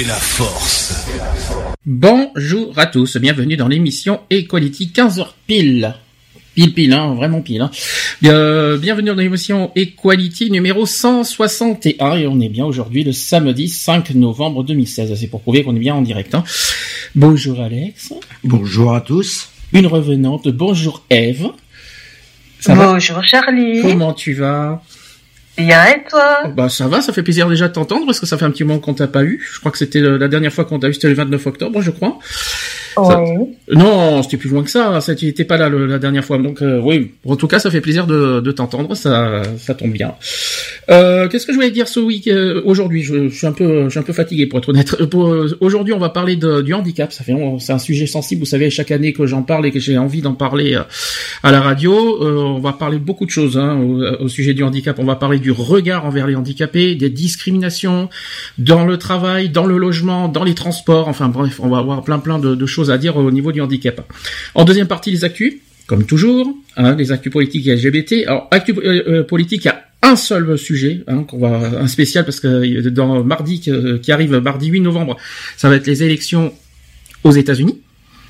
Fait la force. Bonjour à tous, bienvenue dans l'émission Equality 15h pile. Pile pile, hein, vraiment pile. Hein. Euh, bienvenue dans l'émission Equality numéro 161 et on est bien aujourd'hui le samedi 5 novembre 2016. C'est pour prouver qu'on est bien en direct. Hein. Bonjour Alex. Bonjour à tous. Une revenante. Bonjour Eve. Bonjour Charlie. Comment tu vas? Bien et toi Bah ça va, ça fait plaisir déjà de t'entendre parce que ça fait un petit moment qu'on t'a pas eu. Je crois que c'était la dernière fois qu'on t'a eu, c'était le 29 octobre, je crois. Non, c'était plus loin que ça. Ça, tu n'étais pas là la dernière fois. Donc euh, oui, en tout cas, ça fait plaisir de, de t'entendre. Ça, ça tombe bien. Euh, Qu'est-ce que je voulais dire ce week euh, aujourd'hui? Je, je, suis un peu, je suis un peu fatigué pour être honnête. Aujourd'hui, on va parler de, du handicap. Ça fait, c'est un sujet sensible. Vous savez, chaque année que j'en parle et que j'ai envie d'en parler à la radio, on va parler beaucoup de choses hein, au, au, sujet du handicap. On va parler du regard envers les handicapés, des discriminations dans le travail, dans le logement, dans les transports. Enfin bref, on va avoir plein plein de, choses à dire au niveau du handicap. En deuxième partie, les actus, comme toujours, hein, les actus politiques et LGBT. Alors, actus euh, euh, politiques, il y a un seul sujet, hein, qu'on va un spécial parce que dans mardi qui arrive, mardi 8 novembre, ça va être les élections aux États-Unis.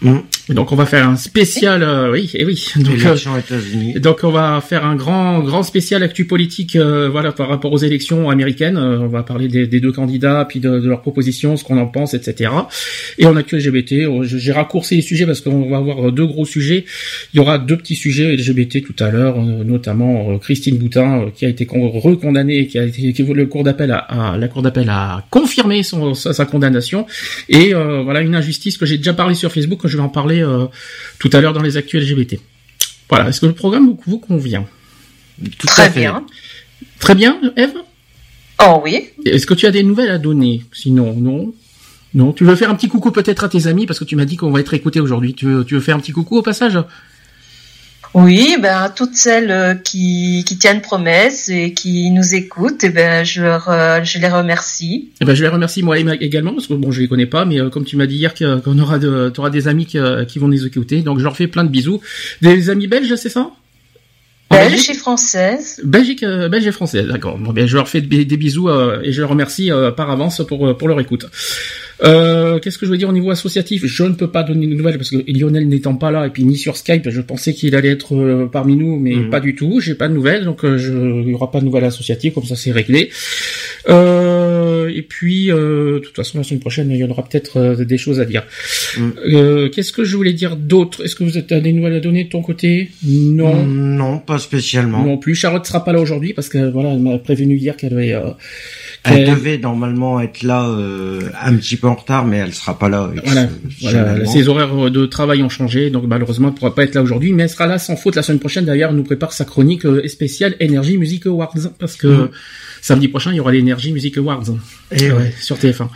Mmh. Donc on va faire un spécial, euh, oui, et oui. Donc, euh, donc on va faire un grand, grand spécial actu politique, euh, voilà, par rapport aux élections américaines. Euh, on va parler des, des, deux candidats, puis de, de leurs propositions, ce qu'on en pense, etc. Et en actu LGBT, j'ai raccourci les sujets parce qu'on va avoir deux gros sujets. Il y aura deux petits sujets LGBT tout à l'heure, notamment Christine Boutin qui a été recondamnée, qui a été, qui le cour d'appel à, à, la cour d'appel a confirmé son, sa, sa, condamnation. Et voilà une injustice que j'ai déjà parlé sur Facebook je vais en parler euh, tout à l'heure dans les actuels LGBT. Voilà, est-ce que le programme vous, vous convient? Tout Très à fait. bien. Très bien, Eve? Oh oui. Est-ce que tu as des nouvelles à donner? Sinon, non. Non, tu veux faire un petit coucou peut-être à tes amis parce que tu m'as dit qu'on va être écouté aujourd'hui. Tu veux, tu veux faire un petit coucou au passage? Oui, ben toutes celles qui, qui tiennent promesse et qui nous écoutent, et eh ben je leur, je les remercie. Et eh ben je les remercie moi également parce que bon je les connais pas, mais euh, comme tu m'as dit hier qu'on aura de, auras des amis qui, qui vont nous écouter, donc je leur fais plein de bisous. Des amis belges, c'est ça? Belge et française. Belgique, euh, belge et française, d'accord. Bon, bien, je leur fais des, des bisous euh, et je les remercie euh, par avance pour pour leur écoute. Euh, Qu'est-ce que je veux dire au niveau associatif? Je ne peux pas donner de nouvelles parce que Lionel n'étant pas là et puis ni sur Skype, je pensais qu'il allait être euh, parmi nous, mais mmh. pas du tout. J'ai pas de nouvelles, donc euh, je, il y aura pas de nouvelles associatives, comme ça c'est réglé. Euh, et puis, de toute façon, la semaine prochaine, il y en aura peut-être des choses à dire. Mmh. Qu'est-ce que je voulais dire d'autre? Est-ce que vous avez des nouvelles à donner de ton côté? Non. Mmh, non, pas spécialement. Non plus. Charlotte sera pas là aujourd'hui parce que voilà, elle m'a prévenu hier qu'elle avait. Euh, elle devait normalement être là euh, un petit peu en retard, mais elle sera pas là. Voilà, voilà ses horaires de travail ont changé, donc malheureusement elle pourra pas être là aujourd'hui, mais elle sera là sans faute la semaine prochaine. D'ailleurs, elle nous prépare sa chronique euh, spéciale Energy Music Awards parce que mmh. samedi prochain il y aura les Energy Music Awards. Et ouais. sur TF1.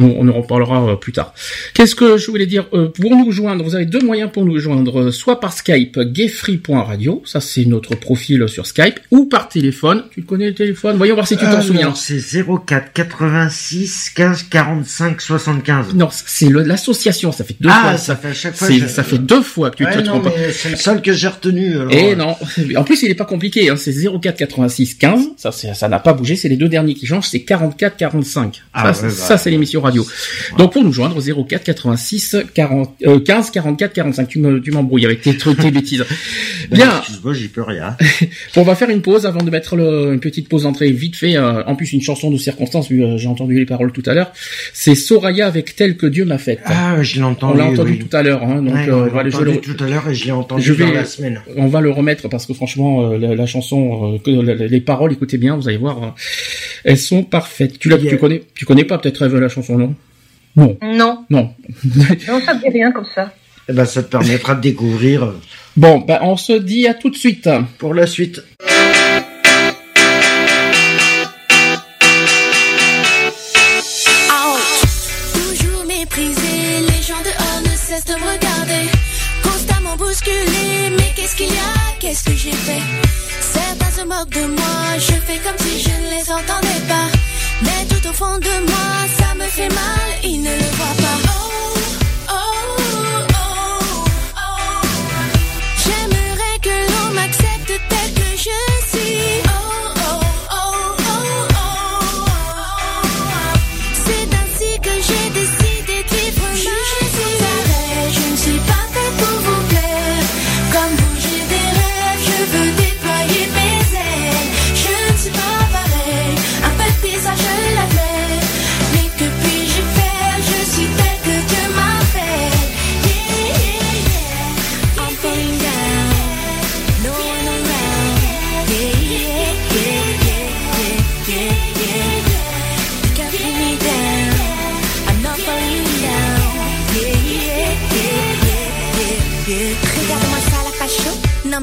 On, on en reparlera euh, plus tard. Qu'est-ce que je voulais dire euh, Pour nous joindre, vous avez deux moyens pour nous joindre, euh, soit par Skype, gayfree.radio, ça c'est notre profil sur Skype, ou par téléphone. Tu connais le téléphone? Voyons voir si tu t'en souviens. C'est 04 86 15 45 75. Non, c'est l'association, ça fait deux ah, fois. ça fait à chaque fois. Je... Ça fait deux fois que tu ouais, te non, trompes. C'est le seul que j'ai retenu. Alors. Et non, en plus il est pas compliqué, hein. c'est 04 86 15, ça ça n'a pas bougé, c'est les deux derniers qui changent, c'est 44 45. Ah, ça, ouais, ça c'est l'émission radio. Donc pour nous joindre au 04 86 40, 15 44 45. Tu m'embrouilles avec tes, tes bêtises. Bien. Excuse-moi, j'y peux rien. on va faire une pause avant de mettre le, une petite pause entrée vite fait. Euh, en plus une chanson de circonstance, vu j'ai entendu les paroles tout à l'heure. C'est Soraya avec Tel que Dieu m'a fait. Ah, je l'ai entendu. On l'a entendu tout à l'heure. Hein, donc ouais, on l'a entendu tout à l'heure et je l'ai entendu je vais, la semaine. On va le remettre parce que franchement la, la, chanson, les paroles, écoutez bien, vous allez voir, elles sont parfaites. Tu, tu connais, tu connais pas peut-être la chanson, non Non. Non. Non. non, ça me dit rien comme ça. Eh ben, ça te permettra de découvrir. Bon, ben, on se dit à tout de suite. Pour la suite. Toujours méprisé, les gens dehors ne cessent de me regarder. Constamment bousculé, mais qu'est-ce qu'il y a? Qu'est-ce que j'ai fait? Certains se moquent de moi, je fais comme si je ne les entendais fond de moi, ça me fait mal, ils ne le voient pas. Oh,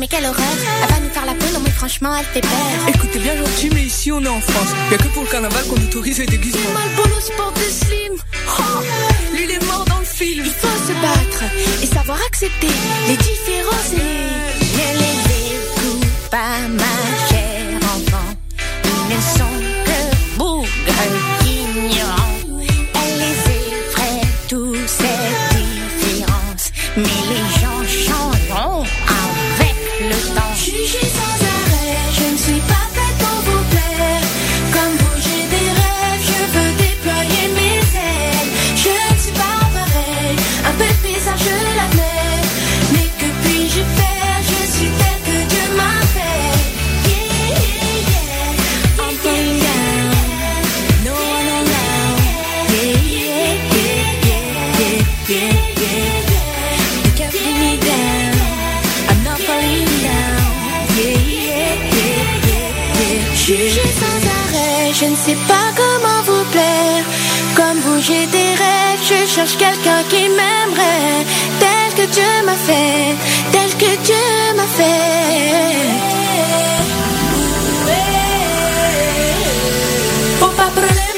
mais quelle horreur. Elle va nous faire la peau, non mais franchement, elle fait peur. Écoute, t'es bien gentil, mais ici on est en France. Y'a que pour le carnaval qu'on autorise les déguisements. Mal boulot, sport de slim. Oh, Lui, il est mort dans le film. il faut se battre et savoir accepter les différences et ne les écoute pas, ma chère enfant. Ils ne sont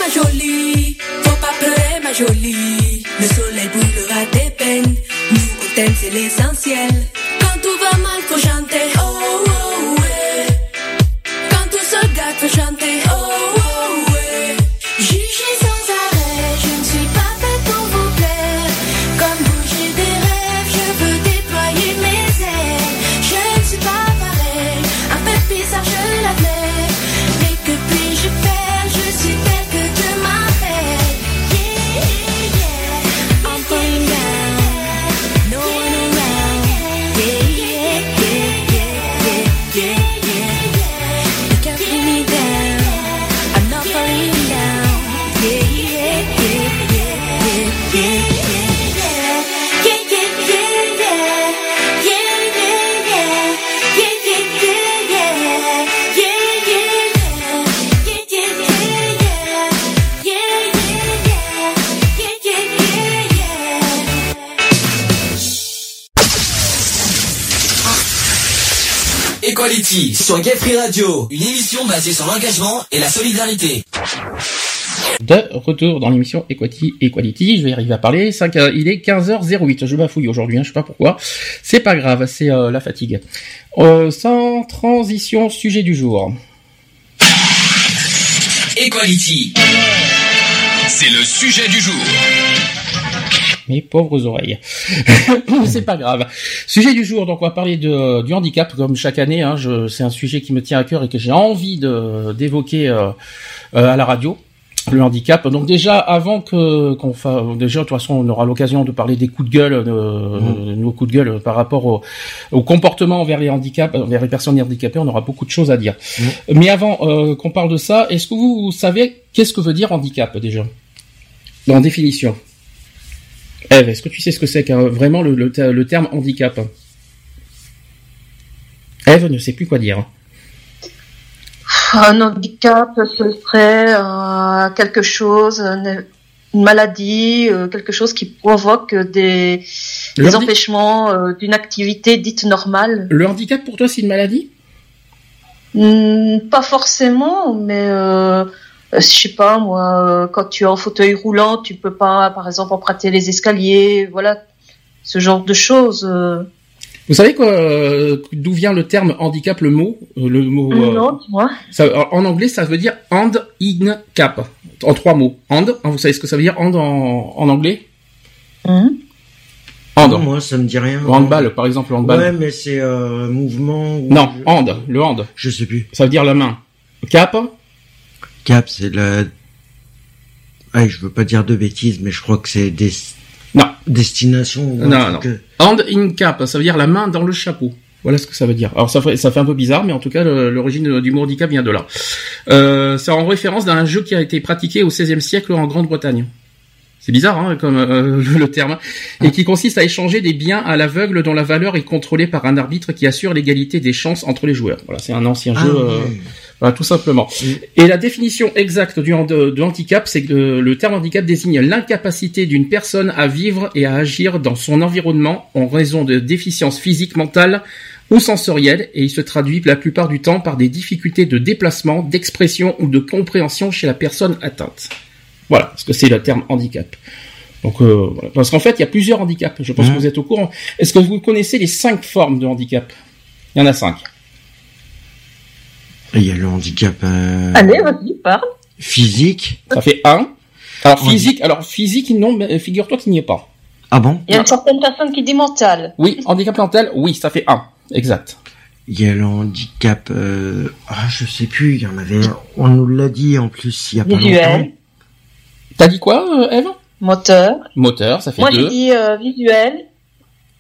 jolie, faut pas pleurer ma jolie. Le soleil brûlera tes peines, nous on t'aime c'est l'essentiel. Sur Gay Free Radio, une émission basée sur l'engagement et la solidarité. De retour dans l'émission Equality, Equality, je vais y arriver à parler. 5, euh, il est 15h08, je bafouille aujourd'hui, hein, je sais pas pourquoi. C'est pas grave, c'est euh, la fatigue. Euh, sans transition, sujet du jour. Equality. C'est le sujet du jour. Mes pauvres oreilles. c'est pas grave. Sujet du jour, donc on va parler de, du handicap, comme chaque année. Hein, c'est un sujet qui me tient à cœur et que j'ai envie d'évoquer euh, euh, à la radio. le handicap. Donc déjà, avant que qu'on fasse, déjà de toute façon, on aura l'occasion de parler des coups de gueule, euh, mmh. nos coups de gueule par rapport au, au, comportement envers les handicaps, envers les personnes handicapées. On aura beaucoup de choses à dire. Mmh. Mais avant euh, qu'on parle de ça, est-ce que vous, savez qu'est-ce que veut dire handicap déjà, en définition Eve, est-ce que tu sais ce que c'est vraiment le, le, terme handicap Eve ne sait plus quoi dire. Un handicap, ce serait euh, quelque chose, une, maladie, euh, quelque chose qui provoque des, empêchements euh, d'une activité dite normale. Le handicap pour toi, c'est une maladie? Hmm, Pas forcément, mais je sais pas moi, quand tu es en fauteuil roulant, tu peux pas, par exemple, emprunter les escaliers, voilà, ce genre de choses. Vous savez quoi euh, D'où vient le terme handicap, le mot euh, Le mot. Euh, non, moi. en anglais, ça veut dire hand in cap. En trois mots. Hand. Hein, vous savez ce que ça veut dire hand en, en anglais? Mmh. Hand. moi, ça me dit rien. handball, par exemple, handball. Ouais, mais c'est euh, mouvement. Non, hand. Le hand. Je sais plus. Ça veut dire la main. Cap. Cap, c'est la. Ah, je veux pas dire de bêtises, mais je crois que c'est des non. Destination. Non, non. Hand in cap, ça veut dire la main dans le chapeau. Voilà ce que ça veut dire. Alors ça fait, ça fait un peu bizarre, mais en tout cas l'origine du mot handicap vient de là. Euh, c'est en référence d'un jeu qui a été pratiqué au XVIe siècle en Grande-Bretagne. C'est bizarre hein, comme euh, le terme, et qui consiste à échanger des biens à l'aveugle dont la valeur est contrôlée par un arbitre qui assure l'égalité des chances entre les joueurs. Voilà, c'est un ancien jeu. Ah, euh, voilà, tout simplement. Et la définition exacte du de, handicap, c'est que le, terme handicap désigne l'incapacité d'une personne à vivre et à agir dans son environnement en raison de déficiences physiques, mentales ou sensorielles, et il se traduit la plupart du temps par des difficultés de déplacement, d'expression ou de compréhension chez la personne atteinte. Voilà, parce que c'est le terme handicap. Donc, euh, parce qu'en fait, il y a plusieurs handicaps. Je pense que vous êtes au courant. Est-ce que vous connaissez les cinq formes de handicap? Il y en a cinq. Il y a le handicap. Euh, Allez, vas-y, parle. Physique. Ça fait un. Alors physique, alors physique, non, mais figure-toi qu'il n'y est pas. Ah bon? Il y a une certaine personne qui dit mental. Oui, handicap mental, oui, ça fait un, exact. Il y a le handicap, euh... ah, je sais plus, il y en avait, on nous l'a dit en plus il y a pas longtemps. T'as dit quoi, euh, Eve? Moteur. Moteur, ça fait deux. Moi, j'ai dit euh, visuel.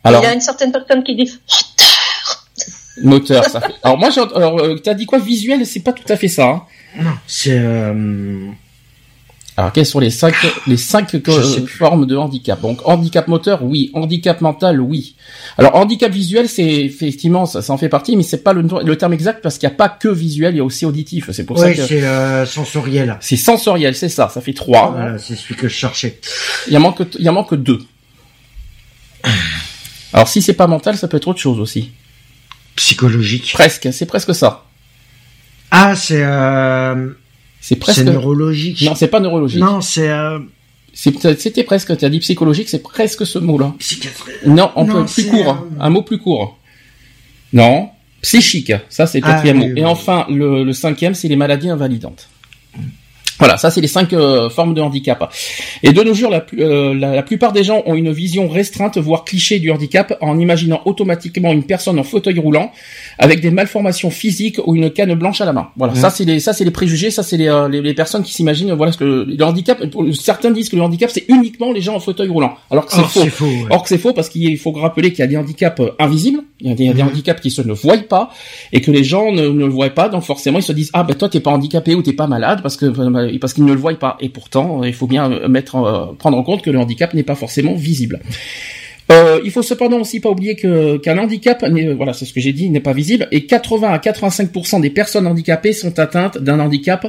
Alors, il y a une certaine personne qui dit Moteur, ça fait. Alors moi, alors euh, t'as dit quoi? Visuel C'est pas tout à fait ça. Hein. Non, c'est. Euh... Alors quelles sont les cinq les cinq formes de handicap? Donc handicap moteur, oui. Handicap mental, oui. Alors handicap visuel, c'est effectivement ça, ça, en fait partie, mais c'est pas le, le, terme exact parce qu'il n'y a pas que visuel, il y a aussi auditif. C'est pour ça que. c'est euh, sensoriel. C'est sensoriel, c'est ça. Ça fait trois. Voilà, c'est celui que je cherchais. Il y en manque, il y en manque deux. Alors si c'est pas mental, ça peut être autre chose aussi psychologique. Presque, c'est presque ça. Ah, c'est euh... c'est presque neurologique. Non, c'est pas neurologique. Non, c'est euh... c'était presque. Tu as dit psychologique, c'est presque ce mot-là. Psychiatrie. Non, on peut plus court, euh, un mot plus court. Non, psychique. Ça, c'est le quatrième ah, mot. Et enfin, le, le cinquième, c'est les maladies invalidantes. Voilà, ça c'est les cinq euh, formes de handicap. Et de nos jours, euh, la, la, plupart des gens ont une vision restreinte, voire cliché du handicap, en imaginant automatiquement une personne en fauteuil roulant avec des malformations physiques ou une canne blanche à la main. Voilà, ça c'est les ça c'est les préjugés, ça c'est les, euh, les, les, personnes qui s'imaginent voilà ce que le handicap. Certains disent que le handicap c'est uniquement les gens en fauteuil roulant, alors que c'est faux. Or que c'est faux parce qu'il faut rappeler qu'il y a des handicaps invisibles, il y a des, des, handicaps qui se ne voient pas et que les gens ne, ne le voient pas, donc forcément ils se disent ah ben toi t'es pas handicapé ou t'es pas malade parce que parce qu'ils ne le voient pas. Et pourtant, il faut bien mettre, euh, prendre en compte que le handicap n'est pas forcément visible. Euh, il faut cependant aussi pas oublier que qu'un handicap, voilà, c'est ce que j'ai dit, n'est pas visible, et 80 à 85% des personnes handicapées sont atteintes d'un handicap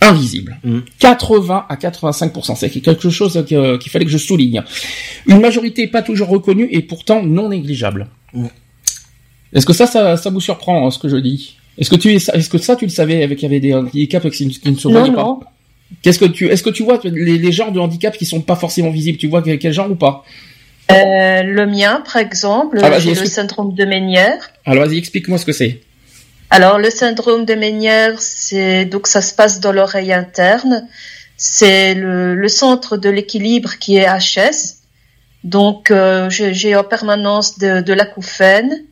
invisible. 80 mmh. à 85%, c'est quelque chose qu'il fallait que je souligne. Une majorité pas toujours reconnue et pourtant non négligeable. Mmh. Est-ce que ça, ça, ça vous surprend, hein, ce que je dis? Est-ce que tu est-ce que ça tu le savais avec qu'il y avait des handicaps qui, ne se voyaient pas Qu'est-ce que tu est-ce que tu vois les, les, genres de handicaps qui sont pas forcément visibles Tu vois quel, genre ou pas euh, Le mien, par exemple, ah, le syndrome de Ménière. Alors vas-y, explique-moi ce que c'est. Alors le syndrome de Ménière, c'est donc ça se passe dans l'oreille interne. C'est le, le, centre de l'équilibre qui est HS. Donc euh, j'ai en permanence de, de l'acouphène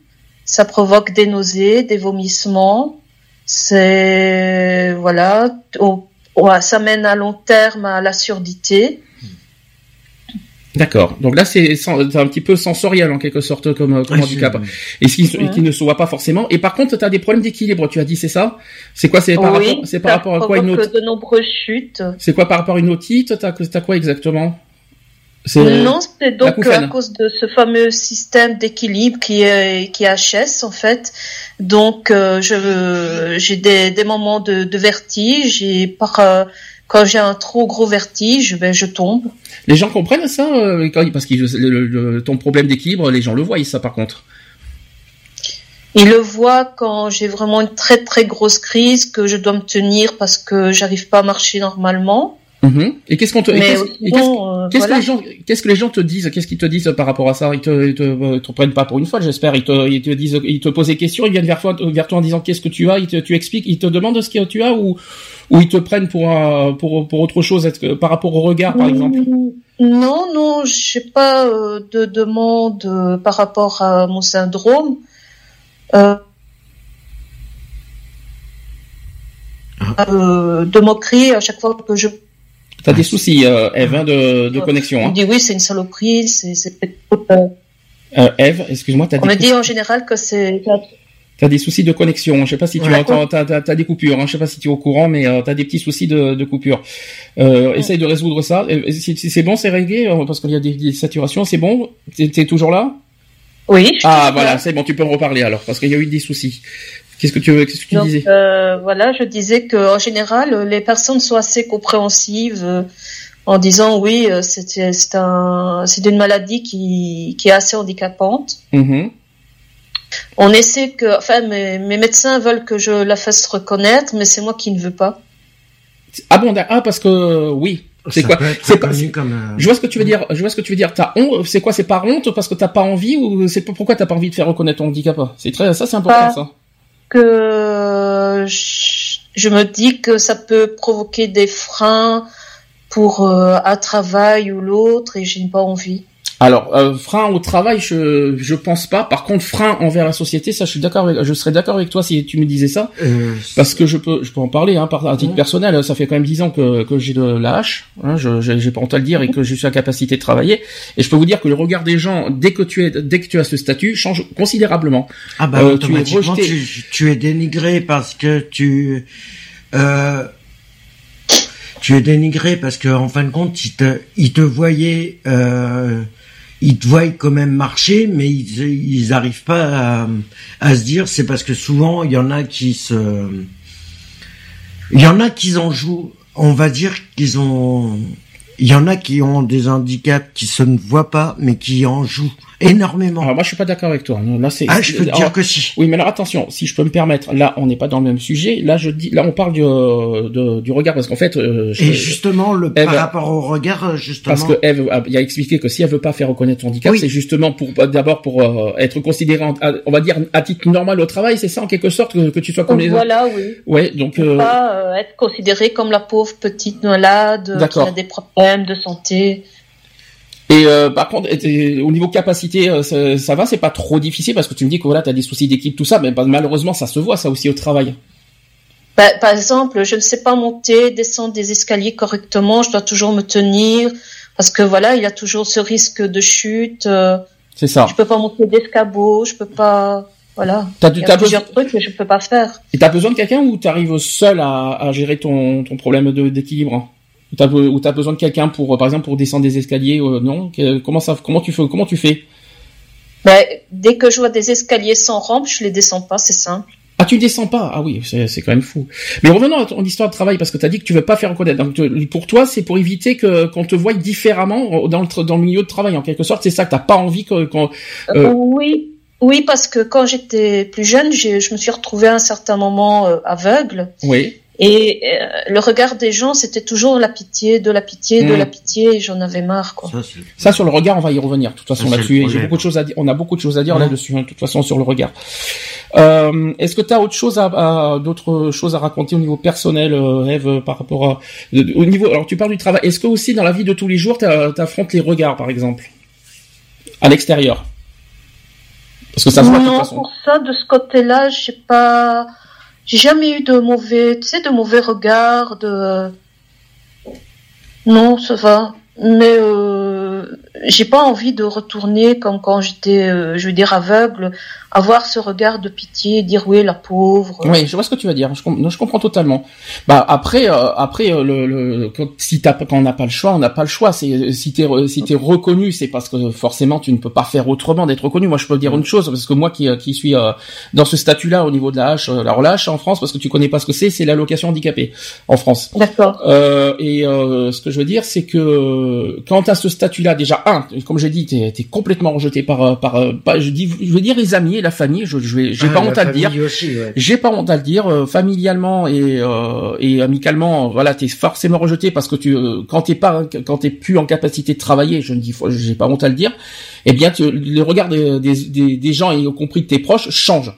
ça provoque des nausées, des vomissements. C'est voilà, ouais, ça mène à long terme à la surdité. D'accord. Donc là, c'est un petit peu sensoriel en quelque sorte comme, comme handicap. Et ce qui, ne se voit pas forcément. Et par contre, tu as des problèmes d'équilibre, tu as dit, c'est ça? C'est quoi? C'est par, rapport, c'est par rapport à quoi une autre... de nombreuses chutes. C'est quoi par rapport à une otite? T'as as quoi exactement? Non, c'est donc à cause de ce fameux système d'équilibre qui est qui est HS en fait. Donc euh, je j'ai des, des moments de, de vertige et par euh, quand j'ai un trop gros vertige, ben je tombe. Les gens comprennent ça euh, parce que ton problème d'équilibre, les gens le voient ça par contre. Ils le voient quand j'ai vraiment une très très grosse crise que je dois me tenir parce que j'arrive pas à marcher normalement. Mhm. Et qu'est-ce qu'on te, qu'est-ce, que les gens, qu'est-ce que les gens te disent, qu'est-ce qu'ils te disent par rapport à ça? Ils te, ils te, euh, te, prennent pas pour une fois, j'espère. Ils te, ils te disent, ils te posent des questions, ils viennent vers toi, vers toi en disant qu'est-ce que tu as, ils te, tu expliques, ils te demandent ce que tu as ou, ou ils te prennent pour, pour, pour autre chose, par rapport au regard, par exemple? Non, non, j'ai pas euh, de demande euh, par rapport à mon syndrome. Euh, ah. de moquerie à chaque fois que je T'as des soucis, euh, Eve, hein, de, de connexion. Hein. On dit oui, c'est une saloperie, c'est. Euh, Eve, excuse-moi, t'as. On me dit en général que c'est. T'as des soucis de connexion. Je sais pas si tu entends, t'as, as, des coupures. Hein. Je sais pas si tu es au courant, mais euh, t'as des petits soucis de, de coupure. Euh, Essaye de résoudre ça. Si, c'est bon, c'est réglé parce qu'il y a des, des saturations. C'est bon? T'es toujours là? Oui. ah voilà, c'est bon. Tu peux en reparler alors parce qu'il y a eu des soucis. Qu'est-ce que tu, qu'est-ce que tu disais euh, Voilà, je disais que en général, les personnes sont assez compréhensives euh, en disant oui, euh, c'est, c'est un, c'est une maladie qui, qui est assez handicapante. Mm-hmm. On essaie que, enfin, mes, mes, médecins veulent que je la fasse reconnaître, mais c'est moi qui ne veux pas. Ah bon, ah parce que oui. C'est quoi C'est pas comme Je vois ce que tu veux dire. Je vois ce que tu veux dire. T'as honte. C'est quoi C'est par honte parce que t'as pas envie ou c'est pourquoi t'as pas envie de faire reconnaître ton handicap? C'est très ça, c'est important ça que je, me dis que ça peut provoquer des freins pour euh, un travail ou l'autre et j'ai pas envie. Alors, euh, frein au travail, je je pense pas. Par contre, frein envers la société, ça, je suis d'accord. Je serais d'accord avec toi si tu me disais ça, euh, parce que je peux je peux en parler hein, par un titre personnel. Ça fait quand même dix ans que que j'ai de la hache. Hein, je j'ai pas honte à le dire et que je suis à capacité de travailler. Et je peux vous dire que le regard des gens dès que tu es dès que tu as ce statut change considérablement. Ah bah euh, tu es Tu, es dénigré parce que tu euh, tu es dénigré parce que en fin de compte, ils te, ils te voyaient euh, ils te voient quand même marcher, mais ils ils arrivent pas à, à se dire c'est parce que souvent il y en a qui se il y en a qui en jouent. On va dire qu'ils ont il y en a qui ont des handicaps qui se ne voient pas mais qui en jouent énormément. Alors moi je suis pas d'accord avec toi. Là c'est Ah, je peux te dire que si. Oui, mais alors attention, si je peux me permettre, là on n'est pas dans le même sujet. Là je dis là on parle du euh, du regard parce qu'en fait euh, Et justement le par rapport au regard euh, justement Parce que Eve il a expliqué que si elle veut pas faire reconnaître son handicap, c'est justement pour d'abord pour être considéré on va dire à titre normal au travail, c'est ça en quelque sorte que, tu sois comme les Voilà, oui. Ouais, donc pas être considéré comme la pauvre petite malade qui a des problèmes de santé. Et euh, par contre, au niveau capacité, euh, ça, va, c'est pas trop difficile parce que tu me dis que voilà, t'as des soucis d'équipe, tout ça, mais malheureusement, ça se voit ça aussi au travail. Bah, par exemple, je ne sais pas monter, descendre des escaliers correctement, je dois toujours me tenir parce que voilà, il y a toujours ce risque de chute. Euh, c'est ça. Je peux pas monter d'escabeau, je peux pas. Voilà. Il y a plusieurs trucs que je peux pas faire. Et t'as besoin de quelqu'un ou t'arrives seul à, à gérer ton, ton problème d'équilibre? Ou t'as besoin de quelqu'un pour, par exemple, pour descendre des escaliers, euh, non? Comment ça, comment tu fais Comment tu fais? Ben, dès que je vois des escaliers sans rampe, je les descends pas, c'est simple. Ah, tu descends pas? Ah oui, c'est quand même fou. Mais revenons à ton histoire de travail, parce que tu as dit que tu veux pas faire reconnaître. Donc, pour toi, c'est pour éviter que qu'on te voie différemment dans le, dans le milieu de travail, en quelque sorte. C'est ça que t'as pas envie que... Euh, euh, oui, oui, parce que quand j'étais plus jeune, je me suis retrouvée à un certain moment aveugle. Oui. Et euh, le regard des gens, c'était toujours la pitié, de la pitié, de la mm. pitié, et j'en avais marre. Quoi. Ça, sur le regard, on va y revenir. De toute façon, là-dessus, j'ai beaucoup de choses à dire. On a beaucoup de choses à dire là-dessus. Hein, de toute façon, sur le regard. Euh, Est-ce que tu as autre chose à, d'autres choses à raconter au niveau personnel, euh, Eve, par rapport à, au niveau. Alors, tu parles du travail. Est-ce que aussi dans la vie de tous les jours, tu affrontes les regards, par exemple, à l'extérieur? Parce que ça se voit de toute façon. pour ça, de ce côté-là, j'ai pas j'ai jamais eu de mauvais, tu sais, de mauvais regards, de non, ça va. Mais euh, j'ai pas envie de retourner comme quand j'étais, euh, je veux dire, aveugle, avoir ce regard de pitié, dire oui la pauvre. Oui, je vois ce que tu vas dire. Je, je comprends totalement. Bah après, euh, après euh, le, le, quand, si quand on n'a pas le choix, on n'a pas le choix. C'est si t'es si t'es reconnu, c'est parce que forcément tu ne peux pas faire autrement d'être reconnu. Moi, je peux dire une chose parce que moi qui qui suis dans ce statut-là au niveau de la hache, la relâche en France, parce que tu connais pas ce que c'est, c'est l'allocation handicapée en France. D'accord. et ce que je veux dire, c'est que quand à ce statut-là, déjà un, comme j'ai dit, t'es es complètement rejeté par par, par je dis, je veux dire les amis la famille, je, je vais, j'ai ah, pas honte à le dire. J'ai pas honte à le dire, euh, familialement et euh, et amicalement, voilà, t'es forcément rejeté parce que tu, euh, quand t'es pas, quand t'es plus en capacité de travailler, je ne dis, j'ai pas honte à le dire. Eh bien, tu, le regard des, des, des, gens, y compris de tes proches, change.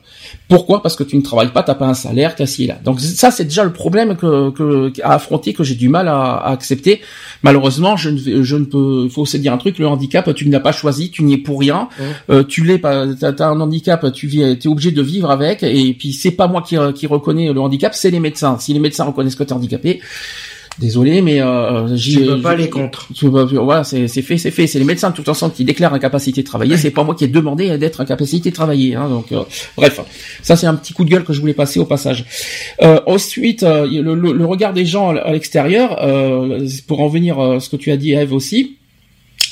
Pourquoi? Parce que tu ne travailles pas, t'as pas un salaire, t'as ci là. Donc ça, c'est déjà le problème que, que à affronter, que j'ai du mal à, à, accepter. Malheureusement, je ne, je ne peux. Il faut se dire un truc. Le handicap, tu ne l'as pas choisi, tu n'y es pour rien. Euh, tu l'es pas. T'as as un handicap, tu vis, es obligé de vivre avec. Et puis c'est pas moi qui, qui reconnais le handicap, c'est les médecins. Si les médecins reconnaissent que t'es handicapé, Désolé, mais euh, j'y peux pas les contre. voilà, c'est fait, c'est fait. C'est les médecins de toute façon qui déclarent incapacité de travailler. C'est pas moi qui ai demandé d'être incapacité de travailler. Hein, donc, euh, bref, ça c'est un petit coup de gueule que je voulais passer au passage. Euh, ensuite, euh, le, le, regard des gens à l'extérieur, euh, pour en venir à ce que tu as dit, Eve aussi.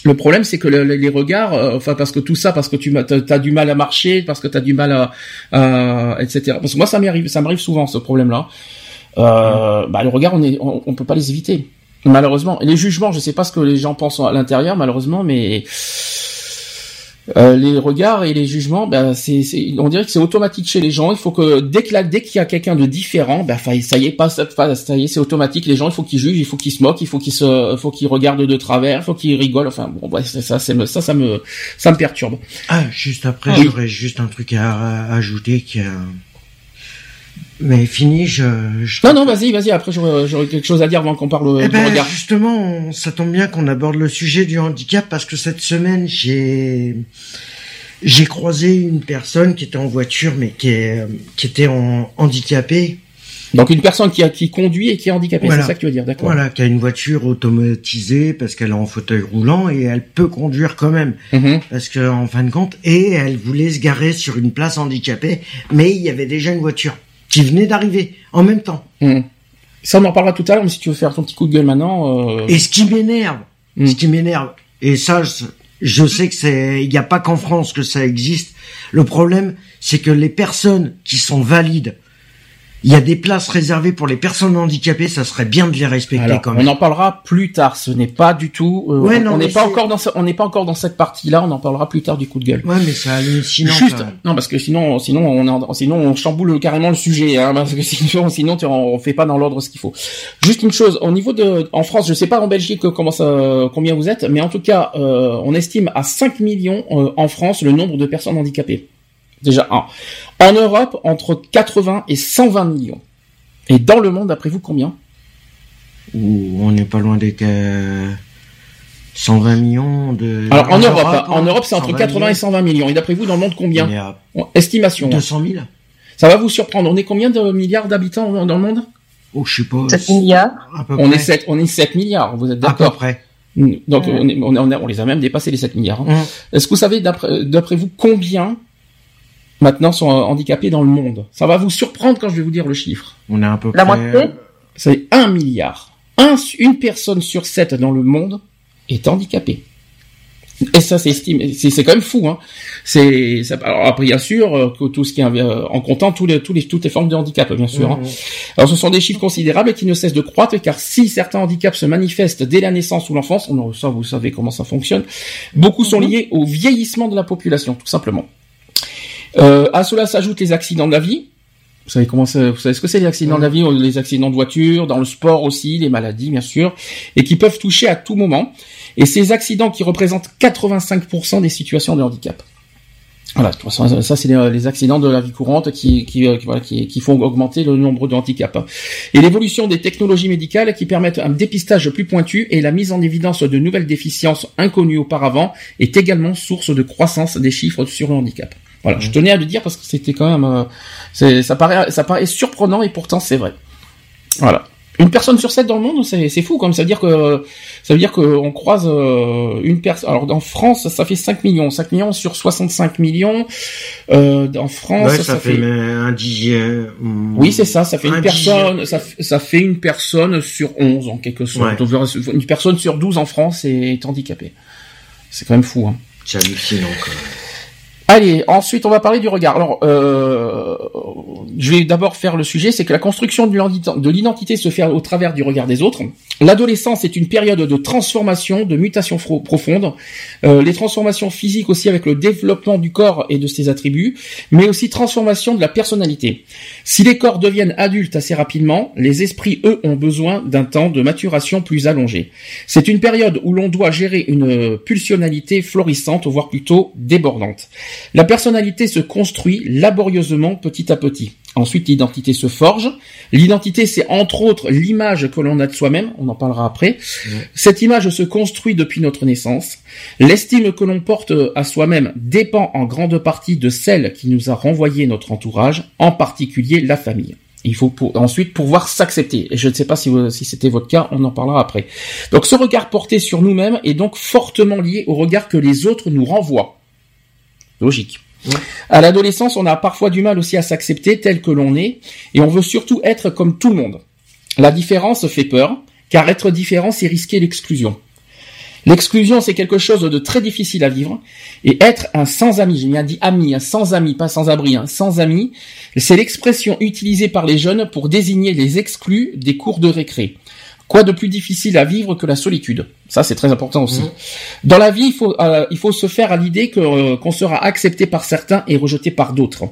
Le problème, c'est que les regards, enfin parce que tout ça, parce que tu as, du mal à marcher, parce que tu as du mal à, à etc. Parce que moi, ça m'arrive, ça m'arrive souvent ce problème-là. Euh, bah, le regard, on, est, on, peut pas les éviter. Malheureusement. Les jugements, je sais pas ce que les gens pensent à l'intérieur, malheureusement, mais euh, les regards et les jugements, bah, c'est, on dirait que c'est automatique chez les gens. Il faut que dès que dès qu'il y a quelqu'un de différent, bah, ça y est, pas ça y est, c'est automatique. Les gens, il faut qu'ils jugent, il faut qu'ils se moquent, il faut qu'ils se, faut qu'ils regardent de travers, il faut qu'ils rigolent. Enfin, bon, ouais, ça, c'est, ça, ça me, ça me perturbe. Ah, juste après, j'aurais juste un truc à, ajouter qui a mais fini, je. Non, non, vas-y, vas-y. Après, j'aurais quelque chose à dire avant qu'on parle eh du ben, regard. Justement, ça tombe bien qu'on aborde le sujet du handicap parce que cette semaine, j'ai j'ai croisé une personne qui était en voiture, mais qui est qui était en handicapée. Donc une personne qui a qui conduit et qui est handicapée, c'est ça que tu veux dire, d'accord Voilà, qui a une voiture automatisée parce qu'elle est en fauteuil roulant et elle peut conduire quand même, mm-hmm. parce que en fin de compte, et elle voulait se garer sur une place handicapée, mais il y avait déjà une voiture qui venait d'arriver en même temps. Hmm. Ça, on en parlera tout à l'heure, mais si tu veux faire ton petit coup de gueule maintenant. Euh... Et ce qui m'énerve, hmm. ce qui m'énerve, et ça, je, sais que c'est, il n'y a pas qu'en France que ça existe. Le problème, c'est que les personnes qui sont valides il y a des places réservées pour les personnes handicapées, ça serait bien de les respecter quand même. On en parlera plus tard. Ce n'est pas du tout. Euh, on n'est pas encore dans. On n'est pas encore dans cette partie-là. On en parlera plus tard du coup de gueule. Ouais, mais ça hallucinant. Juste. Non, parce que sinon, sinon, on, sinon, on chamboule carrément le sujet. Hein, parce que sinon, sinon, on fait pas dans l'ordre ce qu'il faut. Juste une chose. Au niveau de, en France, je sais pas en Belgique comment ça, combien vous êtes, mais en tout cas, euh, on estime à 5 millions euh, en France le nombre de personnes handicapées. Déjà un. En Europe, entre 80 et 120 millions. Et dans le monde, d'après vous, combien? On n'est pas loin des 120 millions de. Alors en, Europe, en Europe, c'est entre 80 et 120 millions. Et d'après vous, dans le monde, combien? Estimation. 200 000. Ça va vous surprendre. On est combien de milliards d'habitants dans le monde? Oh, je sais pas. 7 milliards. On est 7, on est 7 milliards. Vous êtes d'accord À peu près. Donc on, on, on, les a même dépassé les 7 milliards. Hein. Est-ce que vous savez d'après vous combien maintenant sont handicapés dans le monde. Ça va vous surprendre quand je vais vous dire le chiffre. On est un peu La moitié C'est un milliard. Un, une personne sur sept dans le monde est handicapée. Et ça, c'est estimé, c'est quand même fou, hein. C'est, alors après, bien sûr, euh, que tout ce qui est euh, en comptant tous les, tous les, toutes les formes de handicap, bien sûr. Hein. Mmh. Alors, ce sont des chiffres considérables qui ne cessent de croître, car si certains handicaps se manifestent dès la naissance ou l'enfance, ça, vous savez comment ça fonctionne. Beaucoup sont mmh. liés au vieillissement de la population, tout simplement. Euh, à cela s'ajoutent les accidents de la vie. Vous savez comment ça, vous savez ce que c'est les accidents de la vie, les accidents de voiture, dans le sport aussi, les maladies bien sûr, et qui peuvent toucher à tout moment. Et ces accidents qui représentent 85% des situations de handicap. Voilà, ça c'est les accidents de la vie courante qui, qui, euh, qui, qui, font augmenter le nombre de handicaps. Et l'évolution des technologies médicales qui permettent un dépistage plus pointu et la mise en évidence de nouvelles déficiences inconnues auparavant est également source de croissance des chiffres sur le handicap. Voilà, je tenais à le dire parce que c'était quand même, euh, ça paraît, ça paraît surprenant et pourtant c'est vrai. Voilà. Une personne sur sept dans le monde, c'est fou, comme ça veut dire que ça veut dire qu'on croise euh, une personne. Alors en France, ça fait 5 millions, 5 millions sur 65 millions. Euh, en France, ça, fait, un dixième. Oui, c'est ça, ça fait une personne, ça, ça, fait une personne sur 11 en quelque sorte. Une personne sur 12 en France est handicapée. C'est quand même fou. Hein. C'est hallucinant. Allez, ensuite on va parler du regard. Alors, euh, je vais d'abord faire le sujet, c'est que la construction de l'identité se fait au travers du regard des autres. L'adolescence est une période de transformation, de mutation profonde. Euh, les transformations physiques aussi avec le développement du corps et de ses attributs, mais aussi transformation de la personnalité. Si les corps deviennent adultes assez rapidement, les esprits, eux, ont besoin d'un temps de maturation plus allongé. C'est une période où l'on doit gérer une pulsionalité florissante, voire plutôt débordante. La personnalité se construit laborieusement petit à petit. Ensuite, l'identité se forge. L'identité, c'est entre autres l'image que l'on a de soi-même. On en parlera après. Cette image se construit depuis notre naissance. L'estime que l'on porte à soi-même dépend en grande partie de celle qui nous a renvoyé notre entourage, en particulier la famille. Il faut ensuite pouvoir s'accepter. Et je ne sais pas si, si c'était votre cas, on en parlera après. Donc ce regard porté sur nous-mêmes est donc fortement lié au regard que les autres nous renvoient. Logique. À l'adolescence, on a parfois du mal aussi à s'accepter tel que l'on est, et on veut surtout être comme tout le monde. La différence fait peur, car être différent, c'est risquer l'exclusion. L'exclusion, c'est quelque chose de très difficile à vivre, et être un sans-ami, j'ai bien dit ami, un sans-ami, pas sans-abri, un sans-ami, c'est l'expression utilisée par les jeunes pour désigner les exclus des cours de récré. Quoi de plus difficile à vivre que la solitude? Ça, c'est très important aussi. Mmh. Dans la vie, il faut, euh, il faut se faire à l'idée que euh, qu'on sera accepté par certains et rejeté par d'autres.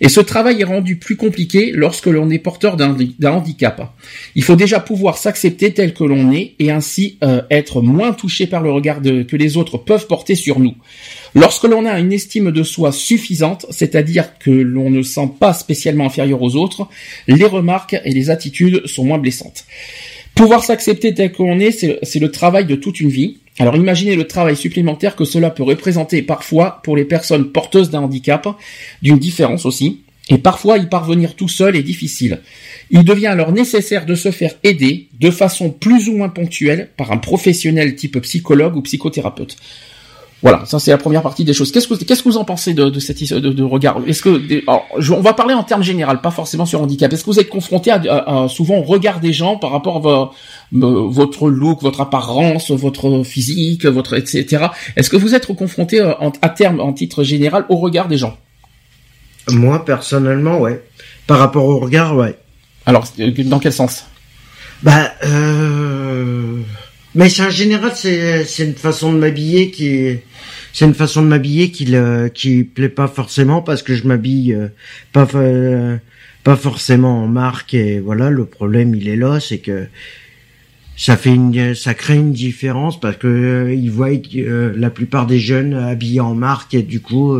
Et ce travail est rendu plus compliqué lorsque l'on est porteur d'un handicap. Il faut déjà pouvoir s'accepter tel que l'on est et ainsi euh, être moins touché par le regard que les autres peuvent porter sur nous. Lorsque l'on a une estime de soi suffisante, c'est-à-dire que l'on ne sent pas spécialement inférieur aux autres, les remarques et les attitudes sont moins blessantes. Pouvoir s'accepter tel qu'on est, c'est le travail de toute une vie. Alors imaginez le travail supplémentaire que cela peut représenter parfois pour les personnes porteuses d'un handicap, d'une différence aussi, et parfois y parvenir tout seul est difficile. Il devient alors nécessaire de se faire aider de façon plus ou moins ponctuelle par un professionnel type psychologue ou psychothérapeute. Voilà, ça c'est la première partie des choses. Qu'est-ce que qu'est-ce que vous en pensez de, de cette de, de regard? Est-ce que alors, on va parler en termes général, pas forcément sur handicap. Est-ce que vous êtes confronté à, souvent au regard des gens par rapport à votre look, votre apparence, votre physique, votre etc. Est-ce que vous êtes confronté euh, à terme, en titre général, au regard des gens? Moi personnellement, ouais. Par rapport au regard, ouais. Alors, euh, dans quel sens? Bah. Euh... Mais c'est en général, c'est c'est une façon de m'habiller qui est c'est une façon de m'habiller qui le qui plaît pas forcément parce que je m'habille euh, pas pas forcément en marque et voilà le problème il est là c'est que ça fait une ça crée une différence parce que euh, ils voient euh, la plupart des jeunes habillés en marque et du coup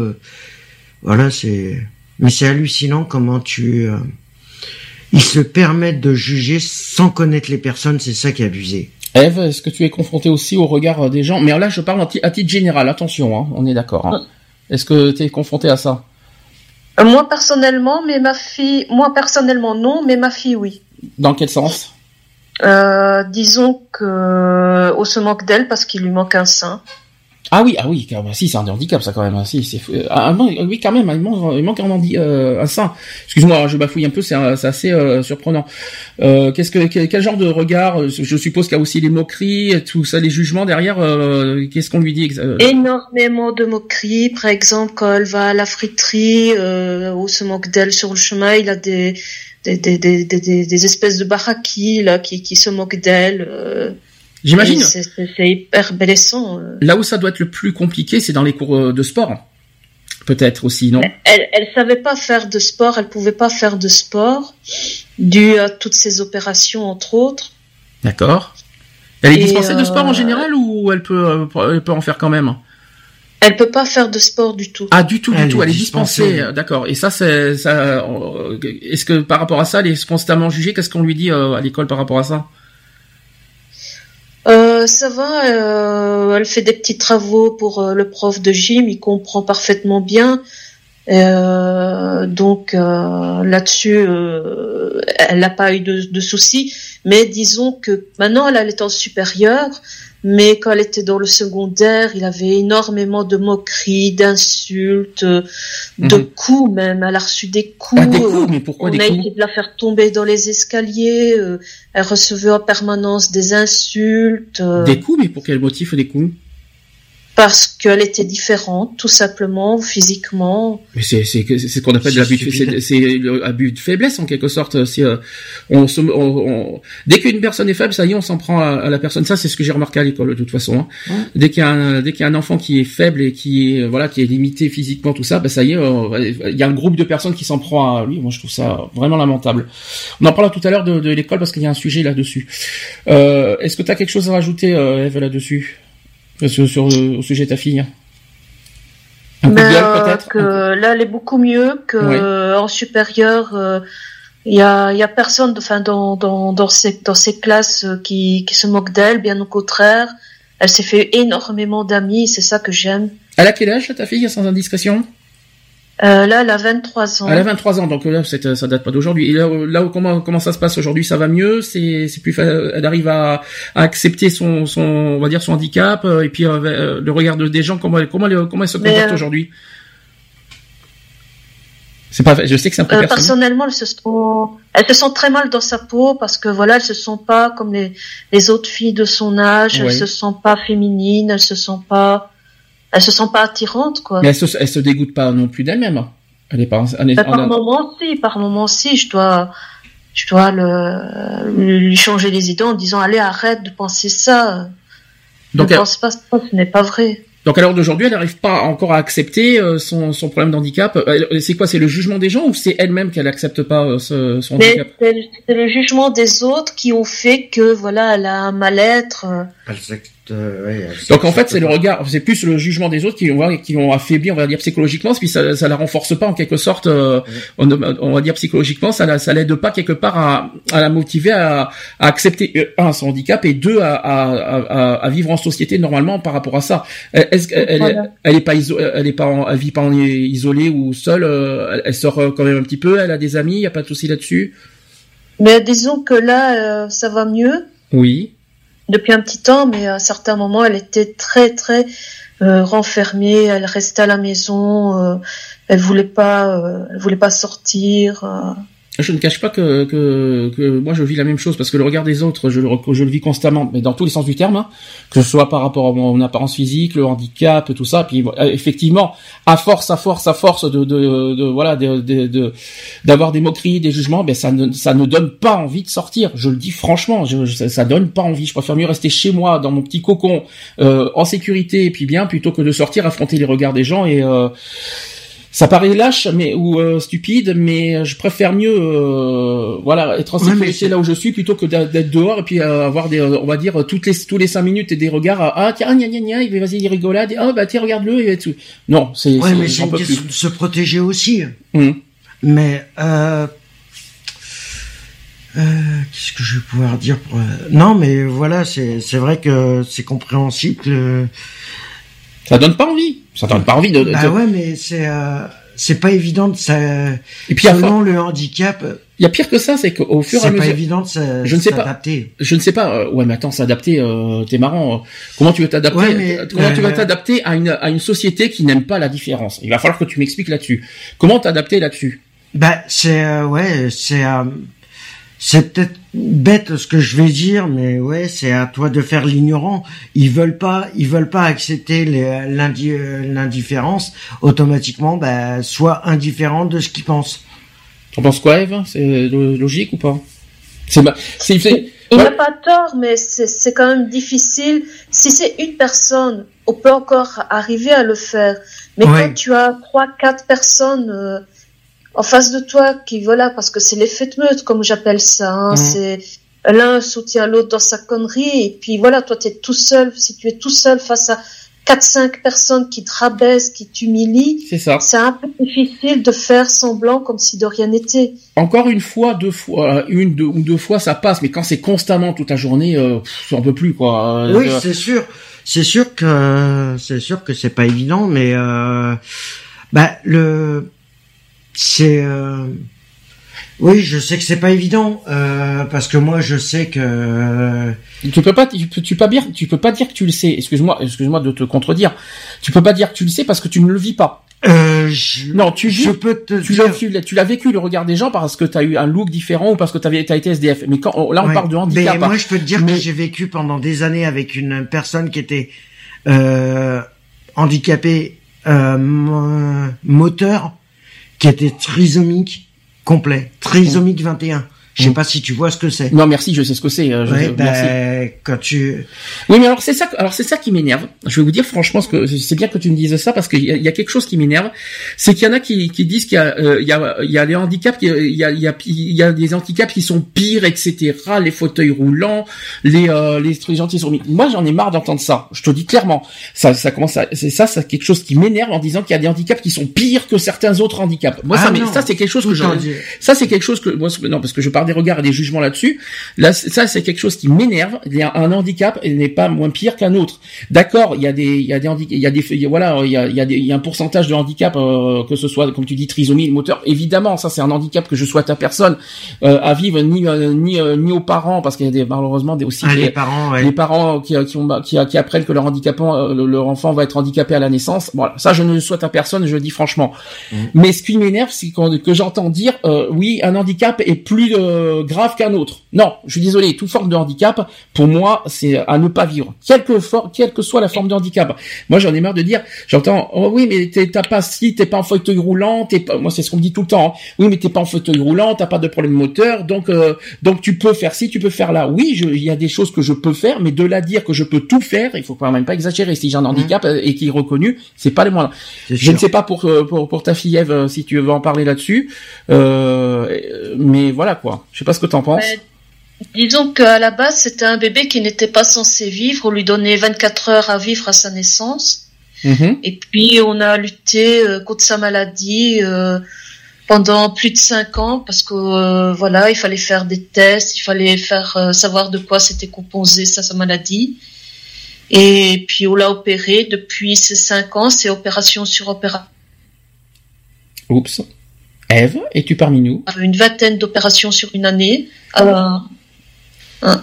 voilà c'est mais c'est hallucinant comment tu ils se permettent de juger sans connaître les personnes c'est ça qui est abusé Eve, est-ce que tu es confronté aussi au regard des gens? Mais là, je parle à titre général, attention, hein, on est d'accord. Hein. Est-ce que tu es confronté à ça? Euh, Moi, personnellement, mais ma fille... Moi, personnellement, non, mais ma fille, oui. Dans quel sens? Euh, Disons que... On se moque d'elle parce qu'il lui manque un sein. Ah oui, ah oui, si c'est un handicap ça quand même. Hein, si, c'est ah, oui quand même, il manque, il manque un, euh, un sein. Excuse-moi, je bafouille un peu, c'est assez euh, surprenant. Euh, qu'est-ce que quel, genre de regard Je suppose qu'il y a aussi les moqueries, tout ça, les jugements derrière. qu'est-ce qu'on lui dit Énormément de moqueries. Par exemple, quand elle va à la friterie, ou se moque d'elle sur le chemin, il a des des, des, des, des, espèces de baraki là qui, qui se moquent d'elle. J'imagine. C'est hyper blessant. Euh. Là où ça doit être le plus compliqué, c'est dans les cours euh, de sport. Peut-être aussi, non? Elle, elle savait pas faire de sport, elle pouvait pas faire de sport, dû à toutes ces opérations, entre autres. D'accord. Elle est dispensée de sport en euh, général ou elle peut, elle peut en faire quand même? Elle peut pas faire de sport du tout. Ah, du tout, du tout. Elle est dispensée, d'accord. Et ça, c'est, ça, est-ce que par rapport à ça, elle est constamment jugée? Qu'est-ce qu'on lui dit à l'école par rapport à ça? Euh, ça va, euh, elle fait des petits travaux pour euh, le prof de gym, il comprend parfaitement bien. Donc là-dessus, elle n'a pas eu de, de, soucis. Mais disons que maintenant, elle est en supérieur mais quand elle était dans le secondaire, il avait énormément de moqueries, d'insultes, de mhm. coups même. Elle a reçu des coups. Ah, des coups mais pourquoi On a essayé de la faire tomber dans les escaliers. Euh, elle recevait en permanence des insultes. Euh. Des coups, mais pour quel motif des coups? Parce qu'elle était différente, tout simplement, physiquement. Mais c'est c'est c'est ce qu'on appelle l'abus de c'est l'abus de faiblesse en quelque sorte. Si euh, on, se, on, dès qu'une personne est faible, ça y est, on s'en prend à, la personne. Ça, c'est ce que j'ai remarqué à l'école de toute façon. Hein. Dès qu'il y a un, dès qu'il y a un enfant qui est faible et qui est voilà qui est limité physiquement, tout ça, bah ça y est, euh, il y a un groupe de personnes qui s'en prend à lui. Moi, je trouve ça vraiment lamentable. On en parlera tout à l'heure de, de l'école parce qu'il y a un sujet là-dessus. Euh, Est-ce que tu as quelque chose à rajouter, Eve, là-dessus? Sur, sur, au sujet de ta fille Un ben, peut-être que Là, elle est beaucoup mieux que en supérieur. Il euh, y a, y a personne, enfin, dans, dans, dans, ces, dans ces classes euh, qui, qui se moquent d'elle, bien au contraire. Elle s'est fait énormément d'amis, c'est ça que j'aime. Elle a quel âge, ta fille, sans indiscrétion? Euh, là, elle a 23 ans. Elle a 23 ans, donc là, ça date pas d'aujourd'hui. Et là, là comment, comment ça se passe aujourd'hui? Ça va mieux? C'est, plus, elle arrive à, à, accepter son, son, on va dire son handicap euh, et puis euh, euh, le regard des gens. Comment, elle, comment, elle, comment elle se comporte aujourd'hui? C'est pas, je sais que c'est un peu personnellement, elle se sent, elle se sent très mal dans sa peau parce que voilà, elle se sent pas comme les, les autres filles de son âge. Elle se sent pas féminine. Elle se sent pas elle se sent pas attirante, quoi. Mais elle se, se dégoûte pas non plus d'elle-même. Elle est pas. Elle est, bah, par moment, si, par moment, si, je dois, je dois le, lui changer les idées en disant, allez, arrête de penser ça. Donc, ne pense pas ça, ce n'est pas vrai. Donc à l'heure d'aujourd'hui, elle n'arrive pas encore à accepter euh, son, son problème d'handicap. C'est quoi C'est le jugement des gens ou c'est elle-même qu'elle n'accepte pas euh, son handicap? C'est le jugement des autres qui ont fait que voilà, elle a un mal-être. Euh, Donc en fait, c'est le regard, c'est plus le jugement des autres qui l'ont qui l'ont affaibli, on va dire psychologiquement, puis ça, ça la renforce pas en quelque sorte, euh, on, va dire psychologiquement, ça la, ça l'aide pas quelque part à, à la motiver à, à, accepter euh, un son handicap et deux à, à, à, vivre en société normalement par rapport à ça. Est-ce qu'elle elle est pas elle est pas elle vit pas en isolée ou seule, elle, sort quand même un petit peu, elle a des amis, il y a pas de souci là-dessus? Mais disons que là, ça va mieux. Oui depuis un petit temps, mais à un certain moment, elle était très très euh, renfermée. Elle restait à la maison. Euh, elle voulait pas, euh, elle voulait pas sortir. Euh. Je ne cache pas que, que, que, moi je vis la même chose parce que le regard des autres, je le, je le vis constamment, mais dans tous les sens du terme, hein, que ce soit par rapport à mon apparence physique, le handicap, tout ça. Puis effectivement, à force, à force, à force de, de, de voilà, de, de, d'avoir des moqueries, des jugements, ben ça ne, ça ne donne pas envie de sortir. Je le dis franchement, je, ça donne pas envie. Je préfère mieux rester chez moi, dans mon petit cocon, euh, en sécurité et puis bien, plutôt que de sortir, affronter les regards des gens et euh, ça paraît lâche mais ou euh, stupide mais je préfère mieux euh, voilà être en sécurité là où je suis plutôt que d'être dehors et puis euh, avoir des on va dire toutes les tous les cinq minutes des regards ah tiens gna gna gna il vas-y il rigolade ah bah tiens regarde-le et tout non c'est ouais mais c'est de se protéger aussi hum. mais euh... Qu'est-ce que je vais pouvoir dire pour... Non, mais voilà, c'est c'est vrai que c'est compréhensible. Ça donne pas envie. Ça donne pas envie de. Bah ouais, mais c'est euh, c'est pas évident de ça. Et puis selon le handicap. Il y a pire que ça, c'est qu'au fur et à mesure. C'est pas évident de s'adapter. Je ne sais pas. Je ne sais pas. Euh, ouais, mais attends, s'adapter. Euh, T'es marrant. Comment tu veux t'adapter ouais, Comment tu vas euh, t'adapter à une à une société qui n'aime pas la différence? Il va falloir que tu m'expliques là-dessus. Comment t'adapter là-dessus? Bah c'est euh, ouais, c'est c'est peut-être bête ce que je vais dire, mais ouais, c'est à toi de faire l'ignorant. Ils veulent pas, ils veulent pas accepter l'indifférence. Automatiquement, bah, sois indifférent de ce qu'ils pensent. Tu penses quoi, Eve C'est logique ou pas? C'est il n'a pas tort, mais c'est quand même difficile. Si c'est une personne, on peut encore arriver à le faire. Mais quand tu as trois, quatre personnes euh, en face de toi qui voilà parce que c'est l'effet de meute comme j'appelle ça hein, mhm. c'est l'un soutient l'autre dans sa connerie et puis voilà toi tu es tout seul si tu es tout seul face à quatre cinq personnes qui te rabaissent qui t'humilient c'est ça. c'est un peu difficile de faire semblant comme si de rien n'était. Encore une fois deux fois euh, une deux, ou deux fois ça passe mais quand c'est constamment toute la journée euh, on peut plus quoi. Oui euh, c'est sûr. C'est sûr que c'est sûr que c'est pas évident mais euh, bah le c'est oui, je sais que c'est pas évident parce que moi je sais que tu peux pas tu peux, tu pas dire tu peux pas dire que tu le sais. Excuse-moi, excuse-moi de te contredire. Tu peux pas dire que tu le sais parce que tu ne le vis pas. Euh, je, non, tu je peux te tu l'as tu l'as vécu le regard des gens parce que tu as eu un look différent ou parce que tu as été SDF. Mais quand là on parle de handicap. Mais moi je peux te dire que j'ai vécu pendant des années avec une personne qui était euh, handicapée euh, moteur, qui était trisomique complet, trisomique 21. Je sais mm. pas si tu vois ce que c'est. Non, merci, je sais ce que c'est. Euh, ben, quand tu. Oui, mais alors c'est ça, alors c'est ça qui m'énerve. Je vais vous dire franchement, ce que c'est bien que tu me dises ça parce qu'il y, y, a quelque chose qui m'énerve, c'est qu'il y en a qui, qui disent qu'il y a, euh, il y a, il y a les handicaps, il y a, il y a, il y a des handicaps qui sont pires, etc. Les fauteuils roulants, les, euh, les gens qui sont. Moi, j'en ai marre d'entendre ça. Je te dis clairement, ça, ça commence à, c'est ça, c'est quelque chose qui m'énerve en disant qu'il y a des handicaps qui sont pires que certains autres handicaps. Moi, ça, ah ça c'est quelque chose que je, ça c'est quelque chose que moi, non, parce que je parle des regards et des jugements là-dessus. Là, ça, c'est quelque chose qui m'énerve. Un handicap n'est pas moins pire qu'un autre. D'accord, il y a des, il y a des il y a des, voilà, il y a, il y a, des, il y a un pourcentage de handicap, euh, que ce soit, comme tu dis, trisomie, moteur. Évidemment, ça, c'est un handicap que je souhaite à personne euh, à vivre, ni euh, ni ni aux parents, parce qu'il y a des, malheureusement des aussi ah, les, parents, les parents qui qui, ont, qui, qui apprennent que leur handicapant, leur enfant va être handicapé à la naissance. Voilà, ça, je ne le souhaite à personne. Je le dis franchement. Mmh. Mais ce qui m'énerve, c'est que j'entends dire, oui, un handicap est plus grave qu'un autre. Non, je suis désolé, toute forme de handicap, pour moi, c'est à ne pas vivre. Quelle que, quelle que soit la forme de handicap. Moi, j'en ai marre de dire, j'entends, oh oui, mais t'as pas si, t'es pas en fauteuil roulant, t'es pas, moi, c'est ce qu'on me dit tout le temps. Hein. Oui, mais t'es pas en fauteuil roulant, t'as pas de problème moteur, donc, euh, donc tu peux faire ci, tu peux faire là. Oui, il y a des choses que je peux faire, mais de là dire que je peux tout faire, il faut quand même pas exagérer. Si j'ai un handicap mmh. euh, et qui est reconnu, c'est pas les moindres. Je ne sais pas pour, euh, pour, pour ta fille Eve si tu veux en parler là-dessus, euh, mais voilà quoi. Je sais pas ce que t'en penses. Disons qu'à la base, c'était un bébé qui n'était pas censé vivre. On lui donnait 24 heures à vivre à sa naissance. Mhm. Et puis, on a lutté euh, contre sa maladie euh, pendant plus de 5 ans parce que euh, voilà, il fallait faire des tests, il fallait faire savoir de quoi c'était composé ça, sa maladie. Et puis, on l'a opéré depuis ces 5 ans. C'est opération sur opération. Oups. Eve, es-tu parmi nous? Une vingtaine d'opérations sur une année. Alors, Hein.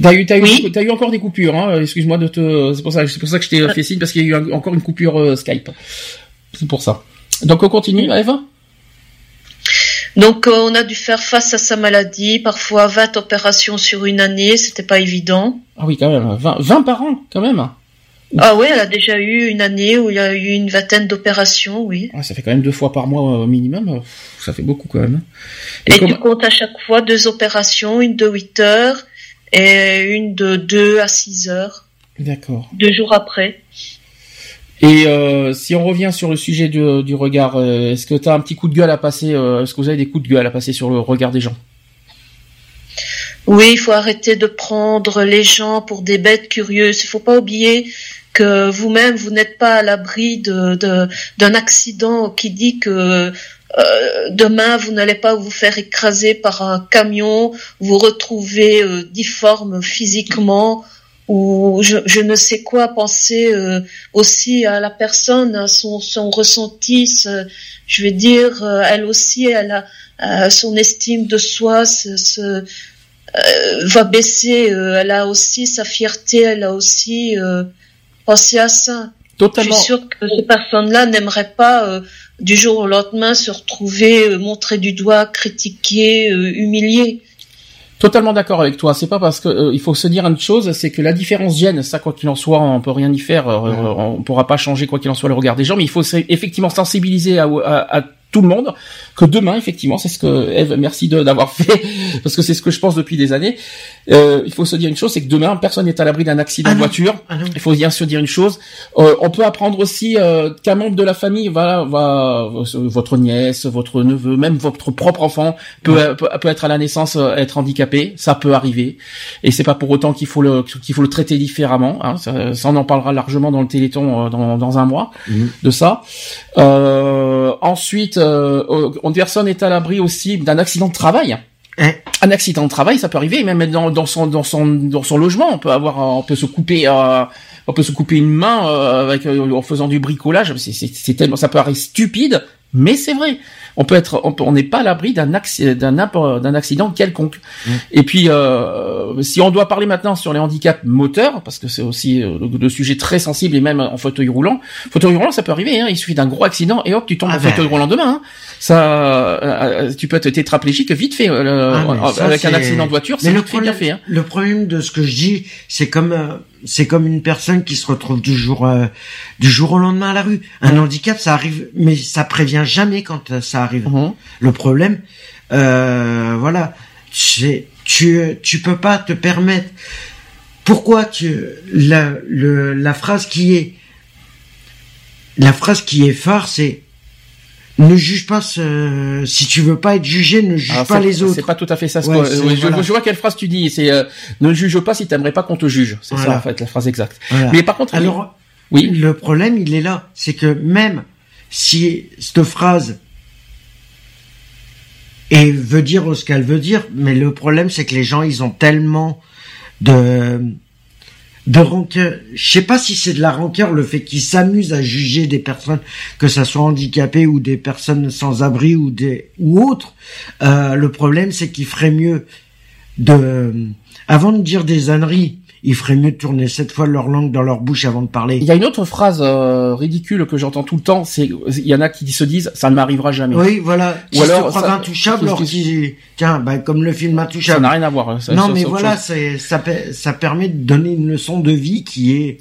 T'as eu, eu, encore des coupures, hein excuse-moi de te, c'est pour ça, c'est pour ça que je t'ai fait signe parce qu'il y a eu encore une coupure euh, Skype. C'est pour ça. Donc on continue, Eva. Donc euh, on a dû faire face à sa maladie, parfois 20 opérations sur une année, c'était pas évident. Ah oui, quand même, 20, 20 par an, quand même. Ah oui, elle a déjà eu une année où il y a eu une vingtaine d'opérations, oui. Ah, ça fait quand même deux fois par mois au minimum, ça fait beaucoup quand même. Et, tu comptes à chaque fois deux opérations, une de 8 heures et une de 2 à 6 heures. D'accord. Deux jours après. Et euh, si on revient sur le sujet du, du regard, euh, est-ce que tu as un petit coup de gueule à passer euh, Est-ce que vous avez des coups de gueule à passer sur le regard des gens? Oui, il faut arrêter de prendre les gens pour des bêtes curieuses. Il faut pas oublier que vous-même vous n'êtes pas à l'abri de d'un accident qui dit que euh, demain, vous n'allez pas vous faire écraser par un camion, vous retrouver euh, difforme physiquement, ou je, je, ne sais quoi penser euh, aussi à la personne, à son, son ressenti. je veux dire, euh, elle aussi, elle a son estime de soi se, se va baisser. elle a aussi sa fierté, elle a aussi pensé à ça. Totalement. Je suis sûre que ces personnes-là n'aimeraient pas du jour au lendemain se retrouver euh, montré du doigt, critiqué, euh. Totalement d'accord avec toi. C'est pas parce que euh, il faut se dire une chose, c'est que la différence gêne. Ça, quoi qu'il en soit, on peut rien y faire. on pourra pas changer quoi qu'il en soit le regard des gens, mais il faut effectivement sensibiliser à, à tout le monde, que demain, effectivement, c'est ce que Eve, merci d'avoir fait, parce que c'est ce que je pense depuis des années. Euh, il faut se dire une chose, c'est que demain, personne n'est à l'abri d'un accident ah de voiture. Ah il faut bien se dire une chose. Euh, on peut apprendre aussi euh, qu'un membre de la famille, voilà, va, votre nièce, votre neveu, même votre propre enfant peut, peut, être à la naissance euh, être handicapé. Ça peut arriver, et c'est pas pour autant qu'il faut le qu'il faut le traiter différemment. Hein. Ça, on en parlera largement dans le Téléthon dans, dans un mois mhm. de ça. ensuite euh, une personne est à l'abri aussi d'un accident de travail. Hein un accident de travail, ça peut arriver, même dans, dans, son dans son dans son logement, on peut avoir, on peut se couper, euh, on peut se couper une main euh, avec en faisant du bricolage. C'est tellement, ça peut paraître stupide, mais c'est vrai. On peut être, on n'est pas à l'abri d'un d'un d'un accident quelconque. Mmh. Et puis, euh, si on doit parler maintenant sur les handicaps moteurs, parce que c'est aussi euh, le, sujet très sensible et même en fauteuil roulant, fauteuil roulant, ça peut arriver. Hein, il suffit d'un gros accident et hop, tu tombes ah en fauteuil roulant demain. Hein. Ça, euh, tu peux être tétraplégique vite fait ah, avec un accident de voiture. C'est le bien fait. Hein. Le problème de ce que je dis, c'est comme c'est comme une personne qui se retrouve du jour du jour au lendemain à la rue. Un handicap, ça arrive, mais ça prévient jamais quand ça arrive. Mhm. Le problème, euh, voilà, c'est tu tu peux pas te permettre. Pourquoi tu la le, la phrase qui est la phrase qui est phare, c'est ne juge pas ce, si tu veux pas être jugé, ne juge pas les autres. C'est pas tout à fait ça. je, vois quelle phrase tu dis. C'est euh, ne juge pas si t'aimerais pas qu'on te juge. C'est ça en fait la phrase exacte. Mais par contre, alors oui, le problème il est là, c'est que même si cette phrase et veut dire ce qu'elle veut dire, mais le problème c'est que les gens ils ont tellement de de rancœur. Je sais pas si c'est de la rancœur le fait qu'ils s'amusent à juger des personnes que ça soit handicapées ou des personnes sans abri ou des ou autres. Euh, le problème c'est qu'ils feraient mieux de avant de dire des âneries il ferait mieux de tourner sept fois leur langue dans leur bouche avant de parler. Il y a une autre phrase euh, ridicule que j'entends tout le temps, c'est il y en a qui se disent ça ne m'arrivera jamais. Oui, voilà. Ou alors se ça, intouchable alors qu'ils tiens, bah, comme le film Intouchable. Ça n'a rien à voir. Ça, non, mais voilà, c'est ça ça permet de donner une leçon de vie qui est.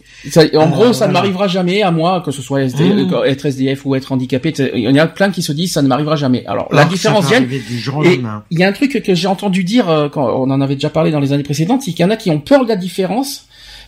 en gros, ça ne m'arrivera jamais à moi que ce soit mmh. être SDF ou être handicapé. Il y en a plein qui se disent ça ne m'arrivera jamais. Alors, la différence vient. Il y a un truc que j'ai entendu dire euh, quand on en avait déjà parlé dans les années précédentes, c'est qu'il y en a qui ont peur de la différence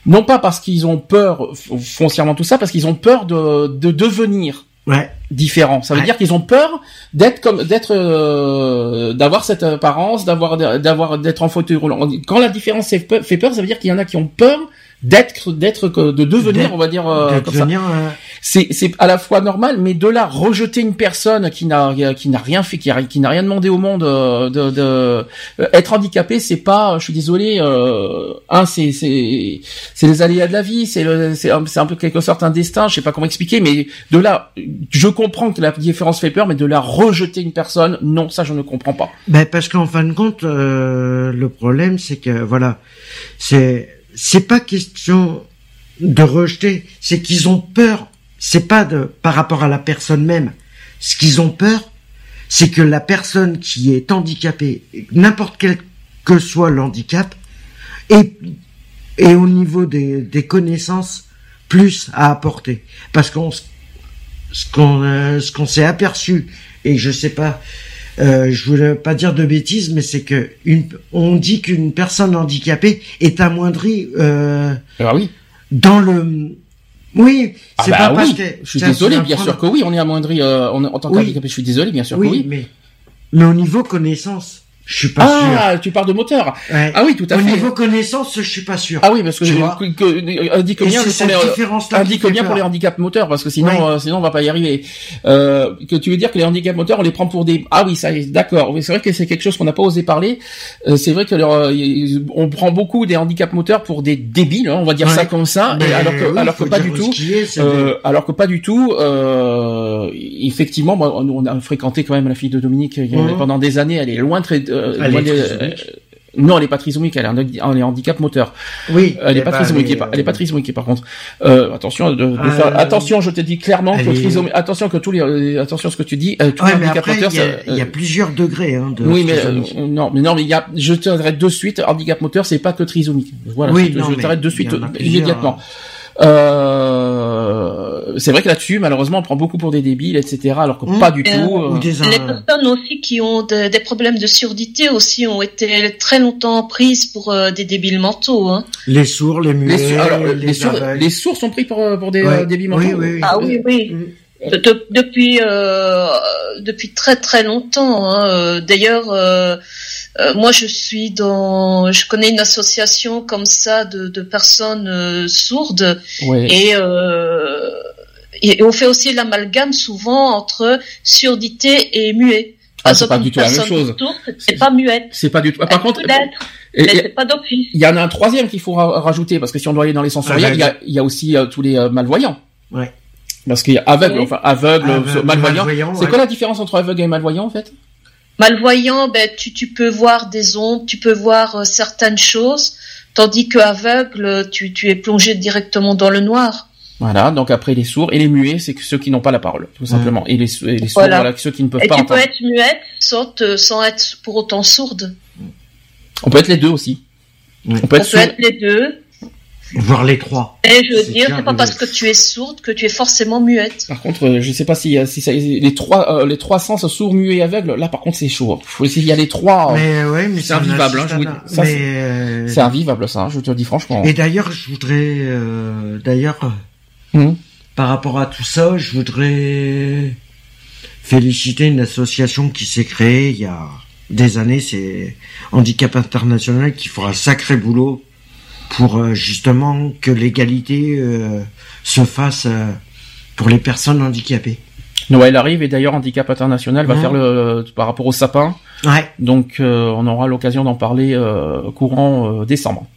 non pas parce qu'ils ont peur foncièrement tout ça, parce qu'ils ont peur de, de devenir ouais. différents. Ça veut dire qu'ils ont peur d'être comme d'être euh, d'avoir cette apparence, d'avoir d'avoir d'être en fauteuil roulant. Quand la différence fait peur, ça veut dire qu'il y en a qui ont peur d'être d'être de devenir on va dire euh, comme ça. euh, c'est c'est à la fois normal mais de là rejeter une personne qui n'a qui n'a rien fait qui a, qui n'a rien demandé au monde euh, de, de être handicapé c'est pas je suis désolé euh, un c'est c'est c'est les aléas de la vie c'est c'est c'est un peu quelque sorte un destin je sais pas comment expliquer mais de là je comprends que la différence fait peur mais de là rejeter une personne non ça je ne comprends pas. Ben parce qu'en fin de compte le problème c'est que voilà c'est c'est pas question de rejeter, c'est qu'ils ont peur. C'est pas de par rapport à la personne même. Ce qu'ils ont peur, c'est que la personne qui est handicapée, n'importe quel que soit l'handicap, et, et au niveau des, des connaissances, plus à apporter. Parce qu'on ce qu'on euh, ce qu'on s'est aperçu, et je sais pas, euh, je voulais pas dire de bêtises, mais c'est que une, on dit qu'une personne handicapée est amoindrie. Euh, ah oui. Dans le oui, ah c'est bah pas parce que. Je suis désolé, bien sûr que oui, on est amoindri euh, en, tant qu'handicapé. Je suis désolé, bien sûr oui, que oui. Mais, mais au niveau connaissance, je suis pas sûr. Ah, tu parles de moteur. Ah oui, tout à fait. Au niveau connaissance, je suis pas sûr. Ah oui, parce que, je, que, que indique bien pour les, indique bien pour les handicaps moteurs, parce que sinon, euh, sinon on va pas y arriver. Euh, que tu veux dire que les handicaps moteurs, on les prend pour des. Ah oui, ça, d'accord. C'est vrai que c'est quelque chose qu'on n'a pas osé parler. Euh, c'est vrai que euh, on prend beaucoup des handicaps moteurs pour des débiles, hein, on va dire ça comme ça, et alors que, alors que pas du tout. alors que pas du tout. effectivement, moi, on a fréquenté quand même la fille de Dominique mmh. pendant des années. Elle est loin très euh, euh, non, elle est pas trisomique, elle est en, handicap moteur. Oui. Elle est pas trisomique, elle est pas trisomique par contre. Euh, attention, de, ah, attention, je te dis clairement que trisomique, attention que tous les, attention à ce que tu dis, tous les handicap moteurs. Il y, a plusieurs degrés. Hein, de oui, mais non, mais non, mais il y a, je t'arrête de suite. Handicap moteur, c'est pas que trisomique. Voilà, oui, je t'arrête de suite immédiatement. Euh, c'est vrai que là-dessus, malheureusement, on prend beaucoup pour des débiles, etc. Alors que mmh. pas du tout. Euh. Les personnes aussi qui ont des problèmes de surdité aussi ont été très longtemps prises pour euh, des débiles mentaux. Hein. Les sourds, les muets, les, sourds, les, sourds, sont pris pour, pour des débiles mentaux. Oui, oui, ah oui, oui. Mmh. depuis depuis très très longtemps. Hein. D'ailleurs euh, moi, je suis dans, je connais une association comme ça de, de personnes euh, sourdes et, euh, et, on fait aussi l'amalgame souvent entre surdité et muet. Ah, c'est pas du tout la même chose. C'est pas muette. C'est pas du tout. Par contre, mais c'est pas d'office. Il y en a un troisième qu'il faut rajouter parce que si on doit aller dans les sensoriels, il y a, il y a aussi tous les malvoyants. Ouais. Parce qu'il y a aveugle, enfin aveugle, malvoyant. c'est quoi la différence entre aveugle et malvoyant en fait? Malvoyant, ben tu, tu peux voir des ondes, tu peux voir euh, certaines choses, tandis que aveugle, tu, tu es plongé directement dans le noir. Voilà, donc après les sourds et les muets, c'est ceux qui n'ont pas la parole, tout simplement. Et les, les sourds, voilà. ceux qui ne peuvent pas entendre. Et tu peux être muette sans, sans être pour autant sourde. On peut être les deux aussi. On peut, être, les deux. Voir les trois. Et je veux dire, c'est pas parce que tu es sourde que tu es forcément muette. Par contre, euh, je sais pas si, si ça, les trois, euh, les trois sens sourds, muets et aveugles, là par contre c'est chaud. Il y a les trois. Mais ouais, mais c'est invivable. Hein, ça, euh, c'est invivable ça. Je te le dis franchement. Et d'ailleurs, je voudrais, d'ailleurs, hum. par rapport à tout ça, je voudrais féliciter une association qui s'est créée il y a des années, c'est Handicap International qui fera un sacré boulot pour euh, justement que l'égalité euh, se fasse euh, pour les personnes handicapées. Noël arrive et d'ailleurs Handicap International va faire le par rapport au sapin. Ouais. Donc on aura l'occasion d'en parler courant décembre.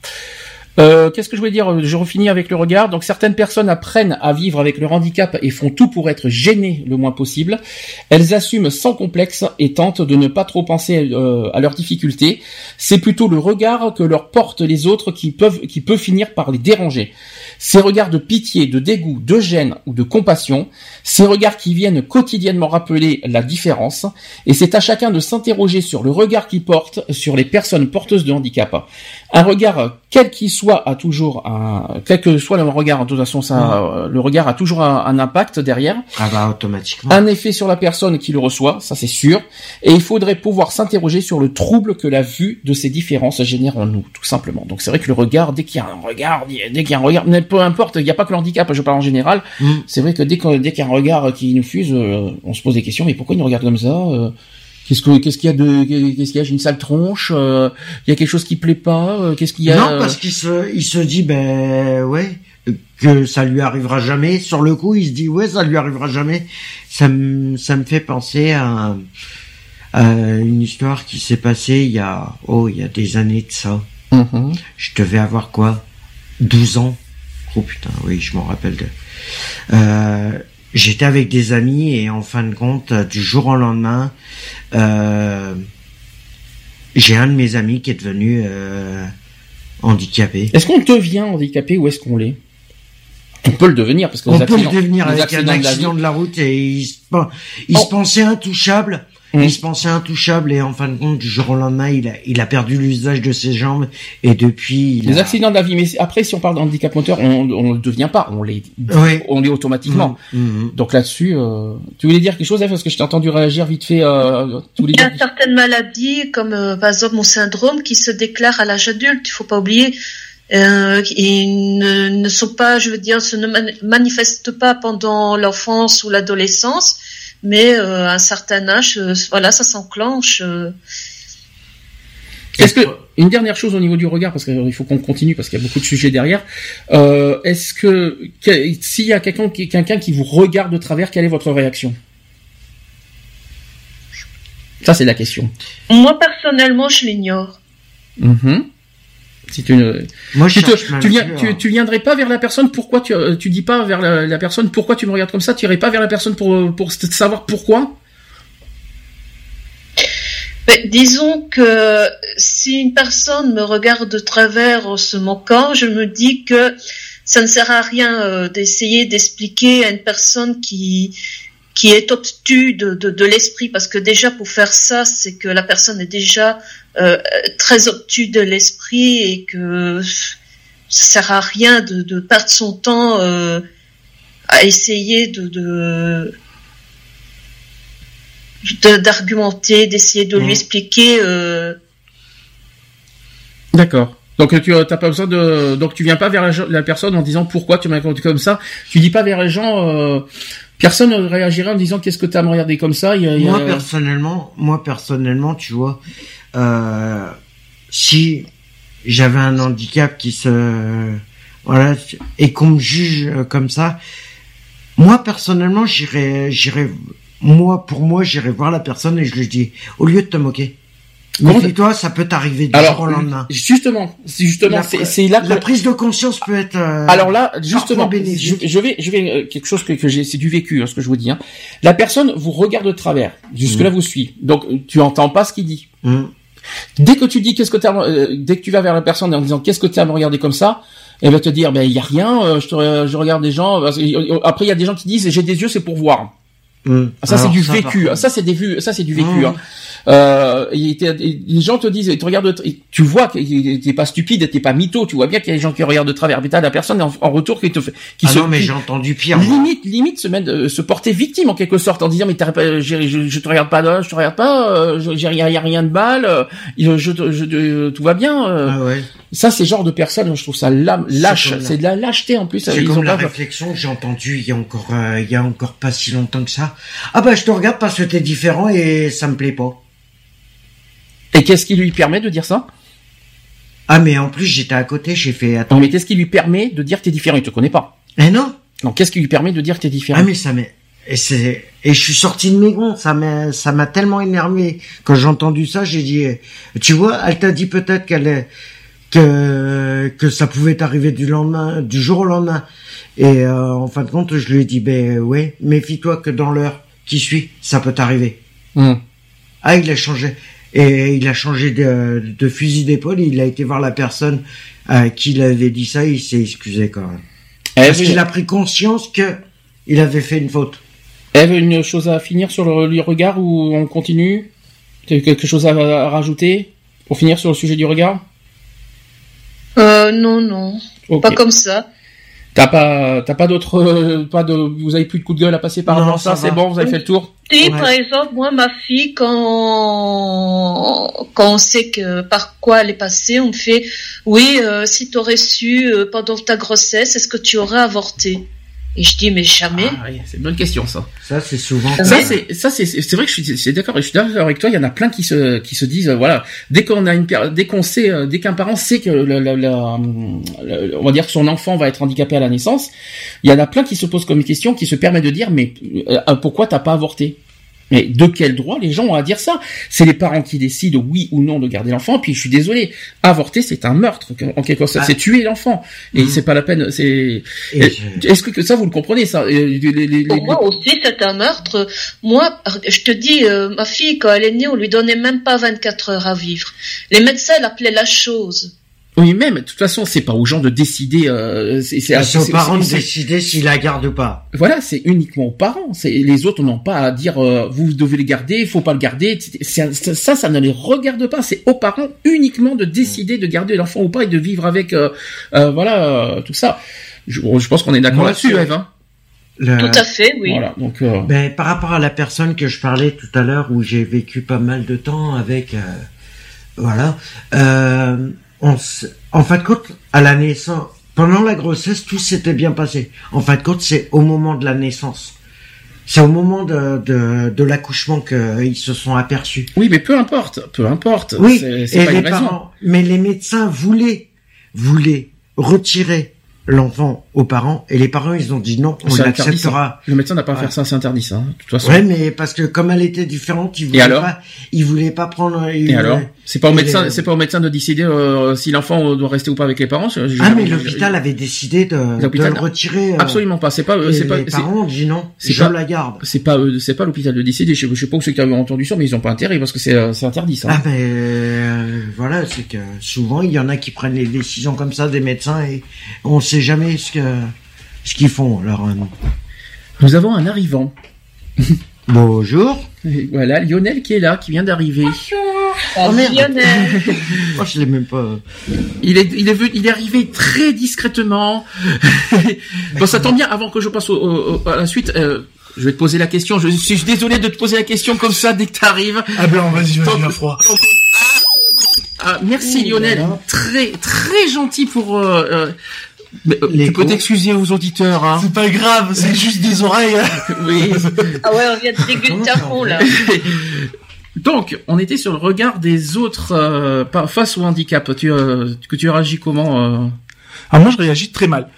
Euh, qu'est-ce que je voulais dire? Je refinis avec le regard. Donc certaines personnes apprennent à vivre avec leur handicap et font tout pour être gênées le moins possible. Elles assument sans complexe et tentent de ne pas trop penser euh, à leurs difficultés. C'est plutôt le regard que leur portent les autres qui peuvent qui peut finir par les déranger. Ces regards de pitié, de dégoût, de gêne ou de compassion, ces regards qui viennent quotidiennement rappeler la différence, et c'est à chacun de s'interroger sur le regard qu'il porte sur les personnes porteuses de handicap. Un regard, quel qu'il soit, a toujours un, quel que soit le regard, de toute façon, ça, mmh. euh, le regard a toujours un, impact derrière. Ah bah, automatiquement. Un effet sur la personne qui le reçoit, ça c'est sûr. Et il faudrait pouvoir s'interroger sur le trouble que la vue de ces différences génère en nous, tout simplement. Donc c'est vrai que le regard, dès qu'il y a un regard, dès qu'il y a un regard, peu importe, il n'y a pas que le handicap, je parle en général. Mmh. C'est vrai que dès qu'il y a un regard qui nous fuse, euh, on se pose des questions, mais pourquoi il nous regarde comme ça? Euh? Qu'est-ce que qu'est-ce qu'il y a de qu'est-ce qu'il y a? J'ai une sale tronche. Euh, il y a quelque chose qui plaît pas. Euh, qu'est-ce qu'il y a? Non, parce qu'il se il se dit ben ouais que ça lui arrivera jamais. Sur le coup, il se dit ouais ça lui arrivera jamais. Ça me ça me fait penser à, une histoire qui s'est passée il y a oh il y a des années de ça. Mm-hmm. Je devais avoir quoi? 12 ans? Oh putain, oui, je m'en rappelle de. Euh, j'étais avec des amis et en fin de compte, du jour au lendemain, euh, j'ai un de mes amis qui est devenu euh, handicapé. Est-ce qu'on devient handicapé ou est-ce qu'on l'est? On peut le devenir parce que on peut le devenir avec un accident de la, route et il se, il se oh. pensait intouchable Mm. Il se pensait intouchable et en fin de compte, du jour au lendemain, il a, il a perdu l'usage de ses jambes et depuis. Les accidents de la vie, mais après, si on parle d'handicap moteur, on ne le devient pas, on l'est, on l'est automatiquement. Mm. Mm. Donc là-dessus, euh, tu voulais dire quelque chose, parce que je t'ai entendu réagir vite fait. Euh, il y a certaines maladies, comme euh, par exemple mon syndrome, qui se déclarent à l'âge adulte. Il faut pas oublier. Euh, ils ne, ne, sont pas, je veux dire, se ne manifestent pas pendant l'enfance ou l'adolescence mais euh, à un certain âge, euh, voilà, ça s'enclenche. Euh. Est-ce que une dernière chose au niveau du regard, parce qu'il faut qu'on continue parce qu'il y a beaucoup de sujets derrière. Est-ce que, s'il y a quelqu'un qui, vous regarde de travers, quelle est votre réaction? Ça, c'est la question. Moi personnellement, je l'ignore. Mm si tu Moi, tu, tu, viens, tu, viendrais pas vers la personne. Pourquoi tu, euh, tu dis pas vers la, personne pourquoi tu me regardes comme ça? Tu irais pas vers la personne pour pour savoir pourquoi? Disons que si une personne me regarde de travers en se moquant, je me dis que ça ne sert à rien euh, d'essayer d'expliquer à une personne qui qui est obtus de, de, de l'esprit, parce que déjà pour faire ça, c'est que la personne est déjà euh, très obtus de l'esprit et que ça sert à rien de, de perdre son temps euh, à essayer de, de d'argumenter, d'essayer de lui mmh. expliquer. Euh... D'accord. Donc tu n'as pas besoin de donc tu viens pas vers la, personne en disant pourquoi tu m'as comme ça? Tu dis pas vers les gens. Personne ne réagirait en disant qu'est-ce que tu as à me regarder comme ça. Moi personnellement, moi personnellement, tu vois, euh, si j'avais un handicap qui se voilà et qu'on me juge euh, comme ça, moi personnellement, j'irais moi pour moi, j'irais voir la personne et je lui dis au lieu de te moquer. Mais toi, ça peut t'arriver du jour au lendemain. Justement, justement, c'est là que la prise de conscience peut être. Euh, Alors là, justement, je, vais, je vais euh, quelque chose que, que j'ai, c'est du vécu, hein, ce que je vous dis. Hein. La personne vous regarde de travers, jusque là mmh. vous suit, donc tu entends pas ce qu'il dit. Mmh. Dès que tu dis qu'est-ce que tu euh, dès que tu vas vers la personne en disant qu'est-ce que tu as à me regarder comme ça, elle va te dire ben il y a rien, je, te, je regarde des gens. Après il y a des gens qui disent j'ai des yeux c'est pour voir. Mmh. Ça c'est du vécu. Ça c'est des vues. Ça c'est du vécu. Hein. Euh, les gens te disent, ils te regardent, tu vois que t'es pas stupide, t'es pas mytho, tu vois bien qu'il y a des gens qui regardent de travers. Mais t'as la personne en, retour qui te fait, qui ah non, mais j'ai entendu pire. Limite, limite se mettre, euh, se porter victime en quelque sorte en disant mais je, je, je, te regarde pas, je te regarde pas, euh, j'ai rien, y a rien de mal, euh, je, je, tout va bien. Ah ouais. Ça, c'est genre de personnes, je trouve ça lâche, c'est de la lâcheté en plus. C'est comme la réflexion que j'ai entendue il y a encore, il y a encore pas si longtemps que ça. Ah bah je te regarde parce que t'es différent et ça me plaît pas. Et qu'est-ce qui lui permet de dire ça? Ah, mais en plus, j'étais à côté, j'ai fait... Attends. Non, mais qu'est-ce qui lui permet de dire que t'es différent? Il te connaît pas. Eh non Non, qu'est-ce qui lui permet de dire que t'es différent? Ah, mais ça m'est... Et c'est... Et je suis sorti de mes gonds, ça m'a, ça m'a tellement énervé. Quand j'ai entendu ça, j'ai dit, tu vois, elle t'a dit peut-être qu'elle est, que, que ça pouvait arriver du lendemain, du jour au lendemain. Et euh, en fin de compte, je lui ai dit, ben ouais, méfie-toi que dans l'heure qui suit, ça peut t'arriver. Hmm. Ah, il a changé. Et il a changé de, fusil d'épaule. Il a été voir la personne à qui il avait dit ça. il s'est excusé quand même. Parce qu'il a pris conscience que il avait fait une faute. Eve, une chose à finir sur le, regard ou on continue? Quelque chose à, rajouter pour finir sur le sujet du regard? Euh, Non, non. Pas comme ça. T'as pas, t'as pas d'autres, euh, pas de, vous avez plus de coup de gueule à passer par rapport ça, c'est bon, vous avez fait le tour. Et par exemple, moi, ma fille, quand quand on sait que par quoi elle est passée, on me fait, oui, euh, si t'aurais su euh, pendant ta grossesse, est-ce que tu aurais avorté? Et je dis mais jamais. Ah, c'est une bonne question ça. Ça c'est souvent. Ça c'est ça c'est c'est vrai que je suis, d'accord. Je suis d'accord avec toi. Il y en a plein qui se qui se disent voilà dès qu'on a une dès qu'on sait euh, dès qu'un parent sait que on va dire que son enfant va être handicapé à la naissance, il y en a plein qui se posent comme question qui se permet de dire mais euh, pourquoi t'as pas avorté? Mais de quel droit les gens ont à dire ça? C'est les parents qui décident oui ou non de garder l'enfant. Puis je suis désolé, avorter c'est un meurtre en quelque sorte, ah. c'est tuer l'enfant et mmh. c'est pas la peine. C'est est-ce que ça vous le comprenez ça Pour moi aussi c'est un meurtre. Moi, je te dis, euh, ma fille quand elle est née, on lui donnait même pas 24 heures à vivre. Les médecins l'appelaient la chose. Oui, même, de toute façon, c'est pas aux gens de décider. Euh, c'est aux parents de décider s'ils la gardent pas. Voilà, c'est uniquement aux parents. C'est les autres n'ont pas à dire euh, vous devez le garder, il faut pas le garder. Ça, ça, ça ne les regarde pas. C'est aux parents uniquement de décider de garder l'enfant ou pas et de vivre avec. Euh, euh voilà, tout ça. Je, je pense qu'on est d'accord là-dessus, Eve. Hein. Tout à fait, oui. Voilà, donc. Ben, par rapport à la personne que je parlais tout à l'heure, où j'ai vécu pas mal de temps avec, voilà. Euh, en fin de compte, à la naissance, pendant la grossesse, tout s'était bien passé. En fin de compte, c'est au moment de la naissance. C'est au moment de, de, de l'accouchement qu'ils se sont aperçus. Oui, mais peu importe, peu importe. Oui, et pas les parents, mais les médecins voulaient, voulaient retirer l'enfant aux parents et les parents ils ont dit non on l'acceptera. le médecin n'a pas à faire ça c'est interdit ça hein, de toute façon. Ouais mais parce que comme elle était différente il voulait pas il voulait pas prendre et alors c'est pas au médecin c'est pas au médecin de décider euh, si l'enfant doit rester ou pas avec les parents ah mais l'hôpital avait décidé de, de le retirer euh, absolument pas c'est pas c'est pas les parents ont dit non je pas, la garde. c'est pas c'est pas l'hôpital de décider je, sais pas où ceux qui avaient entendu ça mais ils ont pas intérêt parce que c'est euh, c'est interdit ça. Ah mais voilà c'est que souvent il y en a qui prennent les décisions comme ça des médecins et on sait jamais ce que ce qu'ils font. Alors, euh, nous avons un arrivant. Bonjour. voilà, Lionel qui est là, qui vient d'arriver. Oh merde. Lionel. oh, je l'ai même pas. Il est, il est, il est arrivé très discrètement. bon, ça tombe bien. Avant que je passe à la suite, euh, je vais te poser la question. Je suis désolé de te poser la question comme ça dès que tu arrives. Ah ben, vas-y, vas-y, froid. Ah, merci Lionel, très très gentil pour euh, mais, euh, tu peux t'excuser aux auditeurs. Hein. C'est pas grave, c'est juste des oreilles. oui. Ah ouais, on vient de déguster à fond là. Donc, on était sur le regard des autres euh, face au handicap. Tu, euh, que tu réagis comment Alors moi, je réagis très mal.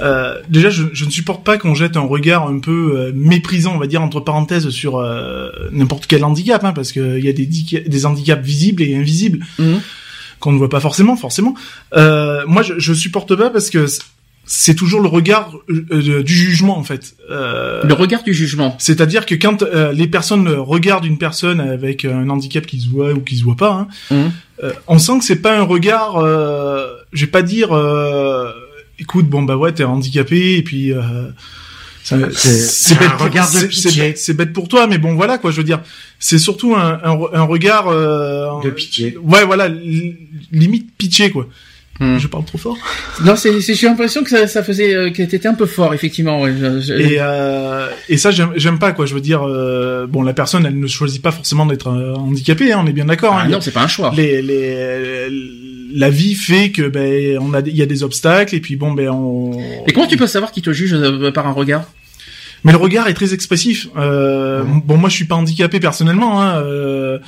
Euh, déjà, je, je, ne supporte pas qu'on jette un regard un peu euh, méprisant, on va dire entre parenthèses, sur euh, n'importe quel handicap, hein, parce qu'il y a des, des handicaps visibles et invisibles mhm. Qu'on ne voit pas forcément, forcément. Euh, moi, je, je supporte pas parce que c'est toujours le regard euh, du jugement en fait. Euh, le regard du jugement. C'est-à-dire que quand euh, les personnes regardent une personne avec un handicap qui se voit ou qui se voit pas, hein, mhm. on sent que c'est pas un regard. je vais pas dire, écoute, bon bah ouais, t'es handicapé et puis. C'est bête, regard de pitié. C'est bête pour toi, mais bon voilà quoi. Je veux dire, c'est surtout un, un, un regard de pitié. Ouais, voilà, limite pitié quoi. Hmm. Je parle trop fort. Non, c'est, j'ai l'impression que ça, ça faisait, euh, que t'étais un peu fort, effectivement. Ouais. Et, euh, et ça, j'aime, j'aime pas, quoi. Je veux dire, euh, bon, la personne, elle ne choisit pas forcément d'être euh, handicapée, hein, on est bien d'accord. Ah, hein, non, c'est pas un choix. Les, les, la vie fait que, ben, on a, il y a des obstacles, et puis bon, ben, on. Et comment tu peux savoir qui te juge euh, par un regard? Mais le regard est très expressif. Euh, Bon, moi, je suis pas handicapé personnellement. Hein, euh,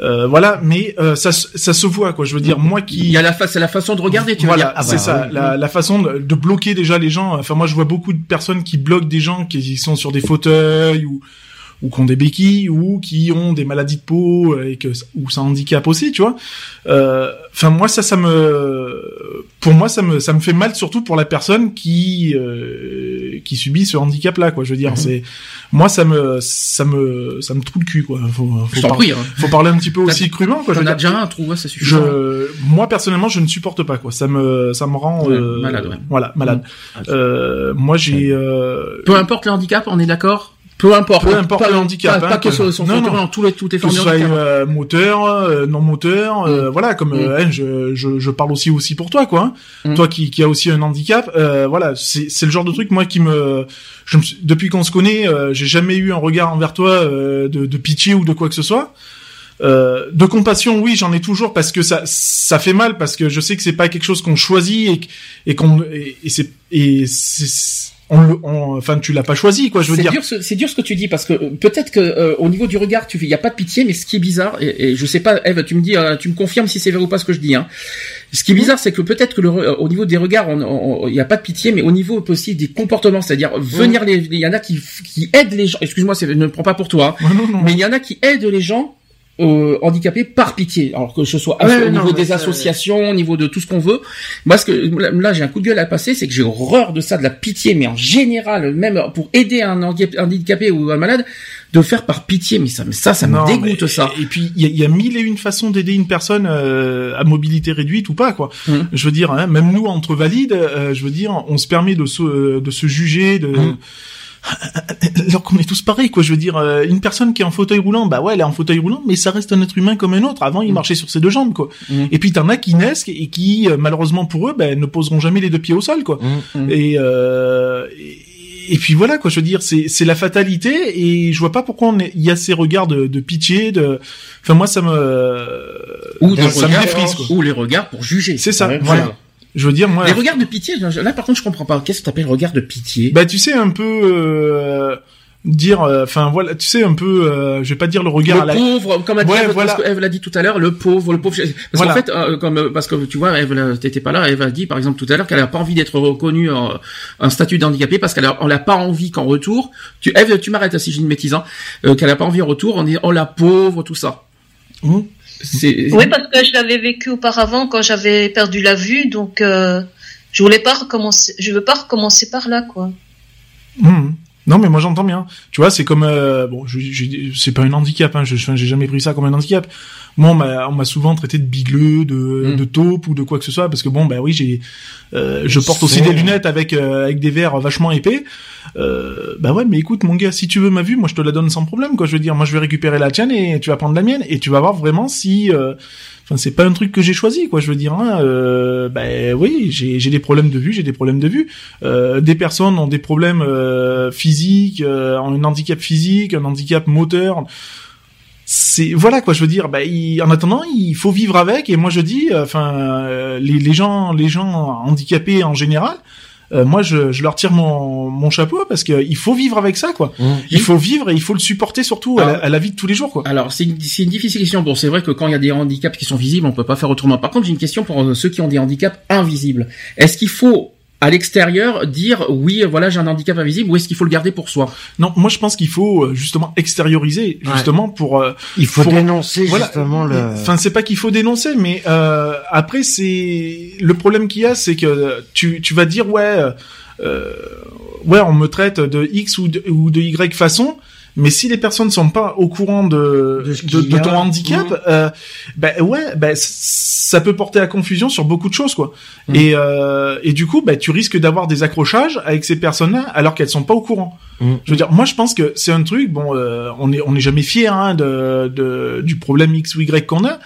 euh, voilà, mais euh, ça, ça se voit quoi. Je veux dire, moi qui il y a la face, c'est la façon de regarder. Tu voilà, ah c'est bah, ça, la, la, façon de, de, bloquer déjà les gens. Enfin, moi je vois beaucoup de personnes qui bloquent des gens qui sont sur des fauteuils ou ou qui ont des béquilles ou qui ont des maladies de peau et que ou ça handicape aussi, tu vois. Euh, enfin moi ça ça me pour moi ça me ça me fait mal surtout pour la personne qui euh, qui subit ce handicap là quoi. Je veux dire mhm. c'est moi ça me ça me ça me trouve le cul quoi. Faut faut, prie, hein. faut parler un petit peu aussi crûment quoi. J'en ai déjà un trou, ça suffit. Je moi personnellement je ne supporte pas quoi. Ça me ça me rend euh, malade. Ouais. Voilà malade. Mhm. Euh, moi j'ai peu importe le handicap, on est d'accord peu importe. Peu importe le handicap. Pas, hein, que son, son non, non. tous les, tout est formes euh, moteur, euh, non moteur, euh, mm. voilà, comme mm. euh, hein, je, je, je, parle aussi aussi pour toi, quoi. Hein. Mm. Toi qui, qui a aussi un handicap, euh, voilà, c'est, c'est le genre de truc moi qui me, je me depuis qu'on se connaît, j'ai jamais eu un regard envers toi de, de pitié ou de quoi que ce soit. Euh, de compassion, oui, j'en ai toujours parce que ça, ça fait mal parce que je sais que c'est pas quelque chose qu'on choisit et, et qu'on et, et c'est et c'est on, enfin tu l'as pas choisi quoi je veux dire. c'est dur ce que tu dis parce que euh, peut-être que euh, au niveau du regard tu il y a pas de pitié mais ce qui est bizarre et, et je sais pas Eve tu me dis euh, tu me confirmes si c'est vrai ou pas ce que je dis hein. Ce qui est bizarre c'est que peut-être que le, au niveau des regards il y a pas de pitié mais au niveau aussi des comportements c'est-à-dire venir les il y en a qui qui aident les gens excuse-moi ne prends pas pour toi hein, mais il y en a qui aident les gens euh, handicapés par pitié. Alors que ce soit au niveau des associations, au niveau de tout ce qu'on veut. Moi, ce que là, j'ai un coup de gueule à passer, c'est que j'ai horreur de ça, de la pitié, mais en général, même pour aider un handicapé ou un malade, de faire par pitié. Mais ça, mais ça, ça me dégoûte ça. Et puis il y a, mille et une façons d'aider une personne euh, à mobilité réduite ou pas, quoi. Mmh. Je veux dire, hein, même nous entre valides, euh, je veux dire, on se permet de se, de se juger, de mmh alors qu'on est tous pareils, quoi. Je veux dire, euh, une personne qui est en fauteuil roulant, bah ouais, elle est en fauteuil roulant, mais ça reste un être humain comme un autre. Avant, il mm. marchait sur ses deux jambes, quoi. Mm. Et puis t'en as qui naissent et qui, euh, malheureusement pour eux, ben, ne poseront jamais les deux pieds au sol, quoi. Mm. Et, euh, et, puis voilà, quoi. Je veux dire, c'est c'est la fatalité et je vois pas pourquoi il y a ces regards de, de pitié, de. Enfin moi, ça me. Ou ça me défrise, quoi. Ou les regards pour juger. C'est ça. Voilà. Je veux dire, moi. Les regards de pitié, là par contre, je comprends pas. Qu'est-ce que t'appelles regard de pitié? Bah, tu sais, un peu. Euh, dire euh, enfin voilà tu sais un peu euh, je vais pas dire le regard le à la... pauvre comme a dit voilà. Eve l'a dit tout à l'heure le pauvre le pauvre parce qu'en fait euh, comme parce que tu vois Eve t'étais pas là Eve a dit par exemple tout à l'heure qu'elle a pas envie d'être reconnue en un statut d'handicapé parce qu'elle a, on l'a pas envie qu'en retour tu Eve tu m'arrêtes si j'ai une bêtise hein, qu'elle a pas envie en retour on dit oh la pauvre tout ça mmh. Oui, parce que je l'avais vécu auparavant quand j'avais perdu la vue, donc euh, je voulais pas recommencer. Je veux pas recommencer par là, quoi. Mmh. Non, mais moi j'entends bien. Tu vois, c'est comme euh, bon, je, c'est pas un handicap. Hein, je j'ai jamais pris ça comme un handicap. Moi, on m'a souvent traité de bigleux, de, mmh. de taupe ou de quoi que ce soit, parce que bon, bah oui, j'ai, euh, je porte aussi des lunettes avec euh, avec des verres vachement épais. Euh, bah ouais, mais écoute, mon gars, si tu veux ma vue, moi je te la donne sans problème, quoi. Je veux dire, moi je vais récupérer la tienne et tu vas prendre la mienne et tu vas voir vraiment si. Euh, enfin, c'est pas un truc que j'ai choisi, quoi. Je veux dire, hein, euh, bah oui, j'ai j'ai des problèmes de vue, j'ai des problèmes de vue. Euh, des personnes ont des problèmes euh, physiques, ont un handicap physique, un handicap moteur c'est voilà quoi je veux dire bah, en attendant il faut vivre avec et moi je dis enfin les, les gens les gens handicapés en général euh, moi je, je leur tire mon, mon chapeau parce que il faut vivre avec ça quoi. Mmh. Il faut vivre et il faut le supporter surtout à, la, vie de tous les jours quoi. Alors c'est une, une difficile question. Bon c'est vrai que quand il y a des handicaps qui sont visibles, on peut pas faire autrement. Par contre j'ai une question pour euh, ceux qui ont des handicaps invisibles. Est-ce qu'il faut à l'extérieur dire oui voilà j'ai un handicap invisible ou est-ce qu'il faut le garder pour soi? Non, moi je pense qu'il faut euh, justement extérioriser justement pour euh, il faut dénoncer justement le enfin c'est pas qu'il faut dénoncer mais euh, après c'est le problème qu'il y a c'est que tu tu vas dire ouais euh, ouais on me traite de X ou de, ou de Y façon mais si les personnes sont pas au courant de de, ton handicap, mmh. euh, ben ouais, ben ça peut porter à confusion sur beaucoup de choses quoi. Mmh. Et euh, et du coup, ben tu risques d'avoir des accrochages avec ces personnes-là alors qu'elles sont pas au courant. Mmh. Je veux dire, moi je pense que c'est un truc. Bon, euh, on est on est jamais fier hein, de, de du problème X ou Y qu'on a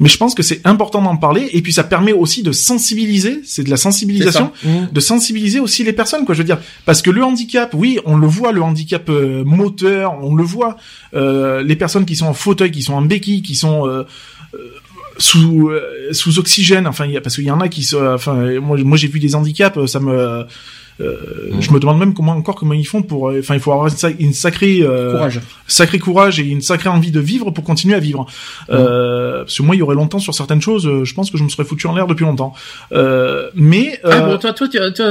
mais je pense que c'est important d'en parler et puis ça permet aussi de sensibiliser, c'est de la sensibilisation, mmh. de sensibiliser aussi les personnes quoi, je veux dire parce que le handicap, oui, on le voit le handicap euh, moteur, on le voit euh, les personnes qui sont en fauteuil, qui sont en béquille, qui sont euh, euh sous sous oxygène, enfin y a parce qu'il y en a qui enfin moi moi j'ai vu des handicaps, ça me euh, je me demande même comment encore comment ils font pour. Euh, enfin, il faut avoir une, sacrée euh, courage, sacré courage et une sacrée envie de vivre pour continuer à vivre. Euh, parce que moi, il y aurait longtemps sur certaines choses, je pense que je me serais foutu en l'air depuis longtemps. mais ah bon, toi, toi,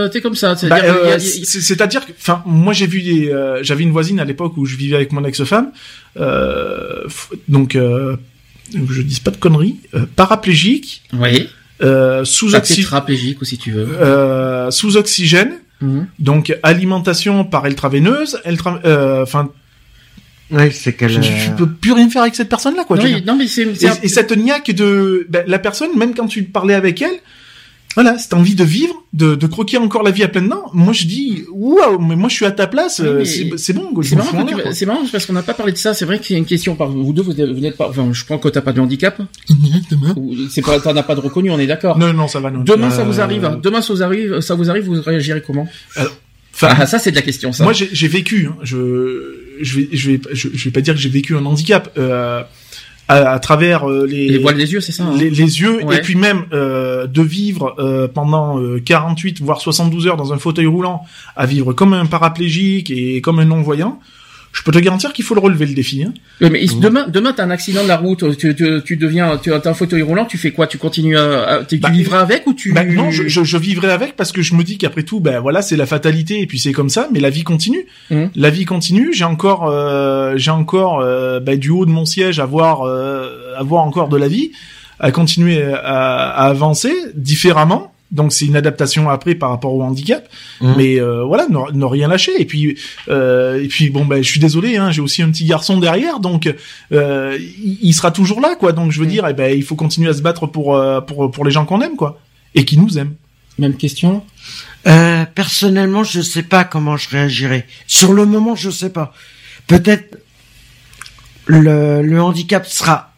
t'es comme ça. C'est-à-dire, que, enfin, moi, j'ai vu des, j'avais une voisine à l'époque où je vivais avec mon ex-femme, donc. je dis pas de conneries, paraplégique, oui. Euh, sous oxygène, si tu veux, euh, sous oxygène, Mhm. Donc alimentation par intraveineuse, euh, enfin. Ouais, c'est qu'elle. Je, je, peux plus rien faire avec cette personne-là, quoi. non, mais c'est. Et, et, cette niaque de ben, la personne, même quand tu parlais avec elle, voilà, cette envie de vivre, de, de croquer encore la vie à pleines dents. Moi, je dis, waouh, mais moi, je suis à ta place. Euh, c'est bon. C'est marrant, c'est marrant parce qu'on n'a pas parlé de ça. C'est vrai qu'il y a une question par vous deux. Vous n'êtes pas. Enfin, je crois que t'as pas de handicap. C'est pas. T'en as pas de reconnu. On est d'accord. Non, non, ça va. Non. Demain, ça vous arrive. Euh, Demain, ça vous arrive. Ça vous arrive. Vous réagirez comment Alors, ah, ça, c'est de la question. Ça. Moi, j'ai vécu. Hein, je, je vais, je vais, je, vais pas dire que j'ai vécu un handicap. Euh, à, travers euh, les les voiles des yeux, c'est ça. Hein les, les, yeux et puis même euh, de vivre euh, pendant 48 voire 72 heures dans un fauteuil roulant, à vivre comme un paraplégique et comme un non voyant je peux te garantir qu'il faut le relever le défi. Hein. Oui, mais demain, demain, t'as un accident de la route, tu, tu, tu deviens, tu as un fauteuil roulant, tu fais quoi? Tu continues à, tu bah, vivras avec ou tu bah, Non, je, je, je, vivrai avec parce que je me dis qu'après tout, ben voilà, c'est la fatalité et puis c'est comme ça, mais la vie continue. Mmh. La vie continue. J'ai encore, euh, j'ai encore euh, bah, du haut de mon siège à voir, euh, à voir encore de la vie, à continuer à, à avancer différemment donc c'est une adaptation après par rapport au handicap, mmh. mais euh, voilà, ne, rien lâcher. Et puis euh, et puis bon ben je suis désolé, hein, j'ai aussi un petit garçon derrière, donc euh, il, sera toujours là quoi. Donc je veux mmh. dire, eh ben il faut continuer à se battre pour euh, pour pour les gens qu'on aime quoi et qui nous aiment. Même question? Euh, personnellement, je sais pas comment je réagirais. Sur le moment, je sais pas. Peut-être le, le handicap sera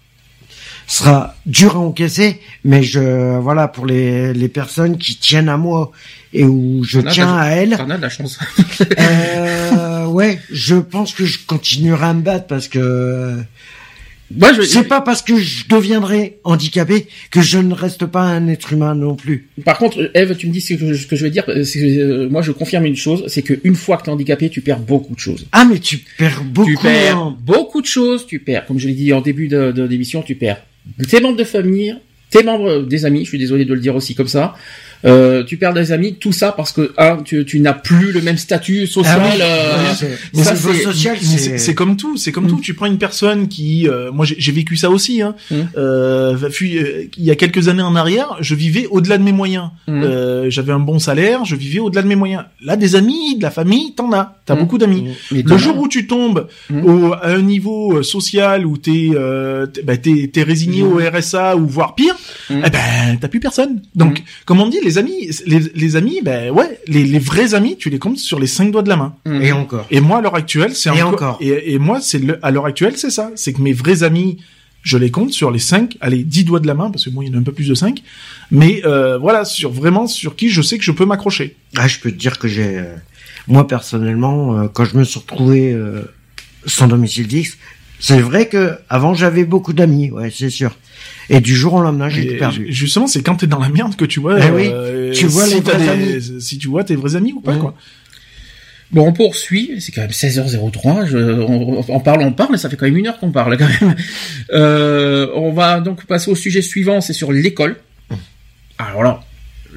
sera dur à encaisser, mais je voilà pour les, les personnes qui tiennent à moi et où je tiens à elles. T'en as de la chance. euh, ouais, je pense que je continuerai à me battre parce que moi, je... C'est pas parce que je deviendrai handicapé que je ne reste pas un être humain non plus. Par contre, Eve, tu me dis ce que je, que je veux dire. Euh, moi, je confirme une chose, c'est qu'une fois que tu es handicapé, tu perds beaucoup de choses. Ah, mais tu perds beaucoup. Tu perds beaucoup de choses. Tu perds, comme je l'ai dit en début de, de d'émission, tu perds tes membres de famille, tes membres des amis, je suis désolé de le dire aussi comme ça, euh, tu perds des amis, tout ça parce que un, tu, tu n'as plus le même statut social. Ah euh, c'est comme tout, c'est comme mm. tout. Tu prends une personne qui, euh, moi j'ai vécu ça aussi. Hein, mm. euh, il y a quelques années en arrière, je vivais au-delà de mes moyens. Mm. Euh, J'avais un bon salaire, je vivais au-delà de mes moyens. Là, des amis, de la famille, t'en as, t'as beaucoup d'amis. Le jour où tu tombes au, à un niveau social où t'es euh, bah, t'es es résigné au RSA ou voire pire, eh ben t'as plus personne. Donc, comme on dit, les amis, les, amis, ben ouais, les, vrais amis, tu les comptes sur les cinq doigts de la main. Mhm. Et encore. Et moi, à l'heure actuelle, c'est encore. encore. Et, moi, c'est à l'heure actuelle, c'est ça. C'est que mes vrais amis, je les compte sur les cinq, allez, dix doigts de la main, parce que moi, il y en a un peu plus de cinq. Mais euh, voilà, sur vraiment sur qui je sais que je peux m'accrocher. Ah, je peux te dire que j'ai, euh, moi personnellement, euh, quand je me suis retrouvé sans domicile fixe, C'est vrai que avant j'avais beaucoup d'amis, ouais, c'est sûr. Et du jour au lendemain, j'ai perdu. Justement, c'est quand t'es dans la merde que tu vois. Eh oui, euh, tu vois si les vrais amis. Si tu vois tes vrais amis ou pas, quoi. Bon, on poursuit. C'est quand même 16h03. Je, on, on, parle, on parle, mais ça fait quand même une heure qu'on parle quand même. Euh, on va donc passer au sujet suivant. C'est sur l'école. Alors là,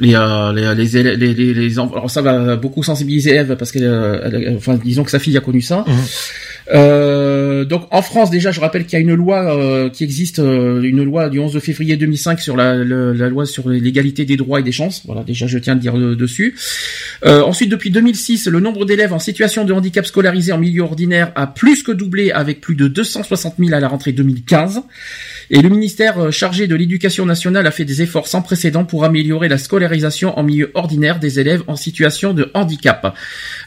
les, euh, les, les, les, les, les, alors ça va beaucoup sensibiliser Eve parce que, euh, enfin, disons que sa fille a connu ça. Mmh. Euh, donc en France déjà, je rappelle qu'il y a une loi euh, qui existe, euh, une loi du 11 février 2005 sur la, loi sur l'égalité des droits et des chances. Voilà, déjà je tiens à dire dessus. ensuite, depuis 2006, le nombre d'élèves en situation de handicap scolarisés en milieu ordinaire a plus que doublé, avec plus de 260 000 à la rentrée 2015. Et le ministère chargé de l'éducation nationale a fait des efforts sans précédent pour améliorer la scolarisation en milieu ordinaire des élèves en situation de handicap.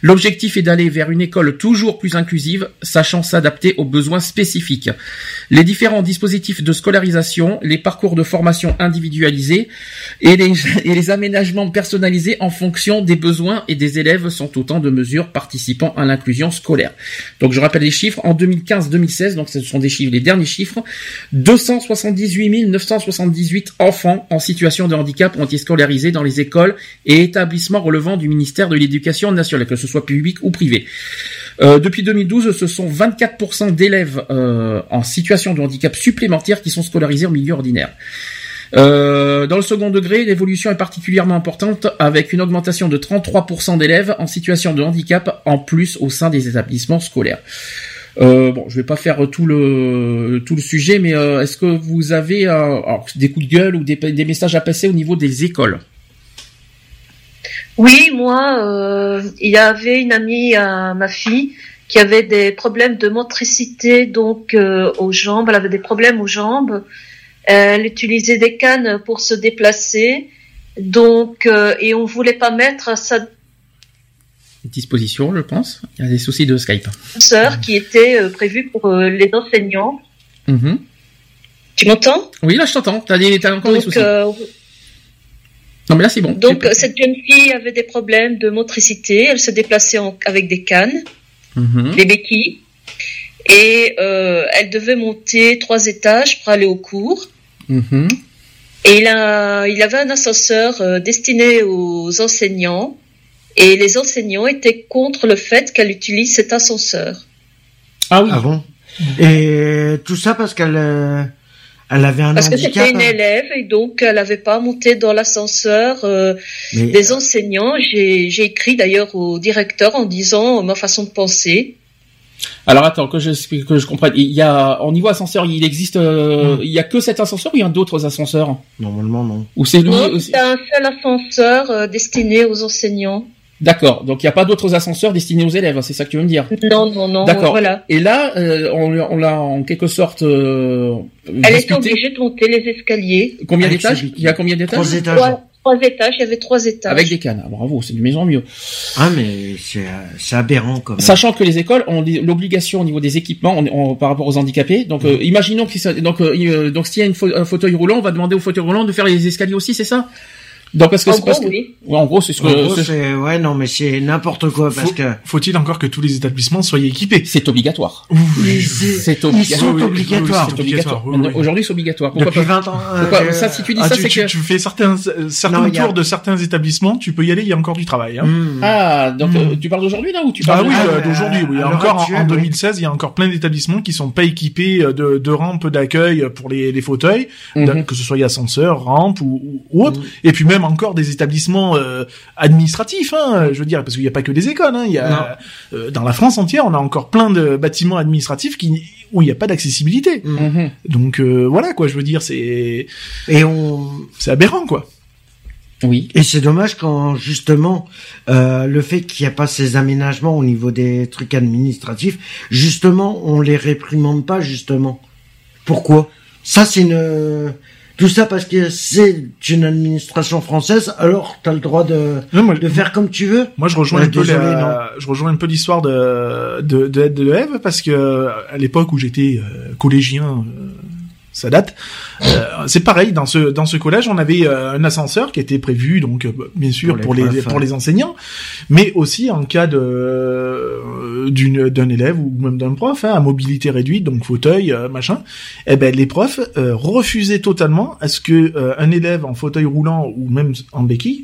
L'objectif est d'aller vers une école toujours plus inclusive, sachant s'adapter aux besoins spécifiques. Les différents dispositifs de scolarisation, les parcours de formation individualisés et les, aménagements personnalisés en fonction des besoins et des élèves sont autant de mesures participant à l'inclusion scolaire. Donc je rappelle les chiffres, en 2015-2016, donc ce sont des les derniers chiffres, 278 978 enfants en situation de handicap ont été scolarisés dans les écoles et établissements relevant du ministère de l'Éducation nationale, que ce soit public ou privé. Euh, depuis 2012, ce sont 24% d'élèves euh, en situation de handicap supplémentaire qui sont scolarisés en milieu ordinaire. Euh, dans le second degré, l'évolution est particulièrement importante avec une augmentation de 33% d'élèves en situation de handicap en plus au sein des établissements scolaires. Euh, bon, je vais pas faire tout le tout le sujet, mais euh, est-ce que vous avez des coups de gueule ou des, des messages à passer au niveau des écoles? Oui, moi, euh, il y avait une amie à ma fille qui avait des problèmes de motricité donc euh, aux jambes. Elle avait des problèmes aux jambes. Elle utilisait des cannes pour se déplacer. Donc, euh, et on voulait pas mettre à sa disposition, je pense. Il y a des soucis de Skype. Sœur qui était euh, prévue pour les enseignants. Mm-hmm. Tu m'entends? Oui, là je t'entends. T'as, as encore des soucis. Non, mais là, c'est bon. Donc, cette jeune fille avait des problèmes de motricité. Elle se déplaçait avec des cannes, mhm. des béquilles. Et euh, elle devait monter trois étages pour aller au cours. Mhm. Et il, a, il avait un ascenseur euh, destiné aux enseignants. Et les enseignants étaient contre le fait qu'elle utilise cet ascenseur. Ah oui. Ah bon? Et tout ça parce qu'elle euh, elle avait un Parce que c'était une élève et donc elle n'avait pas monté dans l'ascenseur euh, des enseignants. J'ai écrit d'ailleurs au directeur en disant ma façon de penser. Alors attends que je que je comprenne. Il y a au niveau ascenseur, il existe, euh, il y a que cet ascenseur ou il y a d'autres ascenseurs? Normalement non. Ou c'est un seul ascenseur euh, destiné aux enseignants. D'accord. Donc il n'y a pas d'autres ascenseurs destinés aux élèves, c'est ça que tu veux me dire? Non, non, non. D'accord. Voilà. Et là, euh, on, l'a en quelque sorte. Euh, Elle était obligée de monter les escaliers. Combien d'étages? Il y a combien d'étages? Trois étages. Trois, étages. Il y avait trois étages. Avec des cannes. Ah, bravo, c'est du maison mieux. Ah mais c'est aberrant quand même. Sachant que les écoles ont l'obligation au niveau des équipements on, par rapport aux handicapés. Donc euh, imaginons qu'il donc donc s'il y a une un fauteuil roulant, on va demander au fauteuil roulant de faire les escaliers aussi, c'est ça? Donc parce que c'est parce que oui. en gros c'est ce que ouais non mais c'est n'importe quoi parce que faut-il encore que tous les établissements soient équipés? C'est obligatoire. Oui, c'est obligatoire. C'est obligatoire. Aujourd'hui c'est obligatoire. Pourquoi Depuis 20 ans. Pourquoi euh, ça si tu dis ah, ça c'est que tu fais certains certains tours de certains établissements, tu peux y aller, il y a encore du travail hein. hmm. Ah donc hmm. euh, tu parles d'aujourd'hui là ou tu parles Ah oui, euh, d'aujourd'hui oui, encore en 2016, il y a encore plein d'établissements qui sont pas équipés de de rampes d'accueil pour les les fauteuils, mhm. que ce soit ascenseur, rampe ou autre mhm. et puis même encore des établissements euh, administratif, hein, je veux dire, parce qu'il n'y a pas que des écoles. Hein, il y a euh, dans la France entière, on a encore plein de bâtiments administratifs qui où il n'y a pas d'accessibilité. Mhm. Donc euh, voilà quoi, je veux dire, c'est et on c'est aberrant quoi. Oui. Et c'est dommage quand justement le fait qu'il n'y a pas ces aménagements au niveau des trucs administratifs, justement, on les réprimande pas justement. Pourquoi? Ça c'est une tout ça parce que c'est une administration française, alors tu as le droit de, de faire comme tu veux. Moi, je rejoins un peu je rejoins un peu l'histoire de de de, de Eve parce que à l'époque où j'étais euh, collégien, euh, ça date. Euh, c'est pareil dans ce dans ce collège, on avait euh, un ascenseur qui était prévu donc euh, bien sûr pour les pour les, enseignants, mais aussi en cas de d'une d'un élève ou même d'un prof hein, à mobilité réduite, donc fauteuil machin. Eh ben les profs refusaient totalement à ce que un élève en fauteuil roulant ou même en béquille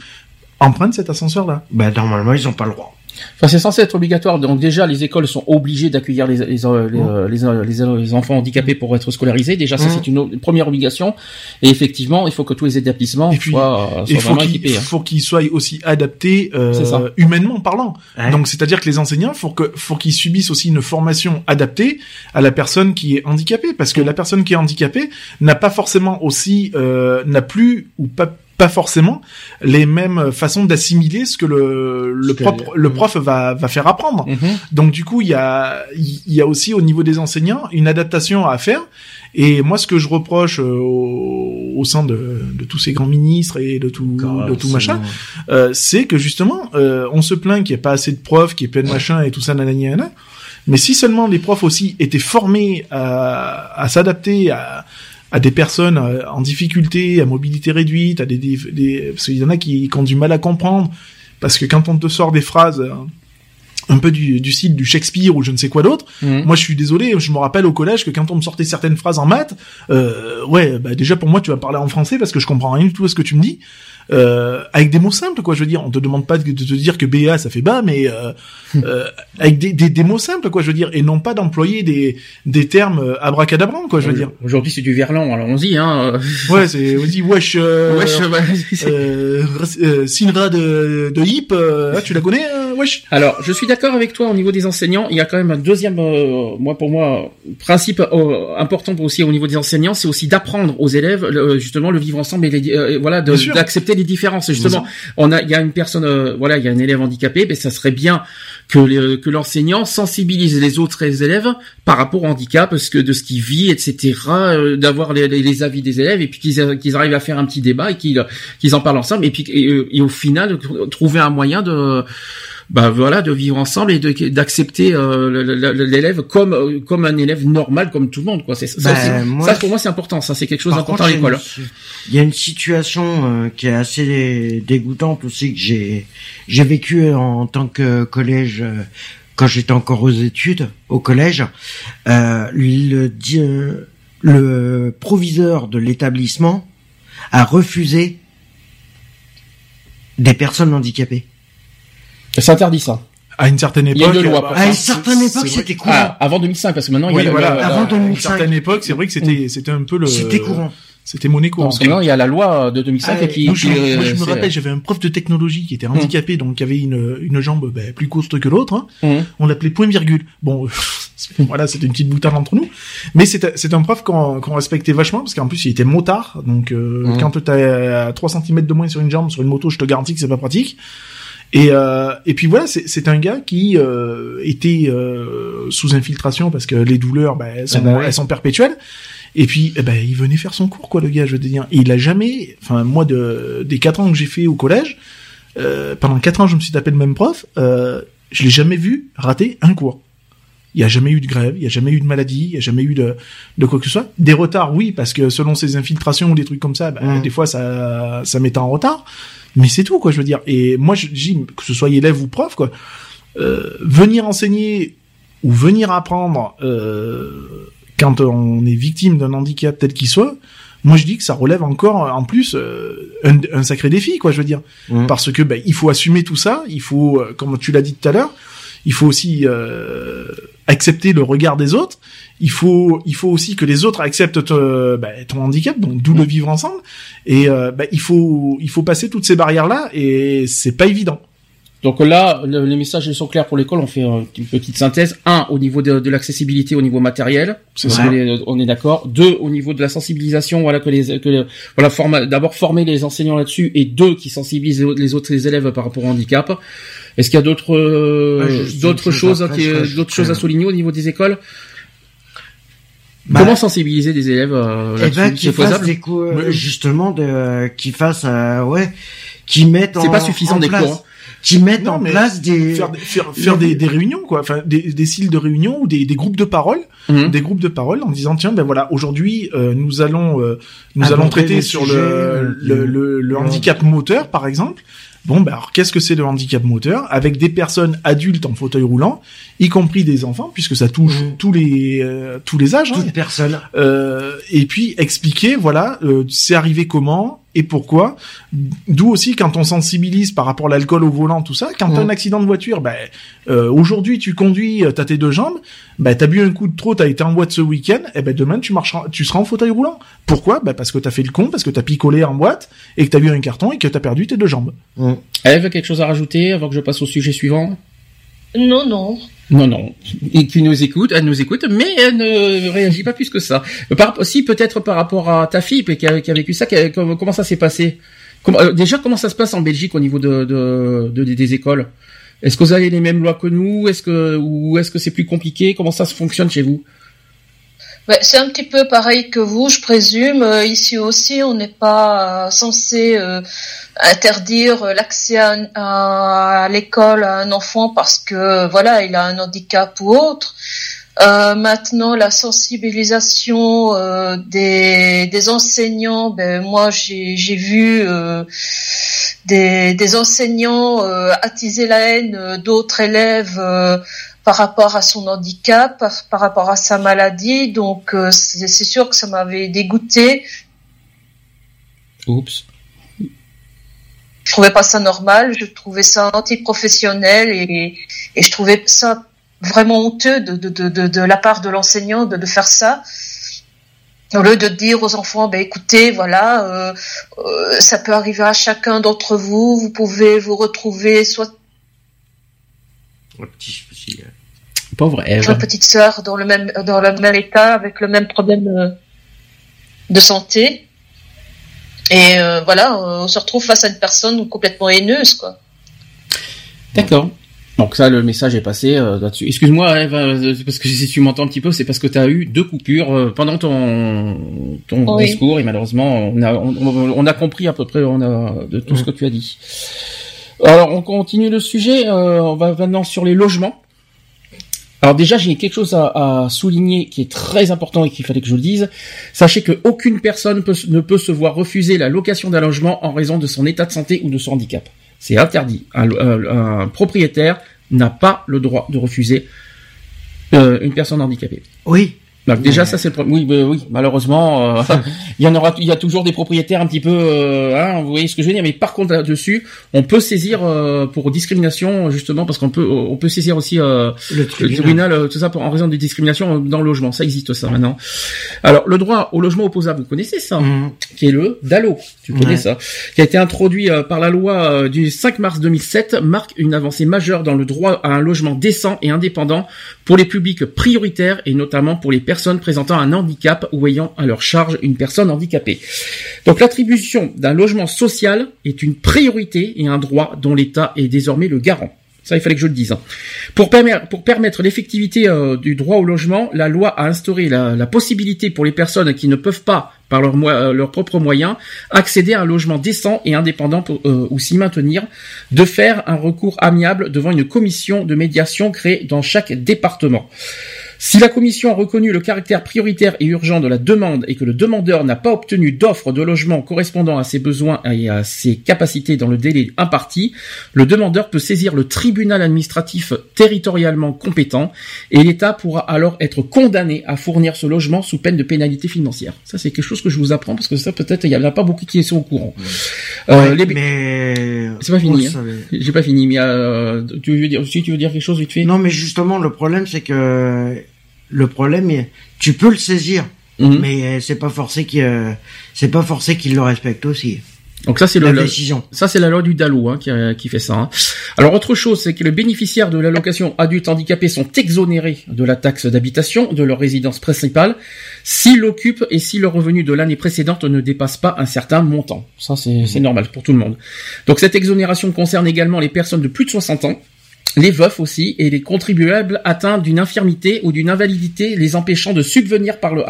emprunte cet ascenseur là. Ben normalement ils ont pas le droit. Enfin, c'est censé être obligatoire. Donc déjà, les écoles sont obligées d'accueillir les, les, les, enfants handicapés pour être scolarisés. Déjà, ça, mmh. c'est une, première obligation. Et effectivement, il faut que tous les établissements soient, vraiment équipés. Il hein. faut qu'ils soient aussi adaptés euh, humainement parlant. Donc, c'est-à-dire que les enseignants, faut que faut qu'ils subissent aussi une formation adaptée à la personne qui est handicapée, parce que la personne qui est handicapée n'a pas forcément aussi euh, n'a plus ou pas pas forcément les mêmes façons d'assimiler ce que le, le, le prof va, va faire apprendre. Mhm. Donc du coup, il y a, il y a aussi au niveau des enseignants une adaptation à faire. Et moi, ce que je reproche euh, au, sein de, de, tous ces grands ministres et de tout, de tout machin, euh, c'est que justement, euh, on se plaint qu'il n'y ait pas assez de profs, qu'il n'y ait pas de machin et tout ça, nanana, Mais si seulement les profs aussi étaient formés à, à s'adapter à, à des personnes euh, en difficulté, à mobilité réduite, à des, des, parce qu'il y en a qui, qui, ont du mal à comprendre, parce que quand on te sort des phrases euh, un peu du, du style du Shakespeare ou je ne sais quoi d'autre. Mhm. Moi, je suis désolé, je me rappelle au collège que quand on me sortait certaines phrases en maths, euh, ouais, bah déjà pour moi, tu vas parler en français parce que je comprends rien du tout à ce que tu me dis euh, avec des mots simples, quoi. Je veux dire, on te demande pas de, te dire que BA ça fait bas, mais euh, euh, avec des, des, des, mots simples, quoi. Je veux dire, et non pas d'employer des des termes euh, abracadabrants, quoi. Je veux dire. Aujourd'hui, c'est du verlan, allons-y, hein. Ouais, c'est on dit wesh. Euh, wesh. Euh, euh, Sinra de de Hip, ah, tu la connais, wesh. Alors, je suis d'accord avec toi au niveau des enseignants. Il y a quand même un deuxième, moi pour moi, principe important aussi au niveau des enseignants, c'est aussi d'apprendre aux élèves justement le vivre ensemble et les, voilà d'accepter les différences. Justement, on a, il y a une personne, euh, voilà, il y a un élève handicapé, mais ça serait bien que que l'enseignant sensibilise les autres élèves par rapport au handicap, parce que de ce qu'il vit, etc., euh, d'avoir les, les, avis des élèves et puis qu'ils qu'ils arrivent à faire un petit débat et qu'ils qu'ils en parlent ensemble et puis et au final trouver un moyen de bah voilà de vivre ensemble et d'accepter euh, l'élève comme euh, comme un élève normal comme tout le monde quoi. C'est ça, ça, pour moi c'est important ça c'est quelque chose d'important à l'école il y a une situation euh, qui est assez dégoûtante aussi que j'ai j'ai vécu en, tant que collège quand j'étais encore aux études au collège le le proviseur de l'établissement a refusé des personnes handicapées c'est interdit ça. À une certaine époque. Il y a une loi à une certaine époque, c'était courant. Ah, avant 2005, parce que maintenant, il y a voilà, avant 2005. À une certaine époque, c'est vrai que c'était, c'était un peu le. C'était courant. C'était monnaie courante. Parce que il y a la loi de 2005 ah, qui, moi, je, me rappelle, j'avais un prof de technologie qui était hum. handicapé, donc qui avait une, une jambe ben, plus courte que l'autre. Hein. Hum. On l'appelait point virgule. Bon, voilà, c'était une petite boutade entre nous. Mais c'est un prof qu'on qu'on respectait vachement parce qu'en plus il était motard. Donc euh, hum. quand t'as 3 cm de moins sur une jambe sur une moto, je te garantis que c'est pas pratique. Et, euh, et puis voilà, c'est un gars qui euh, était euh, sous infiltration parce que les douleurs, bah, elles, sont, ah bah elles sont perpétuelles. Et puis, eh ben, il venait faire son cours, quoi, le gars, je veux dire. Et il a jamais, enfin, moi, de, des quatre ans que j'ai fait au collège, euh, pendant quatre ans, je me suis tapé le même prof, euh, je l'ai jamais vu rater un cours. Il n'y a jamais eu de grève, il n'y a jamais eu de maladie, il n'y a jamais eu de, de quoi que ce soit. Des retards, oui, parce que selon ses infiltrations ou des trucs comme ça, bah, mmh. des fois, ça, ça mettait en retard. Mais c'est tout, quoi, je veux dire. Et moi, je dis, que ce soit élève ou prof, quoi, euh, venir enseigner ou venir apprendre euh, quand on est victime d'un handicap tel qu'il soit, moi je dis que ça relève encore en plus euh, un, sacré défi quoi je veux dire mmh. parce que ben, il faut assumer tout ça il faut euh, comme tu l'as dit tout à l'heure il faut aussi euh, accepter le regard des autres. Il faut, il faut aussi que les autres acceptent ton, bah, ton handicap, donc d'où le vivre ensemble. Et euh, bah, il faut, il faut passer toutes ces barrières là, et c'est pas évident. Donc là, les messages sont clairs pour l'école. On fait une petite synthèse. Un, au niveau de, l'accessibilité, au niveau matériel, on est d'accord. Deux, au niveau de la sensibilisation, voilà que les, que voilà, d'abord former les enseignants là-dessus, et deux, qui sensibilisent les autres les élèves par rapport au handicap. Est-ce qu'il y a d'autres euh, d'autres choses d'autres choses à souligner au niveau des écoles? Bah, Comment sensibiliser des élèves euh, eh ben, qui fassent des cours, justement, de, qui fassent, euh, ouais, qui mettent. C'est pas suffisant des cours. Hein. qui mettent en place des faire, faire, faire des, des, réunions quoi, enfin des, des styles de réunions ou des, des groupes de parole, mhm. des groupes de parole en disant tiens ben voilà aujourd'hui euh, nous allons euh, nous allons traiter sur le, le, le, le handicap moteur par exemple Bon, bah alors qu'est-ce que c'est le handicap moteur Avec des personnes adultes en fauteuil roulant, y compris des enfants, puisque ça touche mmh. tous les euh, tous les âges. Toutes hein. personnes. Euh, et puis expliquer, voilà, euh, c'est arrivé comment, et pourquoi? D'où aussi quand on sensibilise par rapport à l'alcool au volant, tout ça. Quand t'as un accident de voiture, ben euh, aujourd'hui tu conduis, euh, t'as tes deux jambes, ben t'as bu un coup de trop, t'as été en boîte ce week-end, et ben demain tu marcheras, tu seras en fauteuil roulant. Pourquoi? Ben parce que t'as fait le con, parce que t'as picolé en boîte et que t'as bu un carton et que t'as perdu tes deux jambes. Mmh. Eve, quelque chose à rajouter avant que je passe au sujet suivant? Non, non. Non, non. Et qui nous écoute, elle nous écoute, mais elle ne réagit pas plus que ça. Par, peut-être par rapport à ta fille qui a, vécu ça, comment ça s'est passé? Euh, Déjà, comment ça se passe en Belgique au niveau de, de, des écoles? Est-ce que vous avez les mêmes lois que nous? Est-ce que ou est-ce que c'est plus compliqué? Comment ça se fonctionne chez vous? C'est un petit peu pareil que vous, je présume. Euh, ici aussi, on n'est pas euh, censé euh, interdire l'accès à, l'école à un enfant parce que voilà, il a un handicap ou autre. maintenant, la sensibilisation des, enseignants, ben moi j'ai vu des, des, enseignants attiser la haine d'autres élèves par rapport à son handicap, par, rapport à sa maladie. Donc euh, c'est sûr que ça m'avait dégoûté. Oups. Je trouvais pas ça normal, je trouvais ça antiprofessionnel et, et je trouvais ça vraiment honteux de, de, de, de la part de l'enseignant de, de faire ça. Au lieu de dire aux enfants, ben écoutez, voilà, euh, euh, ça peut arriver à chacun d'entre vous, vous pouvez vous retrouver soit petit Pauvre Eve. Une petite sœur dans le même dans le même état avec le même problème euh, de santé. Et euh, voilà, on se retrouve face à une personne complètement haineuse, quoi. D'accord. Donc ça, le message est passé euh, là-dessus. Excuse-moi, Eve, parce que si tu m'entends un petit peu, c'est parce que tu as eu deux coupures pendant ton, ton discours et malheureusement, on a, on, a compris à peu près on a, de tout ce que tu as dit. Alors, on continue le sujet. on va maintenant sur les logements. Alors déjà, j'ai quelque chose à, souligner qui est très important et qu'il fallait que je le dise. Sachez qu'aucune personne ne peut se voir refuser la location d'un logement en raison de son état de santé ou de son handicap. C'est interdit. Un, propriétaire n'a pas le droit de refuser euh, une personne handicapée. Oui, donc déjà ça c'est le oui oui malheureusement euh, il y en aura il y a toujours des propriétaires un petit peu euh, hein, vous voyez ce que je veux dire mais par contre là-dessus on peut saisir euh, pour discrimination justement parce qu'on peut on peut saisir aussi le tribunal, tout ça pour, en raison de discrimination dans le logement. Ça existe ça maintenant. Alors le droit au logement opposable vous connaissez ça mhm. qui est le DALO. Tu connais ça. Qui a été introduit par la loi du 5 mars 2007 marque une avancée majeure dans le droit à un logement décent et indépendant pour les publics prioritaires et notamment pour les personnes présentant un handicap ou ayant à leur charge une personne handicapée. Donc l'attribution d'un logement social est une priorité et un droit dont l'État est désormais le garant. Ça, il fallait que je le dise. Hein. Pour, permettre, l'effectivité euh, du droit au logement, la loi a instauré la, possibilité pour les personnes qui ne peuvent pas, par leurs leur propres moyens, accéder à un logement décent et indépendant euh, ou s'y maintenir, de faire un recours amiable devant une commission de médiation créée dans chaque département. Si la commission a reconnu le caractère prioritaire et urgent de la demande et que le demandeur n'a pas obtenu d'offre de logement correspondant à ses besoins et à ses capacités dans le délai imparti, le demandeur peut saisir le tribunal administratif territorialement compétent et l'État pourra alors être condamné à fournir ce logement sous peine de pénalité financière. Ça, c'est quelque chose que je vous apprends parce que ça, peut-être, il n'y en a pas beaucoup qui sont au courant. Euh, mais c'est pas fini. Hein. J'ai pas fini. Mais euh, tu veux dire, si tu veux dire quelque chose vite fait? Non, mais justement, le problème, c'est que le problème, tu peux le saisir, mhm. mais euh, c'est pas forcé qu'il euh, c'est pas forcé qu'il le respecte aussi. Donc ça c'est la décision. Ça c'est la loi du DALO hein, qui, qui, fait ça. Hein. Alors autre chose, c'est que les bénéficiaires de l'allocation adulte handicapé sont exonérés de la taxe d'habitation de leur résidence principale s'ils l'occupent et si le revenu de l'année précédente ne dépasse pas un certain montant. Ça c'est normal pour tout le monde. Donc cette exonération concerne également les personnes de plus de 60 ans les veufs aussi et les contribuables atteints d'une infirmité ou d'une invalidité les empêchant de subvenir par, le,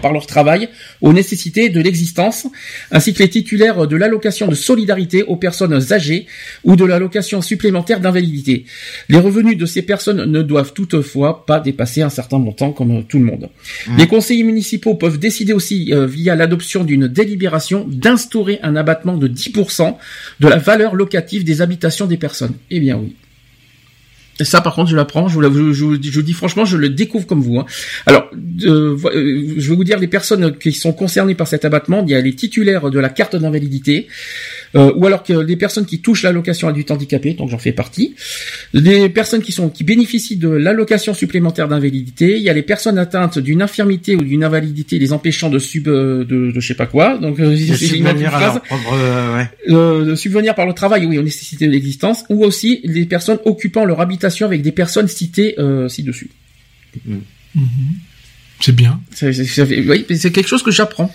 par leur travail aux nécessités de l'existence, ainsi que les titulaires de l'allocation de solidarité aux personnes âgées ou de l'allocation supplémentaire d'invalidité. Les revenus de ces personnes ne doivent toutefois pas dépasser un certain montant comme tout le monde. Mmh. Les conseillers municipaux peuvent décider aussi, euh, via l'adoption d'une délibération, d'instaurer un abattement de 10% de la valeur locative des habitations des personnes. Eh bien oui. Et ça, par contre, je l'apprends. Je vous, je, je, dis franchement, je le découvre comme vous. Hein. Alors, euh, je vais vous dire les personnes qui sont concernées par cet abattement. Il y a les titulaires de la carte d'invalidité, euh, ou alors que les personnes qui touchent l'allocation adulte handicapé, donc j'en fais partie. Les personnes qui sont qui bénéficient de l'allocation supplémentaire d'invalidité. Il y a les personnes atteintes d'une infirmité ou d'une invalidité les empêchant de sub de, de, je sais pas quoi. Donc euh, de subvenir, phrase, euh, ouais. euh, de subvenir par le travail, oui, aux nécessités de l'existence, ou aussi les personnes occupant leur habitation avec des personnes citées euh, ci-dessus. Mm. Mm-hmm. C'est bien. oui, c'est quelque chose que j'apprends.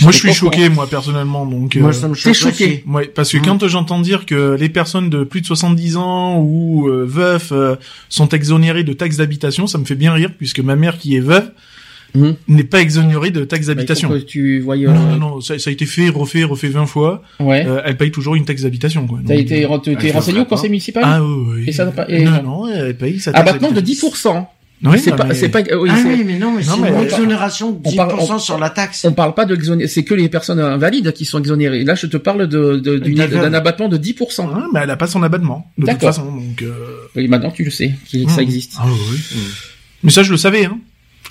Moi, je suis choqué, moi, personnellement, donc. Moi, euh, ça me choque. choqué. Ouais, parce que mmh. quand j'entends dire que les personnes de plus de 70 ans ou euh, veufs euh, sont exonérées de taxes d'habitation, ça me fait bien rire, puisque ma mère, qui est veuve, mmh. n'est pas exonérée de taxes bah, d'habitation. tu voyais. Non, non, non, ça, ça, a été fait, refait, refait 20 fois. Ouais. elle paye toujours une taxe d'habitation, quoi. T'as été, t'es renseigné au conseil municipal Ah oui, oui. Et ça n'a pas. Et... Non, non, elle paye sa taxe. Ah, maintenant de 10%. Oui, c'est pas, c'est pas, oui, ah oui, mais non, mais c'est une exonération de 10% parle, sur la taxe. On parle pas de c'est que les personnes invalides qui sont exonérées. Là, je te parle de, de d'un abattement de 10%. Ah, mais elle a pas son abattement. De toute façon, donc, euh... Oui, maintenant tu le sais, que ça mmh. existe. Ah, oui. Mmh. Mais ça, je le savais, hein.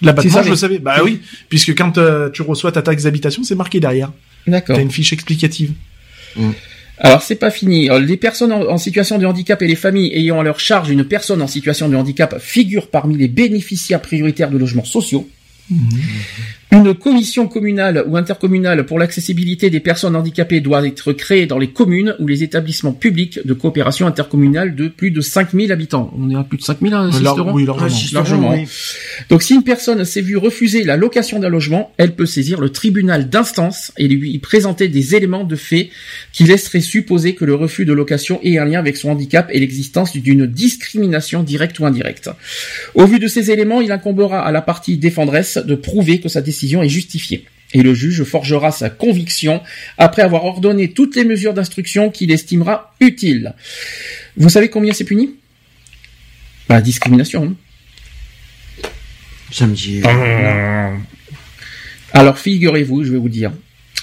L'abattement, je le savais. Bah oui, puisque quand euh, tu reçois ta taxe d'habitation, c'est marqué derrière. D'accord. T'as une fiche explicative. Mmh. Alors c'est pas fini. Les personnes en, situation de handicap et les familles ayant à leur charge une personne en situation de handicap figurent parmi les bénéficiaires prioritaires de logements sociaux. Une commission communale ou intercommunale pour l'accessibilité des personnes handicapées doit être créée dans les communes ou les établissements publics de coopération intercommunale de plus de 5000 habitants. On est à plus de 5000 hein, Oui, largement. Donc si une personne s'est vue refuser la location d'un logement, elle peut saisir le tribunal d'instance et lui présenter des éléments de fait qui laisseraient supposer que le refus de location ait un lien avec son handicap et l'existence d'une discrimination directe ou indirecte. Au vu de ces éléments, il incombera à la partie défendresse de prouver que sa décision est justifiée. Et le juge forgera sa conviction après avoir ordonné toutes les mesures d'instruction qu'il estimera utiles. Vous savez combien c'est puni? Bah, discrimination. Hein. Ça me dit... Euh, Alors, figurez-vous, je vais vous dire.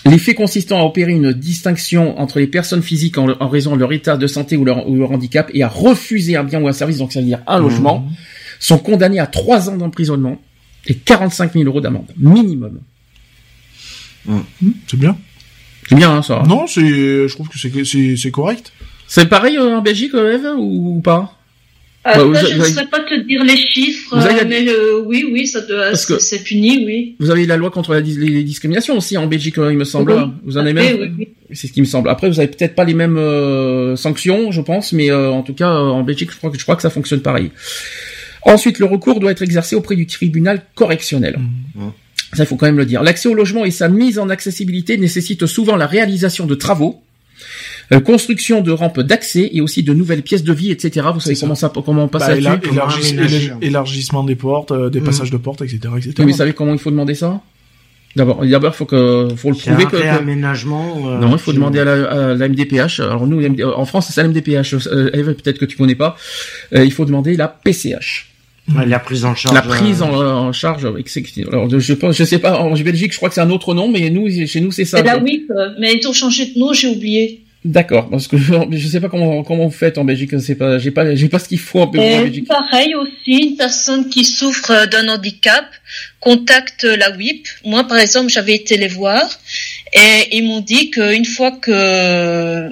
Les faits consistant à opérer une distinction entre les personnes physiques en, raison de leur état de santé ou leur, handicap et à refuser un bien ou un service, donc c'est-à-dire un logement, mmh. sont condamnés à trois ans d'emprisonnement et 45 000 euros d'amende minimum. Hum, c'est bien. C'est bien hein, ça. Non, c'est, je trouve que c'est c'est correct. C'est pareil euh, en Belgique, euh, Eve, ou pas? Euh, bah, je ne saurais pas te dire les chiffres, mais oui, oui, ça c'est puni, oui. Vous avez la loi contre les discriminations aussi en Belgique, il me semble. Vous en avez même. C'est ce qui me semble. Après, vous avez peut-être pas les mêmes sanctions, je pense, mais en tout cas, en Belgique, je crois que je crois que ça fonctionne pareil. Ensuite, le recours doit être exercé auprès du tribunal correctionnel. Mmh. Ça, il faut quand même le dire. L'accès au logement et sa mise en accessibilité nécessitent souvent la réalisation de travaux, euh, construction de rampes d'accès et aussi de nouvelles pièces de vie, etc. Vous savez comment ça, comment on passe bah, élargissement des portes, euh, des mmh. passages de portes, etc., etc. vous savez comment il faut demander ça? D'abord, d'abord, faut que, faut le prouver un que. Réaménagement. Euh, non, il faut demander à la, MDPH. Alors nous, en France, c'est la MDPH. peut-être que tu connais pas. il faut demander la PCH la prise en charge. La prise en, en charge. Alors, je pense, je sais pas, en Belgique, je crois que c'est un autre nom, mais nous, chez nous, c'est ça. C'est la WIP, mais ils ont changé de nom, j'ai oublié. D'accord, parce que je sais pas comment comment vous faites en Belgique, je sais pas, j'ai pas j'ai pas ce qu'il faut en Belgique. Pareil aussi, une personne qui souffre d'un handicap contacte la WIP. Moi, par exemple, j'avais été les voir et ils m'ont dit qu'une fois que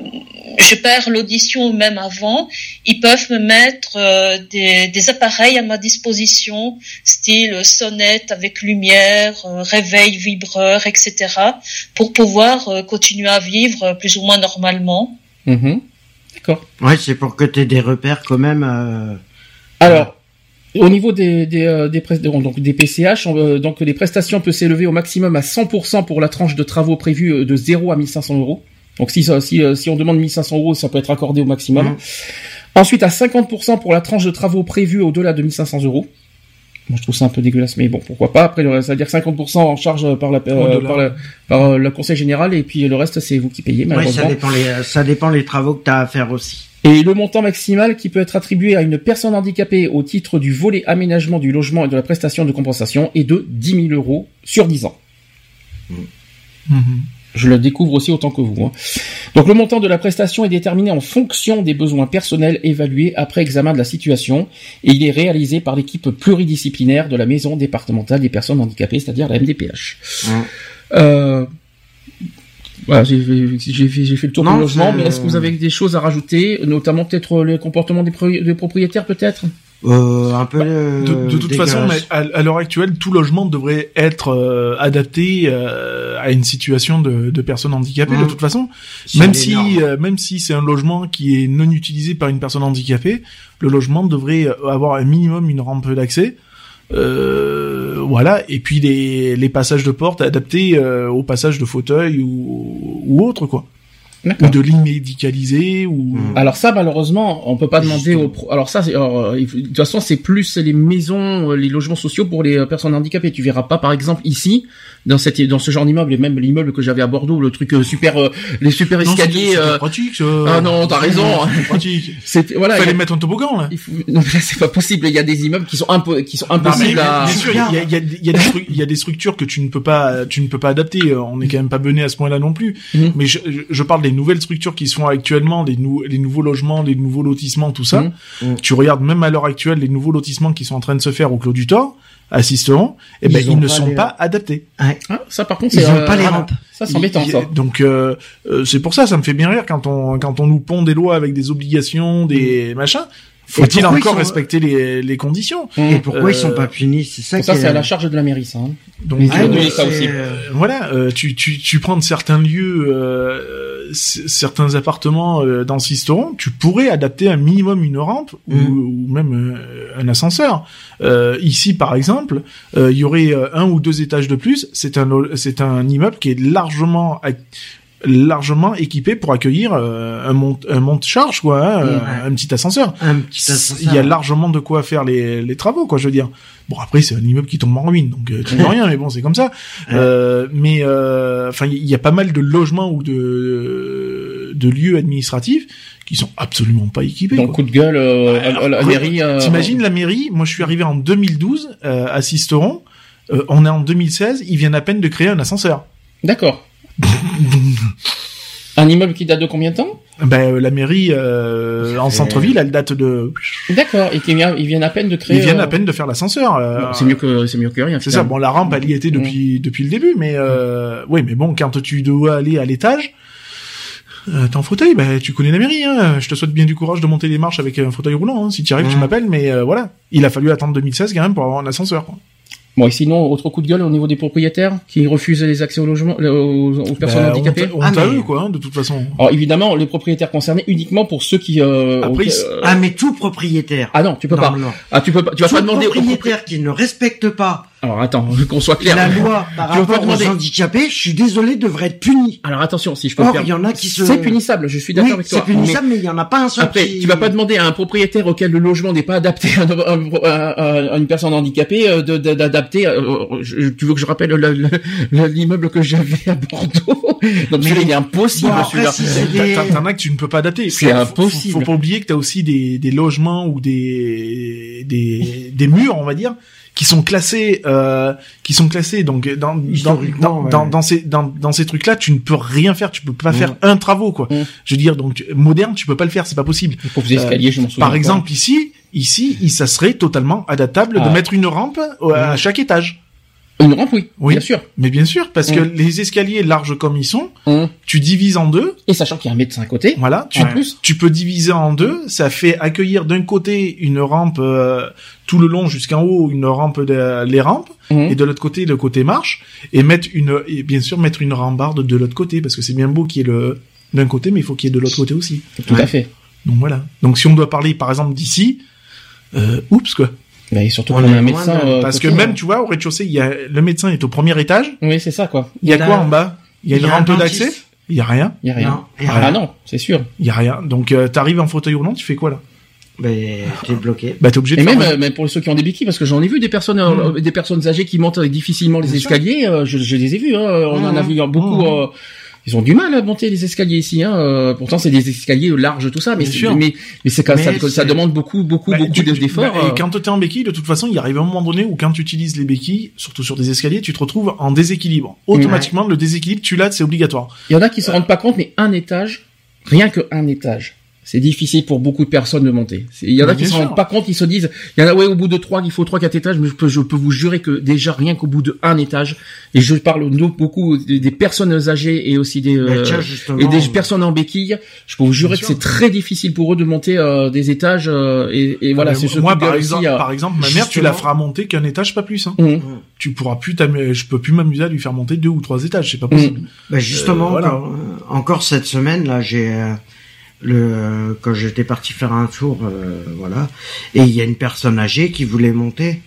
je perds l'audition ou même avant, ils peuvent me mettre euh, des, des, appareils à ma disposition, style sonnette avec lumière, euh, réveil, vibreur, etc., pour pouvoir euh, continuer à vivre plus ou moins normalement. Mm-hmm. D'accord. Ouais, c'est pour que tu aies des repères quand même. Alors, au niveau des des, des, donc des PCH, donc les prestations peuvent s'élever au maximum à 100% pour la tranche de travaux prévue de 0 à 1500 euros. Donc si, si, euh, si on demande 1500 euros, ça peut être accordé au maximum. Mmh. Ensuite, à 50% pour la tranche de travaux prévue au-delà de 1500 euros. Moi, je trouve ça un peu dégueulasse, mais bon, pourquoi pas. Après, ça veut dire 50% en charge par la, euh, par, la, par euh, le conseil général, et puis le reste, c'est vous qui payez, ça dépend les, ça dépend les travaux que tu as à faire aussi. Et le montant maximal qui peut être attribué à une personne handicapée au titre du volet aménagement du logement et de la prestation de compensation est de 10 000 euros sur 10 ans. Mmh. Je le découvre aussi autant que vous. Hein. Donc le montant de la prestation est déterminé en fonction des besoins personnels évalués après examen de la situation et il est réalisé par l'équipe pluridisciplinaire de la maison départementale des personnes handicapées, c'est-à-dire la MDPH. Mmh. Euh, voilà, j'ai fait, le tour du logement, mais est-ce que vous avez des choses à rajouter, notamment peut-être le comportement des propriétaires peut-être? Euh, un peu. Bah, de, de, toute façon, à, l'heure actuelle, tout logement devrait être euh, adapté euh, à une situation de, de personnes handicapées. De mmh. toute façon, même si euh, même si c'est un logement qui est non utilisé par une personne handicapée, le logement devrait avoir un minimum une rampe d'accès. Voilà, et puis les, passages de porte adaptés au passage de fauteuil ou, ou autre quoi ou de l'immédicaliser ou hmm. alors ça malheureusement on peut pas demander aux alors ça euh, de toute façon c'est plus les maisons euh, les logements sociaux pour les euh, personnes handicapées. Tu verras pas par exemple ici dans cette dans ce genre d'immeuble et même l'immeuble que j'avais à Bordeaux le truc super les super escaliers euh... pratique ah non t'as raison. pratique. C'est voilà fallait mettre un toboggan là. Non mais c'est pas possible. Il y a des immeubles qui sont impo... qui sont impossibles à bien sûr il y a, y a, y a des il y a des structures que tu ne peux pas tu ne peux pas adapter. On est quand même pas bené à ce point là non plus. Mhm. mais je, je parle des nouvelles structures qui sont actuellement, les, les nouveaux logements, les nouveaux lotissements, tout ça, mmh. Mmh. tu regardes même à l'heure actuelle les nouveaux lotissements qui sont en train de se faire au Clos du Thor, assisteront, et eh ben ils, ne sont pas adaptés. Ah, ça par contre, ils n'ont pas les rampes. Ça c'est embêtant ça. Donc euh, euh, c'est pour ça, ça me fait bien rire quand on quand on nous pond des lois avec des obligations, des mmh. machins. Faut-il encore respecter les, les conditions Et pourquoi ils sont pas punis C'est ça. Ça c'est à la charge de la mairie, ça. Hein. Donc ah, aussi. voilà, euh, tu tu tu prends certains lieux, euh, certains appartements euh, dans Sisteron, tu pourrais adapter un minimum une rampe ou, mm. ou, même euh, un ascenseur. Euh, ici, par exemple, il y aurait un ou deux étages de plus. C'est un c'est un immeuble qui est largement largement équipé pour accueillir euh, un monte un monte charge quoi hein, un petit ascenseur. Un petit ascenseur il y a largement de quoi faire les, les travaux quoi je veux dire. Bon après c'est un immeuble qui tombe en ruine donc euh, tu peux rien mais bon c'est comme ça. Euh, mais euh, enfin il y a pas mal de logements ou de de lieux administratifs qui sont absolument pas équipés donc coup de gueule à, la mairie t'imagines la mairie? Moi je suis arrivé en 2012 à Sisteron. On est en 2016 ils viennent à peine de créer un ascenseur. D'accord Un immeuble qui date de combien de temps Ben euh, la mairie euh, en centre-ville, elle date de. D'accord. Et qu'ils viennent à peine de créer. Ils viennent à euh, peine de faire l'ascenseur. c'est mieux que c'est mieux que rien. C'est ça. Bon, la rampe, elle y était depuis depuis le début, mais oui, mais bon, quand tu dois aller à l'étage. Euh, t'es en fauteuil, ben tu connais la mairie. Hein. Je te souhaite bien du courage de monter les marches avec un fauteuil roulant. Hein. Si tu arrives, tu m'appelles. Mais voilà, il a fallu attendre 2016 quand même pour avoir un ascenseur. Quoi. Bon, et sinon, autre coup de gueule au niveau des propriétaires qui refusent les accès au logement aux, personnes bah, handicapées. On, ah, eux, quoi, hein, de toute façon. Alors évidemment, les propriétaires concernés uniquement pour ceux qui. Euh, euh Ah, mais tout propriétaire. Ah non, tu peux pas. Ah, tu peux pas. Tu vas pas demander. Propriétaire qui ne respecte pas alors attends, qu'on soit clair. La loi par rapport aux handicapés, je suis désolé, devrait être puni. Alors attention, si je peux Or, il y en a qui se... C'est punissable, je suis d'accord avec toi. c'est punissable, mais il y en a pas un seul Après, tu vas pas demander à un propriétaire auquel le logement n'est pas adapté à, une personne handicapée euh, d'adapter... Euh, tu veux que je rappelle l'immeuble que j'avais à Bordeaux? Donc celui-là, il est impossible, celui-là. T'en as que tu ne peux pas adapter. C'est impossible. Faut, faut pas oublier que t'as aussi des, des logements ou des, des, des murs, on va dire, qui sont classés euh, qui sont classés donc dans dans dans, dans, ces dans, dans ces trucs là tu ne peux rien faire tu peux pas faire un travaux quoi. Je veux dire donc moderne tu peux pas le faire c'est pas possible. Escaliers, je par exemple ici ici ça serait totalement adaptable de mettre une rampe à mm. chaque étage une rampe, oui, oui, bien sûr. Mais bien sûr, parce que les escaliers larges comme ils sont, tu divises en deux. Et sachant qu'il y a un médecin à côté. Voilà, tu, plus. tu peux diviser en deux. Ça fait accueillir d'un côté une rampe euh, tout le long jusqu'en haut, une rampe de, les rampes, et de l'autre côté le côté marche, et mettre une, et bien sûr mettre une rambarde de l'autre côté, parce que c'est bien beau qu'il y ait le d'un côté, mais il faut qu'il y ait de l'autre côté aussi. Tout à fait. Donc voilà. Donc si on doit parler par exemple d'ici, euh, oups quoi. Bah, et surtout on a un médecin. Euh, parce que même, tu vois, au rez-de-chaussée, il y a le médecin est au premier étage. Oui, c'est ça, quoi. Il y a, quoi en bas? Il y a une rampe d'accès? Il y a rien? Il y a rien. Ah non, c'est sûr. Il y a rien. Donc, euh, t'arrives en fauteuil roulant, tu fais quoi là? Ben, t'es bloqué. Bah, t'es obligé de Et faire même, un- euh, même pour ceux qui ont des béquilles, parce que j'en ai vu des personnes, euh, Mm. des personnes âgées qui montent difficilement les Bien escaliers. euh, je, je les ai vus. Hein, on en a Mm. vu beaucoup. Mm. euh, ils ont du mal à monter les escaliers ici. Hein, euh, pourtant, c'est des escaliers larges, tout ça, mais sûr. mais mais c'est quand ça, ça demande beaucoup, beaucoup, Bah, beaucoup d'efforts. bah, euh. et quand t'es en béquille, de toute façon, il arrive un moment donné où quand tu utilises les béquilles, surtout sur des escaliers, tu te retrouves en déséquilibre. Automatiquement, le déséquilibre, tu l'as, c'est obligatoire. Il y en a qui se rendent pas compte, mais un étage, rien que un étage. C'est difficile pour beaucoup de personnes de monter. Il y en a Mais qui se rendent pas compte, ils se disent, il y en a, ouais, au bout de trois, il faut trois, quatre étages, mais je peux, je peux vous jurer que déjà, rien qu'au bout de un étage, et je parle de beaucoup des, des personnes âgées et aussi des, Ben, euh, et des personnes en béquille, je peux vous jurer Bien que c'est très difficile pour eux de monter euh, des étages, euh, et, et voilà, Euh, c'est ce moi, par exemple, aussi, euh, par exemple, ma mère, tu la feras monter qu'un étage, pas plus. Hein. hum, Tu pourras plus je peux plus m'amuser à lui faire monter deux ou trois étages, c'est pas possible. Ben, justement, Euh, voilà. encore, euh, encore cette semaine, là, j'ai euh, le quand j'étais parti faire un tour, euh, voilà, et il y a une personne âgée qui voulait monter,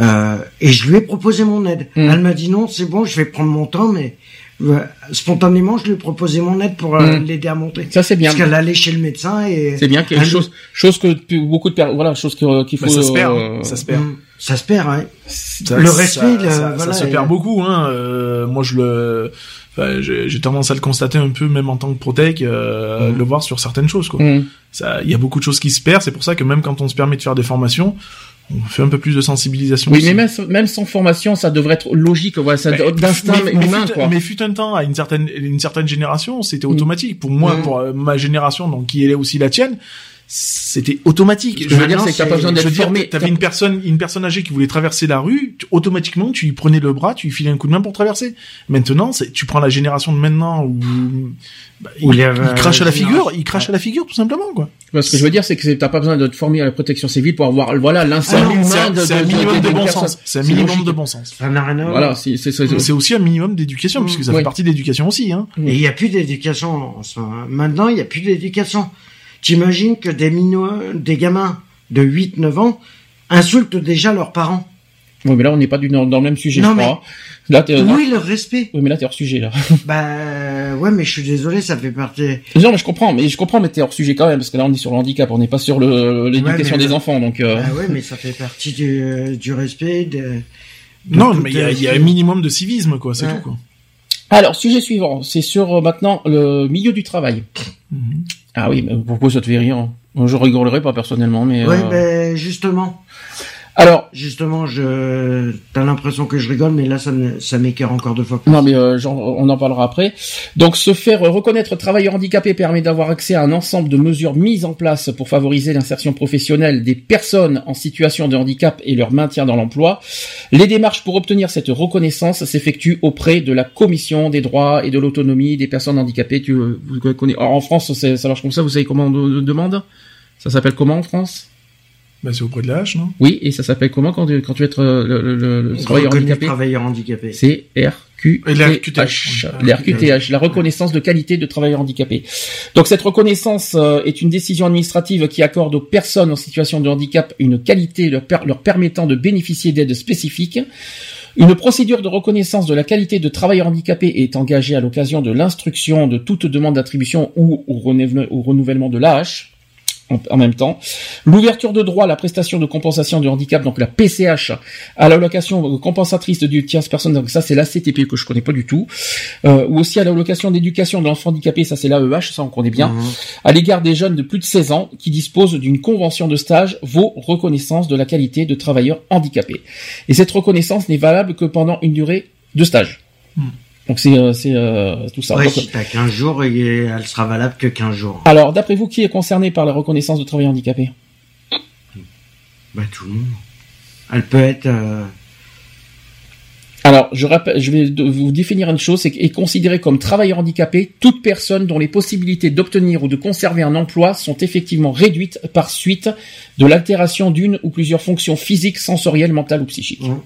euh, et je lui ai proposé mon aide. Mm. Elle m'a dit non, c'est bon, je vais prendre mon temps, mais euh, spontanément, je lui ai proposé mon aide pour euh, Mm. l'aider à monter. ça c'est bien. Parce qu'elle allait chez le médecin et C'est bien quelque chose, chose que beaucoup de personnes, voilà, chose qu'il faut. Bah, ça se perd, ça se perd. Ça se perd. Hein. Ça- Le ça- respect, le- ça, voilà, ça se et- perd beaucoup. Hein. Euh, moi, je le, enfin, j'ai tendance à le constater un peu, même en tant que protec, euh, Mhm. le voir sur certaines choses. Quoi. hum. Ça, il y a beaucoup de choses qui se perdent. C'est pour ça que même quand on se permet de faire des formations, on fait un peu plus de sensibilisation. Oui, aussi. mais même, même sans formation, ça devrait être logique, voilà, ça Mais- d'instinct mais- mais humain, fut- quoi. Mais fut un temps, à une certaine, une certaine génération, c'était Mm. automatique. Pour moi, pour euh, ma génération, donc qui est aussi la tienne, c'était automatique. Je veux dire, c'est que t'as pas besoin d'être formé. t'avais une personne, une personne âgée qui voulait traverser la rue, tu- automatiquement, tu lui prenais le bras, tu lui filais un coup de main pour traverser. Maintenant, tu prends la génération de maintenant où, bah, Où il, les- il crache à la figure, il crache à la figure, tout simplement, quoi. Ce que je veux dire, c'est que t'as pas besoin de te former à la protection civile pour avoir, voilà, l'instinct Ah humain C'est un, de, c'est un de- minimum de, bon sens. C'est un minimum de bon sens. Voilà, c'est, aussi un minimum d'éducation, Mm. puisque ça fait partie de l'éducation aussi, hein. Et il n'y a plus d'éducation. en ce moment. Maintenant, il n'y a plus d'éducation. T'imagines que des des gamins de 8-9 ans insultent déjà leurs parents. Ouais, mais là, on n'est pas du, dans, dans le même sujet, Non, je mais- crois. Là, t'es, Oui, le respect? oui, mais là, t'es hors sujet, là. Bah ouais, mais je suis désolé, ça fait partie. non, mais je comprends, mais je comprends, mais t'es hors sujet quand même, parce que là, on est sur le handicap, on n'est pas sur le, l'éducation Ouais, des là- enfants, donc, euh, Bah ouais, mais ça fait partie du, du respect. De, de Non, mais il y a, il y a un minimum de civisme, quoi, c'est Ouais. tout, quoi. Alors, sujet suivant, c'est sur euh, maintenant le milieu du travail. Mhm. Ah oui, mais pourquoi ça te fait rire Je rigolerais pas personnellement, mais. Ouais, euh, ben justement, Alors, justement, je, t'as l'impression que je rigole, mais là, ça ça m'écœure encore deux fois plus. non, mais euh, genre, on en parlera après. Donc, se faire reconnaître travailleur handicapé permet d'avoir accès à un ensemble de mesures mises en place pour favoriser l'insertion professionnelle des personnes en situation de handicap et leur maintien dans l'emploi. Les démarches pour obtenir cette reconnaissance s'effectuent auprès de la Commission des droits et de l'autonomie des personnes handicapées. Tu, euh, vous. Alors, en France, ça marche comme ça. Vous savez comment on de- de- demande? Ça s'appelle comment en France? Bah, c'est auprès de la hache, non? Oui, et ça s'appelle comment quand tu, quand tu es euh, le, le, le, le travailleur handicapé travailleur handicapé. C'est RQTH. Et la reconnaissance de qualité de travailleur handicapé. Donc cette reconnaissance euh, est une décision administrative qui accorde aux personnes en situation de handicap une qualité leur, per- leur permettant de bénéficier d'aides spécifiques. Une procédure de reconnaissance de la qualité de travailleur handicapé est engagée à l'occasion de l'instruction de toute demande d'attribution ou au renouvellement, au renouvellement de l'AH en, même temps. L'ouverture de droit à la prestation de compensation de handicap, donc la PCH, à l'allocation compensatrice du tierce personne, donc ça c'est l'ACTP que je connais pas du tout, euh, ou aussi à l'allocation d'éducation de l'enfant handicapé, ça c'est l'AEH, ça on connaît bien, Mhm. à l'égard des jeunes de plus de 16 ans qui disposent d'une convention de stage vaut reconnaissance de la qualité de travailleur handicapé. Et cette reconnaissance n'est valable que pendant une durée de stage. Hmm. Donc c'est euh, euh, tout ça. Ouais, Donc, si t'as 15 jours, et elle sera valable que 15 jours. alors d'après vous, qui est concerné par la reconnaissance de travailleur handicapé Bah tout le monde. Elle peut être... euh, Alors, je rappelle, je vais vous définir une chose, c'est qu'est considéré comme travailleur handicapé toute personne dont les possibilités d'obtenir ou de conserver un emploi sont effectivement réduites par suite de l'altération d'une ou plusieurs fonctions physiques, sensorielles, mentales ou psychiques. Ouais.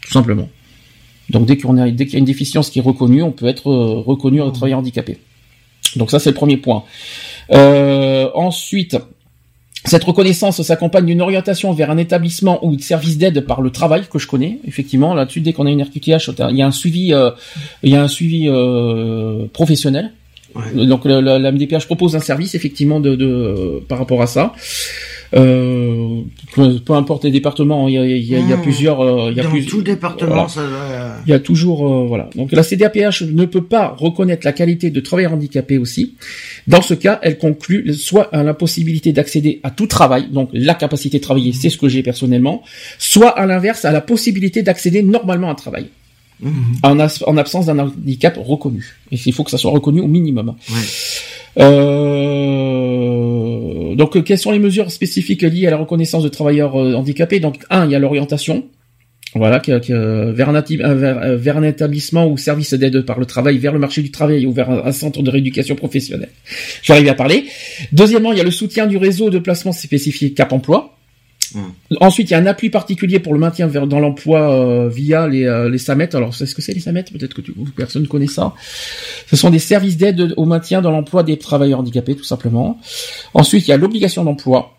Tout simplement. Donc dès qu'on a, dès qu'il y a une déficience qui est reconnue, on peut être euh, reconnu en travailleur handicapé. Donc ça c'est le premier point. Euh, ensuite, cette reconnaissance s'accompagne d'une orientation vers un établissement ou de service d'aide par le travail que je connais. Effectivement, là-dessus, dès qu'on a une RQTH, il y a un suivi, euh, il y a un suivi euh, professionnel. Ouais. Donc la, la, la MDPH propose un service effectivement de, de par rapport à ça. Euh, peu, importe les départements, il y a, il y a, il y a plusieurs. Il y a Dans tout département, ça. Il y a toujours euh, voilà. Donc la CDAPH ne peut pas reconnaître la qualité de travailleur handicapé aussi. Dans ce cas, elle conclut soit à l'impossibilité d'accéder à tout travail, donc la capacité de travailler, c'est ce que j'ai personnellement, soit à l'inverse à la possibilité d'accéder normalement à un travail. Mmh. En, en, absence d'un handicap reconnu. Et il faut que ça soit reconnu au minimum. Ouais. Euh, donc, quelles sont les mesures spécifiques liées à la reconnaissance de travailleurs euh, handicapés? Donc, un, il y a l'orientation. Voilà, vers, un établissement ou service d'aide par le travail, vers le marché du travail ou vers un, centre de rééducation professionnelle. J'arrive à parler. Deuxièmement, il y a le soutien du réseau de placement spécifique Cap Emploi. Mmh. Ensuite, il y a un appui particulier pour le maintien dans l'emploi euh, via les, euh, les SAMET. Alors, c'est ce que c'est les SAMET? Peut-être que tu, personne ne connaît ça. Ce sont des services d'aide au maintien dans l'emploi des travailleurs handicapés, tout simplement. Ensuite, il y a l'obligation d'emploi.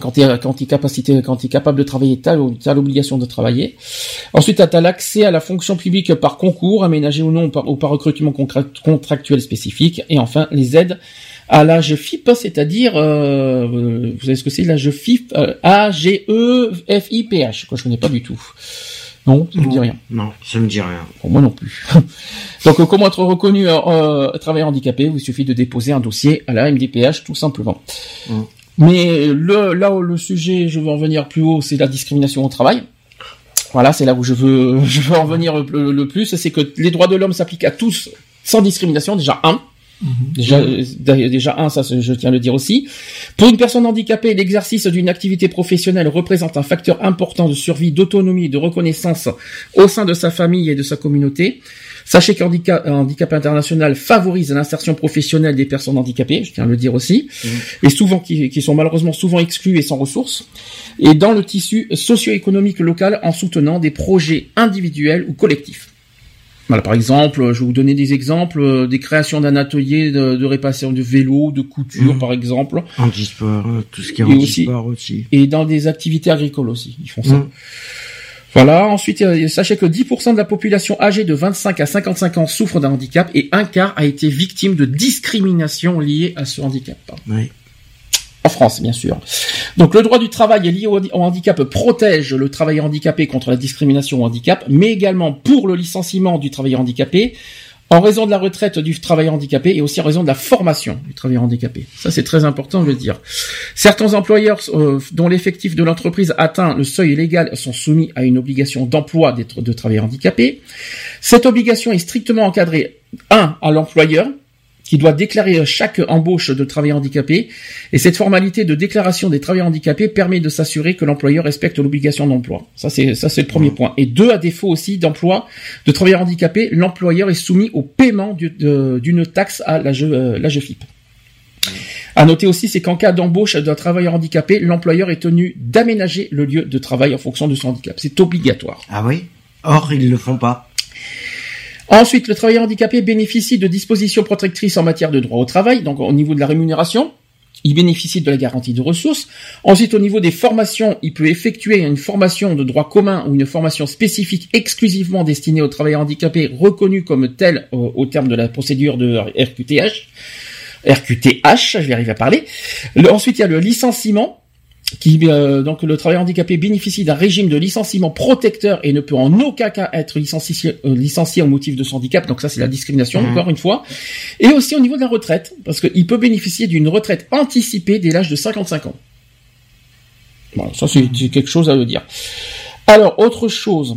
Quand tu es, quand es es capable de travailler, tu as, l'obligation de travailler. Ensuite, tu as l'accès à la fonction publique par concours, aménagé ou non, ou par recrutement contractuel spécifique. Et enfin, les aides à l'âge FIP, c'est-à-dire, euh, vous savez ce que c'est l'âge FIP, euh, A-G-E-F-I-P-H, quoi, je connais pas du tout. Non, ça me dit rien. Non, ça me dit rien. Pour moi non plus. Donc, euh, comment être reconnu euh, travailleur handicapé Il suffit de déposer un dossier à la MDPH, tout simplement. Mm. Mais le, là où le sujet, je veux en venir plus haut, c'est la discrimination au travail. Voilà, c'est là où je veux, je veux en venir le, le plus, c'est que les droits de l'homme s'appliquent à tous sans discrimination. Déjà un. Mhm. Déjà, déjà un, ça je tiens à le dire aussi. Pour une personne handicapée, l'exercice d'une activité professionnelle représente un facteur important de survie, d'autonomie et de reconnaissance au sein de sa famille et de sa communauté. Sachez qu'un handicap, international favorise l'insertion professionnelle des personnes handicapées, je tiens à le dire aussi, mhm. et souvent qui, qui, sont malheureusement souvent exclus et sans ressources, et dans le tissu socio-économique local en soutenant des projets individuels ou collectifs. Voilà, par exemple, je vais vous donner des exemples, euh, des créations d'un atelier de, réparation de vélo, de couture, mmh. par exemple. Handisport, euh, tout ce qui est handisport aussi, Et dans des activités agricoles aussi, ils font ça. Mmh. Voilà, ensuite, euh, sachez que 10% de la population âgée de 25 à 55 ans souffre d'un handicap et un quart a été victime de discrimination liée à ce handicap. Oui. France, bien sûr. Donc le droit du travail lié au, handicap protège le travailleur handicapé contre la discrimination au handicap, mais également pour le licenciement du travailleur handicapé en raison de la retraite du travailleur handicapé et aussi en raison de la formation du travailleur handicapé. Ça, c'est très important de le dire. Certains employeurs euh, dont l'effectif de l'entreprise atteint le seuil légal sont soumis à une obligation d'emploi de travailleurs handicapés. Cette obligation est strictement encadrée, un, à l'employeur, qui doit déclarer chaque embauche de travailleurs handicapés. Et cette formalité de déclaration des travailleurs handicapés permet de s'assurer que l'employeur respecte l'obligation d'emploi. Ça, c'est, ça, c'est le premier point. Et deux, à défaut aussi d'emploi de travailleurs handicapés, l'employeur est soumis au paiement d'une taxe à la euh, FIP. À noter aussi, c'est qu'en cas d'embauche d'un travailleur handicapé, l'employeur est tenu d'aménager le lieu de travail en fonction de son handicap. C'est obligatoire. Ah oui? Or, ils le font pas. Ensuite, le travailleur handicapé bénéficie de dispositions protectrices en matière de droit au travail, donc au niveau de la rémunération. Il bénéficie de la garantie de ressources. Ensuite, au niveau des formations, il peut effectuer une formation de droit commun ou une formation spécifique exclusivement destinée aux travailleurs handicapés reconnus comme tels au, terme de la procédure de RQTH. RQTH, je vais arriver à parler. ensuite, il y a le licenciement qui euh, donc le travailleur handicapé bénéficie d'un régime de licenciement protecteur et ne peut en aucun cas être licencié, euh, licencié au motif de son handicap. Donc ça c'est la discrimination mmh. encore une fois. Et aussi au niveau de la retraite parce qu'il peut bénéficier d'une retraite anticipée dès l'âge de 55 ans. Voilà, ça c'est quelque chose à le dire. Alors autre chose.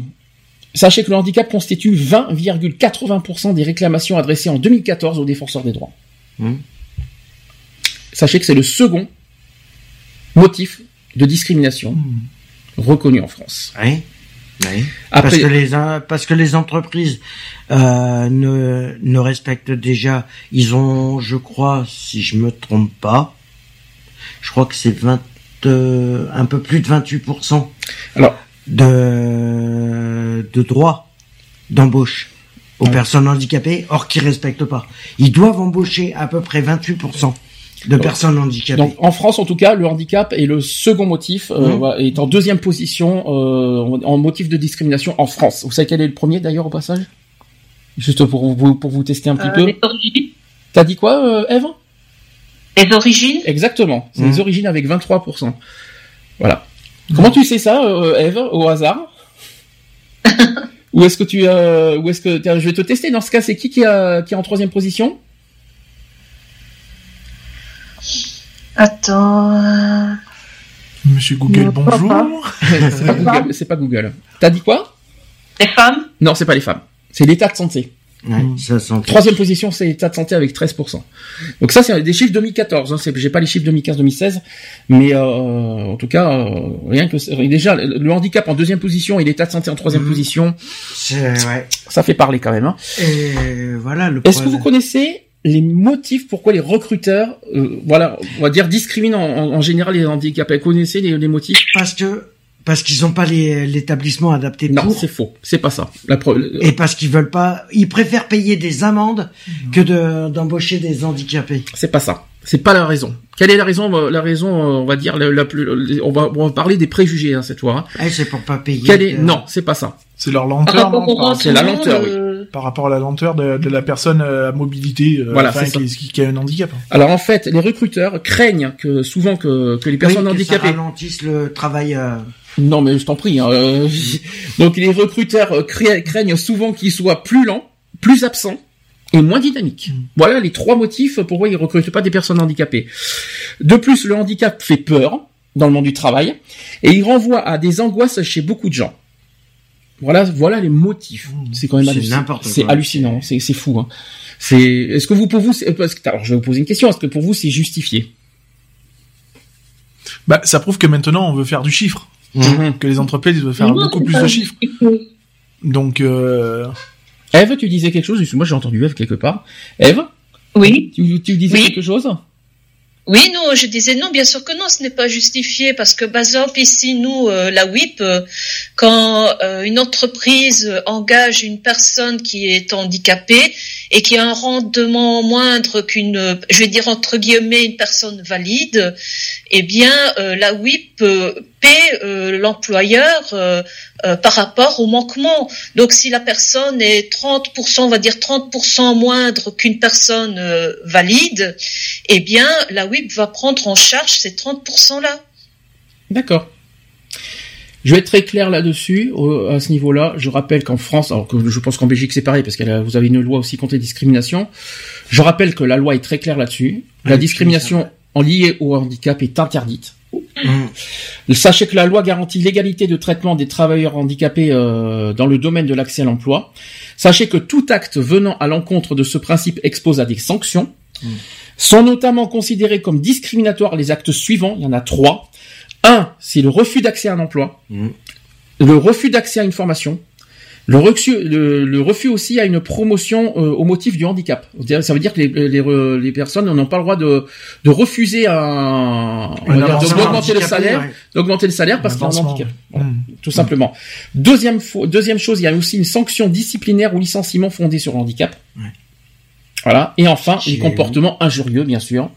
Sachez que le handicap constitue 20,80% des réclamations adressées en 2014 aux défenseurs des droits. Mmh. Sachez que c'est le second motif de discrimination hmm. reconnu en France. Oui. oui. parce que les parce que les entreprises euh, ne ne respectent déjà. Ils ont, je crois, si je me trompe pas, je crois que c'est 20 euh, un peu plus de 28 Alors de de droits d'embauche aux personnes handicapées, or qui respectent pas. Ils doivent embaucher à peu près 28 de personnes handicapées. Donc en France en tout cas, le handicap est le second motif, euh, mmh. est en deuxième position euh, en motif de discrimination en France. Vous savez quel est le premier d'ailleurs au passage? Juste pour vous pour vous tester un petit euh, peu. T'as dit quoi, Eve? Les origines Exactement, c'est les mmh. origines avec 23%. Voilà. Comment tu sais ça, euh, Eve, au hasard? Ou est-ce que tu, euh, ou est-ce que je vais te tester dans ce cas, c'est qui qui, a, qui est en troisième position? Attends. Monsieur Google, bonjour. c'est pas Google. T'as dit quoi Les femmes Non, c'est pas les femmes. C'est l'état de santé. Troisième position, c'est l'état de santé avec 13%. Donc ça, c'est des chiffres 2014. Hein. J'ai pas les chiffres 2015-2016, mais euh, en tout cas, euh, rien que déjà le handicap en deuxième position et l'état de santé en troisième mmh. position, ouais. ça fait parler quand même. Hein. Et voilà. Est-ce que vous connaissez les motifs pourquoi les recruteurs, euh, voilà, on va dire discriminent en, général les handicapés Connaissez les, les motifs Parce que parce qu'ils n'ont pas l'établissement adapté non, c'est faux. C'est pas ça. La Et parce qu'ils veulent pas, ils préfèrent payer des amendes que de d'embaucher des handicapés. C'est pas ça. C'est pas la raison. Quelle est la raison euh, La raison, euh, on va dire la, plus. On va, on va parler des préjugés hein, cette fois. Hein. Eh, c'est pour pas payer. Quelle est Non, c'est pas ça. C'est leur lenteur, non C'est la lenteur, oui par rapport à la lenteur de, de la personne à mobilité euh, voilà, qui, qui, a un handicap. Alors en fait, les recruteurs craignent que souvent que, que les personnes oui, handicapées ça ralentisse le travail. Euh... Non, mais je t'en prie. Hein, euh, donc les recruteurs euh, craignent souvent qu'ils soient plus lents, plus absents et moins dynamiques. Mm. Voilà les trois motifs pourquoi ils recrutent pas des personnes handicapées. De plus, le handicap fait peur dans le monde du travail et il renvoie à des angoisses chez beaucoup de gens. Voilà, voilà les motifs. Mmh. C'est quand même hallucinant. C'est hallucinant, c'est c'est fou. Hein. C'est. Est-ce que vous pour vous, parce que alors je vais vous poser une question. Est-ce que pour vous c'est justifié? Bah, ça prouve que maintenant on veut faire du chiffre, mmh. que les entreprises veulent faire beaucoup plus de chiffres. Donc. Euh... Eve, tu disais quelque chose Moi j'ai entendu Eve quelque part. Eve? Oui. Tu, tu disais quelque chose? Oui, non, je disais non, bien sûr que non, ce n'est pas justifié parce que, par exemple, ici, nous, euh, la WIP, euh, quand euh, une entreprise engage une personne qui est handicapée et qui a un rendement moindre qu'une, je vais dire entre guillemets, une personne valide, eh bien, la WIP paie euh, l'employeur euh, euh, par rapport au manquement. Donc si la personne est 30%, on va dire 30% moindre qu'une personne valide, eh bien la WIP va prendre en charge ces 30%-là. D'accord. Je vais être très clair là-dessus, à ce niveau-là. Je rappelle qu'en France, alors que je pense qu'en Belgique c'est pareil, parce que vous avez une loi aussi contre les discriminations. Je rappelle que la loi est très claire là-dessus. La discrimination en liée au handicap est interdite. Mmh. Sachez que la loi garantit l'égalité de traitement des travailleurs handicapés euh, dans le domaine de l'accès à l'emploi. Sachez que tout acte venant à l'encontre de ce principe expose à des sanctions. Mmh. Sont notamment considérés comme discriminatoires les actes suivants. Il y en a trois. Un, c'est le refus d'accès à un emploi. Mmh. Le refus d'accès à une formation. Le refus, le, refus aussi a une promotion euh, au motif du handicap. Ça veut dire que les, les, les personnes n'ont pas le droit de, de refuser un, d'augmenter le salaire, d'augmenter le salaire parce qu'ils ont un handicap. Mmh. Tout simplement. Deuxième, deuxième chose, il y a aussi une sanction disciplinaire ou licenciement fondé sur le handicap. Voilà. Et enfin, les comportements injurieux, bien sûr.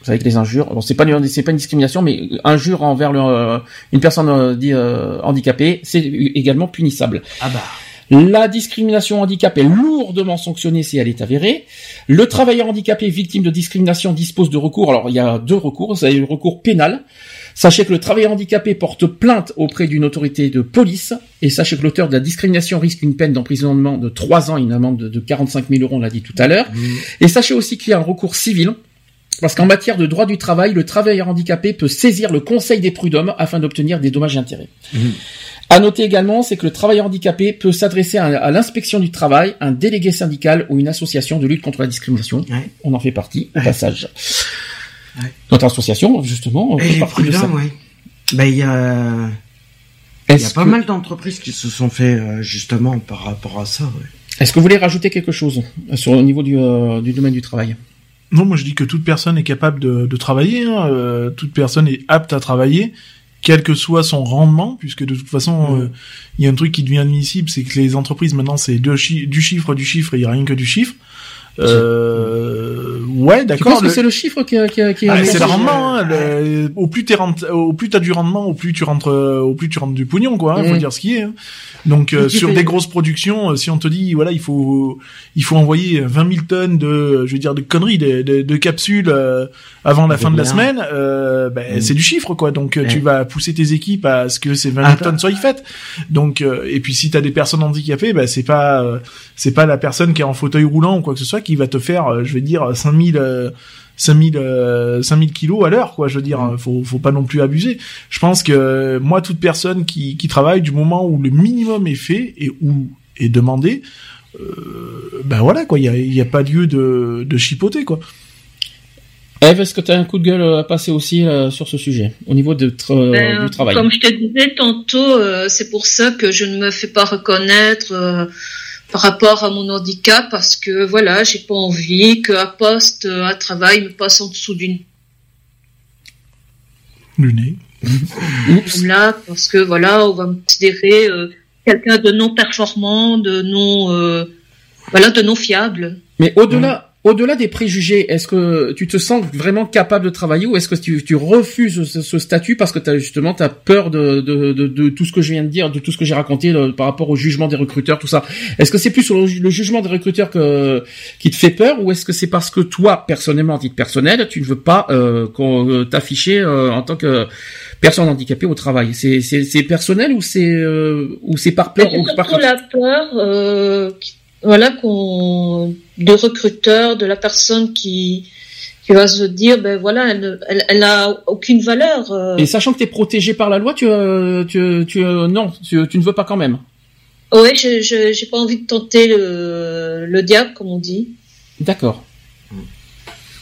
Vous savez que les injures, bon, c'est pas c'est pas une discrimination, mais injure envers le, euh, une personne euh, euh, handicapée, c'est également punissable. Ah bah. La discrimination handicap est lourdement sanctionnée si elle est avérée. Le travailleur handicapé victime de discrimination dispose de recours. Alors il y a deux recours. Vous avez le recours pénal. Sachez que le travailleur handicapé porte plainte auprès d'une autorité de police. Et sachez que l'auteur de la discrimination risque une peine d'emprisonnement de 3 ans et une amende de 45 000 euros, on l'a dit tout à l'heure. Mmh. Et sachez aussi qu'il y a un recours civil parce qu'en matière de droit du travail, le travailleur handicapé peut saisir le Conseil des prud'hommes afin d'obtenir des dommages et intérêts. Mmh. À noter également, c'est que le travailleur handicapé peut s'adresser à, l'inspection du travail, un délégué syndical ou une association de lutte contre la discrimination. On en fait partie, au passage. Notre association, justement, on fait partie de ça. Ben, il y a, il y a pas mal d'entreprises qui se sont fait euh, justement par rapport à ça. Est-ce que vous voulez rajouter quelque chose sur au niveau du, euh, du domaine du travail? Non, moi je dis que toute personne est capable de, de travailler, hein. euh, toute personne est apte à travailler, quel que soit son rendement, puisque de toute façon, euh, il y a un truc qui devient admissible, c'est que les entreprises maintenant c'est du chiffre, du chiffre, et il n'y a rien que du chiffre. Euh, ouais, d'accord. Tu penses que c'est le chiffre qui, qui, qui ah, c'est le rendement. Hein, au plus t'es au plus t'as du rendement, au plus tu rentres, au plus tu rentres du pognon, quoi. Hein, Faut mm. dire ce qui est. Hein. Donc euh, sur des grosses productions, euh, si on te dit voilà, il faut il faut envoyer 20 000 tonnes de, je veux dire, de conneries, de, de, de capsules euh, avant la fin de la semaine, euh, ben, mm. c'est du chiffre, quoi. Donc tu vas pousser tes équipes à ce que ces 20 000 tonnes soient faites. Donc et puis si t'as des personnes handicapées, ben c'est pas c'est pas la personne qui est en fauteuil roulant ou quoi que ce soit qui va te faire, je vais dire, 5000 5000 euh, 5000 kilos à l'heure quoi je veux dire mm. faut faut pas non plus abuser. Je pense que moi toute personne qui qui travaille du moment où le minimum est fait et où est demandé euh, ben voilà quoi il y a il y a pas lieu de de chipoter quoi. Eve, est-ce que tu as un coup de gueule à passer aussi euh, sur ce sujet, au niveau de ben, du travail? Comme je te disais tantôt, euh, c'est pour ça que je ne me fais pas reconnaître euh, par rapport à mon handicap parce que voilà, j'ai pas envie qu'un poste à travail me passe en dessous d'une du nez. là, parce que voilà, on va me considérer euh, quelqu'un de non performant, de non, euh, voilà, de non fiable. Mais au-delà, au-delà des préjugés, est-ce que tu te sens vraiment capable de travailler ou est-ce que tu, refuses ce, statut parce que as justement as peur de, de, tout ce que je viens de dire, de tout ce que j'ai raconté euh, par rapport au jugement des recruteurs, tout ça. Est-ce que c'est plus le, le, jugement des recruteurs que, qui te fait peur ou est-ce que c'est parce que toi, personnellement, à titre personnel, tu ne veux pas euh, qu'on euh, t'afficher euh, en tant que personne handicapée au travail? C'est personnel ou c'est ou c'est par peur ou par la peur voilà qu'on de recruteur, de la personne qui qui va se dire ben voilà elle elle, elle a aucune valeur. Euh. Et sachant que tu es protégé par la loi, tu euh, tu tu euh, non, tu, tu, ne veux pas quand même. Oui, je j'ai pas envie de tenter le le diable comme on dit. D'accord.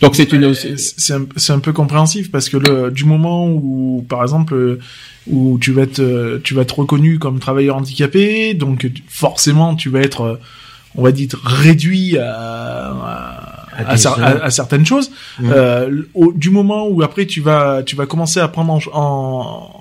Donc c'est une c'est un, un, peu compréhensif parce que le du moment où par exemple où tu vas être tu vas être reconnu comme travailleur handicapé donc forcément tu vas être on va dire réduit à, à, certaines choses. Mmh. Euh, du moment où après tu vas tu vas commencer à prendre en, en,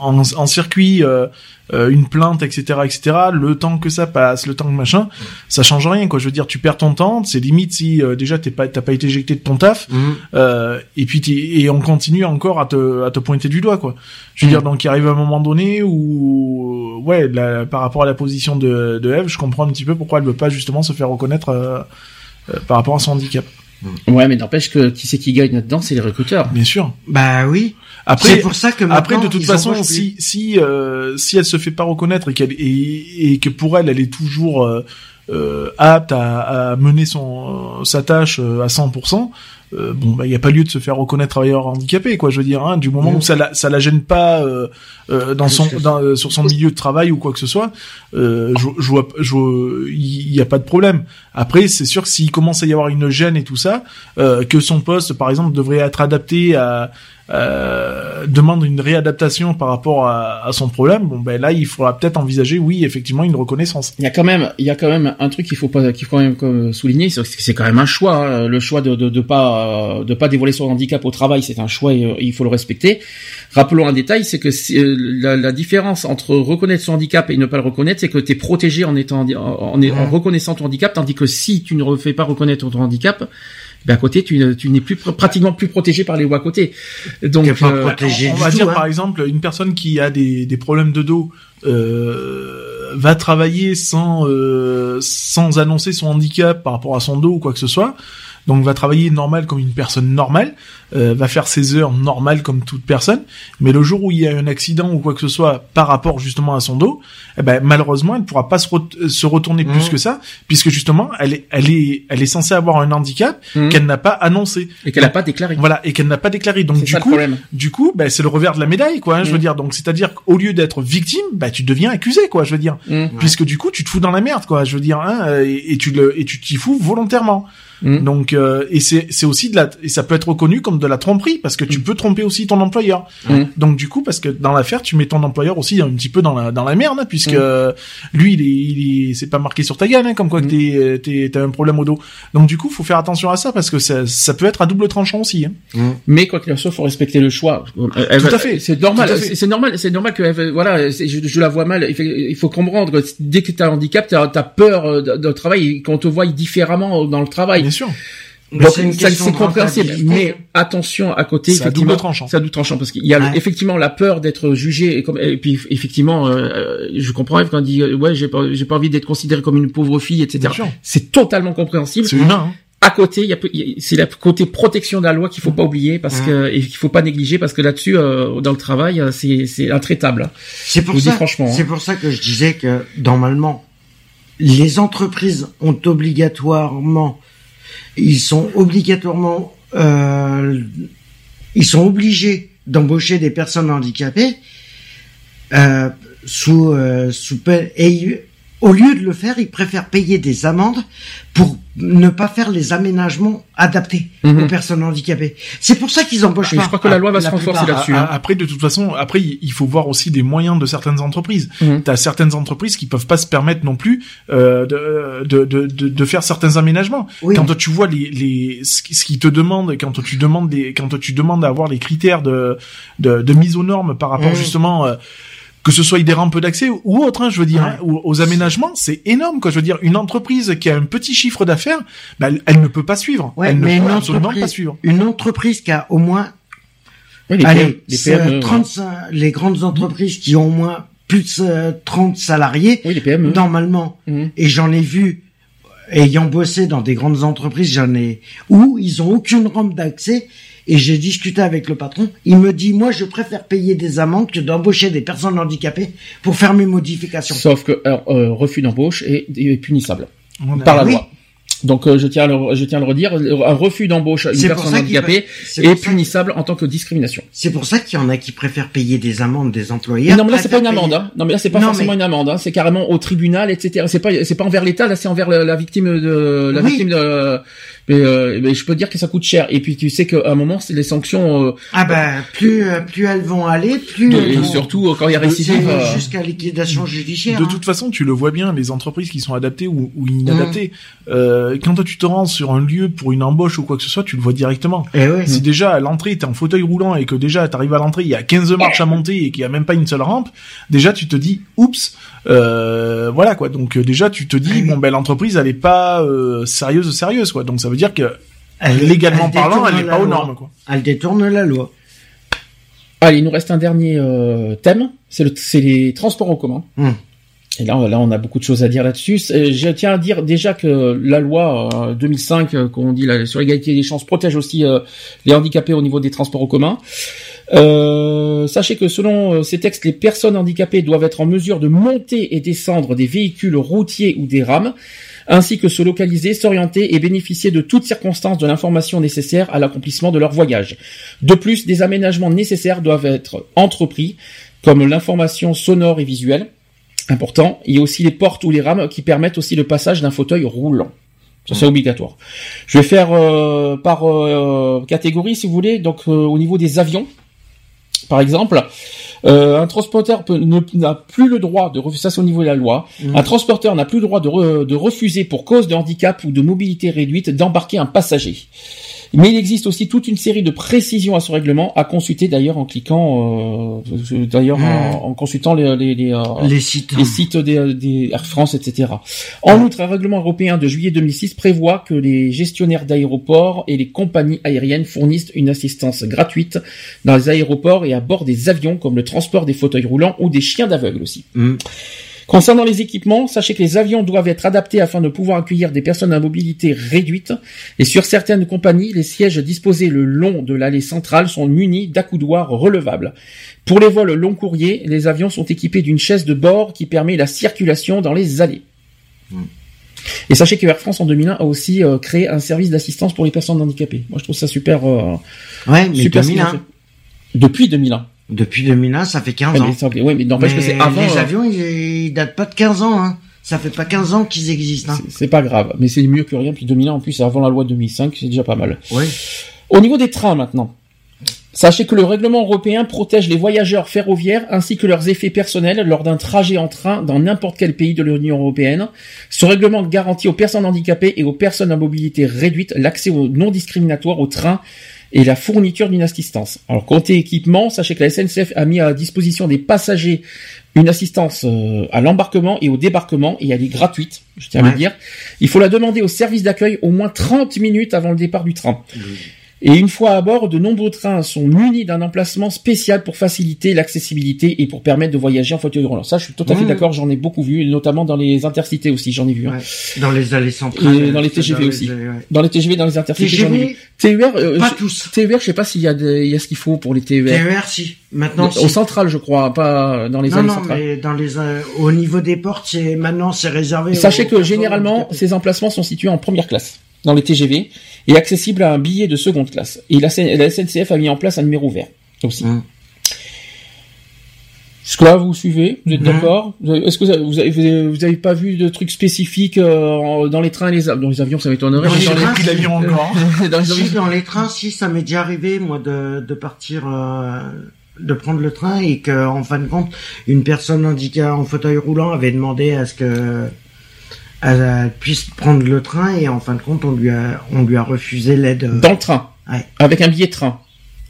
en circuit euh, euh, une plainte, etc., etc. Le temps que ça passe, le temps que machin, ça change rien, quoi. Je veux dire, tu perds ton temps. C'est limite si euh, déjà t'es pas, t'as pas été éjecté de ton taf, euh, et puis et on continue encore à te, à te pointer du doigt, quoi. Je veux mm. dire, donc il arrive un moment donné où, ouais, par rapport à la position de, de Eve, je comprends un petit peu pourquoi elle veut pas justement se faire reconnaître par rapport à son handicap. Ouais, mais n'empêche que qui c'est qui gagne là-dedans, c'est les recruteurs. Bien sûr. Bah oui. Après, c'est pour ça que après de toute façon, si si euh, si elle se fait pas reconnaître et qu'elle et, et, que pour elle, elle est toujours euh, euh apte à, à, mener son sa tâche euh, à 100%, euh, bon bah il y a pas lieu de se faire reconnaître travailleur handicapé quoi je veux dire hein, du moment où ça la, ça la gêne pas euh, euh dans son dans, sur son milieu de travail ou quoi que ce soit euh, je, je vois je il y a pas de problème. Après c'est sûr que s'il commence à y avoir une gêne et tout ça euh, que son poste par exemple devrait être adapté à euh, demande une réadaptation par rapport à, à, son problème, bon ben là il faudra peut-être envisager, oui effectivement une reconnaissance. Il y a quand même, il y a quand même un truc qu'il faut pas, qu'il faut quand même souligner, c'est c'est quand même un choix, hein, le choix de, de, de pas de pas dévoiler son handicap au travail, c'est un choix et euh, il faut le respecter. Rappelons un détail, c'est que euh, la, la, différence entre reconnaître son handicap et ne pas le reconnaître, c'est que tu es protégé en étant en, en, en reconnaissant ton handicap, tandis que si tu ne refais pas reconnaître ton handicap, ben à côté tu, n'es plus pratiquement plus protégé par les lois à côté. Donc euh, on va dire hein. par exemple une personne qui a des, des problèmes de dos euh, va travailler sans euh, sans annoncer son handicap par rapport à son dos ou quoi que ce soit donc va travailler normal comme une personne normale, euh, va faire ses heures normales comme toute personne, mais le jour où il y a un accident ou quoi que ce soit par rapport justement à son dos, eh ben malheureusement elle ne pourra pas se, se retourner plus mmh. que ça, puisque justement elle est elle est elle est censée avoir un handicap mmh. qu'elle n'a pas annoncé et qu'elle n'a pas déclaré. Voilà et qu'elle n'a pas déclaré. Donc du coup, du coup, ben, c'est le revers de la médaille quoi. Hein, Je veux mmh. dire donc c'est-à-dire qu'au lieu d'être victime, bah tu deviens accusé quoi. Je veux dire puisque du coup tu te fous dans la merde quoi. Je veux dire hein, et, et tu le et tu t'y fous volontairement. Mm. Donc euh, et c'est c'est aussi de la et ça peut être reconnu comme de la tromperie parce que tu mm. peux tromper aussi ton employeur. Mm. Donc du coup parce que dans l'affaire tu mets ton employeur aussi un petit peu dans la dans la merde hein, puisque lui il est il est c'est pas marqué sur ta gueule hein, comme quoi que t'es t'es t'as un problème au dos. Donc du coup faut faire attention à ça parce que ça ça peut être à double tranchant aussi. Hein. Mais quoi qu'il en soit faut respecter le choix. Tout à fait. C'est normal c'est normal c'est normal que voilà je, je, la vois mal il faut, comprendre dès que t'as un handicap t'as as peur de travail qu'on te voit différemment dans le travail. Bien sûr. Donc c'est compréhensible, mais attention à côté. C'est à double tranchant. C'est à double tranchant parce qu'il y a effectivement la peur d'être jugé et, comme, et puis effectivement, euh, je comprends quand on dit euh, ouais j'ai pas j'ai pas envie d'être considéré comme une pauvre fille, etc. C'est totalement compréhensible. C'est humain. Hein. À côté, il y a, c'est la côté protection de la loi qu'il faut pas oublier parce que et qu'il faut pas négliger parce que là-dessus, euh, dans le travail, c'est c'est intraitable. C'est pour ça. Franchement, hein. c'est pour ça que je disais que normalement, les entreprises ont obligatoirement ils sont obligatoirement, euh, ils sont obligés d'embaucher des personnes handicapées euh, sous euh, sous peine au lieu de le faire, ils préfèrent payer des amendes pour ne pas faire les aménagements adaptés mhm. aux personnes handicapées. C'est pour ça qu'ils embauchent pas. Je crois que la loi va se renforcer là-dessus. Hein. Après, de toute façon, après, il faut voir aussi des moyens de certaines entreprises. Mhm. Tu as certaines entreprises qui peuvent pas se permettre non plus euh, de, de, de, de, faire certains aménagements. Quand tu vois les, les ce qu'ils te demandent, quand tu demandes des, quand tu demandes d'avoir les critères de, de, de mise aux normes par rapport mhm. justement euh, que ce soit des rampes d'accès ou autre, hein, je veux dire, hein, aux, aménagements, c'est énorme, quoi. Je veux dire, une entreprise qui a un petit chiffre d'affaires, bah, elle, ne peut pas suivre. elle ne peut absolument pas suivre. Une entreprise qui a au moins, les, allez, les, 35, les grandes entreprises qui ont au moins plus de 30 salariés, oui, les PME. normalement, mmh. et j'en ai vu, ayant bossé dans des grandes entreprises, j'en ai, où ils ont aucune rampe d'accès et j'ai discuté avec le patron. Il me dit, moi, je préfère payer des amendes que d'embaucher des personnes handicapées pour faire mes modifications. Sauf que euh, refus d'embauche est, punissable par la loi. Donc euh, je tiens à le, je tiens à le redire, un refus d'embauche une personne handicapée est, punissable en tant que discrimination. C'est pour ça qu'il y en a qui préfèrent payer des amendes des employés. Non mais là c'est pas une amende, hein. non mais là c'est pas forcément une amende, hein. c'est carrément au tribunal, etc. C'est pas c'est pas envers l'État, là c'est envers la, victime de la victime de. Mais, euh, mais, je peux dire que ça coûte cher. Et puis tu sais qu'à un moment c'est les sanctions. Euh, ah ben plus plus elles vont aller, plus. et surtout quand il y a récidive. Jusqu'à liquidation judiciaire. De toute hein. façon tu le vois bien, les entreprises qui sont adaptées ou, ou inadaptées. Mmh. Euh, quand tu te rends sur un lieu pour une embauche ou quoi que ce soit, tu le vois directement. Et eh Si déjà à l'entrée t'es en fauteuil roulant et que déjà t'arrives à l'entrée, il y a 15 marches à monter et qu'il y a même pas une seule rampe, déjà tu te dis oups, euh, voilà quoi. Donc euh, déjà tu te dis bon ben l'entreprise elle est pas euh, sérieuse sérieuse quoi. Donc ça veut dire que légalement parlant, elle est pas aux normes quoi. Elle détourne la loi. Allez, il nous reste un dernier thème, c'est le, les transports en commun. Hum. Et là, on a beaucoup de choses à dire là-dessus. Je tiens à dire déjà que la loi 2005, euh, euh, qu'on dit sur l'égalité des chances, protège aussi euh, les handicapés au niveau des transports en commun. sachez que selon ces textes, les personnes handicapées doivent être en mesure de monter et descendre des véhicules routiers ou des rames, ainsi que se localiser, s'orienter et bénéficier de toutes circonstances de l'information nécessaire à l'accomplissement de leur voyage. De plus, des aménagements nécessaires doivent être entrepris, comme l'information sonore et visuelle, important. Il y a aussi les portes ou les rames qui permettent aussi le passage d'un fauteuil roulant. Ça c'est obligatoire. Je vais faire euh, par euh, catégorie si vous voulez. Donc euh, au niveau des avions, par exemple, un transporteur n'a plus le droit de refuser, ça c'est au niveau de la loi, mmh. un transporteur n'a plus le droit de, de refuser pour cause de handicap ou de mobilité réduite d'embarquer un passager. Mais il existe aussi toute une série de précisions à ce règlement, à consulter d'ailleurs en cliquant, euh, d'ailleurs hmm. en, consultant les, les, les, euh, les sites, les sites des, des, Air France, etc. En outre, un règlement européen de juillet 2006 prévoit que les gestionnaires d'aéroports et les compagnies aériennes fournissent une assistance gratuite dans les aéroports et à bord des avions, comme le transport des fauteuils roulants ou des chiens d'aveugle aussi. Hmm. Concernant les équipements, sachez que les avions doivent être adaptés afin de pouvoir accueillir des personnes à mobilité réduite. Et sur certaines compagnies, les sièges disposés le long de l'allée centrale sont munis d'accoudoirs relevables. Pour les vols long courriers, les avions sont équipés d'une chaise de bord qui permet la circulation dans les allées. Et sachez que Air France en 2001 a aussi euh, créé un service d'assistance pour les personnes handicapées. Moi, je trouve ça super. Euh, ouais, mais super 2001. Depuis 2001. Depuis 2001, ça fait 15 ans. Oui, mais n'empêche que c'est avant. Les euh, avions, ils, datent pas de 15 ans. Hein. Ça fait pas 15 ans qu'ils existent. Hein. C'est pas grave, mais c'est mieux que rien. Puis 2000 ans en plus, avant la loi de 2005, c'est déjà pas mal. Oui. Au niveau des trains maintenant. Sachez que le règlement européen protège les voyageurs ferroviaires ainsi que leurs effets personnels lors d'un trajet en train dans n'importe quel pays de l'Union européenne. Ce règlement garantit aux personnes handicapées et aux personnes à mobilité réduite l'accès non discriminatoire au train et la fourniture d'une assistance. Alors côté équipement, sachez que la SNCF a mis à disposition des passagers une assistance euh, à l'embarquement et au débarquement et elle est gratuite, je tiens à le dire. Il faut la demander au service d'accueil au moins 30 minutes avant le départ du train. Et une fois à bord, de nombreux trains sont munis d'un emplacement spécial pour faciliter l'accessibilité et pour permettre de voyager en fauteuil roulant. Ça, je suis tout à fait Mmh. d'accord, j'en ai beaucoup vu, notamment dans les intercités aussi, j'en ai vu. hein. Ouais. Dans les allées centrales. Et dans les TGV les- aussi. ouais. Dans les TGV, dans les intercités, j'en ai vu. TER, euh, pas je- tous. TER, je sais pas s'il y a, des- il y a ce qu'il faut pour les TER. TER, si. Maintenant, Au si. central, je crois, pas dans les non, allées non, centrales. mais dans les, euh, au niveau des portes, c'est, maintenant, c'est réservé. Sachez aux que généralement, ces emplacements sont situés en première classe dans les TGV et accessibles à un billet de seconde classe. Et la, SNCF a mis en place un numéro vert aussi. Mm. Jusque-là, vous suivez? Vous êtes Mhm. d'accord? Est-ce que vous avez, vous, avez, vous avez- vous avez pas vu de trucs spécifiques euh, dans les trains et les avions Dans les avions, ça m'étonnerait. Dans les dans dans les Si, dans les trains, si, ça m'est déjà arrivé, moi, de, de partir, euh, de prendre le train et que, en fin de compte, une personne handicapée en fauteuil roulant avait demandé à ce que, elle puisse prendre le train et en fin de compte, on lui a, on lui a refusé l'aide. euh, dans le train, Ouais. avec un billet de train.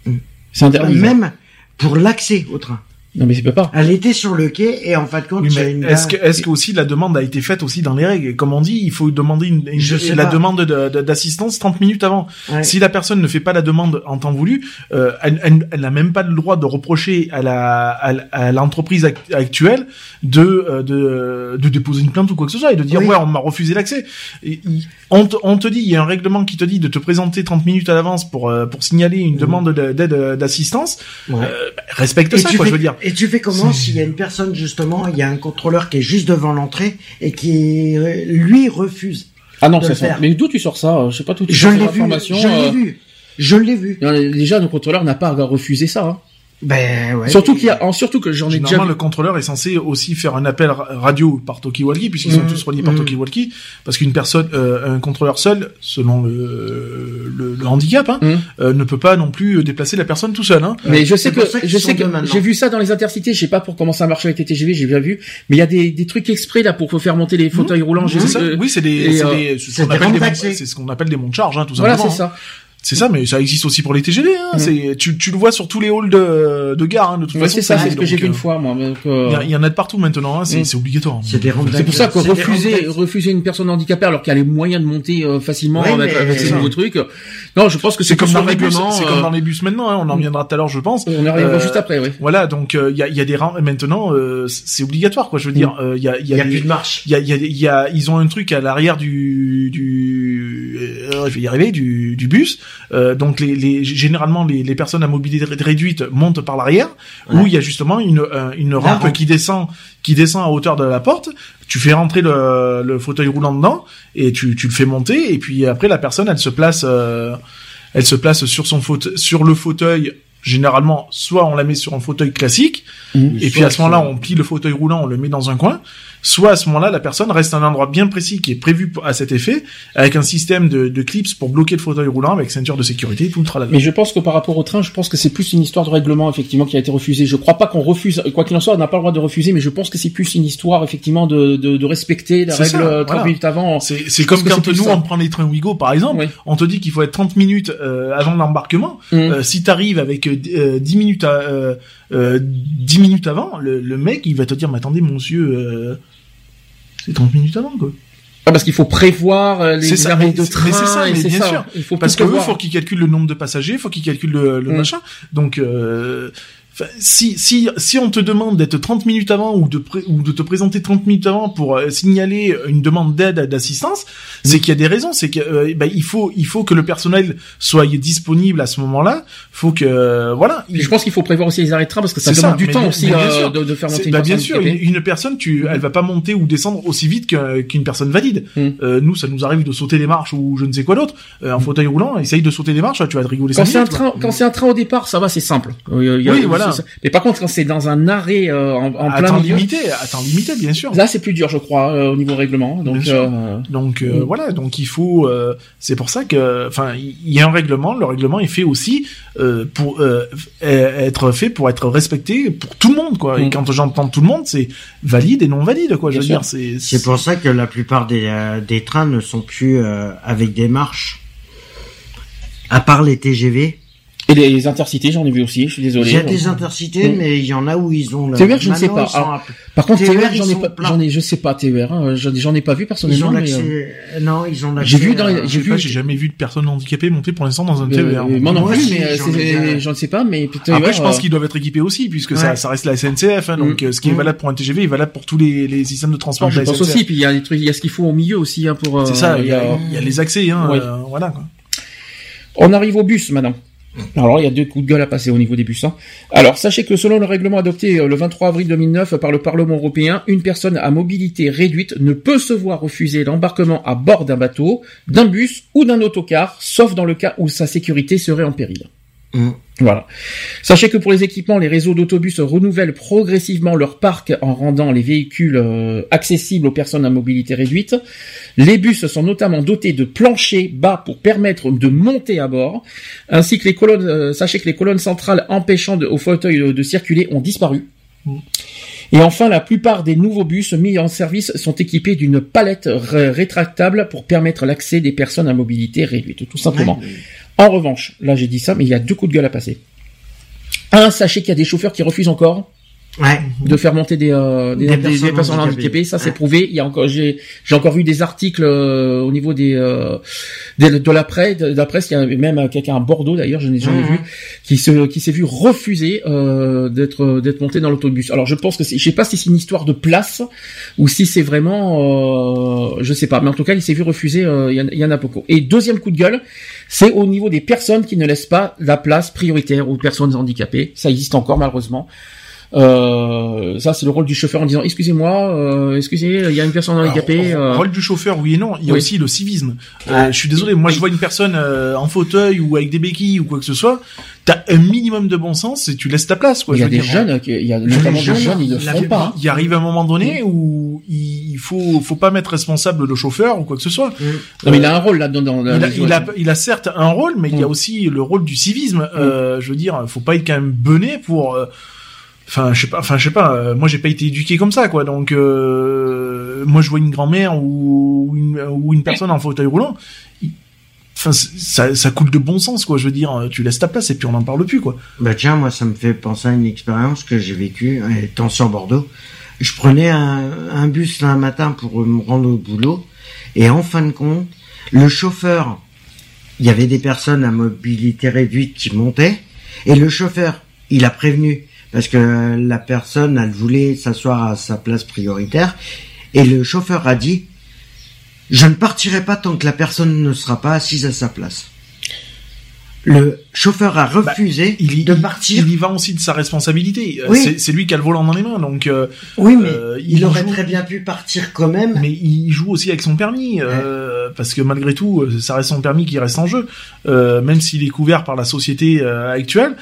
Mm. C'est interdit. ça. même pour l'accès au train. Non, mais c'est peut pas. Elle était sur le quai et en fin de compte, Oui, mais une est-ce que, est-ce que aussi la demande a été faite aussi dans les règles? Comme on dit, il faut demander une, une- Je la pas. demande de- de- d'assistance 30 minutes avant. Ouais. Si la personne ne fait pas la demande en temps voulu, euh, elle, elle- elle n'a même pas le droit de reprocher à la à, l'entreprise act- actuelle de, euh, de de déposer une plainte ou quoi que ce soit et de dire Oui. ouais on m'a refusé l'accès. On te, on te dit il y a un règlement qui te dit de te présenter 30 minutes à l'avance pour euh, pour signaler une demande de- d'aide d'assistance. Ouais. Euh, bah, respecte Et ça tu quoi fais, je veux dire. Et tu fais comment C'est- s'il y a une personne justement, il y a un contrôleur qui est juste devant l'entrée et qui euh, lui refuse. Ah non, de ça. Mais d'où tu sors ça? Je sais pas d'où tu Je l'ai cette vu, information. je l'ai euh, vu, je l'ai vu. Déjà, le contrôleur n'a pas à refuser ça. hein. Ben ouais. Surtout qu'il y a, en- surtout que j'en ai déjà vu. le contrôleur est censé aussi faire un appel ra- radio par talkie-walkie, puisqu'ils sont Mhm. tous reliés par Mhm. talkie-walkie, parce qu'une personne, euh, un contrôleur seul, selon le, le, le handicap, hein, Mhm. euh, ne peut pas non plus déplacer la personne tout seul. Hein. Mais je sais que je sais que j'ai vu ça dans les intercités. Je sais pas pour comment ça marche avec les TGV, j'ai bien vu. Mais il y a des, des trucs exprès là pour faire monter les fauteuils roulants. J'ai C'est ça euh, oui, c'est des, c'est euh, des- c'est ce qu'on appelle des, c'est ce qu'on appelle des monts de charge, hein, tout Voilà, simplement. c'est hein. ça. C'est ça, mais ça existe aussi pour les TGV. Hein. Mhm. C'est, tu, tu le vois sur tous les halls de, de gare, hein, de toute Ouais, façon. c'est ça, c'est est, ce que j'ai vu une euh, fois moi. euh, Il y, il en a de partout maintenant, hein, c'est, c'est obligatoire. hein. C'est des rampes C'est pour ça que refuser, refuser une personne handicapée alors qu'elle a les moyens de monter euh, facilement Ouais, avec, avec ces nouveaux trucs. Non, je pense que c'est C'est comme dans le les bus, règlement. c'est euh, comme dans les bus maintenant, hein, on en reviendra tout à l'heure, je pense. On y reviendra Euh, juste après, oui. Voilà, donc il y, a, y a des rangs maintenant, euh, c'est obligatoire quoi. Je veux dire, il y a, y Il y a plus de marche. il y a, y a, y a- ils ont un truc à l'arrière du, du, euh, je vais y arriver, du, du bus. Euh, donc les, les, généralement les, les personnes à mobilité ré- réduite montent par l'arrière, où il y a justement une, euh, une rampe, rampe. qui descend, qui descend à hauteur de la porte. Tu fais rentrer le, le fauteuil roulant dedans et tu, tu le fais monter. Et puis après la personne, elle se place, euh, elle se place sur son fauteuil, sur le fauteuil. Généralement, soit on la met sur un fauteuil classique, et puis à ce moment-là, on plie le fauteuil roulant, on le met dans un coin. Soit à ce moment-là, la personne reste à un endroit bien précis qui est prévu à cet effet, avec un système de, de clips pour bloquer le fauteuil roulant avec ceinture de sécurité, tout le tralala. Mais je pense que par rapport au train, je pense que c'est plus une histoire de règlement effectivement qui a été refusée. Je crois pas qu'on refuse, quoi qu'il en soit, on n'a pas le droit de refuser, mais je pense que c'est plus une histoire effectivement de, de, de respecter la règle ça, euh, 30 voilà. minutes avant. C'est, comme quand nous ça. on prend les trains Ouigo par exemple, Oui. on te dit qu'il faut être 30 minutes euh, avant l'embarquement. Mhm. Euh, si t'arrives avec euh, euh, 10 minutes à, euh, euh, 10 minutes avant, le, le mec il va te dire mais attendez monsieur, euh, c'est 30 minutes avant quoi. Ah, parce qu'il faut prévoir euh, les ça, arrêts de train, c'est ça, mais bien ça. sûr. Il faut Parce que eux, faut qu'ils calculent le nombre de passagers, faut qu'ils calculent le, le Mm. machin. Donc, euh, si si si on te demande d'être 30 minutes avant ou de pré- ou de te présenter 30 minutes avant pour euh, signaler une demande d'aide d'assistance, c'est qu'il y a des raisons. C'est que euh, ben, il faut il faut que le personnel soit disponible à ce moment-là. Faut que euh, voilà. Je pense qu'il faut prévoir aussi les arrêts de train parce que ça demande ça, du temps aussi euh, sûr. de, de faire monter une bah, personne bien sûr, une, personne, tu, elle va pas monter ou descendre aussi vite qu'un- qu'une personne valide. Mm. Euh, nous, ça nous arrive de sauter les marches ou je ne sais quoi d'autre. Euh, en fauteuil roulant, essaye de sauter les marches, tu vas te rigoler. Quand c'est un quoi. train, quand c'est un train au départ, ça va, c'est simple. Il y a- Oui, voilà, Mais par contre, quand c'est dans un arrêt euh, en, en plein milieu, limité, attends limité, bien sûr. Là, c'est plus dur, je crois, euh, au niveau règlement. Donc, donc mm. voilà, donc il faut. c'est pour ça que, enfin, il y a un règlement. Le règlement est fait aussi pour être fait pour être respecté pour tout le monde, quoi. Et mm. quand j'entends tout le monde, c'est valide et non valide, quoi. je veux dire, c'est. C'est pour ça que la plupart des des trains ne sont plus avec des marches. À part les TGV, et les intercités, j'en ai vu aussi, je suis désolé. Il y a des intercités, mais il y en a où ils ont... TER, je ne sais pas. par contre, TER, j'en ai pas, j'en ai, je sais pas, TER, hein, j'en ai pas vu personnellement. Ils ont euh, Non, ils ont J'ai vu dans j'ai vu, j'ai jamais vu de personnes handicapées monter pour l'instant dans un TER. moi non plus, mais euh, j'en sais pas, mais Après, je pense euh, qu'ils doivent être équipés aussi, puisque ça, ça reste la SNCF, hein, donc mm. ce qui est mm. valable pour un TGV est valable pour tous les, les systèmes de transport. Je pense aussi, puis il y a des trucs, il y a ce qu'il faut au milieu aussi, hein, pour. C'est ça, il y a les accès, hein, voilà. On arrive au bus maintenant. Alors il y a deux coups de gueule à passer au niveau des. Hein. Alors sachez que selon le règlement adopté euh, le 23 avril 2009 par le Parlement européen, une personne à mobilité réduite ne peut se voir refuser l'embarquement à bord d'un bateau, d'un bus ou d'un autocar, sauf dans le cas où sa sécurité serait en péril. Mm. Voilà. Sachez que pour les équipements, les réseaux d'autobus renouvellent progressivement leur parc en rendant les véhicules euh, accessibles aux personnes à mobilité réduite. Les bus sont notamment dotés de planchers bas pour permettre de monter à bord, ainsi que les colonnes. Euh, sachez que les colonnes centrales empêchant de, aux fauteuils de, circuler ont disparu. Mm. Et enfin, la plupart des nouveaux bus mis en service sont équipés d'une palette rétractable pour permettre l'accès des personnes à mobilité réduite, tout simplement. En revanche, là j'ai dit ça, mais il y a deux coups de gueule à passer. Un, sachez qu'il y a des chauffeurs qui refusent encore Ouais. De faire monter des, euh, des, personnes, handicapées, ça c'est prouvé. Il y a encore, j'ai, j'ai encore vu des articles euh, au niveau des, euh, de la presse, de la presse. Il y a même quelqu'un à Bordeaux d'ailleurs, je n'ai jamais vu, qui se, qui s'est vu refuser euh, d'être, d'être monté dans l'autobus. Alors je pense que c'est, je sais pas si c'est une histoire de place ou si c'est vraiment, euh, je sais pas, mais en tout cas il s'est vu refuser. Il y, y, en a beaucoup. Et deuxième coup de gueule, c'est au niveau des personnes qui ne laissent pas la place prioritaire aux personnes handicapées. Ça existe encore malheureusement. Euh, ça, c'est le rôle du chauffeur en disant excusez-moi, euh, excusez, il y a une personne handicapée. Euh. Rôle du chauffeur, oui et non. Il y a aussi le civisme. Euh, je suis désolé, moi je vois une personne euh, en fauteuil ou avec des béquilles ou quoi que ce soit. T'as un minimum de bon sens et tu laisses ta place. Quoi, il y a des jeunes, il y a notamment des jeunes, ils le font pas. Hein. Il arrive un moment donné où il faut, faut pas mettre responsable le chauffeur ou quoi que ce soit. Non, mais il a un rôle là-dedans. il, a, il, a, il a certes un rôle, mais il y a aussi le rôle du civisme. je veux dire, faut pas être quand même bené pour enfin je sais pas enfin je sais pas euh, moi j'ai pas été éduqué comme ça quoi. Donc euh, moi je vois une grand-mère ou une, personne en fauteuil roulant enfin ça, ça coule de bon sens quoi. Je veux dire tu laisses ta place et puis on n'en parle plus quoi. Bah tiens moi ça me fait penser à une expérience que j'ai vécue étant sur Bordeaux. Je prenais un, un bus un matin pour me rendre au boulot et en fin de compte le chauffeur il y avait des personnes à mobilité réduite qui montaient et le chauffeur il a prévenu parce que la personne, elle voulait s'asseoir à sa place prioritaire, et le chauffeur a dit, je ne partirai pas tant que la personne ne sera pas assise à sa place. Le chauffeur a bah, refusé il, de partir. Il y va aussi de sa responsabilité. Euh, c'est lui qui a le volant dans les mains, donc. Euh, oui, mais euh, il, aurait très bien pu partir quand même. Mais il joue aussi avec son permis, parce que malgré tout, ça reste son permis qui reste en jeu, même s'il est couvert par la société actuelle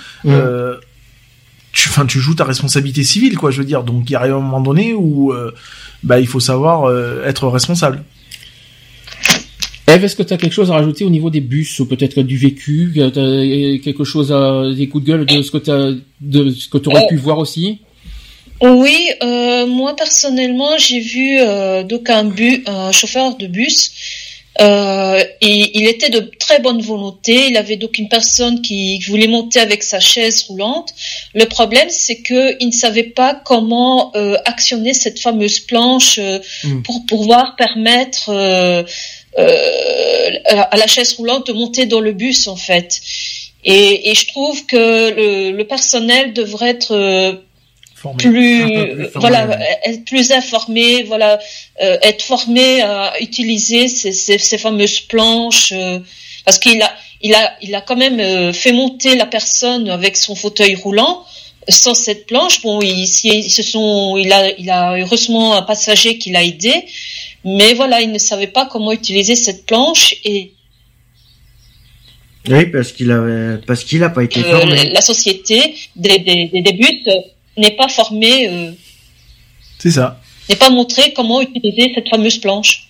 tu, enfin, tu joues ta responsabilité civile, quoi, je veux dire. Donc, il y a un moment donné où, euh, bah, il faut savoir euh, être responsable. Eve, est-ce que tu as quelque chose à rajouter au niveau des bus ou peut-être du vécu, quelque chose à des coups de gueule de ce que tu de ce que tu aurais pu voir aussi? Oui, euh, moi personnellement, j'ai vu donc un, bu, un chauffeur de bus euh, et il était de très bonne volonté. Il avait donc une personne qui voulait monter avec sa chaise roulante. Le problème, c'est que il ne savait pas comment euh, actionner cette fameuse planche euh, hmm. pour pouvoir permettre euh, euh, à la chaise roulante de monter dans le bus, en fait. Et, et je trouve que le, le personnel devrait être plus, voilà être plus informé voilà euh, être formé à utiliser ces, ces, ces fameuses planches euh, parce qu'il a il a il a quand même euh, fait monter la personne avec son fauteuil roulant sans cette planche bon il, il se sont il a il a heureusement un passager qui l'a aidé mais voilà il ne savait pas comment utiliser cette planche et Oui, parce qu'il a, parce qu'il a pas été euh, formé. La société des, des, des bus n'est pas formée. Euh, c'est ça. N'est pas montré comment utiliser cette fameuse planche.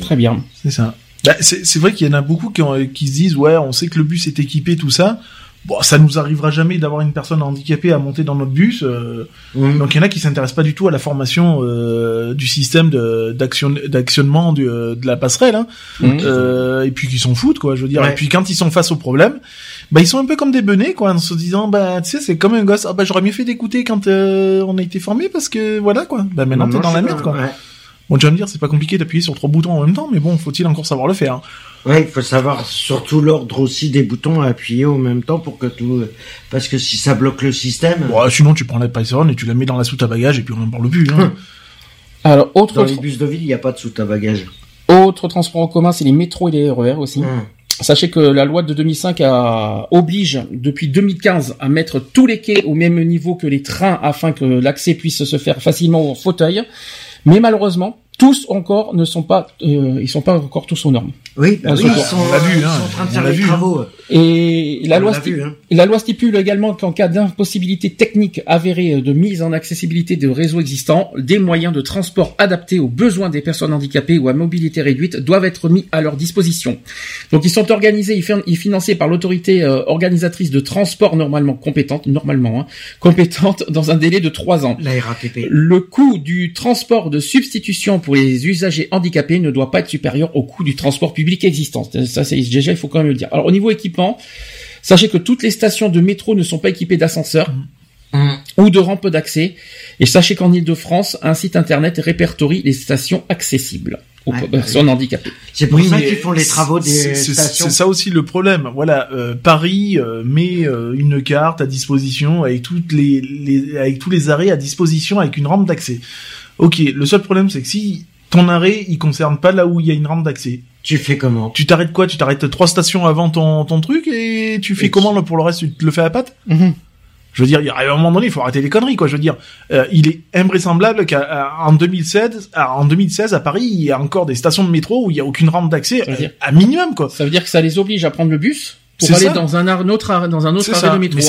Très bien. C'est ça. Bah, c'est vrai qu'il y en a beaucoup qui, qui se disent ouais, on sait que le bus est équipé, tout ça. Bon, ça nous arrivera jamais d'avoir une personne handicapée à monter dans notre bus. Euh, donc il y en a qui s'intéressent pas du tout à la formation euh, du système d'actionnement de la passerelle, hein. et puis qui s'en foutent quoi. Je veux dire. Et puis quand ils sont face au problème, bah ils sont un peu comme des benets quoi, en se disant bah tu sais c'est comme un gosse. Ah bah j'aurais mieux fait d'écouter quand on a été formé parce que voilà quoi. Bah maintenant t'es dans la merde quoi. Bon, tu vas me dire, c'est pas compliqué d'appuyer sur trois boutons en même temps, mais bon, faut-il encore savoir le faire Ouais, il faut savoir surtout l'ordre aussi des boutons à appuyer en même temps pour que tout, parce que si ça bloque le système. Bon, sinon tu prends la Python et tu la mets dans la soute à bagages et puis on n'en parle plus. Hein. Alors, autre. Dans les bus de ville, il n'y a pas de soute à bagages. Autre transport en commun, c'est les métros et les RER aussi. Sachez que la loi de 2005 a, oblige depuis 2015 à mettre tous les quais au même niveau que les trains afin que l'accès puisse se faire facilement au fauteuil. Mais malheureusement, tous encore ne sont pas, euh, ils sont pas encore tous aux normes. Oui, bah oui ils, sont, on vu, hein, en train de faire les travaux. Et la loi, stipule, hein. la loi stipule également qu'en cas d'impossibilité technique avérée de mise en accessibilité de réseaux existants, des moyens de transport adaptés aux besoins des personnes handicapées ou à mobilité réduite doivent être mis à leur disposition. Donc ils sont organisés et financés par l'autorité euh, organisatrice de transport normalement compétente, normalement hein, compétente dans un délai de trois ans. La RATP. Le coût du transport de substitution pour les usagers handicapés ne doit pas être supérieur au coût du transport public existant. Ça, c'est déjà, il faut quand même le dire. Alors, au niveau sachez que toutes les stations de métro ne sont pas équipées d'ascenseurs. Mmh. ou de rampes d'accès. Et sachez qu'en Ile-de-France, un site internet répertorie les stations accessibles aux personnes handicapées. C'est pour ça qu'ils font les travaux des stations. C'est ça aussi le problème. Voilà, euh, Paris euh, met euh, une carte à disposition avec toutes les, les, avec tous les arrêts à disposition avec une rampe d'accès. Ok, le seul problème c'est que si ton arrêt il concerne pas là où il y a une rampe d'accès. Tu fais comment Tu t'arrêtes quoi? Tu t'arrêtes trois stations avant ton, ton truc et tu fais comment pour le reste? Tu te le fais à patte mhm. Je veux dire, a un moment donné, il faut arrêter les conneries, quoi. Je veux dire, euh, il est invraisemblable qu'en 2016, en 2016 à Paris, il y a encore des stations de métro où il y a aucune rampe d'accès, euh, à minimum, quoi. Ça veut dire que ça les oblige à prendre le bus? Pour aller dans un autre dans un autre arrêt de métro.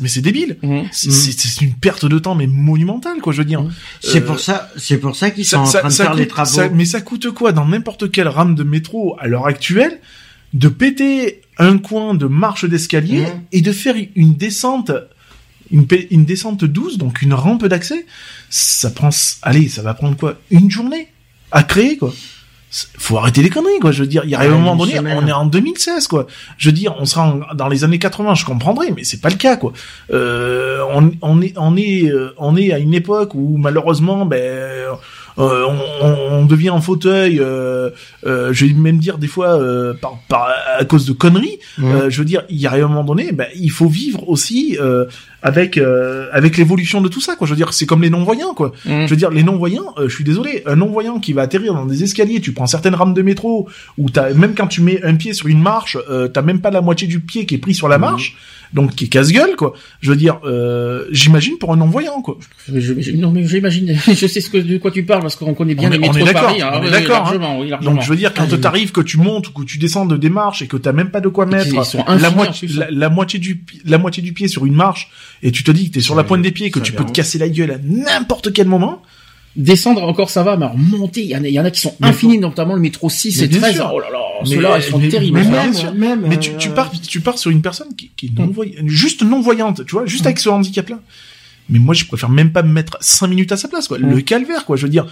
Mais c'est débile. Mmh. C'est une perte de temps mais monumentale quoi. Je veux dire. Mmh. C'est pour ça c'est pour ça qu'ils sont en train de faire les travaux. mais ça coûte quoi dans n'importe quelle rame de métro à l'heure actuelle de péter un coin de marche d'escalier mmh. et de faire une descente une, une descente douce donc une rampe d'accès. Ça prend allez ça va prendre quoi? Une journée? À créer quoi? Faut arrêter les conneries quoi. Je veux dire il y a un moment donné on est en 2016 quoi. Je veux dire on sera dans les années 80 je comprendrais mais c'est pas le cas quoi. Euh, on, on est on est euh, on est à une époque où malheureusement ben euh, on, on, devient en fauteuil, euh, euh, je vais même dire des fois euh, par, par, à cause de conneries. je veux dire, il y a un moment donné, ben, il faut vivre aussi avec avec l'évolution de tout ça. Quoi. Je veux dire, c'est comme les non voyants. Quoi. Je veux dire, les non voyants. je suis désolé, un non voyant qui va atterrir dans des escaliers, tu prends certaines rames de métro où t'as même quand tu mets un pied sur une marche, t'as même pas la moitié du pied qui est pris sur la marche donc qui est casse-gueule quoi. Je veux dire, euh, j'imagine pour un non-voyant quoi. Je, non mais j'imagine, je sais ce que de quoi tu parles parce qu'on connaît bien les métros de Paris. Hein. On est d'accord. Hein. Donc je veux dire quand ah, t'arrives que tu montes ou que tu descends de des marches et que t'as même pas de quoi mettre la moitié la, moitié du la moitié du pied sur une marche et tu te dis que t'es sur la pointe des pieds que tu peux te casser la gueule à n'importe quel moment. Descendre encore ça va, mais monter, il y, en a qui sont infinis, notamment le métro 6 et 13. Oh là là, ceux-là ils sont terribles. Mais, tu, tu, pars, tu pars sur une personne qui, qui est non voyante, juste non voyante, tu vois, juste avec ce handicap-là. Mais moi, je préfère même pas me mettre 5 minutes à sa place, quoi. Le calvaire, quoi. Je veux dire,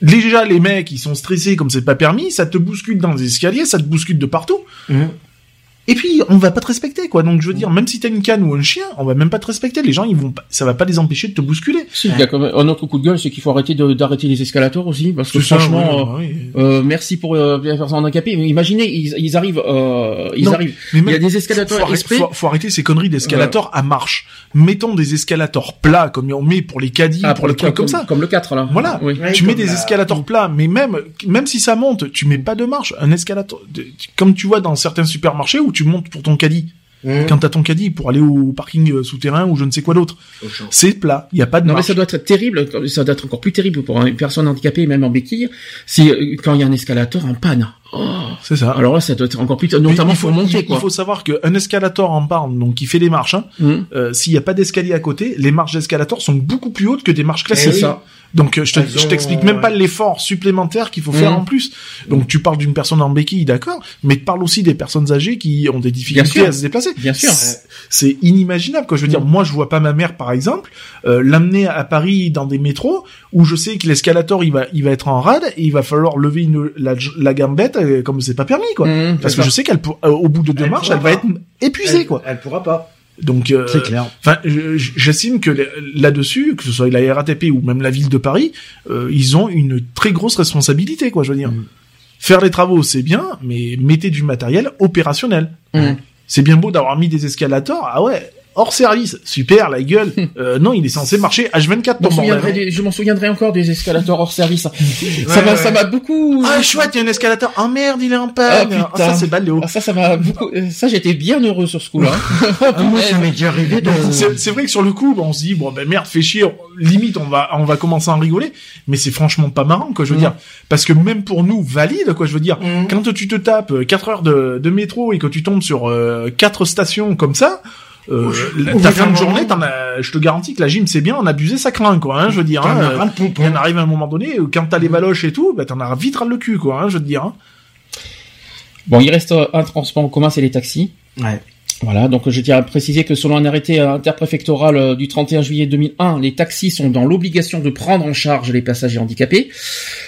déjà les mecs, ils sont stressés comme c'est pas permis, ça te bouscule dans les escaliers, ça te bouscule de partout. Et puis, on va pas te respecter, quoi. Donc, je veux dire, même si t'as une canne ou un chien, on va même pas te respecter. Les gens, ils vont, pas, ça va pas les empêcher de te bousculer. Si, il y a quand même un autre coup de gueule, c'est qu'il faut arrêter d'arrêter les escalators aussi, parce que franchement, euh, euh, merci pour euh, les personnes handicapées. Mais imaginez, ils, ils arrivent, euh, ils arrivent. il y a des escalators faut, faut, faut, arrêter ces conneries d'escalators à marche. Mettons des escalators plats, comme on met pour les caddies, ah, pour, le trucs comme, ça. Comme le 4, là. Voilà. tu mets des escalators plats, mais même, même si ça monte, tu mets pas de marche. Un escalator, comme tu vois dans certains supermarchés où tu montes pour ton caddie Mmh. Quand t'as ton caddie pour aller au parking euh, souterrain ou je ne sais quoi d'autre, c'est plat. Il y a pas de. Non mais ça doit être terrible. Ça doit être encore plus terrible pour une personne handicapée, même en béquille, si euh, quand il y a un escalator en panne. Oh, c'est ça. Alors là, ça doit être encore plus, notamment il faut, monter. Il, faut savoir qu'un escalator en barre, donc qui fait les marches, hein, mmh. euh, s'il n'y a pas d'escalier à côté, les marches d'escalator sont beaucoup plus hautes que des marches classiques. C'est ça. Donc euh, je, te, t'explique même pas l'effort supplémentaire qu'il faut faire mmh. en plus. Donc tu parles d'une personne en béquille, d'accord, mais tu parles aussi des personnes âgées qui ont des difficultés à se déplacer. Bien sûr. C'est inimaginable. Quoi. Je veux dire, mmh. moi je vois pas ma mère par exemple euh, l'amener à Paris dans des métros où je sais que l'escalator il va il va être en rade et il va falloir lever une, la, la gambette euh, comme c'est pas permis quoi. Mmh, Parce que je sais qu'elle au bout de deux marches elle va être épuisée quoi. Elle pourra pas. Donc, euh, c'est clair. Enfin, j'estime que là-dessus, que ce soit la RATP ou même la ville de Paris, euh, ils ont une très grosse responsabilité, quoi. Je veux dire, mm. faire les travaux, c'est bien, mais mettez du matériel opérationnel. Mm. C'est bien beau d'avoir mis des escalators, ah ouais, hors service. Super, la gueule. Euh, non, il est censé marcher H24 Je m'en souviendrai encore des escalators hors service. ça m'a, ça m'a beaucoup. Ah chouette, il y a un escalator. Oh merde, il est en panne. Ah, ça c'est baléo. Ah, ça, ça m'a beaucoup. Ça, j'étais bien heureux sur ce coup-là. ah, moi, ça m'est déjà arrivé. De... C'est vrai que sur le coup, on se dit bon ben merde, fait chier. Limite, on va, on va commencer à en rigoler. Mais c'est franchement pas marrant, quoi. Je veux mm. dire, parce que même pour nous, valide, quoi. Je veux dire, mm. quand tu te tapes 4 heures de, de métro et que tu tombes sur euh, quatre stations comme ça. Euh, ta fin de journée, t'en as, je te garantis que la gym c'est bien, en abuser ça craint quoi. Hein, je veux dire, hein, il en arrive à un moment donné, quand t'as les valoches et tout, bah t'en as vite ras le cul quoi. Hein, je veux te dire. Hein. Bon, il reste un transport en commun, c'est les taxis. Ouais. Voilà, donc je tiens à préciser que selon un arrêté interpréfectoral euh, du 31 juillet 2001, les taxis sont dans l'obligation de prendre en charge les passagers handicapés.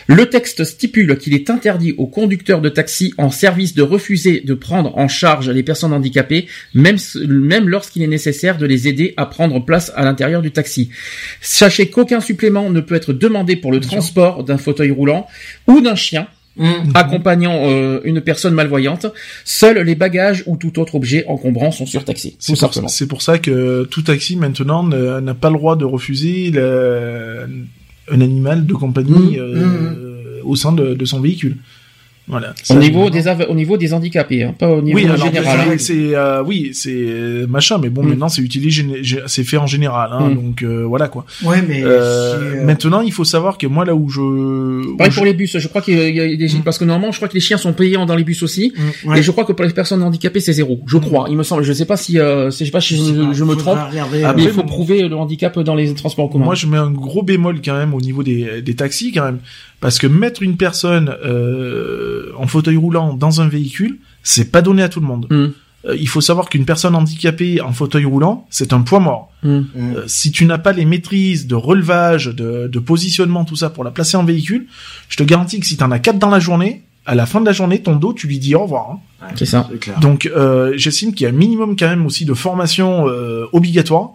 Le texte stipule qu'il est interdit aux conducteurs de taxi en service de refuser de prendre en charge les personnes handicapées, même, même lorsqu'il est nécessaire de les aider à prendre place à l'intérieur du taxi. Sachez qu'aucun supplément ne peut être demandé pour le transport d'un fauteuil roulant ou d'un chien Mmh. accompagnant euh, une personne malvoyante. Seuls les bagages ou tout autre objet encombrant sont surtaxés. C'est pour, pour, ça que tout taxi maintenant n'a pas le droit de refuser un animal de compagnie mmh. Euh, mmh. au sein de, son véhicule. Voilà. Au niveau des au niveau des handicapés, hein, pas au niveau général. Hein. C'est euh, oui, c'est euh, machin, mais bon, mm. maintenant c'est utilisé, c'est fait en général, hein, mm. donc euh, voilà quoi. Ouais, mais maintenant il faut savoir que moi là où je pareil pour les bus, je crois qu'il y a des mm. parce que normalement je crois que les chiens sont payants dans les bus aussi, et je crois que pour les personnes handicapées c'est zéro, je crois, il me semble, je sais pas si je sais pas si je, me trompe, mais il faut prouver le handicap dans les transports en commun. Moi je mets un gros bémol quand même au niveau des des taxis quand même parce que mettre une personne euh, en fauteuil roulant dans un véhicule, c'est pas donné à tout le monde. Mm. Euh, il faut savoir qu'une personne handicapée en fauteuil roulant, c'est un poids mort. Mm. Euh, si tu n'as pas les maîtrises de relevage, de, de, positionnement, tout ça pour la placer en véhicule, je te garantis que si tu en as quatre dans la journée, à la fin de la journée, ton dos, tu lui dis au revoir. Hein. c'est ça. Donc, euh, j'estime qu'il y a un minimum quand même aussi de formation euh, obligatoire,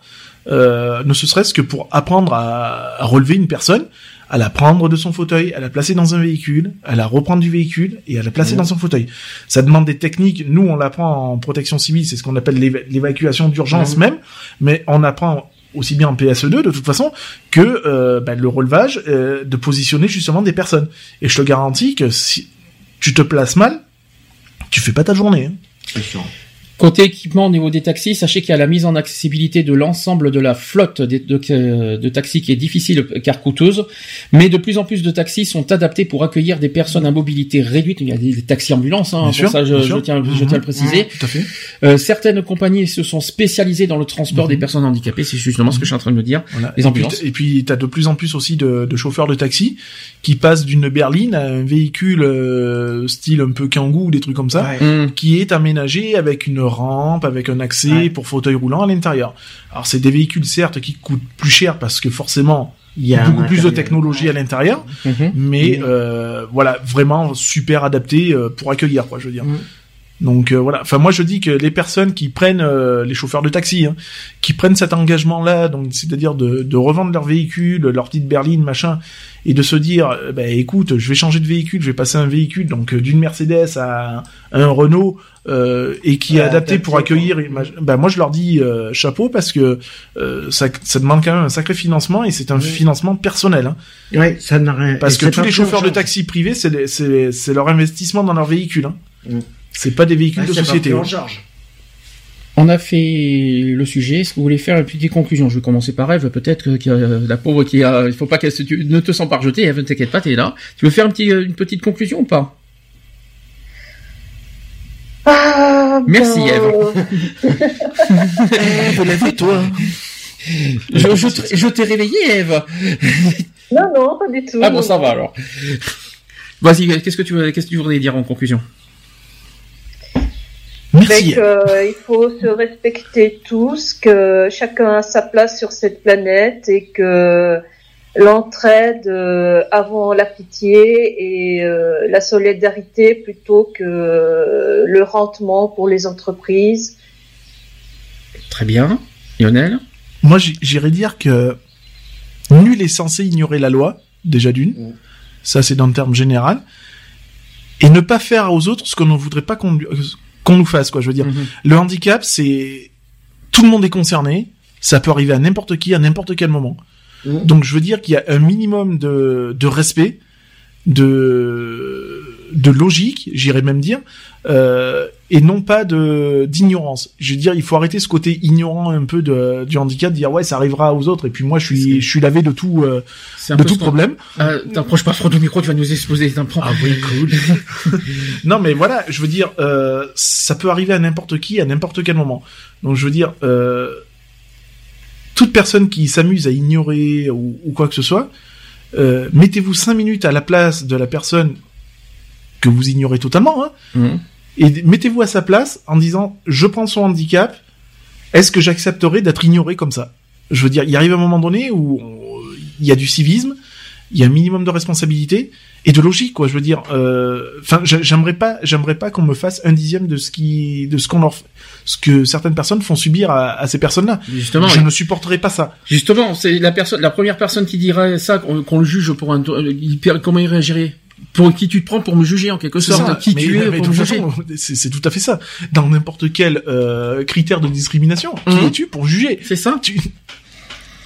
ne serait-ce que pour apprendre à, à relever une personne à la prendre de son fauteuil, à la placer dans un véhicule, à la reprendre du véhicule et à la placer dans son fauteuil. Ça demande des techniques. Nous, on l'apprend en protection civile, c'est ce qu'on appelle l'évacuation d'urgence même, mais on apprend aussi bien en PSE2 de toute façon que euh, bah, le relevage euh, de positionner justement des personnes. Et je te garantis que si tu te places mal, tu fais pas ta journée. Hein. Côté équipement au niveau des taxis, sachez qu'il y a la mise en accessibilité de l'ensemble de la flotte de, taxis qui est difficile car coûteuse, mais de plus en plus de taxis sont adaptés pour accueillir des personnes à mobilité réduite. Il y a des, taxis ambulances, hein, pour ça je, tiens, je tiens à le préciser. Mmh, tout à fait. Euh, certaines compagnies se sont spécialisées dans le transport des mmh. personnes handicapées, c'est justement ce que je suis en train de me dire. Les ambulances. Et puis tu as de plus en plus aussi de, chauffeurs de taxi qui passent d'une berline à un véhicule euh, style un peu kangou ou des trucs comme ça, mmh. qui est aménagé avec une rampe avec un accès pour fauteuil roulant à l'intérieur. Alors c'est des véhicules certes qui coûtent plus cher parce que forcément il y a beaucoup plus de technologie à l'intérieur, mhm. mais euh, voilà vraiment super adapté euh, pour accueillir quoi, je veux dire. Mhm. Donc euh, voilà. Enfin moi je dis que les personnes qui prennent euh, les chauffeurs de taxi, hein, qui prennent cet engagement-là, donc c'est-à-dire de, de, revendre leur véhicule, leur petite berline, machin, et de se dire, bah écoute, je vais changer de véhicule, je vais passer un véhicule donc d'une Mercedes à, un Renault euh, et qui est adapté pour accueillir. Ben moi je leur dis chapeau parce que ça, ça demande quand même un sacré financement et c'est un financement personnel. Hein. Ouais, ça n'a rien. Parce que tous les chauffeurs de taxi privés, c'est leur investissement dans leur véhicule. Hein. Mm. C'est pas des véhicules de société. en charge. On a fait le sujet. Est-ce que vous voulez faire une petite conclusion? Je vais commencer par Eve. Peut-être que la pauvre qui a, il faut pas qu'elle se, ne te sens pas rejetée. Eve, ne t'inquiète pas, t'es là. Tu veux faire une petite conclusion ou pas? Ah, Merci ben, Eve. Lève-toi. Je, je, te- je t'ai réveillé Eve. Non, non, pas du tout. Ah bon, ça va alors. Vas-y, qu'est-ce que tu veux, qu'est-ce que tu voudrais dire en conclusion? Merci. que, euh, il faut se respecter tous, que chacun a sa place sur cette planète et que l'entraide euh, avant la pitié et euh, la solidarité plutôt que euh, le rentement pour les entreprises. Très bien. Lionel? Moi, j'irais dire que nul est censé ignorer la loi, déjà d'une. Mm. Ça, c'est dans le terme général. Et ne pas faire aux autres ce qu'on ne voudrait pas qu'on nous fasse, quoi. Je veux dire, Mhm. le handicap, c'est tout le monde est concerné. Ça peut arriver à n'importe qui, à n'importe quel moment. Mm. Donc, je veux dire qu'il y a un minimum de, de respect, de, de logique, j'irais même dire, euh, et non pas de d'ignorance. Je veux dire, il faut arrêter ce côté ignorant un peu de, du handicap, de dire ouais, ça arrivera aux autres, et puis moi, je suis, je suis lavé de tout, euh, de tout problème. Euh, T'approches pas trop du micro, tu vas nous exposer. Ah oui, cool. non, mais voilà, je veux dire, ça peut arriver à n'importe qui, à n'importe quel moment. Donc, je veux dire, euh, toute personne qui s'amuse à ignorer ou, ou quoi que ce soit, euh, mettez-vous cinq minutes à la place de la personne que vous ignorez totalement, hein, Mhm. et mettez-vous à sa place en disant, je prends son handicap, est-ce que j'accepterai d'être ignoré comme ça? Je veux dire, il arrive un moment donné où on- il y a du civisme, il y a un minimum de responsabilité et de logique, quoi. Je veux dire, euh, enfin, j'ai- j'aimerais pas, j'aimerais pas qu'on me fasse un dixième de ce qui, de ce qu'on leur, ce que certaines personnes font subir à, à ces personnes-là. Justement, je oui. ne supporterai pas ça. Justement, c'est la personne, la première personne qui dirait ça, qu'on le juge pour un, comment il réagirait? Pour qui tu te prends pour me juger en quelque sorte? ça. Qui Mais- tu es mais pour me juger? C'est tout à fait ça. Dans n'importe quel euh, critère de discrimination, qui Mhm. es-tu pour juger? C'est ça tu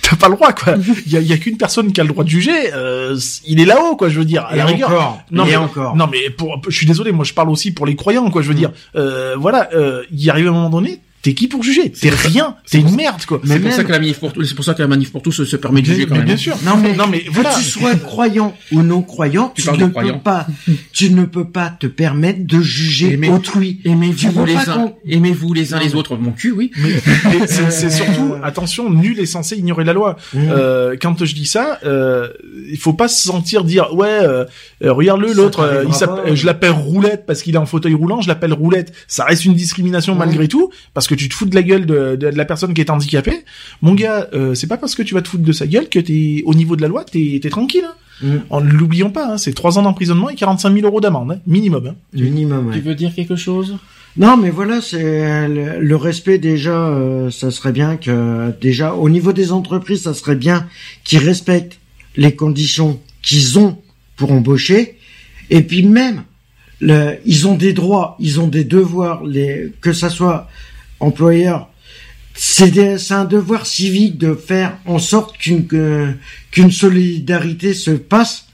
t'as pas le droit quoi. Il y a, y qu'une personne qui a le droit de juger. euh, il est là-haut quoi. Je veux dire. À Et la rigueur. encore. Non et mais encore. non mais pour, je suis désolé. Moi je parle aussi pour les croyants quoi. Je veux dire. Euh, voilà. Euh, il arrive un moment donné. T'es qui pour juger T'es rien. T'es une merde quoi. C'est pour ça que la manif pour tous, c'est pour ça que la manif pour tous se, permet de juger quand même. bien sûr. Non mais, Non mais que voilà. tu sois croyant ou non croyant, Tu ne peux pas, tu ne peux pas te permettre de juger autrui. Aimez-vous les uns, aimez-vous les uns les autres. Mon cul, oui. Mais, mais c'est surtout attention. Nul est censé ignorer la loi. Euh, quand je dis ça, euh, il faut pas se sentir dire ouais, euh, euh, regarde-le l'autre, euh, je l'appelle roulette parce qu'il est en fauteuil roulant, je l'appelle roulette. Ça reste une discrimination malgré tout parce que tu te fous de la gueule de, de, de la personne qui est handicapée. Mon gars, euh, c'est pas parce que tu vas te foutre de sa gueule que t'es au niveau de la loi, t'es es tranquille. Hein. Mmh. En l'oublions pas, hein, c'est trois ans d'emprisonnement et 45 000 euros d'amende hein, minimum. Hein. Minimum. ouais. Tu veux dire quelque chose? Non, mais voilà, c'est le, le respect déjà. euh, ça serait bien que déjà au niveau des entreprises, ça serait bien qu'ils respectent les conditions qu'ils ont pour embaucher. Et puis même, le, ils ont des droits, ils ont des devoirs. Les, que ça soit employeur, c'est un devoir civique de faire en sorte qu'une solidarité se passe.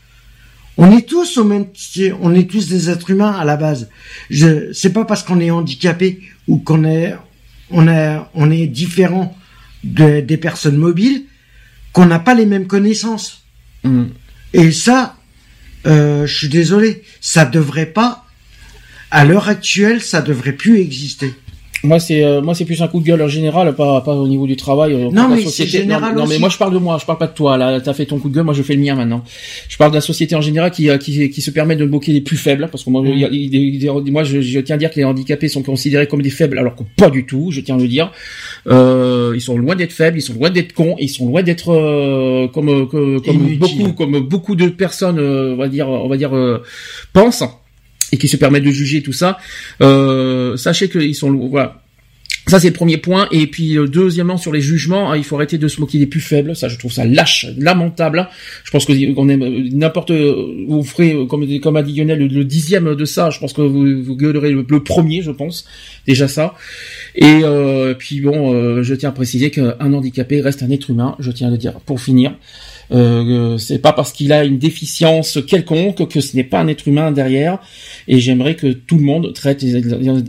On est tous au même, on est tous des êtres humains à la base. Je, c'est pas parce qu'on est handicapé ou qu'on est, on est, on est différent de- des personnes mobiles qu'on n'a pas les mêmes connaissances. Hmm. Et ça, euh, je suis désolé, ça devrait pas, à l'heure actuelle, ça devrait plus exister. Moi c'est euh, moi c'est plus un coup de gueule en général, pas pas au niveau du travail. euh, Non, mais société. c'est général non, non, mais aussi. moi je parle de moi, je parle pas de toi. Là, t'as fait ton coup de gueule, moi je fais le mien maintenant. Je parle de la société en général qui euh, qui, qui se permet de moquer les plus faibles, parce que moi, il y a- il y a- il y a- moi je, je tiens à dire que les handicapés sont considérés comme des faibles, alors que pas du tout. Je tiens à le dire. Euh, ils sont loin d'être faibles, ils sont loin d'être cons, ils sont loin d'être euh, comme euh, que- comme Inutiles. beaucoup comme beaucoup de personnes, euh, on va dire on va dire euh, pensent et qui se permettent de juger tout ça. Euh, sachez qu'ils sont voilà. Ça c'est le premier point et puis euh, deuxièmement sur les jugements, hein, il faut arrêter de se moquer des plus faibles. Ça je trouve ça lâche, lamentable. Je pense que on aime euh, n'importe euh, vous ferez euh, comme comme a dit Lionel le, dixième de ça. Je pense que vous, vous gueulerez le, le premier, je pense déjà ça. Et euh, puis bon, euh, je tiens à préciser qu'un handicapé reste un être humain. Je tiens à le dire pour finir. Euh, c'est pas parce qu'il a une déficience quelconque que ce n'est pas un être humain derrière. Et j'aimerais que tout le monde traite les,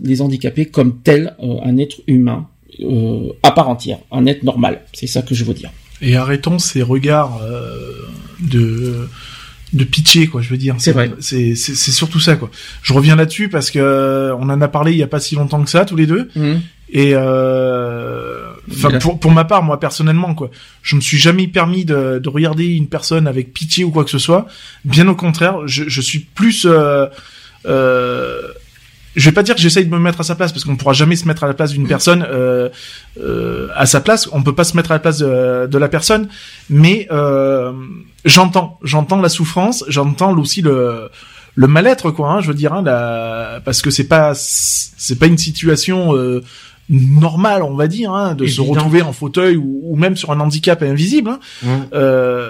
les handicapés comme tel euh, un être humain euh, à part entière, un être normal. C'est ça que je veux dire. Et arrêtons ces regards euh, de de pitié quoi je veux dire c'est vrai c'est c'est surtout ça quoi je reviens là-dessus parce que on en a parlé il y a pas si longtemps que ça tous les deux mmh. et euh, enfin pour pour ma part moi personnellement quoi je me suis jamais permis de, de regarder une personne avec pitié ou quoi que ce soit bien au contraire je, je suis plus euh, euh, je vais pas dire que j'essaye de me mettre à sa place parce qu'on pourra jamais se mettre à la place d'une personne euh, euh, à sa place. On peut pas se mettre à la place de, de la personne, mais euh, j'entends, j'entends la souffrance, j'entends aussi le le mal-être quoi. Hein, je veux dire, hein, la... parce que c'est pas c'est pas une situation euh, normale, on va dire, hein, de se retrouver en fauteuil ou, ou, même sur un handicap invisible. Hein. Euh,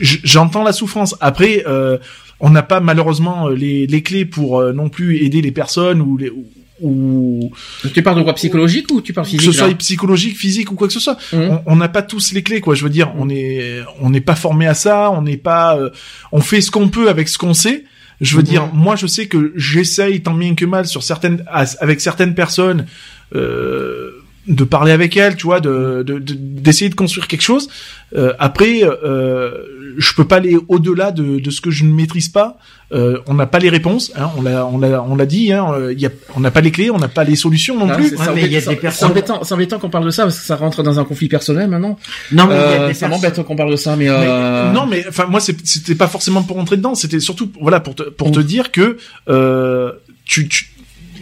j'entends la souffrance. Après. Euh, on n'a pas malheureusement euh, les, les clés pour euh, non plus aider les personnes ou les ou tu parles de quoi psychologique ou tu parles physique que ce soit psychologique physique ou quoi que ce soit mmh. on n'a pas tous les clés quoi je veux dire on est on n'est pas formé à ça on n'est pas euh, on fait ce qu'on peut avec ce qu'on sait je veux mmh. dire moi je sais que j'essaye tant bien que mal sur certaines avec certaines personnes de parler avec elles tu vois de d'essayer de, de, construire quelque chose euh, après euh, je peux pas aller au-delà de, de, ce que je ne maîtrise pas. Euh, on n'a pas les réponses, hein, on l'a, on l'a, on l'a dit. Hein, euh, y a, on n'a pas les clés, on n'a pas les solutions non, plus. C'est embêtant, c'est embêtant qu'on parle de ça parce que ça rentre dans un conflit personnel maintenant. Non, mais euh, ça m'embête qu'on parle de ça, mais, euh... non, mais enfin moi c'était pas forcément pour rentrer dedans, c'était surtout voilà pour te, pour te mm. dire que euh, tu, tu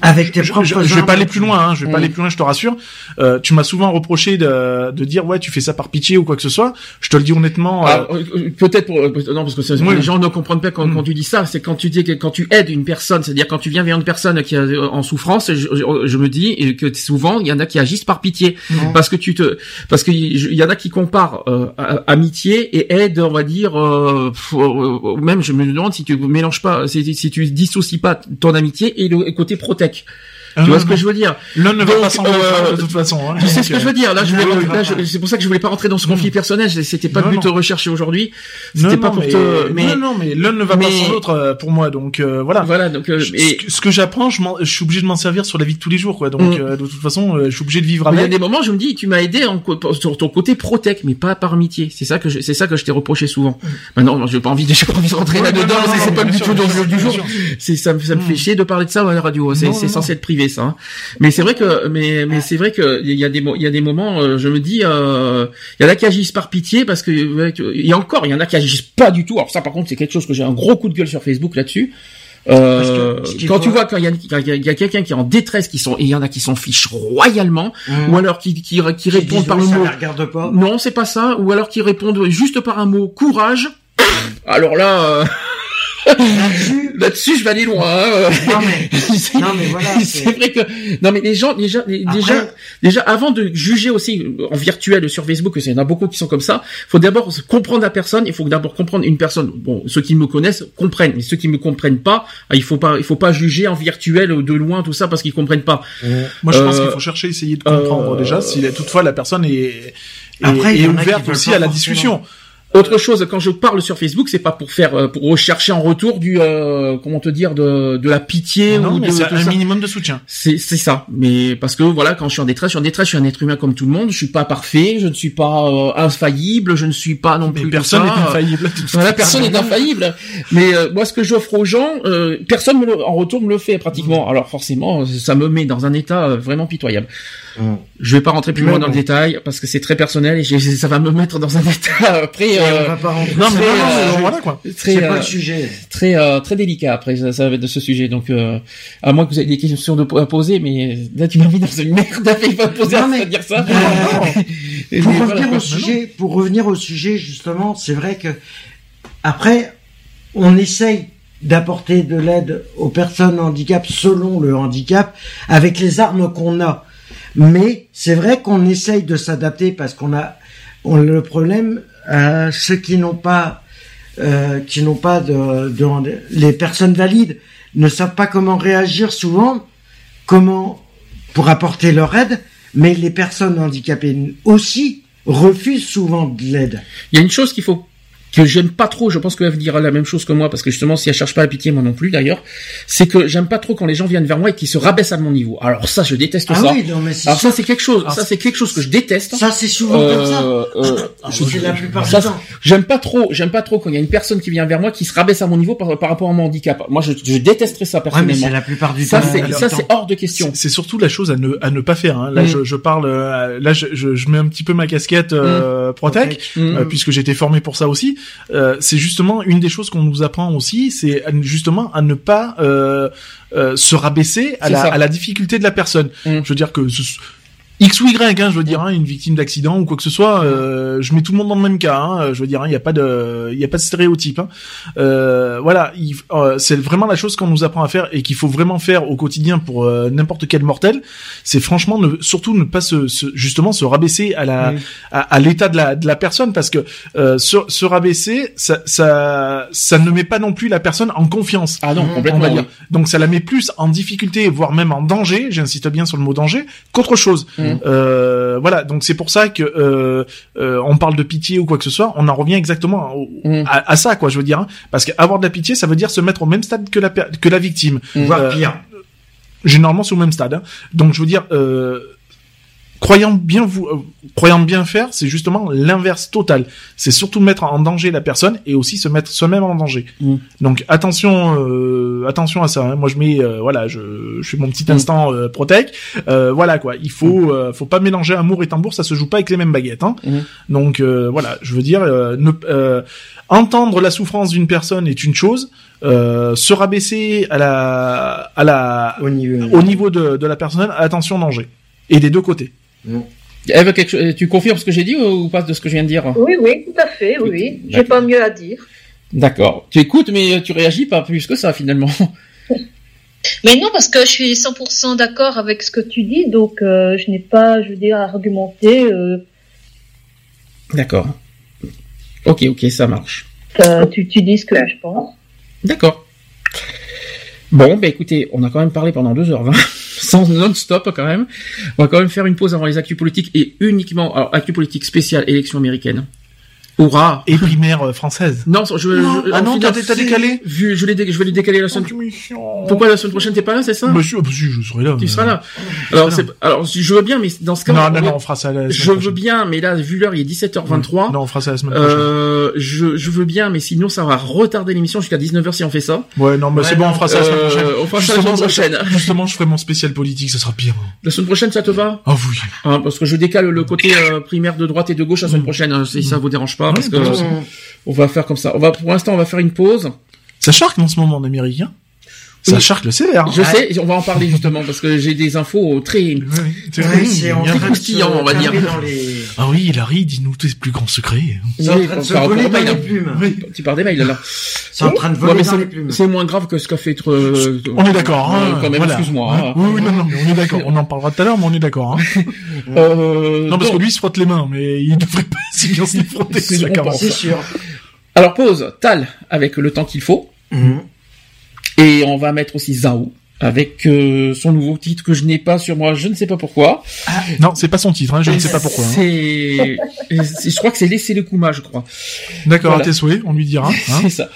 avec tes propres je, je, vais pas aller plus loin, hein, je vais pas mm. aller plus loin, je te rassure. Euh, tu m'as souvent reproché de, de dire ouais tu fais ça par pitié ou quoi que ce soit. Je te le dis honnêtement. Ah, euh, euh, peut-être pour non parce que les gens ne comprennent pas quand, mm. quand tu dis ça. C'est quand tu dis que quand tu aides une personne, c'est-à-dire quand tu viens vers une personne qui est en souffrance, je, je, me dis que souvent il y en a qui agissent par pitié parce que tu te parce que il y en a qui comparent euh, amitié et aide, on va dire euh, même je me demande si tu mélanges pas si, si tu dissocies pas ton amitié et le côté protège check tu vois ce que je veux dire L'un ne va pas s'en euh, de toute façon. Hein, tu sais ce que je veux dire Là, je voulais, c'est pour ça que je voulais pas rentrer dans ce conflit personnel. C'était pas le but de rechercher aujourd'hui. C'était pas pour mais, te. Mais non, non, mais l'un ne va pas sans l'autre euh, pour moi. Donc euh, voilà. Voilà. Donc euh, ce que j'apprends, je, je, suis obligé de m'en servir sur la vie de tous les jours, quoi. Donc mm. de toute façon, je suis obligé de vivre avec. Il y a des moments, je me dis, tu m'as aidé en, sur ton côté protect, mais pas par amitié. C'est ça que c'est ça que je t'ai reproché souvent. Mm. Maintenant, j'ai pas envie, j'ai pas envie de rentrer là-dedans. C'est pas du tout dans le du jour. C'est ça, me fait mm. chier de parler de ça à la radio. C'est censé être privé, ça. Hein. Mais c'est vrai que, mais, mais c'est vrai que il y a des, il y a des moments, euh, je me dis, euh, il y en a qui agissent par pitié parce que, il y a encore, il y en a qui agissent pas du tout. Alors ça, par contre, c'est quelque chose que j'ai un gros coup de gueule sur Facebook là-dessus. Euh, quand tu vois quand il y a, quelqu'un qui est en détresse, qui sont, il y en a qui s'en fichent royalement, mmh. ou alors qui, qui, qui répondent par le mot. Regarde pas. Non, c'est pas ça. Ou alors qui répondent juste par un mot courage. Alors là. Euh, Là-dessus, je vais aller loin. Hein. Non mais, non mais voilà. C'est vrai que non mais les gens déjà déjà déjà avant de juger aussi en virtuel sur Facebook, il y en a beaucoup qui sont comme ça. Faut d'abord comprendre la personne. Il faut d'abord comprendre une personne. Bon, ceux qui me connaissent comprennent, mais ceux qui me comprennent pas, ah, il faut pas il faut pas juger en virtuel de loin tout ça parce qu'ils comprennent pas. Moi, je pense qu'il faut chercher, essayer de comprendre euh, déjà si toutefois la personne est, Après, est ouverte aussi à la discussion. Autre chose, quand je parle sur Facebook, c'est pas pour faire, euh, pour rechercher en retour du, euh, comment te dire, de, de la pitié non, ou de, un minimum de soutien. C'est, c'est ça. Mais parce que voilà, quand je suis en détresse, je suis en détresse, je suis un être humain comme tout le monde. Je suis pas parfait, je ne suis pas euh, infaillible, je ne suis pas non plus. personne n'est infaillible. Voilà, personne n'est infaillible. Mais moi, ce que j'offre aux gens, personne me en retour me le fait pratiquement. Alors forcément, ça me met dans un état vraiment pitoyable. Je vais pas rentrer plus loin dans le détail parce que c'est très personnel et ça va me mettre dans un état après. Euh, non mais euh, voilà quoi. C'est pas le sujet. Très euh, très délicat après ça, ça va être de ce sujet donc à moins que vous ayez des questions de, à poser mais là tu m'as mis dans une merde à pas poser non, mais, à dire ça. pour revenir au sujet, pour revenir au sujet justement, c'est vrai que après on essaye d'apporter de l'aide aux personnes handicap selon le handicap avec les armes qu'on a. Mais c'est vrai qu'on essaye de s'adapter parce qu'on a on, le problème, ceux qui n'ont pas, euh, qui n'ont pas de, de, les personnes valides ne savent pas comment réagir souvent, comment pour apporter leur aide, mais les personnes handicapées aussi refusent souvent de l'aide. Il y a une chose qu'il faut que j'aime pas trop, je pense qu'elle dira la même chose que moi, parce que justement, si elle cherche pas la pitié, moi non plus d'ailleurs, c'est que j'aime pas trop quand les gens viennent vers moi et qu'ils se rabaissent à mon niveau. Alors ça, je déteste ah ça. Oui, non, mais Alors ça, c'est quelque chose, ça c'est quelque chose que je déteste. Ça, c'est souvent comme ça. Euh, euh je, la plupart du temps. J'aime pas trop, j'aime pas trop quand il y a une personne qui vient vers moi qui se rabaisse à mon niveau par, rapport à mon handicap. Moi, je, je détesterais ça personnellement. Ouais, mais c'est la plupart du ça, temps. Ça, c'est hors de question. C'est surtout la chose à ne, à ne pas faire. Hein. Là, mm. je, je, parle, euh, là, je, je, mets un petit peu ma casquette euh, mm. Protec, mm. puisque j'ai été formé pour ça aussi. C'est justement une des choses qu'on nous apprend aussi, c'est justement à ne pas euh, euh, se rabaisser à la, à la, difficulté de la personne. Mm. Je veux dire que X ou Y, hein, je veux dire, hein, une victime d'accident ou quoi que ce soit, euh, je mets tout le monde dans le même cas. Hein, je veux dire, il hein, n'y a pas de, il y a pas de stéréotype. Hein. Euh, voilà, euh, c'est vraiment la chose qu'on nous apprend à faire et qu'il faut vraiment faire au quotidien pour euh, n'importe quel mortel. C'est franchement, ne, surtout ne pas se, justement se rabaisser à la, à, l'état de la, de la personne parce que euh, se, se, rabaisser, ça, ça, ça ne met pas non plus la personne en confiance. Ah non, complètement. Donc ça la met plus en difficulté, voire même en danger. J'insiste bien sur le mot danger, qu'autre chose. Mmh. Mm. Euh, voilà, donc c'est pour ça que euh, euh, on parle de pitié ou quoi que ce soit, on en revient exactement mm. à, ça, quoi. Je veux dire, hein. parce qu'avoir de la pitié, ça veut dire se mettre au même stade que la que la victime, mm. voire pire. Généralement, c'est au même stade. Hein. Donc, je veux dire. Euh, croyant bien vous, euh, croyant bien faire, c'est justement l'inverse total. C'est surtout mettre en danger la personne et aussi se mettre soi-même en danger. Mm. Donc attention, euh, attention à ça. Hein. Moi je mets, euh, voilà, je, je fais mon petit mm. instant protect. voilà quoi. Il faut, mm. faut pas mélanger amour et tambour. Ça se joue pas avec les mêmes baguettes. Hein. Donc voilà, je veux dire, ne, entendre la souffrance d'une personne est une chose. se rabaisser à la, à la, au niveau, au niveau de, de la personne, attention danger. Et des deux côtés. Eve, quelque tu confirmes ce que j'ai dit ou pas de ce que je viens de dire? Oui, oui, tout à fait, oui. J'ai pas mieux à dire. D'accord. Tu écoutes, mais tu réagis pas plus que ça finalement. mais non, parce que je suis 100% d'accord avec ce que tu dis, donc euh, je n'ai pas, je veux dire, à argumenter. Euh. D'accord. Ok, ok, ça marche. tu, tu dis ce que je pense. D'accord. Bon, bah écoutez, on a quand même parlé pendant 2h20 sans non-stop quand même. On va quand même faire une pause avant les actus politiques et uniquement, alors actus politiques spéciales, élection américaine. Hurrah Et primaire euh, française. Non, je, ah non, t'as décalé Vu, je, l'ai, je vais les décaler la semaine. Pourquoi la semaine prochaine t'es pas là, c'est ça Monsieur, bah, je serai là. Tu seras là. Alors, c'est, alors, je veux bien, mais dans ce cas. Non, non, non, on fera ça la semaine Je veux bien, mais là, vu l'heure, il est 17h23. Non, on fera ça la semaine prochaine. Euh, je, je veux bien, mais sinon, ça va retarder l'émission jusqu'à 19h si on fait ça. Ouais, non, mais c'est bon, on fera ça la semaine euh, prochaine. on fera ça la semaine prochaine. Justement, je ferai mon spécial politique, ça sera pire. La semaine prochaine, ça te va? Ah oui. Ah, parce que je décale le côté primaire de droite et de gauche la semaine mm. prochaine, hein, si ça vous dérange pas, parce que on va faire comme ça. On va, pour l'instant, on va faire une pause. Ça charque en ce moment en américain. Ça charque le sévère. Je sais, on va en parler justement parce que j'ai des infos très, oui, très, croustillant, on va dire. Ah oui, Larry, dis-nous tes plus grands secrets. C'est en train de se voler dans les plumes. Tu parles des mails là. C'est en train de voler dans les plumes. C'est moins grave que ce qu'a fait. Euh, on est d'accord. Hein, quand même, excuse-moi. Hein. Oui, oui, non, non, mais on est d'accord. On en parlera tout à l'heure, mais on est d'accord. Hein. euh, non, parce que lui, il se frotte les mains, mais il devrait pas si bien se les frotter. C'est sûr. Alors pause, Tal avec le temps qu'il faut. Et on va mettre aussi Zao avec euh, son nouveau titre que je n'ai pas sur moi, je ne sais pas pourquoi. Ah, non, c'est pas son titre, hein, je ne sais pas pourquoi. Hein. C'est, je crois que c'est laisser le Kuma, je crois. D'accord, à tes souhaits, on lui dira. Hein. c'est ça.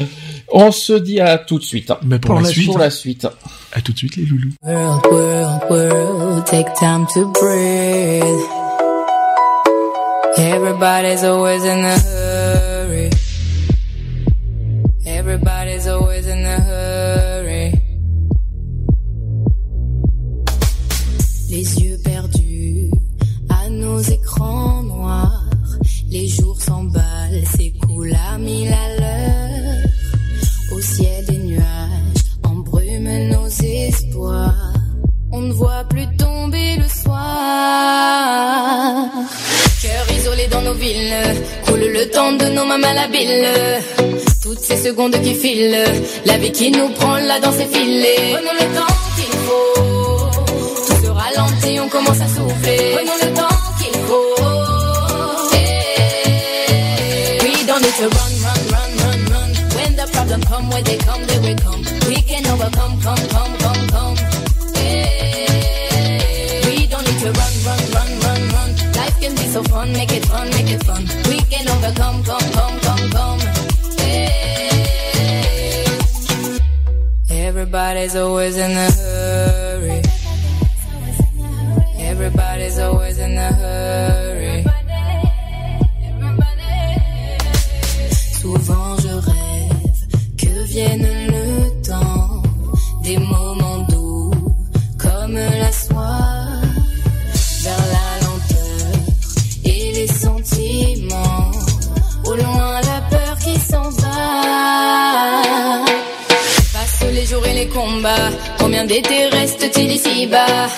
On se dit à tout de suite. Mais pour, la, suite, pour la suite. À tout de suite les loulous. World, world, world, take time to breathe. Everybody's always in a hurry. Everybody's Les yeux perdus à nos écrans noirs. Les jours s'emballent, s'écoulent à mille à l'heure. Au ciel des nuages embrument nos espoirs. On ne voit plus tomber le soir. Cœur isolé dans nos villes, coule le temps de nos mamans la bille. Toutes ces secondes qui filent, la vie qui nous prend là dans ses filets. Prenons le temps qu'il faut, gentil, on commence à souffler. Prenons le temps qu'il faut. Yeah. We don't need to run, run, run, run, run. When the problem come, where they come, they will come. We can overcome, come, come, come, come. Yeah. We don't need to run, run, run, run, run. Life can be so fun, make it fun, make it fun. We can overcome, come, come, come, come. Yeah. Everybody's always in a hurry Everybody's always in a hurry. Souvent je rêve que vienne le temps des moments les combats. Combien d'été reste-t-il ici-bas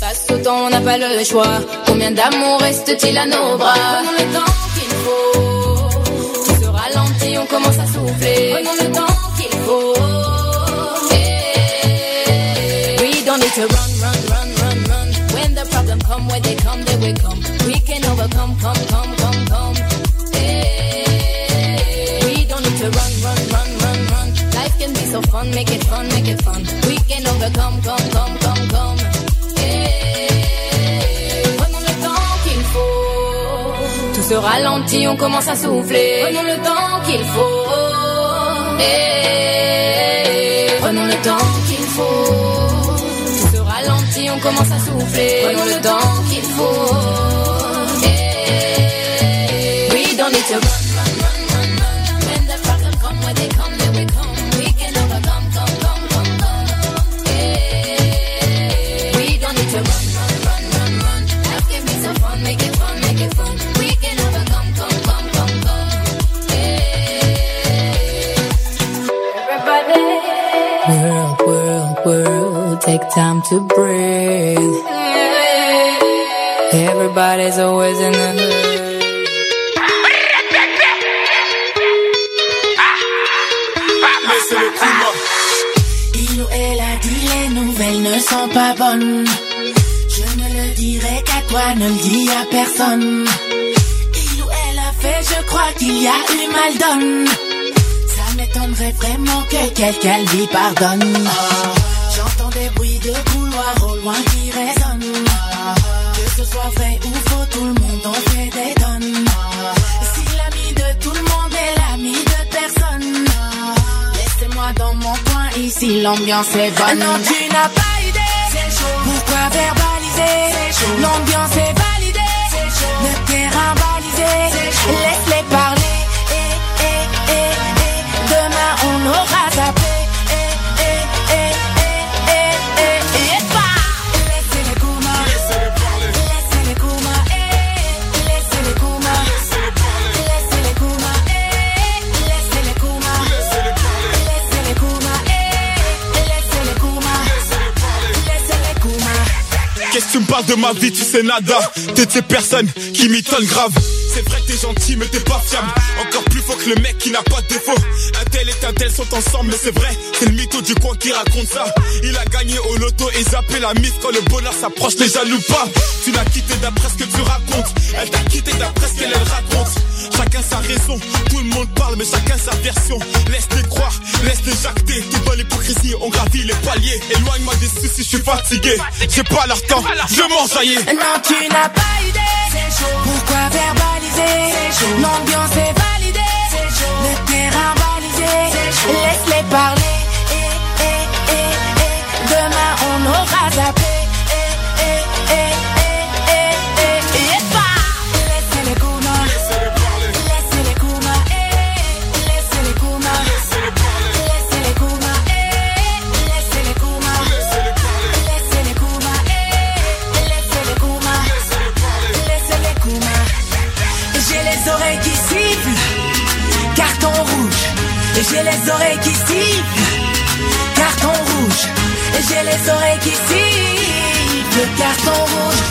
Passe au temps, on n'a pas le choix. Combien d'amour reste-t-il à nos bras? Prenons le temps qu'il faut. Tout se ralentit, on commence à souffler. Prenons le temps qu'il faut. Hey. We don't need to run, run, run, run, run. When the problem come, where they come, they will come. We can overcome, come, come, come, come. Make it make it. We can. Prenons le temps qu'il faut. Tout se ralentit, on commence à souffler. Prenons le temps qu'il faut. Prenons le temps qu'il faut. Tout se ralentit, on commence à souffler. Prenons le temps qu'il faut. Hey. We don't need to run, time to breathe. Everybody's always in hurry. Il ou elle a dit les nouvelles ne sont pas bonnes. Je ne le dirai qu'à toi, ne le dis à personne. Il ou elle a fait, je crois qu'il y a eu mal donne. Ça m'étonnerait vraiment que quelqu'un lui pardonne. Des bruits de couloir au loin qui résonnent. Que ce soit vrai ou faux, tout le monde en fait des tonnes. Si l'ami de tout le monde est l'ami de personne. Laissez-moi dans mon coin, ici l'ambiance est bonne. Non, tu n'as pas idée. Pourquoi verbaliser? L'ambiance est validée. Le terrain balisé. Laisse-les parler. Eh, eh, eh, eh. Demain on aura zappé. Qu'est-ce que tu me parles de ma vie, tu sais nada. T'es de ces personnes qui m'étonnent grave c'est vrai que t'es gentil mais t'es pas fiable. Encore plus fort que le mec qui n'a pas de défaut. Un tel et un tel sont ensemble mais c'est vrai C'est le mytho du coin qui raconte ça. Il a gagné au loto et zappé la mise Quand le bonheur s'approche les jaloux pas. Tu l'as quitté d'après ce que tu racontes. Elle t'a quitté d'après ce qu'elle elle raconte. Chacun sa raison, tout le monde parle mais chacun sa version. Laisse-les croire, laisse-les jacter. Tout dans l'hypocrisie, on gravit les paliers. Éloigne-moi des soucis, je suis fatigué. J'ai pas leur temps, je m'en Non, tu n'as pas idée. Pourquoi verbaliser L'ambiance est validée. Le terrain balisé. Laisse-les parler. Eh, eh, eh, eh. Demain on aura zappé. Eh, eh, eh, eh, J'ai les oreilles qui sifflent. Carton rouge. J'ai les oreilles qui sifflent. Carton rouge.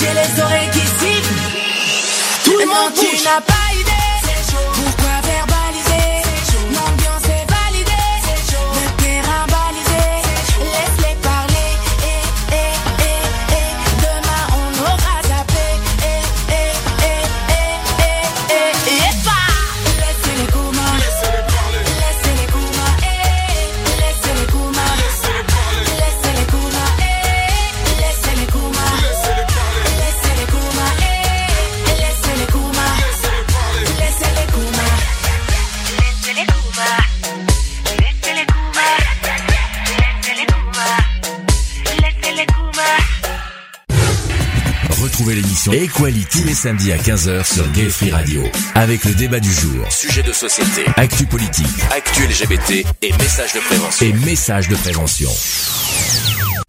J'ai les oreilles qui sifflent. Tout le monde tu n'as pas l'émission Equality tous les samedis à 15h sur Gay Free Radio. Avec le débat du jour, sujet de société, actu politique, actu LGBT et messages de prévention. Et messages de prévention.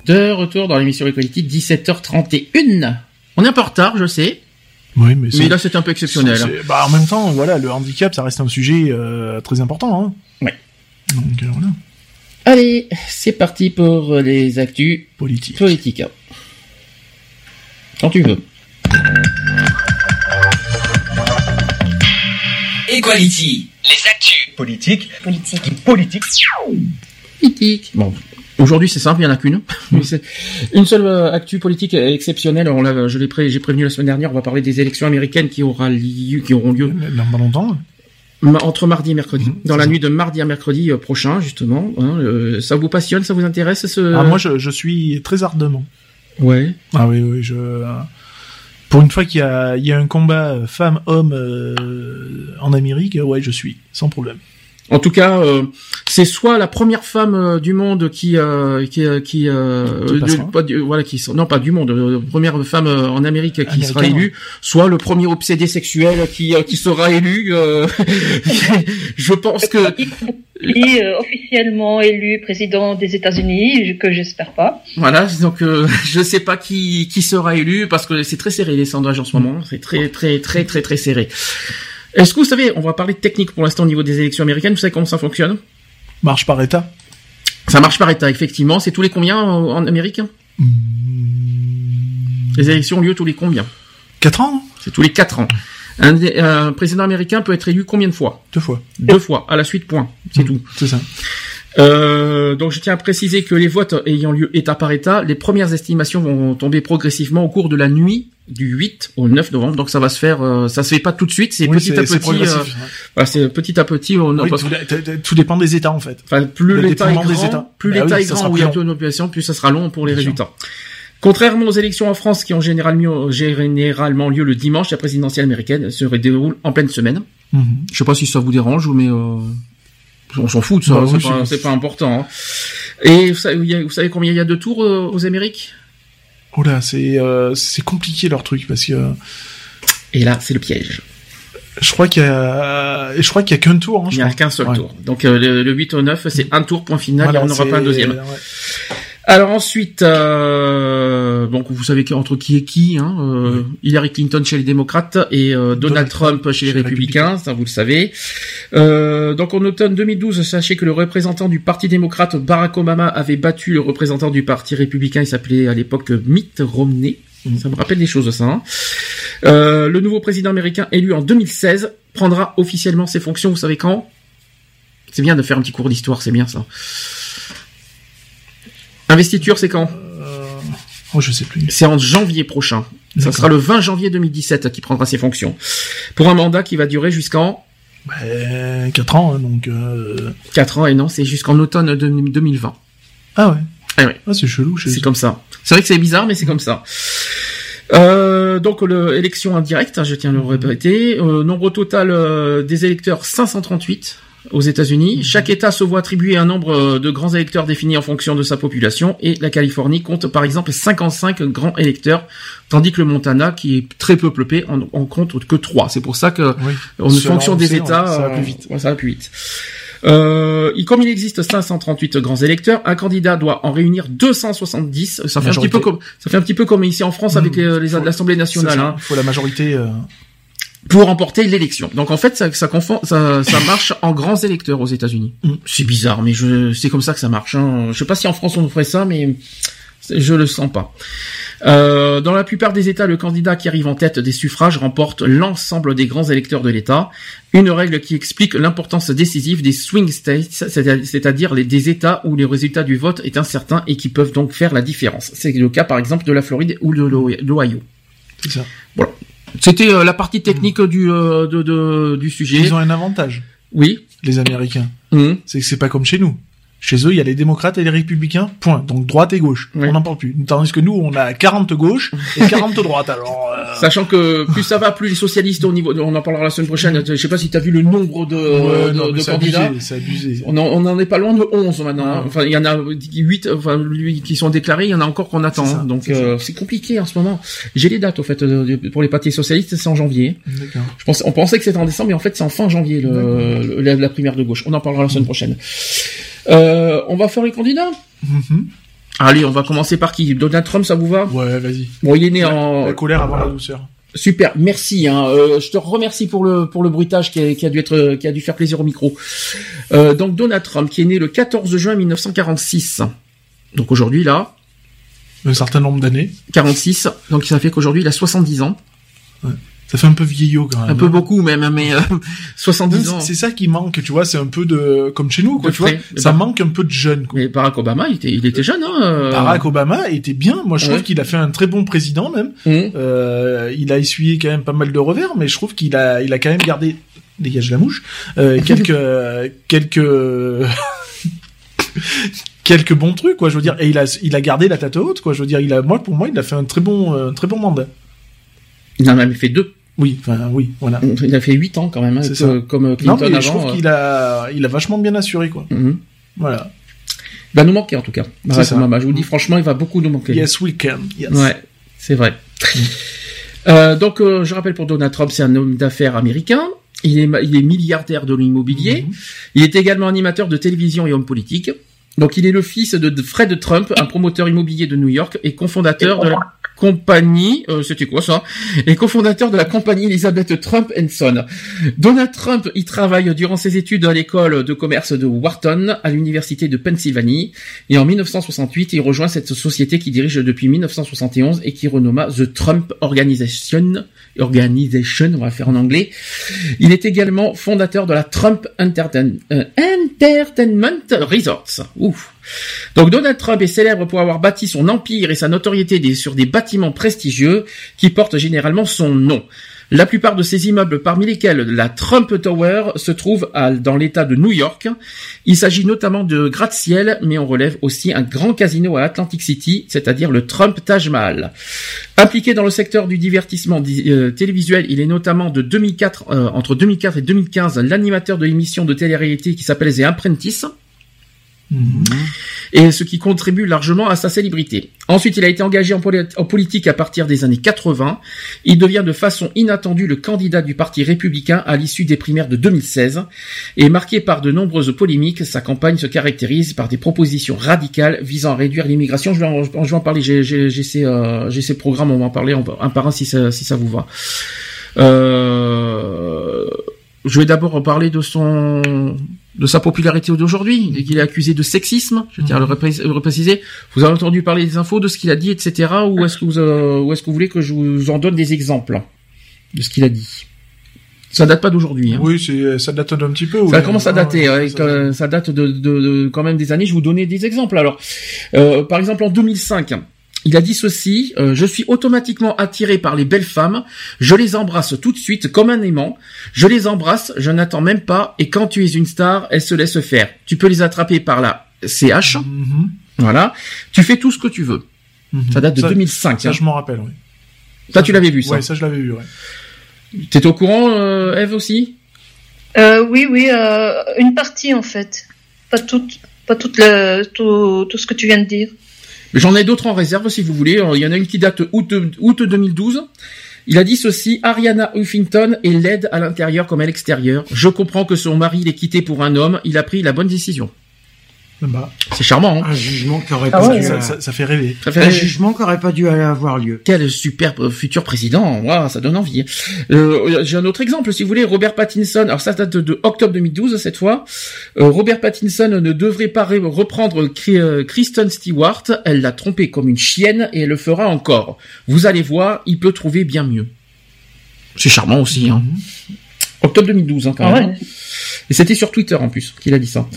De retour dans l'émission Equality, 17h31. On est un peu en retard, je sais. Oui, mais, mais là c'est un peu exceptionnel. Bah, en même temps, voilà, le handicap, ça reste un sujet euh, très important. Hein. Ouais. Donc euh, voilà. Allez, c'est parti pour les actus politiques. Politique. Quand tu veux. Equality, les actus politiques. Politique. Politique. Politique. Bon, Aujourd'hui, c'est simple, il y en a qu'une. une seule euh, actu politique exceptionnelle. On l'a, je l'ai pré, j'ai prévenu la semaine dernière. On va parler des élections américaines qui aura lieu, qui auront lieu. Dans pas longtemps. Entre mardi et mercredi. Mmh, dans la nuit de mardi à mercredi euh, prochain, justement. Hein, euh, ça vous passionne, ça vous intéresse ce... Ah, moi, je, je suis très ardemment. Ouais. Ah oui, oui, je. Pour une fois qu'il y a, il y a un combat femme-homme euh, en Amérique, ouais, je suis, sans problème. En tout cas, euh, c'est soit la première femme euh, du monde qui euh, qui qui, pas voilà qui non pas du monde, première femme en Amérique qui sera élue, soit le premier obsédé sexuel qui qui sera élu. je pense que qui officiellement élu président des États-Unis, que j'espère pas. Voilà, donc euh, je sais pas qui qui sera élu parce que c'est très serré les sondages en ce moment, c'est très très très très très serré. Est-ce que vous savez, on va parler de technique pour l'instant au niveau des élections américaines, vous savez comment ça fonctionne? Marche par État Ça marche par État, effectivement. C'est tous les combien en, Amérique? Mmh. Les élections ont lieu tous les combien? 4 ans C'est tous les 4 ans. Un, président américain peut être élu combien de fois? Deux fois. Deux fois, à la suite, point. C'est mmh. tout. C'est ça. Euh, donc je tiens à préciser que les votes ayant lieu État par État, les premières estimations vont tomber progressivement au cours de la nuit du 8 au 9 novembre. Donc ça va se faire, euh, ça se fait pas tout de suite, c'est petit à petit. Euh, voilà, c'est petit à petit. On, oui, tout, dépend des États en fait. Enfin, plus l'État est grand, plus bah l'État est grand où il y a une population, plus ça sera long pour les résultats. Contrairement aux élections en France qui ont généralement, généralement lieu le dimanche, la présidentielle américaine se déroule en pleine semaine. Mm Je sais pas si ça vous dérange, mais euh, on s'en fout de ça, bah c'est pas, important. Hein. Et vous savez, vous savez, combien il y a de tours euh, aux Amériques? Oh là, c'est euh, c'est compliqué leur truc parce que. Et là, c'est le piège. Je crois qu'il y a, je crois qu'il y a qu'un tour. Hein, il n'y a qu'un seul tour. Donc euh, le, 8 au 9, c'est un tour point final et on n'aura pas un deuxième. Ouais. Alors ensuite, euh, donc vous savez entre qui est qui, hein, euh, Hillary Clinton chez les démocrates et euh, Donald, Trump, chez les républicains, ça vous le savez. Euh, donc en automne 2012, sachez que le représentant du Parti démocrate Barack Obama avait battu le représentant du Parti républicain, il s'appelait à l'époque Mitt Romney. Ça me rappelle des choses ça. Hein. Euh, le nouveau président américain élu en 2016 prendra officiellement ses fonctions. Vous savez quand? C'est bien de faire un petit cours d'histoire, c'est bien ça. Investiture, c'est quand? Euh... Oh, je sais plus. C'est en janvier prochain. Ça sera le 20 janvier 2017 qui prendra ses fonctions. Pour un mandat qui va durer jusqu'en... Ben, 4 ans, hein, donc... Euh... 4 ans, et non, c'est jusqu'en automne 2020. Ah ouais ah, ouais. Ah, c'est chelou. C'est comme ça. C'est vrai que c'est bizarre, mais c'est comme ça. Euh, donc l'élection indirecte, hein, je tiens à le répéter. Euh, nombre total euh, des électeurs 538 aux États-Unis. Chaque État se voit attribuer un nombre euh, de grands électeurs défini en fonction de sa population et la Californie compte par exemple 55 grands électeurs, tandis que le Montana, qui est très peu peuplé, en, compte que 3. C'est pour ça que en fonction des États, ça va plus vite. Euh, ça va plus vite. Euh, comme il existe 538 grands électeurs, un candidat doit en réunir 270. Ça fait un petit peu comme ça fait un petit peu comme ici en France avec les, l'Assemblée nationale. Hein. Il faut la majorité. Euh pour remporter l'élection. Donc en fait, ça, ça, ça, ça marche en grands électeurs aux États-Unis. Mm. C'est bizarre, mais je, c'est comme ça que ça marche. Hein. Je sais pas si en France on ferait ça, mais je le sens pas. Euh, dans la plupart des États, le candidat qui arrive en tête des suffrages remporte l'ensemble des grands électeurs de l'État. Une règle qui explique l'importance décisive des swing states, c'est-à-dire des États où le résultat du vote est incertain et qui peuvent donc faire la différence. C'est le cas par exemple de la Floride ou de l'Ohio. C'est ça. Voilà. C'était euh, la partie technique du euh, de, du sujet. Ils ont un avantage. Oui. Les Américains. Mmh. C'est que c'est pas comme chez nous. Chez eux, il y a les démocrates et les républicains, point. Donc droite et gauche. On n'en parle plus. Tandis que nous, on a 40 gauches et 40 droites. Alors, euh, Sachant que plus ça va, plus les socialistes au niveau, de- on en parlera la semaine prochaine. Je sais pas si tu as vu le nombre de, Ouais, de- non, de c'est candidats. abusé, c'est abusé. On en, on en est pas loin de 11 maintenant. hein. Enfin, il y en a 8 enfin, lui, qui sont déclarés, il y en a encore qu'on attend. hein. Donc euh, c'est compliqué en ce moment. J'ai les dates au fait euh, pour les partis socialistes, c'est en janvier. Je pense, on pensait que c'était en décembre, mais en fait c'est en fin janvier le, le- la, la primaire de gauche. On en parlera la semaine prochaine. Euh, on va faire les candidats. Mhm. Allez, on va commencer par qui Donald Trump, ça vous va Ouais, vas-y. Bon, il est né en La colère avant la douceur. Super, merci. Hein. Euh, je te remercie pour le pour le bruitage qui a, qui a dû être qui a dû faire plaisir au micro. Euh, donc Donald Trump qui est né le 14 juin 1946. Donc aujourd'hui là, Un certain nombre d'années. 46. Donc ça fait qu'aujourd'hui il a 70 ans. Ça fait un peu vieillot quand même. Un peu hein. beaucoup même, mais euh, 70 ans. C'est ça qui manque, tu vois, c'est un peu de comme chez nous, quoi, tu vois. Ça Bah- manque un peu de jeunes. Quoi. Mais Barack Obama, il était il était jeune. Hein, euh. Barack Obama était bien. Moi, je trouve qu'il a fait un très bon président même. Mhm. Euh, il a essuyé quand même pas mal de revers, mais je trouve qu'il a, il a quand même gardé. Dégage la mouche. Euh, quelques, quelques, quelques bons trucs, quoi. Je veux dire, et il a, il a gardé la tête haute, quoi. Je veux dire, il a, moi, pour moi, il a fait un très bon, euh, très bon mandat. Il en a même fait deux. Oui, enfin, oui, voilà. Il a fait 8 ans quand même, hein, que- comme Non, Clinton mais avant. je trouve euh. qu'il a, il a vachement bien assuré, quoi. Mhm. Voilà. Il va nous manquer en tout cas. Ça. Je vous le dis franchement, il va beaucoup nous manquer. Yes, we can. Yes. Ouais, c'est vrai. Euh, donc, euh, je rappelle pour Donald Trump, c'est un homme d'affaires américain. Il est, ma- il est milliardaire de l'immobilier. Il est également animateur de télévision et homme politique. Donc, il est le fils de Fred Trump, un promoteur immobilier de New York et cofondateur de la compagnie, euh, c'était quoi ça? Et cofondateur de la compagnie Elizabeth Trump Son. Donald Trump, il travaille durant ses études à l'école de commerce de Wharton, à l'université de Pennsylvanie, et en 1968, il rejoint cette société qui dirige depuis 1971 et qui renomma The Trump Organization. Organization, on va faire en anglais. Il est également fondateur de la Trump euh, Entertainment Resorts. Ouf. Donc Donald Trump est célèbre pour avoir bâti son empire et sa notoriété sur des bâtiments prestigieux qui portent généralement son nom. La plupart de ces immeubles, parmi lesquels la Trump Tower, se trouve à- dans l'État de New York. Il s'agit notamment de gratte-ciel, mais on relève aussi un grand casino à Atlantic City, c'est-à-dire le Trump Taj Mahal. Impliqué dans le secteur du divertissement di- euh, télévisuel, il est notamment de 2004, euh, entre 2004 et 2015, l'animateur de l'émission de télé-réalité qui s'appelle The Apprentice et ce qui contribue largement à sa célébrité. Ensuite, il a été engagé en, poli- en politique à partir des années 80. Il devient de façon inattendue le candidat du Parti républicain à l'issue des primaires de 2016. Et marqué par de nombreuses polémiques, sa campagne se caractérise par des propositions radicales visant à réduire l'immigration. Je vais en, parler, euh, j'ai ces programmes, on va en parler un par un si ça, si ça vous va. Euh, je vais d'abord en parler de son de sa popularité d'aujourd'hui, dès qu'il est accusé de sexisme, je tiens à le le repréciser. Vous avez entendu parler des infos, de ce qu'il a dit, etc. Ou est-ce que vous, euh, ou est-ce que vous voulez que je vous en donne des exemples de ce qu'il a dit? Ça date pas d'aujourd'hui. Hein. Oui, c'est, ça date un petit peu. oui. Ça commence à dater, Ah, ouais, ça- ça date de, de- de- quand même des années. Je vais vous donner des exemples. Alors, euh, par exemple, en 2005, il a dit ceci euh, Je suis automatiquement attiré par les belles femmes. Je les embrasse tout de suite comme un aimant. Je les embrasse. Je n'attends même pas. Et quand tu es une star, elles se laissent faire. Tu peux les attraper par la CH. Mhm. Voilà. Tu fais tout ce que tu veux. Ça date de Ça- 2005. Ça, hein. je m'en rappelle, oui. Ça, tu l'avais vu, ça Ouais, ça, je l'avais vu, ouais. T'étais au courant, euh, Eve aussi? Euh, oui, oui, euh, une partie en fait. Pas toute, pas toute le, tout, tout ce que tu viens de dire. J'en ai d'autres en réserve si vous voulez. Il y en a une qui date août, août 2012. Il a dit ceci, Ariana Huffington est laide à l'intérieur comme à l'extérieur. Je comprends que son mari l'ait quitté pour un homme. Il a pris la bonne décision. Bah, C'est charmant, hein Un jugement qui aurait Ah pas ouais, dû, ça- euh, ça, ça fait rêver. Ça fait un rêver. jugement qui aurait pas dû avoir lieu. Quel superbe futur président. Waouh, ça donne envie. Euh, J'ai un autre exemple, si vous voulez. Robert Pattinson. Alors ça date de octobre 2012 cette fois. Euh, Robert Pattinson ne devrait pas re- reprendre Kristen Stewart. Elle l'a trompé comme une chienne et elle le fera encore. Vous allez voir, il peut trouver bien mieux. C'est charmant aussi. Hein. Octobre 2012 hein, quand Ah même. ouais. hein. Et c'était sur Twitter en plus qu'il a dit ça.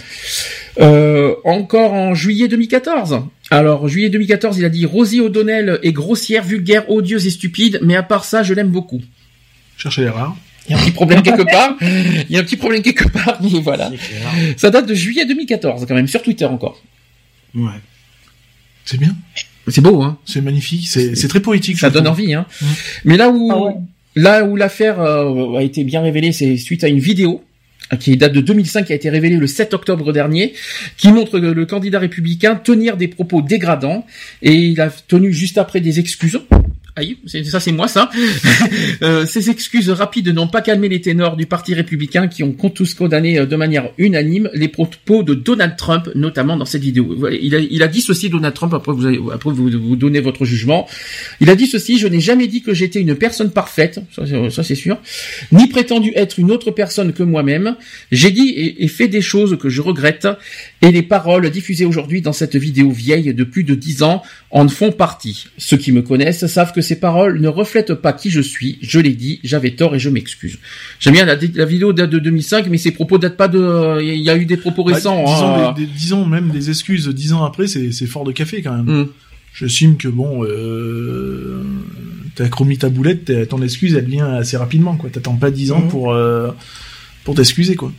Euh, encore en juillet 2014. Alors, juillet 2014, il a dit Rosie O'Donnell est grossière, vulgaire, odieuse et stupide, mais à part ça, je l'aime beaucoup. Cherchez l'erreur. Il y a un petit problème quelque part. Il y a un petit problème quelque part, mais voilà. Ça date de juillet 2014, quand même, sur Twitter encore. Ouais. C'est bien. C'est beau, hein. C'est magnifique. C'est très poétique. Ça donne envie, hein. Mais là où, là où l'affaire euh, a été bien révélée, c'est suite à une vidéo qui date de 2005, qui a été révélée le 7 octobre dernier, qui montre le candidat républicain tenir des propos dégradants, et il a tenu juste après des excuses Aïe, ça c'est moi ça. euh, ces excuses rapides n'ont pas calmé les ténors du Parti républicain qui ont tous condamné euh, de manière unanime les propos de Donald Trump, notamment dans cette vidéo. Il a, dit ceci, Donald Trump, après vous, après vous, vous donnez votre jugement. Il a dit ceci, je n'ai jamais dit que j'étais une personne parfaite, ça c'est sûr, ni prétendu être une autre personne que moi-même. J'ai dit et fait des choses que je regrette, et les paroles diffusées aujourd'hui dans cette vidéo vieille de plus de dix ans en font partie. Ceux qui me connaissent savent que ces paroles ne reflètent pas qui je suis. Je l'ai dit, j'avais tort et je m'excuse. J'aime bien la, vidéo date de 2005, mais ces propos datent pas de. Il y a eu des propos bah, récents. Hein. disons, même des excuses dix ans après, c'est fort de café quand même. Mm. J'assume que bon, euh, t'as chromé ta boulette, ton excuse elle vient assez rapidement quoi. T'attends pas dix ans mm. pour euh, pour t'excuser quoi.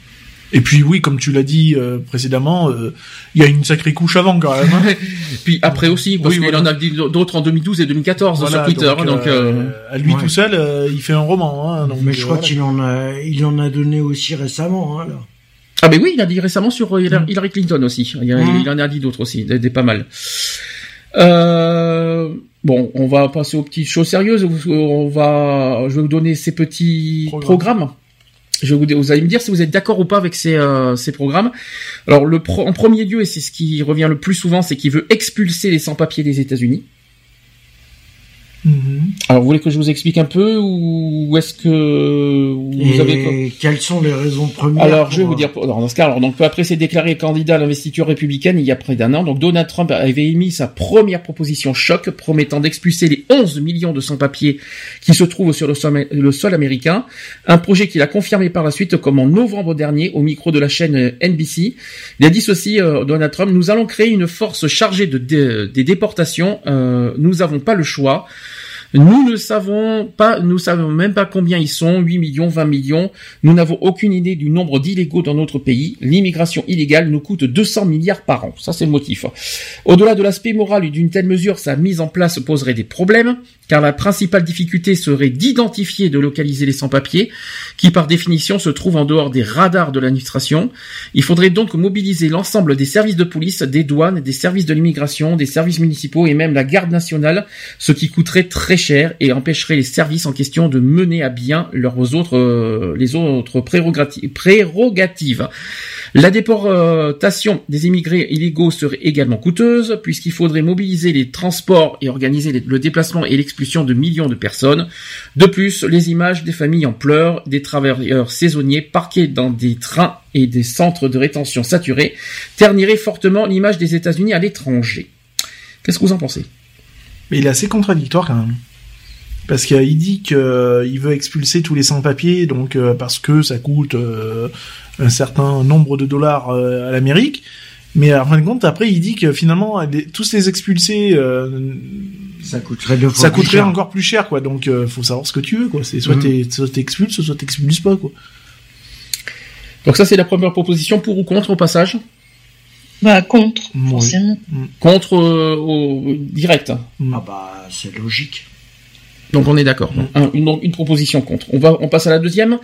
Et puis oui, comme tu l'as dit euh, précédemment, euh, il y a une sacrée couche avant quand même. Hein. puis après aussi, parce qu'il en a dit d'autres en 2012 et 2014 sur Twitter. Donc, euh, à lui tout seul, il fait un roman. Hein, donc, mais je crois qu'il en a, il en a donné aussi récemment. Hein, là. Ah mais oui, il a dit récemment sur mm. Hillary Clinton aussi. Il, mm. en a dit d'autres aussi, des, pas mal. bon, on va passer aux petites choses sérieuses. On va, je vais vous donner ces petits programmes je vous, vous allez me dire si vous êtes d'accord ou pas avec ces, euh, ces programmes. Alors, le en premier lieu, et c'est ce qui revient le plus souvent, c'est qu'il veut expulser les sans-papiers des États-Unis. Mhm. Alors, vous voulez que je vous explique un peu ou est-ce que vous avez quelles sont les raisons premières Alors, je vais vous dire. Alors, dans ce cas, alors donc après c'est déclaré candidat à l'investiture républicaine il y a près d'un an. Donc Donald Trump avait émis sa première proposition choc promettant d'expulser les 11 millions de sans-papiers qui se trouvent sur le sol, le sol américain. Un projet qu'il a confirmé par la suite comme en novembre dernier au micro de la chaîne NBC. Il a dit ceci, euh, Donald Trump, nous allons créer une force chargée de, des déportations. Euh, nous n'avons pas le choix. Nous ne savons pas, nous savons même pas combien ils sont, 8 millions, 20 millions. Nous n'avons aucune idée du nombre d'illégaux dans notre pays. L'immigration illégale nous coûte 200 milliards par an. Ça, c'est le motif. Au-delà de l'aspect moral d'une telle mesure, sa mise en place poserait des problèmes, car la principale difficulté serait d'identifier et de localiser les sans-papiers, qui par définition se trouvent en dehors des radars de l'administration. Il faudrait donc mobiliser l'ensemble des services de police, des douanes, des services de l'immigration, des services municipaux et même la garde nationale, ce qui coûterait très cher et empêcherait les services en question de mener à bien leurs autres, euh, les autres prérogatives. La déportation des immigrés illégaux serait également coûteuse, puisqu'il faudrait mobiliser les transports et organiser le déplacement et l'expulsion de millions de personnes. De plus, les images des familles en pleurs, des travailleurs saisonniers parqués dans des trains et des centres de rétention saturés terniraient fortement l'image des États-Unis à l'étranger. Qu'est-ce que vous en pensez? Mais il est assez contradictoire quand même. Parce qu'il dit qu'il veut expulser tous les sans-papiers, donc euh, parce que ça coûte euh, un certain nombre de dollars euh, à l'Amérique. Mais en fin de compte, après, il dit que finalement, tous les expulsés, ça coûterait, deux ça coûterait encore plus cher, quoi. Donc, faut savoir ce que tu veux, quoi. C'est soit mmh. t'expulses, soit t'expulses pas, quoi. Donc ça, c'est la première proposition pour ou contre au passage? Bah contre, forcément. Contre au direct. Ah bah c'est logique. Donc on est d'accord. une, une, proposition contre. On va, on passe à la deuxième.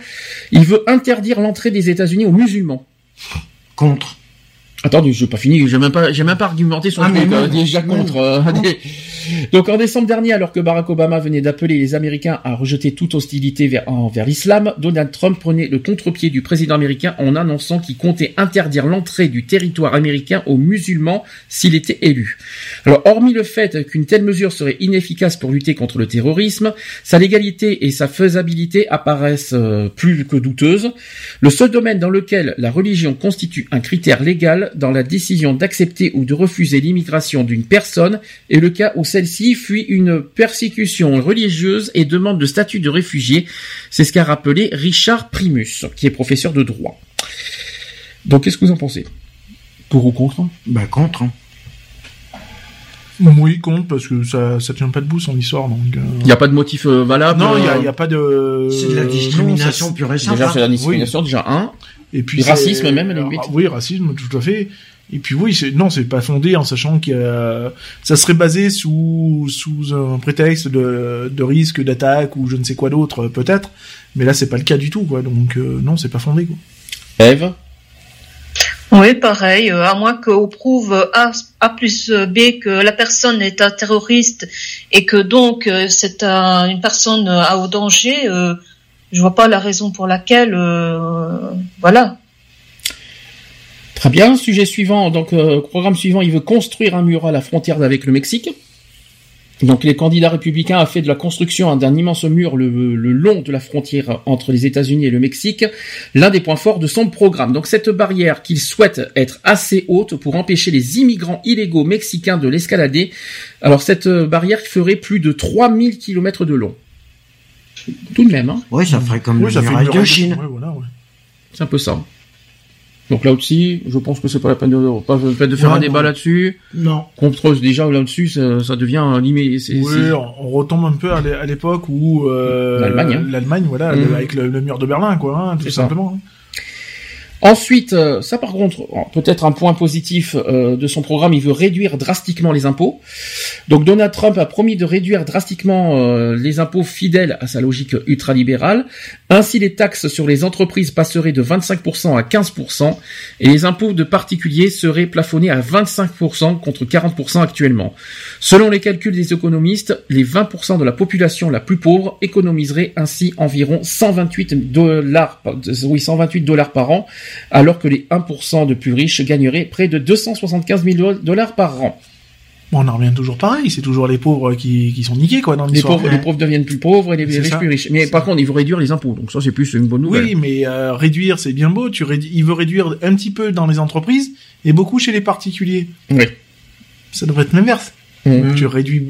Il veut interdire l'entrée des États-Unis aux musulmans. Contre. Attendez, je n'ai pas fini, j'ai même pas, j'ai même pas argumenté son ah, truc, euh, déjà contre. Euh, donc en décembre dernier, alors que Barack Obama venait d'appeler les Américains à rejeter toute hostilité vers, envers l'islam, Donald Trump prenait le contre-pied du président américain en annonçant qu'il comptait interdire l'entrée du territoire américain aux musulmans s'il était élu. Alors hormis le fait qu'une telle mesure serait inefficace pour lutter contre le terrorisme, sa légalité et sa faisabilité apparaissent euh, plus que douteuses. Le seul domaine dans lequel la religion constitue un critère légal dans la décision d'accepter ou de refuser l'immigration d'une personne est le cas où celle-ci fuit une persécution religieuse et demande le statut de réfugié. C'est ce qu'a rappelé Richard Primus, qui est professeur de droit. Donc, qu'est-ce que vous en pensez? Pour ou contre? Bah contre. Hein. Oui, compte parce que ça ça tient pas debout son histoire donc. Il euh... n'y a pas de motif euh, valable. Non, il y a, y a, pas de. C'est de la discrimination pure et simple. Déjà c'est la discrimination déjà un. Et puis racisme même à la limite. Oui, racisme tout à fait. Et puis oui, c'est non, c'est pas fondé en sachant que ça serait basé sous sous un prétexte de, de risque d'attaque ou je ne sais quoi d'autre peut-être, mais là c'est pas le cas du tout quoi. Donc euh, non, c'est pas fondé quoi. Eve? Oui, pareil, à moins qu'on prouve A, A, plus B que la personne est un terroriste et que donc c'est un, une personne à haut danger, euh, je vois pas la raison pour laquelle, euh, voilà. Très bien, sujet suivant, donc euh, programme suivant, il veut construire un mur à la frontière avec le Mexique. Donc les candidats républicains a fait de la construction d'un immense mur le, le, long de la frontière entre les États-Unis et le Mexique l'un des points forts de son programme. Donc cette barrière qu'il souhaite être assez haute pour empêcher les immigrants illégaux mexicains de l'escalader. Alors cette barrière ferait plus de 3000 km de long. Tout de même. Hein oui, ça ferait comme oui, le muraille de Chine. Ouais, voilà, ouais. C'est un peu ça. Donc là aussi, je pense que c'est pas la peine de, pas la peine de faire Ouais, un débat là-dessus. Non. Contre déjà là-dessus, ça, ça devient limité. Oui, on retombe un peu à l'é- à l'époque où euh, L'Allemagne, hein. l'Allemagne, voilà, le- avec le, le mur de Berlin, quoi, hein, tout C'est ça. Ensuite, euh, ça par contre, peut-être un point positif euh, de son programme, il veut réduire drastiquement les impôts. Donc Donald Trump a promis de réduire drastiquement euh, les impôts fidèles à sa logique ultralibérale. Ainsi, les taxes sur les entreprises passeraient de 25% à 15% et les impôts de particuliers seraient plafonnés à 25% contre 40% actuellement. Selon les calculs des économistes, les 20% de la population la plus pauvre économiseraient ainsi environ 128 dollars, oui, 128 dollars par an, alors que les 1% de plus riches gagneraient près de 275 000 dollars par an. Bon, on en revient toujours pareil, c'est toujours les pauvres qui, qui sont niqués, quoi, dans Les pauvres, les pauvres deviennent plus pauvres et les riches ça. plus riches. Mais par contre, il veut réduire les impôts, donc ça c'est plus une bonne nouvelle. Oui, mais euh, réduire, c'est bien beau. Tu rédu- il veut réduire un petit peu dans les entreprises et beaucoup chez les particuliers. Oui. Ça devrait être l'inverse. Mhm. Tu réduis.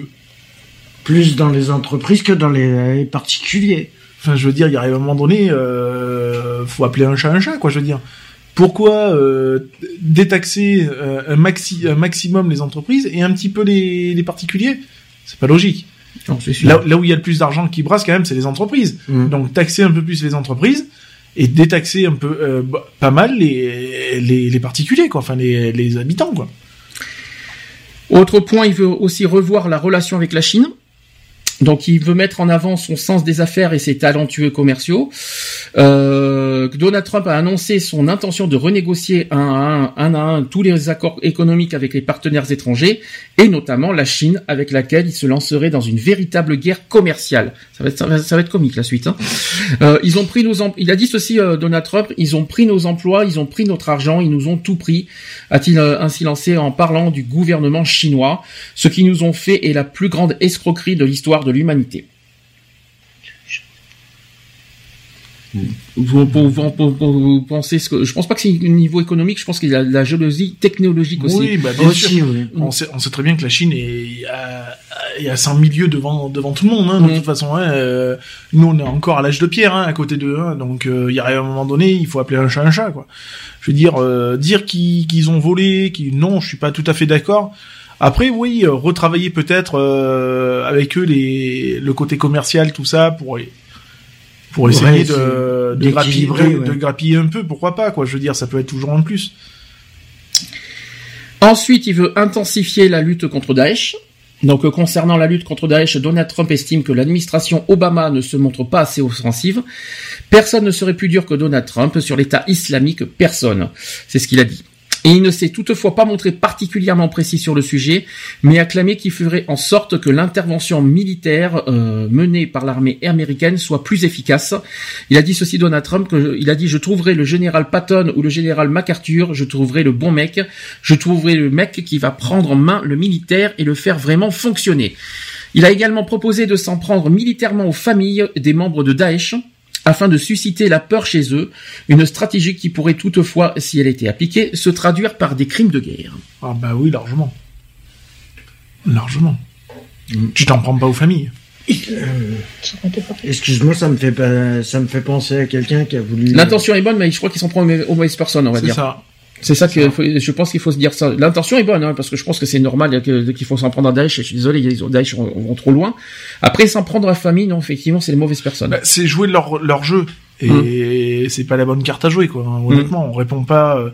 Plus dans les entreprises que dans les, les particuliers. Enfin, je veux dire, il y a un moment donné, euh, faut appeler un chat un chat, quoi. Je veux dire. Pourquoi euh, détaxer euh, un, maxi, un maximum les entreprises et un petit peu les, les particuliers? C'est pas logique. Non, c'est sûr. Là, là où il y a le plus d'argent qui brasse quand même, c'est les entreprises. Mm. Donc taxer un peu plus les entreprises et détaxer un peu euh, bah, pas mal les, les, les particuliers, quoi. Enfin les, les habitants, quoi. Autre point, il veut aussi revoir la relation avec la Chine. Donc, il veut mettre en avant son sens des affaires et ses talentueux commerciaux. Euh, Donald Trump a annoncé son intention de renégocier un à un, tous les accords économiques avec les partenaires étrangers et notamment la Chine, avec laquelle il se lancerait dans une véritable guerre commerciale. Ça va être, ça va, être comique la suite. Hein. Euh, ils ont pris nos, il a dit ceci, euh, Donald Trump, ils ont pris nos emplois, ils ont pris notre argent, ils nous ont tout pris, a-t-il euh, ainsi lancé en parlant du gouvernement chinois. Ce qu'ils nous ont fait est la plus grande escroquerie de l'histoire de l'humanité. Vous, vous- vous- vous- vous pensez ce que je pense pas que c'est au niveau économique, je pense qu'il y a de la jalousie technologique aussi. Oui, bah, bien Aussi, sûr. oui. On sait, on sait très bien que la Chine est à, est à 100 milieux devant devant tout le monde. Hein, de Mhm. toute façon, hein, euh, nous on est encore à l'âge de pierre hein, à côté d'eux. Hein, donc euh, il y a un moment donné, il faut appeler un chat un chat. Quoi. Je veux dire, euh, dire qu'ils ont volé, qu'ils non, je suis pas tout à fait d'accord. Après, oui, euh, retravailler peut-être euh, avec eux les, le côté commercial, tout ça, pour pour essayer de, de, grappiller, d'équilibrer, de, ouais. de grappiller un peu, pourquoi pas, quoi. Je veux dire, ça peut être toujours un plus. Ensuite, il veut intensifier la lutte contre Daesh. Donc, euh, concernant la lutte contre Daesh, Donald Trump estime que l'administration Obama ne se montre pas assez offensive. Personne ne serait plus dur que Donald Trump sur l'État islamique, personne. C'est ce qu'il a dit. Et il ne s'est toutefois pas montré particulièrement précis sur le sujet, mais a clamé qu'il ferait en sorte que l'intervention militaire euh, menée par l'armée américaine soit plus efficace. Il a dit ceci Donald Trump, que, il a dit je trouverai le général Patton ou le général MacArthur, je trouverai le bon mec, je trouverai le mec qui va prendre en main le militaire et le faire vraiment fonctionner. Il a également proposé de s'en prendre militairement aux familles des membres de Daesh afin de susciter la peur chez eux, une stratégie qui pourrait toutefois, si elle était appliquée, se traduire par des crimes de guerre. Ah bah oui, largement. Largement. Tu t'en prends pas aux familles. Excuse-moi, ça me fait pas, ça me fait penser à quelqu'un qui a voulu. L'intention est bonne, mais je crois qu'ils s'en prennent aux mauvaises personnes, on va C'est dire. ça. C'est ça que je pense qu'il faut se dire ça. L'intention est bonne, hein, parce que je pense que c'est normal qu'il faut s'en prendre à Daesh. Je suis désolé, les Daesh vont, trop loin. Après, s'en prendre à la famille, non, effectivement, c'est les mauvaises personnes. Bah, c'est jouer leur, leur jeu. Et hum. c'est pas la bonne carte à jouer, quoi. Hein, honnêtement, on répond pas, euh,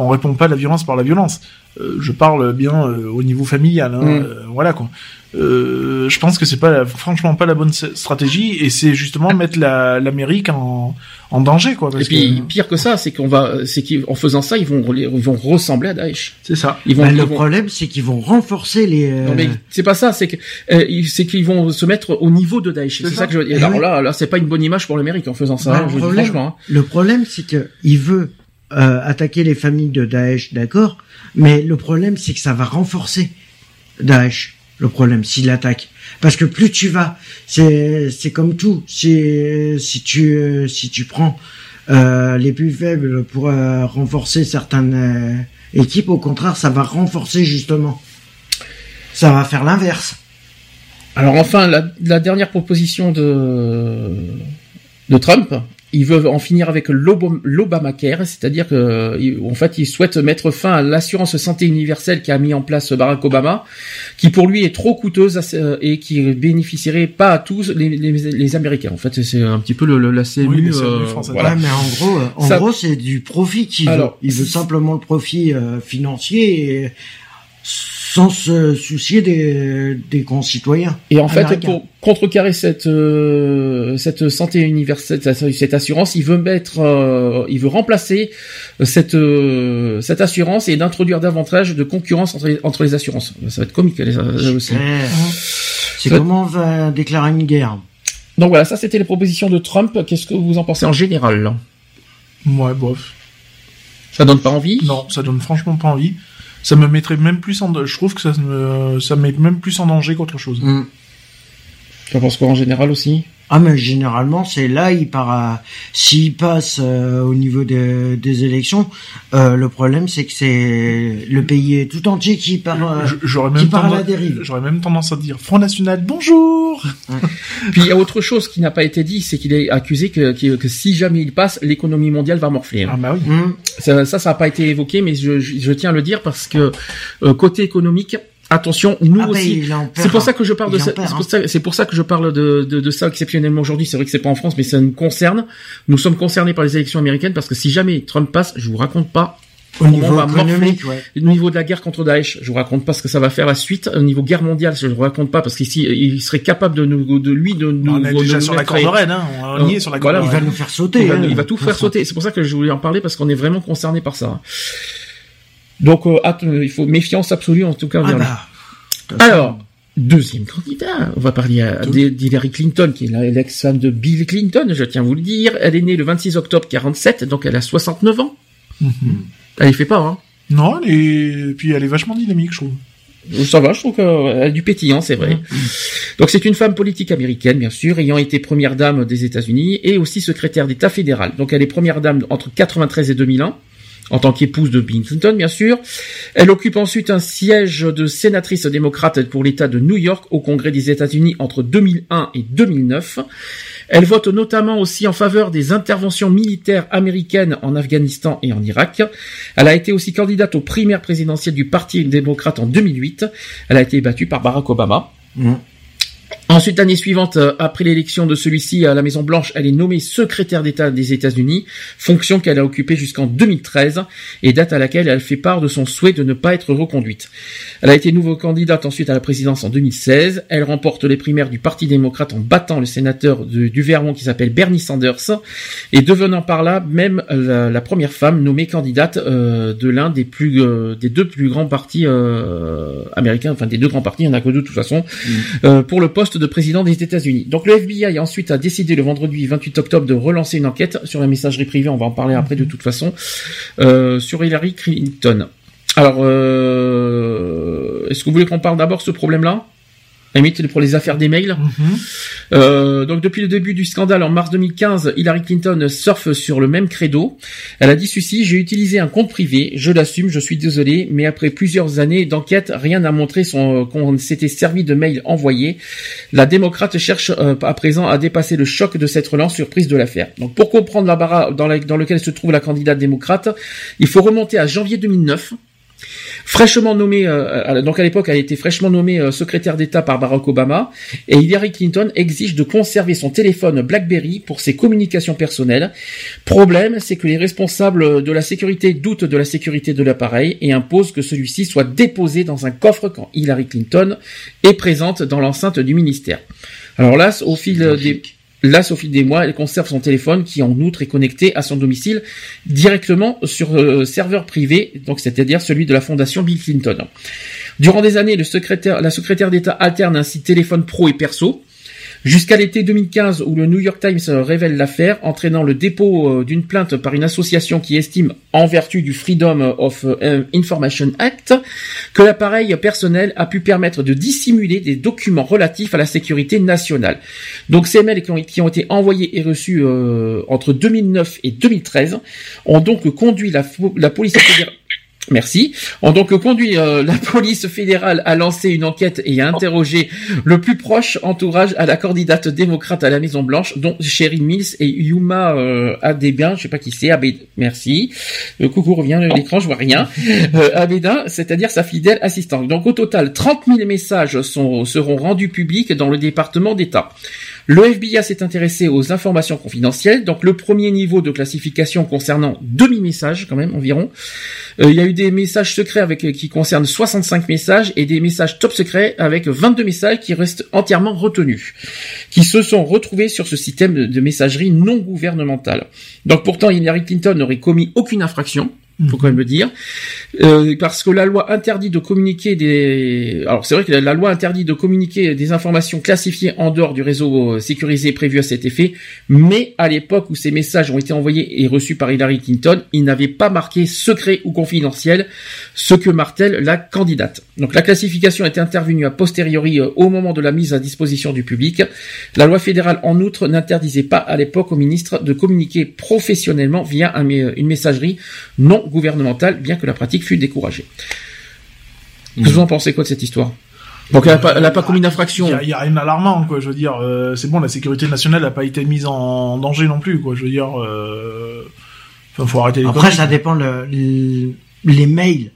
on répond pas à la violence par la violence. Euh, je parle bien euh, au niveau familial, hein, hum. voilà quoi. Euh, je pense que c'est pas franchement pas la bonne stratégie et c'est justement mettre l'Amérique en, en danger quoi. et puis pire que ça, c'est qu'on va, c'est qu'en faisant ça, ils vont ils vont ressembler à Daesh. C'est ça. Ils vont. le problème, c'est qu'ils vont renforcer les. Euh, non mais c'est pas ça, c'est que euh, c'est qu'ils vont se mettre au niveau de Daesh. C'est ça. que je. Eh alors là, là, c'est pas une bonne image pour l'Amérique en faisant ça. Bah, hein, le, problème, franchement, hein. le problème, c'est que il veut attaquer les familles de Daesh, d'accord, mais le problème, c'est que ça va renforcer Daesh le problème s'il attaque parce que plus tu vas c'est c'est comme tout si si tu si tu prends euh, les plus faibles pour euh, renforcer certaines euh, équipes au contraire ça va renforcer justement. Ça va faire l'inverse. Alors enfin la, la dernière proposition de de Trump il veut en finir avec l'Obamacare, c'est-à-dire que en fait, il souhaite mettre fin à l'assurance santé universelle qu'a mis en place Barack Obama, qui pour lui est trop coûteuse euh, et qui bénéficierait pas à tous les, Américains. En fait, c'est un petit peu le, la CMU. Euh, voilà. mais en gros, en gros, c'est du profit qu'il veut. Il veut simplement le profit euh, financier. Et sans se soucier des, des concitoyens. Et en fait, pour contrecarrer cette euh, cette santé universelle, cette, assurance, il veut mettre, euh, il veut remplacer cette euh, cette assurance et d'introduire davantage de concurrence entre les, entre les assurances. Ça va être comique les, aussi. C'est comment on va déclarer une guerre? Donc voilà, ça c'était les propositions de Trump. Qu'est-ce que vous en pensez en général? Moi, bof. Ça donne pas envie? Non, ça donne franchement pas envie ça me mettrait même plus en je trouve que ça me ça met même plus en danger qu'autre chose. Mm. Tu en penses quoi en général aussi? Ah mais généralement c'est là il part s'il passe euh, au niveau des, des élections euh, le problème c'est que c'est le pays tout entier qui part euh, j'aurais même à la dérive. j'aurais même tendance à dire Front National bonjour puis il y a autre chose qui n'a pas été dit c'est qu'il est accusé que, que, si jamais il passe l'économie mondiale va morfler. Ah bah oui. Mm. ça ça n'a pas été évoqué mais je, je, tiens à le dire parce que côté économique Attention, nous ah ben, aussi. c'est pour ça que je parle de ça. Hein. C'est pour, ça que je parle de, de, de ça exceptionnellement aujourd'hui. C'est vrai que c'est pas en France, mais ça nous concerne. Nous sommes concernés par les élections américaines parce que si jamais Trump passe, je vous raconte pas au niveau économique, Au niveau de la guerre contre Daesh, je vous raconte pas ce que ça va faire la suite. Au niveau guerre mondiale, je vous raconte pas parce qu'ici, il serait capable de nous, de lui, de nous. On est déjà sur la corde hein. On y est sur la corde Il va nous faire sauter. Il va, il va tout faire sauter. C'est pour ça que je voulais en parler parce qu'on est vraiment concerné par ça. Donc, euh, il faut méfiance absolue en tout cas. Ah bah, alors, deuxième candidat, on va parler d'Hillary Clinton, qui est l'ex-femme de Bill Clinton, je tiens à vous le dire. Elle est née le 26 octobre 47, donc elle a 69 ans. Mhm. Elle y fait pas, hein Non, elle est... puis elle est vachement dynamique, je trouve. Ça va, je trouve qu'elle a du pétillant, c'est vrai. Donc c'est une femme politique américaine, bien sûr, ayant été première dame des États-Unis et aussi secrétaire d'État fédéral. Donc elle est première dame entre 93 et 2001 en tant qu'épouse de Bill Clinton, bien sûr. Elle occupe ensuite un siège de sénatrice démocrate pour l'État de New York au Congrès des États-Unis entre 2001 et 2009. Elle vote notamment aussi en faveur des interventions militaires américaines en Afghanistan et en Irak. Elle a été aussi candidate aux primaires présidentielles du Parti démocrate en 2008. Elle a été battue par Barack Obama. Mmh. Ensuite, l'année suivante, euh, après l'élection de celui-ci à la Maison Blanche, elle est nommée secrétaire d'État des États-Unis, fonction qu'elle a occupée jusqu'en 2013 et date à laquelle elle fait part de son souhait de ne pas être reconduite. Elle a été nouveau candidate ensuite à la présidence en 2016. Elle remporte les primaires du Parti démocrate en battant le sénateur du Vermont qui s'appelle Bernie Sanders et devenant par là même la, première femme nommée candidate euh, de l'un des plus euh, des deux plus grands partis américains, enfin des deux grands partis, il n'y en a que deux de toute façon, mmh. pour le poste de président des États-Unis. Donc le FBI ensuite a décidé le vendredi 28 octobre de relancer une enquête sur la messagerie privée, on va en parler après de toute façon, euh, sur Hillary Clinton. Alors, euh, est-ce que vous voulez qu'on parle d'abord ce problème-là? Limite pour les affaires des mails. Mhm. Euh, donc depuis le début du scandale en mars 2015, Hillary Clinton surfe sur le même credo. Elle a dit ceci j'ai utilisé un compte privé, je l'assume, je suis désolé, mais après plusieurs années d'enquête, rien n'a montré son qu'on s'était servi de mails envoyés. La démocrate cherche euh, à présent à dépasser le choc de cette relance surprise de l'affaire. Donc pour comprendre l'embarras dans, la- dans lequel se trouve la candidate démocrate, il faut remonter à janvier 2009. Fraîchement nommée, euh, donc à l'époque, elle a été fraîchement nommée euh, secrétaire d'État par Barack Obama, et Hillary Clinton exige de conserver son téléphone BlackBerry pour ses communications personnelles. Problème, c'est que les responsables de la sécurité doutent de la sécurité de l'appareil et imposent que celui-ci soit déposé dans un coffre quand Hillary Clinton est présente dans l'enceinte du ministère. Alors là, au fil des Là, au fil des mois, elle conserve son téléphone qui, en outre, est connecté à son domicile directement sur euh, serveur privé, donc c'est-à-dire celui de la fondation Bill Clinton. Durant des années, la secrétaire d'État alterne ainsi téléphone pro et perso. Jusqu'à l'été 2015 où le New York Times révèle l'affaire, entraînant le dépôt euh, d'une plainte par une association qui estime, en vertu du Freedom of euh, Information Act, que l'appareil personnel a pu permettre de dissimuler des documents relatifs à la sécurité nationale. Donc ces mails qui ont, été envoyés et reçus euh, entre 2009 et 2013 ont donc conduit la, la police Merci. Ont donc conduit euh, la police fédérale à lancer une enquête et à interroger le plus proche entourage à la candidate démocrate à la Maison Blanche, dont Sherry Mills et Yuma euh, Adebin, je sais pas qui c'est, Abed, merci. Le coucou revient à l'écran, je vois rien. Euh, Abedin, c'est-à-dire sa fidèle assistante. Donc au total, 30 000 messages seront rendus publics dans le département d'État. Le FBI s'est intéressé aux informations confidentielles. Donc le premier niveau de classification concernant 2000 messages quand même environ. Euh, il y a eu des messages secrets avec qui concernent 65 messages et des messages top secrets avec 22 messages qui restent entièrement retenus, qui se sont retrouvés sur ce système de, de messagerie non gouvernementale. Donc pourtant Hillary Clinton n'aurait commis aucune infraction faut quand même le dire, Euh, parce que la loi interdit de communiquer des. Alors c'est vrai que la, loi interdit de communiquer des informations classifiées en dehors du réseau euh, sécurisé prévu à cet effet, mais à l'époque où ces messages ont été envoyés et reçus par Hillary Clinton, ils n'avaient pas marqué secret ou confidentiel, ce que martèle la candidate. Donc la classification est intervenue a posteriori euh, au moment de la mise à disposition du public. La loi fédérale en outre n'interdisait pas à l'époque au ministre de communiquer professionnellement via une messagerie non gouvernementale, bien que la pratique fût découragée. Que vous en pensez quoi de cette histoire? Donc elle n'a pas, elle a pas commis d'infraction. Il y, a- a rien d'alarmant, quoi. Je veux dire, euh, c'est bon, la sécurité nationale n'a pas été mise en danger non plus, quoi. Je veux dire, euh... enfin, faut arrêter les Après, ça quoi. dépend le, le- les mails.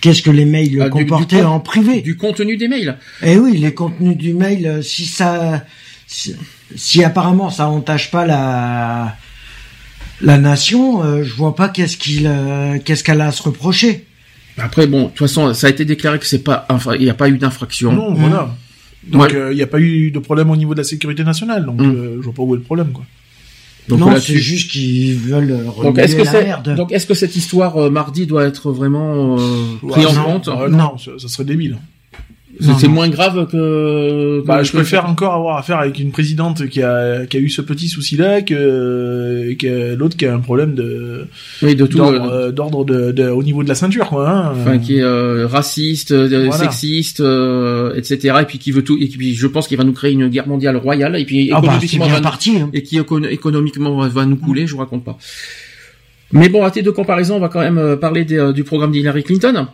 Qu'est-ce que les mails Ah, comportaient du en privé? Du contenu des mails. Eh oui, les contenus du mail, euh, si ça, si, si apparemment ça entache pas la la nation, euh, je vois pas qu'est-ce qu'il, euh, qu'est-ce qu'elle a à se reprocher. Après bon, de toute façon, ça a été déclaré que c'est pas, enfin, il n'y a pas eu d'infraction. Non, voilà. Donc, Ouais. il n'y a pas eu de problème au niveau de la sécurité nationale, donc Mm. euh, je vois pas où est le problème, quoi. Donc non, c'est juste qu'ils veulent euh, Donc est-ce que la c'est merde. donc est-ce que cette histoire euh, mardi doit être vraiment euh, Ouais, prise en non, compte euh, non, ça, ça serait débile. C'est moins grave que. Bah, que- je préfère encore avoir affaire avec une présidente qui a, qui a eu ce petit souci-là que, que l'autre qui a un problème de Oui, de tout. d'ordre, euh, euh, de, de- au niveau de la ceinture, quoi. Hein. Enfin, qui est euh, raciste, euh, Voilà. sexiste, euh, etc. Et puis qui veut tout. Et puis je pense qu'il va nous créer une guerre mondiale royale. Et puis ah bah économiquement, va parti. Hein. et qui écono- économiquement va- nous couler. Je vous raconte pas. Mais bon, à titre de comparaison, on va quand même parler des, du programme d'Hillary Clinton.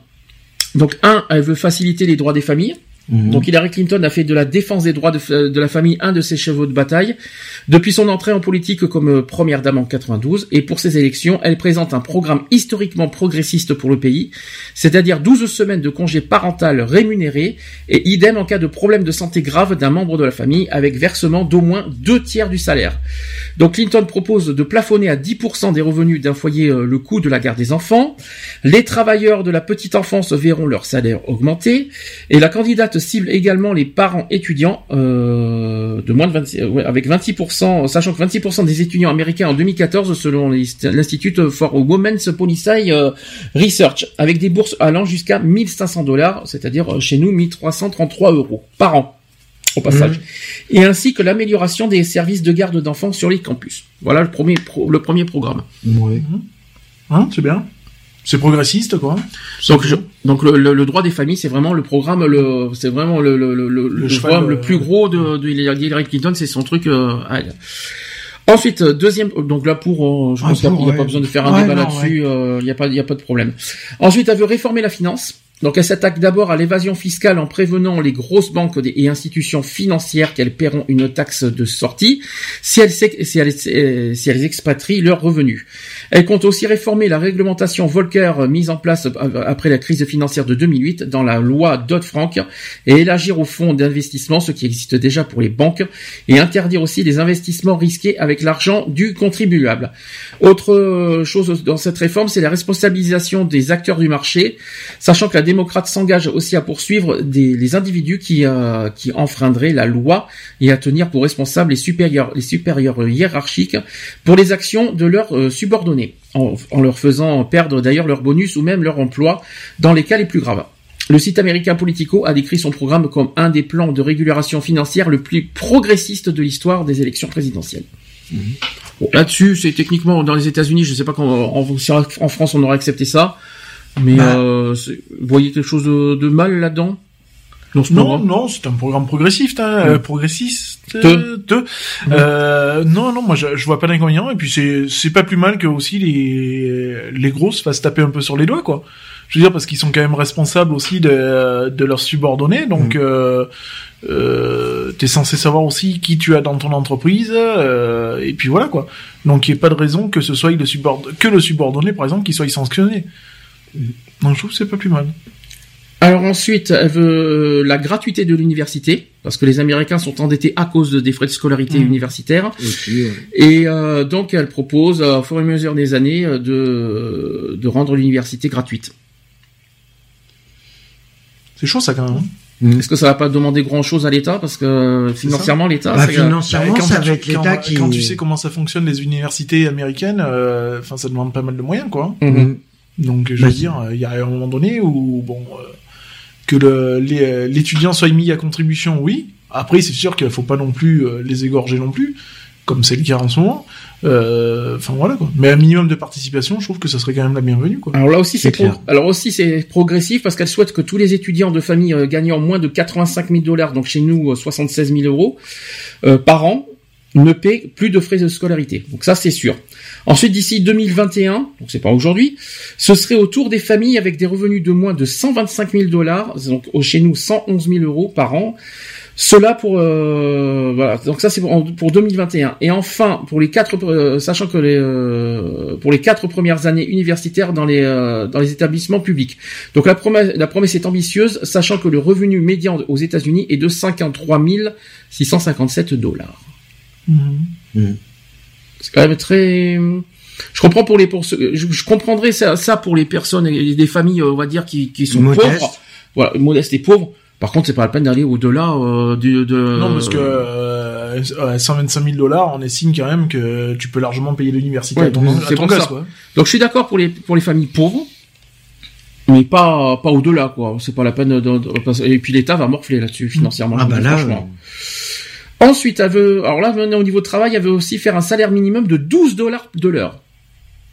Donc, un, elle veut faciliter les droits des familles. Mhm. Donc Hillary Clinton a fait de la défense des droits de, de la famille un de ses chevaux de bataille. Depuis son entrée en politique comme euh, première dame en 92 et pour ses élections, elle présente un programme historiquement progressiste pour le pays, c'est-à-dire 12 semaines de congé parental rémunéré et idem en cas de problème de santé grave d'un membre de la famille avec versement d'au moins deux tiers du salaire. Donc Clinton propose de plafonner à 10% des revenus d'un foyer euh, le coût de la garde des enfants. Les travailleurs de la petite enfance verront leur salaire augmenter et la candidate cible également les parents étudiants euh, de moins de 26, euh, ouais, avec 26%, sachant que 26% des étudiants américains en 2014 selon l'Institut for Women's Policy euh, Research, avec des bourses allant jusqu'à 1500 dollars, c'est-à-dire chez nous 1333 euros par an au passage, et ainsi que l'amélioration des services de garde d'enfants sur les campus. Voilà le premier pro- le premier programme. Ouais. Hein, c'est bien. C'est progressiste, quoi. Donc, donc le, droit des familles, c'est vraiment le programme, le, c'est vraiment le, le, le, le, le plus gros de, de Hillary Clinton, c'est son truc. Euh, Ensuite, deuxième, donc là pour, euh, je pense qu'il n'y a, pas besoin de faire un débat là-dessus, il n'y a pas, il a pas de problème. Ensuite, elle veut réformer la finance. Donc elle s'attaque d'abord à l'évasion fiscale en prévenant les grosses banques et institutions financières qu'elles paieront une taxe de sortie si elles, si elles, si elles expatrient leurs revenus. Elle compte aussi réformer la réglementation Volcker mise en place après la crise financière de 2008 dans la loi Dodd-Frank et élargir au fonds d'investissement ce qui existe déjà pour les banques et interdire aussi les investissements risqués avec l'argent du contribuable. Autre chose dans cette réforme, c'est la responsabilisation des acteurs du marché, sachant que la démocrate s'engage aussi à poursuivre les individus qui, euh, qui enfreindraient la loi et à tenir pour responsables les supérieurs, les supérieurs hiérarchiques pour les actions de leurs euh, subordonnés, en, leur faisant perdre d'ailleurs leur bonus ou même leur emploi dans les cas les plus graves. Le site américain Politico a décrit son programme comme un des plans de régulation financière le plus progressiste de l'histoire des élections présidentielles. Mhm. Là-dessus, c'est techniquement dans les États-Unis, je ne sais pas quand en France on aurait accepté ça. Mais bah. euh, vous voyez quelque chose de, mal là-dedans? Non, non, c'est un programme progressif, hein, euh, progressiste. Euh, non, non, moi je, je vois pas d'inconvénient. Et puis c'est c'est pas plus mal que aussi les les grosses fassent taper un peu sur les doigts, quoi. Je veux dire parce qu'ils sont quand même responsables aussi de de leurs subordonnés, donc. Mm. Euh, euh, t'es censé savoir aussi qui tu as dans ton entreprise euh, et puis voilà quoi donc il n'y a pas de raison que ce soit le subordonné, que le subordonné par exemple qui soit sanctionné non, je trouve que c'est pas plus mal. Alors ensuite, elle veut la gratuité de l'université, parce que les Américains sont endettés à cause des frais de scolarité mmh. universitaire. Et euh, donc elle propose, au fur et à mesure des années, euh, de, de rendre l'université gratuite. C'est chaud ça quand même. Hein. Mmh. Est-ce que ça va pas demander grand chose à l'État? Parce que financièrement l'État bah, financièrement ça va être l'État qui quand tu sais comment ça fonctionne les universités américaines euh, enfin ça demande pas mal de moyens quoi. Mmh. Donc je veux dire, il y a un moment donné où bon euh, que l'étudiant soit mis à contribution, oui. Après, c'est sûr qu'il faut pas non plus euh, les égorger non plus, comme c'est le cas en ce moment. Euh, enfin voilà quoi. Mais un minimum de participation, je trouve que ça serait quand même la bienvenue quoi. Alors là aussi c'est alors aussi c'est progressif parce qu'elle souhaite que tous les étudiants de famille gagnant moins de 85 000 dollars, donc chez nous 76 000 euros par an, ne paient plus de frais de scolarité. Donc ça c'est sûr. Ensuite, d'ici 2021, donc c'est pas aujourd'hui, ce serait au tour des familles avec des revenus de moins de 125 000 dollars, donc chez nous 111 000 euros par an. Cela pour euh, voilà donc ça c'est pour, 2021 et enfin pour les quatre euh, sachant que les euh, pour les quatre premières années universitaires dans les dans les établissements publics donc la promesse la promesse est ambitieuse sachant que le revenu médian aux États-Unis est de 53 657 dollars. Mmh. Mmh. C'est quand même très. Je comprends pour les pour je, comprendrais ça, ça pour les personnes et des familles, on va dire, qui, qui sont pauvres, voilà, modestes et pauvres. Par contre, c'est pas la peine d'aller au-delà euh, de, Non, parce que euh, 125 000 dollars, on estime quand même que tu peux largement payer l'université à ton, Quoi. Donc, je suis d'accord pour les pour les familles pauvres, mais pas pas au-delà, quoi. C'est pas la peine. De, et puis l'État va morfler là-dessus financièrement. Ah bah là, Ensuite, elle veut, alors là, au niveau de travail, elle veut aussi faire un salaire minimum de 12 dollars de l'heure.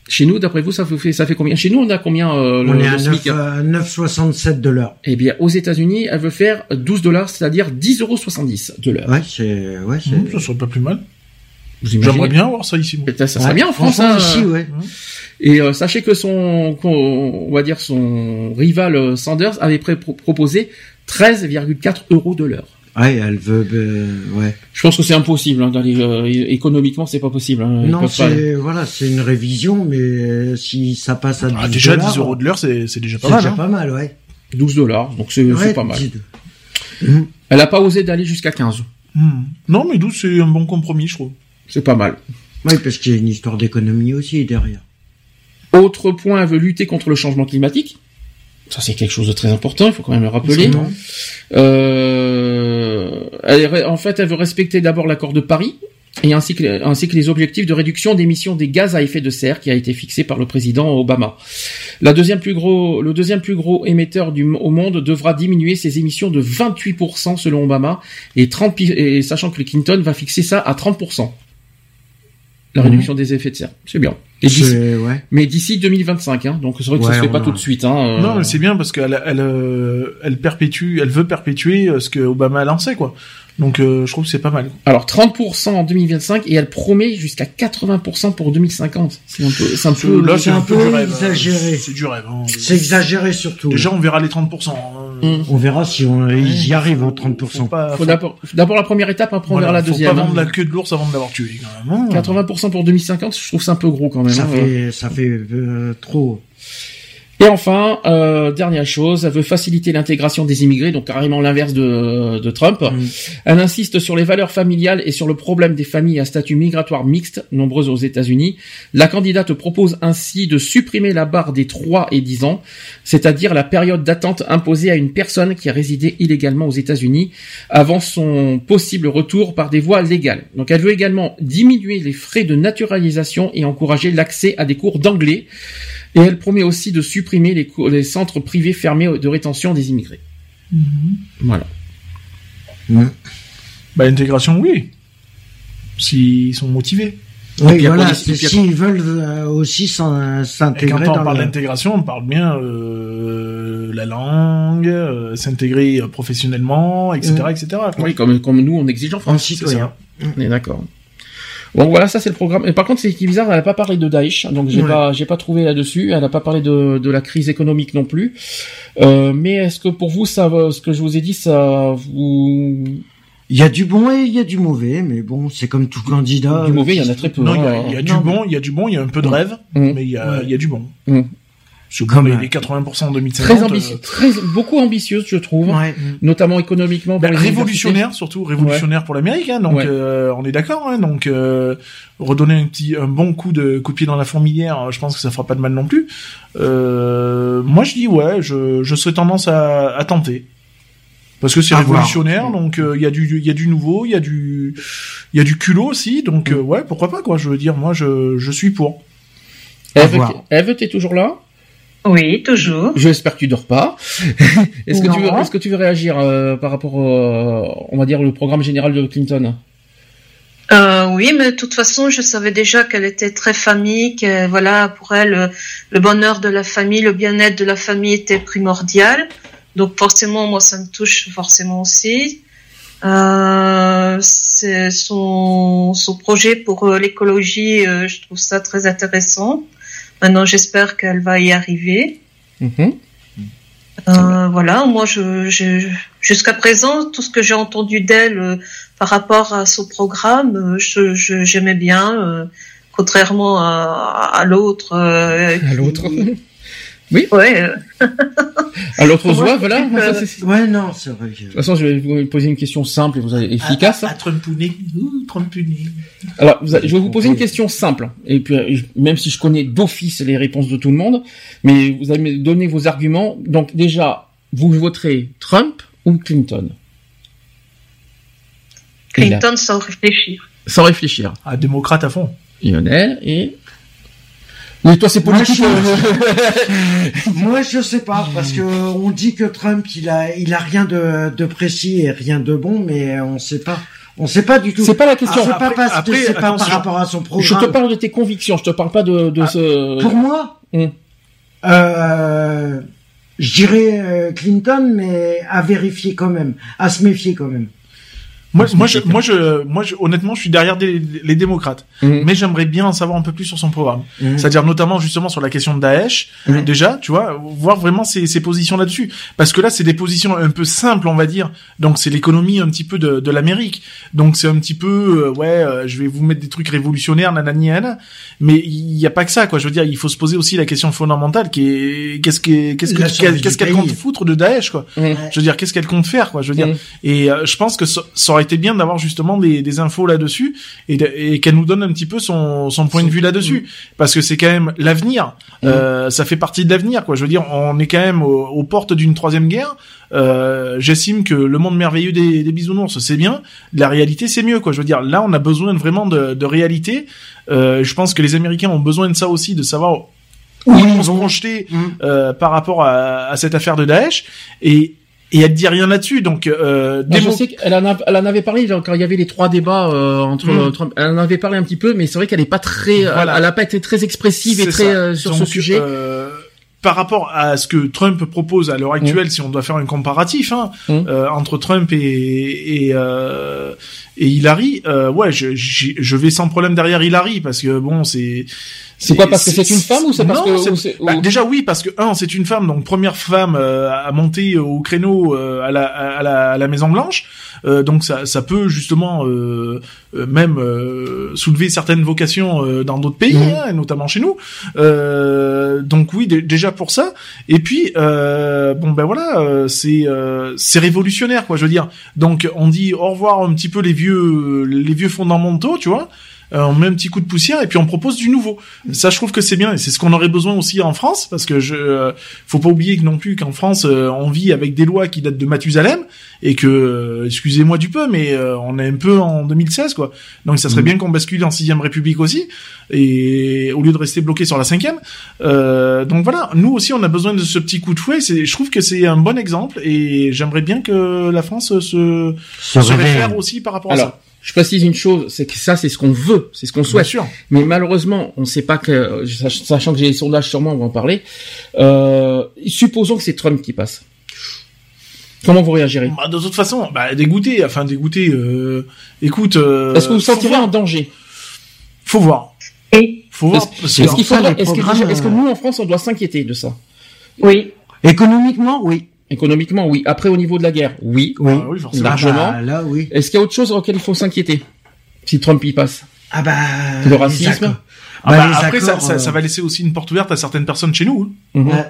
Chez nous, d'après vous, ça fait, ça fait combien? Chez nous, on a combien euh, On est à 9,67 euh, de l'heure. Eh bien, aux États-Unis, elle veut faire 12 dollars, c'est-à-dire 10,70 euros de l'heure. Ouais, c'est, ouais, c'est. Mmh, ça serait pas plus mal. J'aimerais bien voir ça ici. Ça, ça serait bien en France, hein. ici, ouais. Et euh, sachez que son, on va dire son rival euh, Sanders avait proposé 13,4 euros de l'heure. Ouais, elle veut, euh, ouais. Je pense que c'est impossible hein, d'aller euh, économiquement, c'est pas possible. Hein, non, c'est voilà, c'est une révision, mais euh, si ça passe à 10 ah, déjà 10 euros de l'heure, c'est c'est déjà pas mal. C'est déjà hein. pas mal, ouais. 12 dollars, donc c'est pas mal. Mmh. Elle a pas osé d'aller jusqu'à 15. Mmh. Non, mais 12 c'est un bon compromis, je trouve. C'est pas mal. Oui, parce qu'il y a une histoire d'économie aussi derrière. Autre point, elle veut lutter contre le changement climatique. Ça, c'est quelque chose de très important, il faut quand même le rappeler. Euh, elle, en fait, elle veut respecter d'abord l'accord de Paris, et ainsi que, ainsi que les objectifs de réduction d'émissions des gaz à effet de serre qui a été fixé par le président Obama. La deuxième plus gros, le deuxième plus gros émetteur du, au monde devra diminuer ses émissions de 28% selon Obama et 30, sachant que le Clinton va fixer ça à 30%. La mhm. réduction des effets de serre. C'est bien. Et d'ici, Mais d'ici 2025, hein, donc c'est vrai que ça se fait pas tout de suite. Hein, euh. Non, mais c'est bien parce qu'elle elle, euh, elle perpétue, elle veut perpétuer ce que Obama a lancé, quoi. Donc euh, je trouve que c'est pas mal. Alors 30% en 2025 et elle promet jusqu'à 80% pour 2050. C'est un peu, c'est un peu, là c'est un, peu, du rêve, exagéré. C'est du rêve. Hein. C'est exagéré surtout. Déjà on verra les 30%. Hein. On verra si on y arrive aux 30%. Faut, d'abord, d'abord la première étape, après on verra la deuxième. Faut pas vendre la queue de l'ours avant de l'avoir tué. Quand même. 80% pour 2050, je trouve c'est un peu gros quand même. Ça fait, ça fait euh, trop. Et enfin, euh, dernière chose, elle veut faciliter l'intégration des immigrés, donc carrément l'inverse de, de, Trump. Mm. Elle insiste sur les valeurs familiales et sur le problème des familles à statut migratoire mixte, nombreuses aux États-Unis. La candidate propose ainsi de supprimer la barre des 3 et 10 ans, c'est-à-dire la période d'attente imposée à une personne qui a résidé illégalement aux États-Unis avant son possible retour par des voies légales. Donc elle veut également diminuer les frais de naturalisation et encourager l'accès à des cours d'anglais. Et elle promet aussi de supprimer les, les centres privés fermés de rétention des immigrés. Mhm. Voilà. Bah, l'intégration, oui. S'ils sont motivés. Oui, voilà, s'ils veulent euh, aussi s'intégrer. Quand on parle d'intégration, on parle bien euh, la langue, euh, s'intégrer professionnellement, etc., mm. etc. Oui, comme, comme nous, on exige en France. On est d'accord. Bon voilà, ça c'est le programme. Et par contre, c'est qui bizarre, elle n'a pas parlé de Daesh, donc j'ai pas j'ai pas trouvé là-dessus. Elle n'a pas parlé de, de la crise économique non plus. Euh, mais est-ce que pour vous, ça, ce que je vous ai dit, ça vous il y a du bon et il y a du mauvais, mais bon, c'est comme tout candidat. Du mauvais, il y en a très peu. Non, il y a, hein. du bon, il y a du bon, il y a un peu de mm. rêve, mm. mais il y a, il y a du bon. Mm. Comme les, 80% en 2050. Très ambitieux, très, beaucoup ambitieuse, je trouve. Ouais. Notamment économiquement. Ben, révolutionnaire, surtout révolutionnaire pour l'Amérique. Hein, donc, euh, on est d'accord. Hein, donc, euh, redonner un petit, un bon coup de coup de pied dans la fourmilière, je pense que ça fera pas de mal non plus. Euh, moi, je dis ouais, je, je serais tendance à, à tenter. Parce que c'est révolutionnaire, donc il y a du il y a du nouveau, il y a du il y a du culot aussi, donc mm. ouais pourquoi pas quoi. Je veux dire moi je je suis pour. Eve, Eve t'es toujours là? Oui, toujours. J'espère que tu dors pas. est-ce que tu veux, est-ce que tu veux réagir euh, par rapport, au, on va dire, le programme général de Clinton? Euh, Oui, mais de toute façon, je savais déjà qu'elle était très famille, que voilà, pour elle, le bonheur de la famille, le bien-être de la famille était primordial. Donc forcément, moi, ça me touche forcément aussi. Euh, c'est son, son projet pour euh, l'écologie, euh, je trouve ça très intéressant. Maintenant, j'espère qu'elle va y arriver. Mhm. Euh, voilà, moi, je, jusqu'à présent, tout ce que j'ai entendu d'elle euh, par rapport à son programme, euh, je, j'aimais bien, contrairement à, à l'autre. à l'autre. Oui. Ouais. à l'autre voix, voilà. ouais, non, c'est vrai. De toute façon, je vais vous poser une question simple et vous allez efficace. À, à, Alors, je vais vous poser une question simple. Et puis, euh, même si je connais d'office les réponses de tout le monde, mais vous allez me donner vos arguments. Donc, déjà, vous voterez Trump ou Clinton? Clinton sans réfléchir. Sans réfléchir. À démocrate à fond. Lionel et mais toi, c'est politique. Moi, je... Moi, je sais pas, parce que on dit que Trump, il a, il a rien de, de précis et rien de bon, mais on sait pas. On sait pas du tout. C'est pas la question. Ah, pas, pas, par rapport à son programme. Je te parle de tes convictions. Je te parle pas de, de ah, ce. Pour moi, hum. euh, je dirais euh, Clinton, mais à vérifier quand même, à se méfier quand même. Moi, moi, je, moi, je, moi, je, honnêtement, je suis derrière les démocrates, mhm. mais j'aimerais bien en savoir un peu plus sur son programme. Mhm. C'est-à-dire notamment justement sur la question de Daesh, mhm. déjà, tu vois, voir vraiment ses, ses positions là-dessus, parce que là, c'est des positions un peu simples, on va dire. Donc, c'est l'économie un petit peu de, de l'Amérique. Donc, c'est un petit peu, euh, ouais, euh, je vais vous mettre des trucs révolutionnaires, nanani, mais il n'y a pas que ça, quoi. Je veux dire, il faut se poser aussi la question fondamentale, qui est qu'est-ce qu'est, qu'est-ce que, qu'est-ce qu'elle compte foutre de Daesh, quoi. Je veux dire, qu'est-ce qu'elle compte faire, quoi. Je veux dire, et euh, je pense que ça, ça été bien d'avoir justement des, des infos là-dessus et, et qu'elle nous donne un petit peu son, son point de vue là-dessus parce que c'est quand même l'avenir. Euh, ça fait partie de l'avenir, quoi. Je veux dire, on est quand même aux, portes d'une troisième guerre. Euh, J'estime que le monde merveilleux des, des bisounours, c'est bien. La réalité, c'est mieux, quoi. Je veux dire, là, on a besoin vraiment de, de réalité. Euh, je pense que les Américains ont besoin de ça aussi, de savoir où ils vont se projeter euh, par rapport à, à, cette affaire de Daesh. Et et elle dit rien là-dessus. Donc, euh, je sais qu'elle en, elle en avait parlé quand il y avait les trois débats euh, entre mm. Trump. Elle en avait parlé un petit peu, mais c'est vrai qu'elle est pas très, voilà. elle, a pas été très expressive et très euh, sur ce sujet. Euh, par rapport à ce que Trump propose à l'heure actuelle, mm. si on doit faire un comparatif hein, mm. euh, entre Trump et et, euh, et Hillary, euh, ouais, je, je, vais sans problème derrière Hillary parce que bon, c'est c'est quoi parce que c'est une femme ou c'est parce que bah, déjà oui parce que un c'est une femme donc première femme euh, à monter au créneau euh, à, la, à, la, à la Maison Blanche euh, donc ça, ça peut justement même soulever certaines vocations dans d'autres pays mmh. hein, notamment chez nous. Donc oui déjà pour ça. Et puis bon ben voilà c'est c'est révolutionnaire quoi je veux dire. Donc on dit au revoir un petit peu les vieux les vieux fondamentaux tu vois euh, on met un petit coup de poussière et puis on propose du nouveau. Ça, je trouve que c'est bien et c'est ce qu'on aurait besoin aussi en France parce que je, euh, faut pas oublier que non plus qu'en France, euh, on vit avec des lois qui datent de Mathusalem et que, excusez-moi du peu, mais on est un peu en 2016 quoi. Donc ça serait mm. bien qu'on bascule en sixième République aussi et au lieu de rester bloqué sur la cinquième. donc voilà, nous aussi on a besoin de ce petit coup de fouet. Je trouve que c'est un bon exemple et j'aimerais bien que la France se se, se réfère aussi par rapport à ça. Je précise une chose, c'est que ça, c'est ce qu'on veut, c'est ce qu'on souhaite. Sûr. Mais malheureusement, on ne sait pas que, sachant que j'ai les sondages sûrement, on va en parler. Euh, supposons que c'est Trump qui passe. Comment vous réagirez? Bah, De toute façon, bah, dégoûté, enfin dégoûté. Euh, écoute. Euh, est-ce que vous vous sentirez en danger? Faut voir. Et faut voir. Est-ce est que, est que nous en France, on doit s'inquiéter de ça? Oui. Économiquement, oui. Économiquement, oui. Après, au niveau de la guerre, oui, oui, ah, oui forcément. largement. Ah bah, là, oui. Est-ce qu'il y a autre chose auquel il faut s'inquiéter si Trump y passe? Ah bah le racisme? Ah bah, après, ça, ça, ça, va laisser aussi une porte ouverte à certaines personnes chez nous. Hein. Mhm.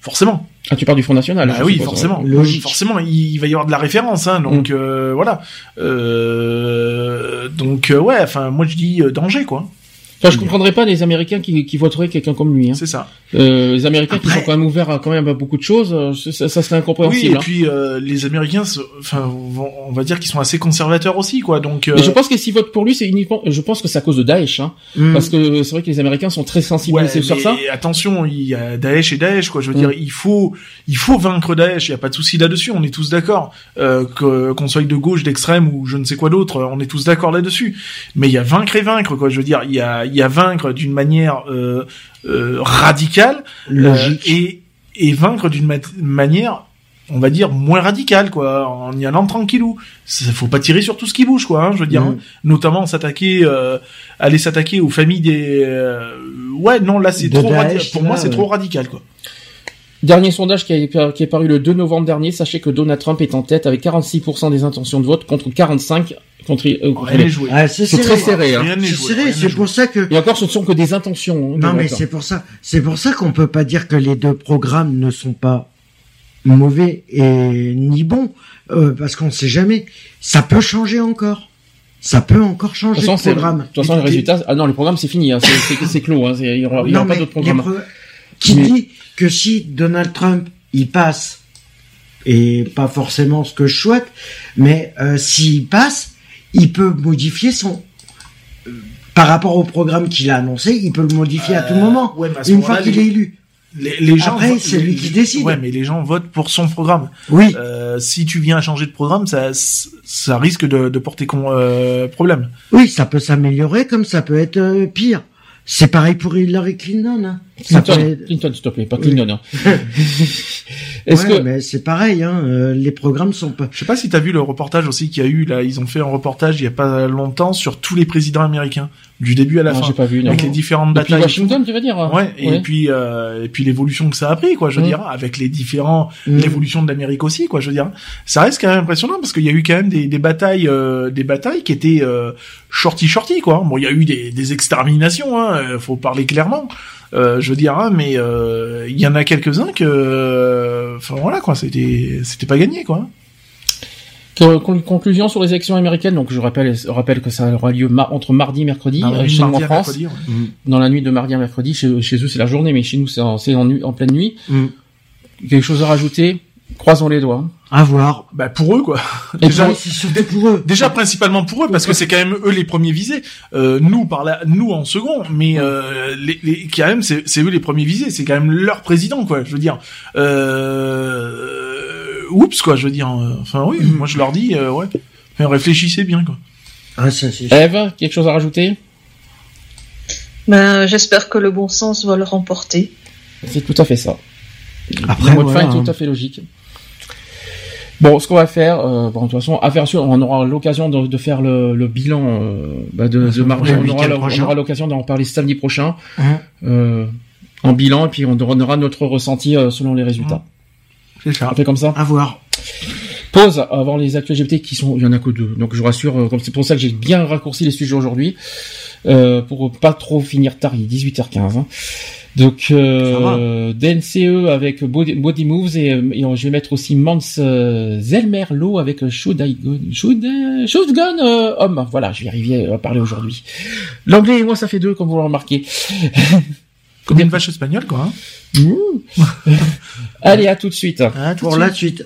Forcément. Ah, tu parles du Front National. Ah oui, forcément. Logique. Forcément, il va y avoir de la référence, hein, donc mhm. euh, voilà. Euh, donc euh, ouais, enfin, moi je dis euh, danger, quoi. Enfin, je comprendrais pas les Américains qui, qui voteraient quelqu'un comme lui. Hein. C'est ça. Euh, les Américains qui sont quand même ouverts à quand même à beaucoup de choses, euh, ça, ça serait incompréhensible. Oui, et hein. puis euh, les Américains, enfin, on va dire qu'ils sont assez conservateurs aussi, quoi. Donc. Euh... Mais je pense que s'ils votent pour lui, c'est uniquement, je pense que c'est à cause de Daesh, hein, mm. parce que c'est vrai que les Américains sont très sensibilisés sur ça. Attention, il y a Daesh et Daesh, quoi. Je veux dire, mm. il faut, il faut vaincre Daesh. Il y a pas de souci là-dessus. On est tous d'accord, euh, qu'on soit de gauche, d'extrême ou je ne sais quoi d'autre, on est tous d'accord là-dessus. Mais il y a vaincre et vaincre, quoi. Je veux dire, il y a, y a vaincre d'une manière euh, euh, radicale euh, et, et vaincre d'une manière on va dire moins radicale quoi en y allant tranquillou. Il faut pas tirer sur tout ce qui bouge quoi hein, je veux dire hein. notamment s'attaquer aller s'attaquer aux familles des ouais non là c'est trop pour moi c'est trop radical quoi Dernier sondage qui, qui est paru le 2 novembre dernier, sachez que Donald Trump est en tête avec 46% des intentions de vote contre 45 contre, euh, ah, c'est très serré. Hein. C'est serré. C'est pour ça que. Et encore, ce ne sont que des intentions. Hein, non, mais c'est pour ça. C'est pour ça qu'on peut pas dire que les deux programmes ne sont pas mauvais et ni bons, euh, parce qu'on ne sait jamais. Ça peut changer encore. Ça peut encore changer le programme. De toute façon, le résultat. Ah non, le programme c'est fini. Hein. C'est clos. Hein. Il y aura, il y aura pas d'autres programmes. Qui dit que si Donald Trump il passe et pas forcément ce que je souhaite, mais euh, s'il passe, il peut modifier son euh, par rapport au programme qu'il a annoncé, il peut le modifier à tout euh, moment. une fois qu'il est élu. Les, gens Après, c'est lui qui décide. Ouais, mais les gens votent pour son programme. Oui. Euh, si tu viens changer de programme, ça, ça risque de, de porter con, problème. Oui, ça peut s'améliorer comme ça peut être pire. C'est pareil pour Hillary Clinton. Hein. Clinton, Clinton s'il te plaît, pas Clinton. Hein. Est-ce que mais c'est pareil, hein, euh, les programmes sont pas. Je sais pas si t'as vu le reportage aussi qu'il y a eu là. Ils ont fait un reportage il y a pas longtemps sur tous les présidents américains du début à la fin. J'ai pas vu. Avec les différentes Depuis batailles. Washington, tu veux dire Ouais. Et puis euh, et puis l'évolution que ça a pris, quoi. Je veux mm. dire, avec les différents mm. l'évolution de l'Amérique aussi, quoi. Je veux dire, ça reste quand même impressionnant parce qu'il y a eu quand même des, des batailles, euh, des batailles qui étaient euh, shorty shorty, quoi. Bon, il y a eu des, des exterminations, hein. Faut parler clairement. Euh, je veux dire, hein, mais euh, il y en a quelques-uns que, enfin voilà quoi, c'était c'était pas gagné quoi. Conclusion sur les élections américaines. Donc je rappelle, rappelle que ça aura lieu entre mardi et mercredi ah chez nous en France. Mm. Dans la nuit de mardi à mercredi. Chez, chez eux c'est la journée, mais chez nous c'est en, en, en, pleine nuit. Mm. Quelque chose à rajouter? Croisons les doigts. À voir. Bah pour eux quoi. Et déjà, pour- pour eux. déjà principalement pour eux parce que c'est quand même eux les premiers visés. Euh, nous par là, nous en second, mais euh, les, les quand même c'est c'est eux les premiers visés. C'est quand même leur président quoi. Je veux dire. Euh, oups quoi. Je veux dire. Enfin oui, moi je leur dis euh, ouais. Mais réfléchissez bien quoi. Ah ça. Eve, quelque chose à rajouter? Ben, j'espère que le bon sens va le remporter. C'est tout à fait ça. Après, le mot de voilà, fin est hein. tout à fait logique. Bon, ce qu'on va faire, euh, bon, de toute façon, à faire sûr, on aura l'occasion de, de faire le, le bilan euh, bah, de, de Marvel. On aura, l'occasion d'en parler samedi prochain euh, en bilan, et puis on donnera notre ressenti euh, selon les résultats. C'est ça. On fait comme ça. À voir. Pause avant les actus LGBT qui sont, il y en a que deux. Donc je vous rassure, euh, comme c'est pour ça que j'ai bien raccourci les sujets aujourd'hui, euh, pour pas trop finir tard, il est 18h15. hein. Donc euh, DNCE avec Body, Body Moves et, euh, et je vais mettre aussi Mans euh, Zelmerlo avec Should I Go, Should, euh, Should Gun euh, Homme. Voilà, je vais arriver à parler aujourd'hui. L'anglais et moi ça fait deux comme vous le remarquez. Comme une vache espagnole quoi. hein. Allez, à tout de suite. Pour la suite.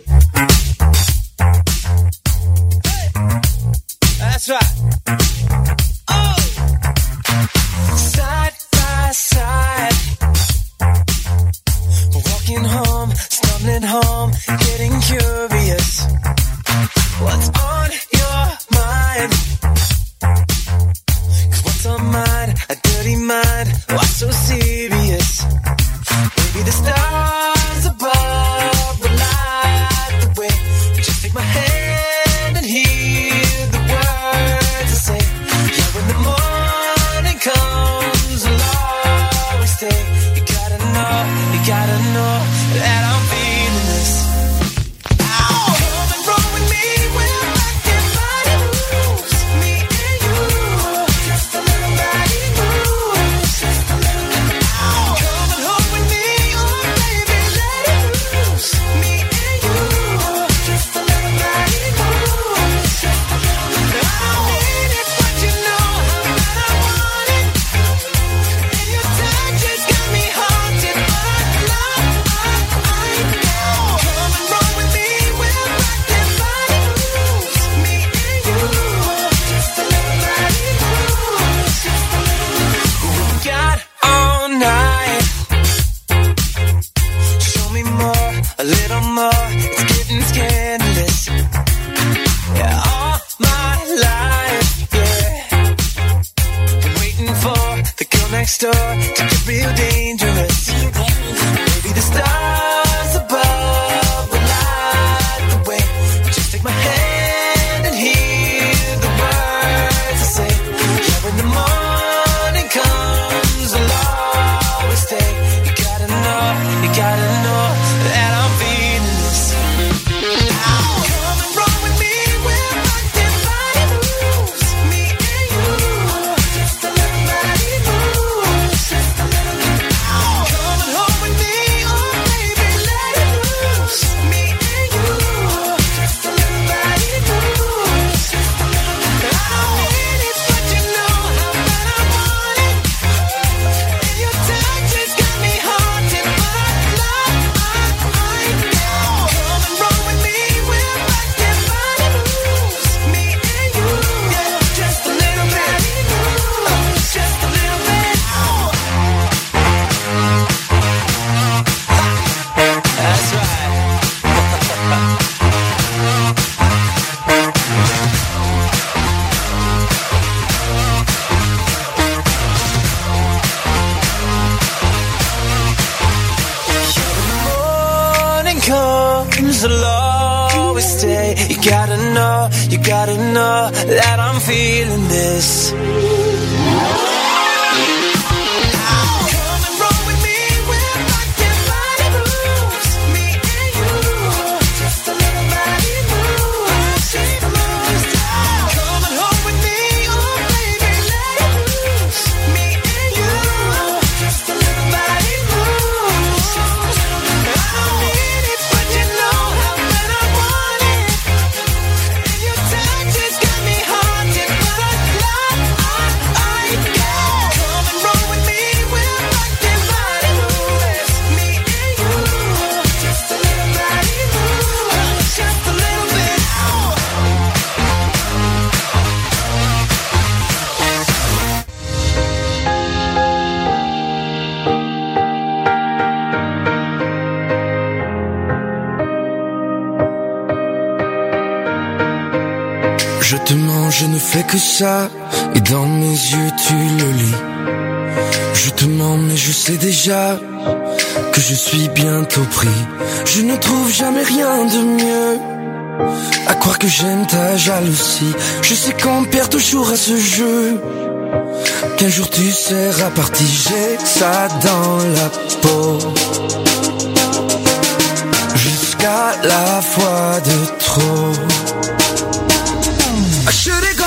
That's right. Stumbling home, getting curious. What's on your mind? 'Cause what's on mine? A dirty mind. What's so serious? Maybe the stars Et dans mes yeux, tu le lis. Je te mens, mais je sais déjà que je suis bientôt pris. Je ne trouve jamais rien de mieux. À croire que j'aime ta jalousie. Je sais qu'on perd toujours à ce jeu. Qu'un jour tu seras parti, j'ai ça dans la peau. Jusqu'à la fois de trop. I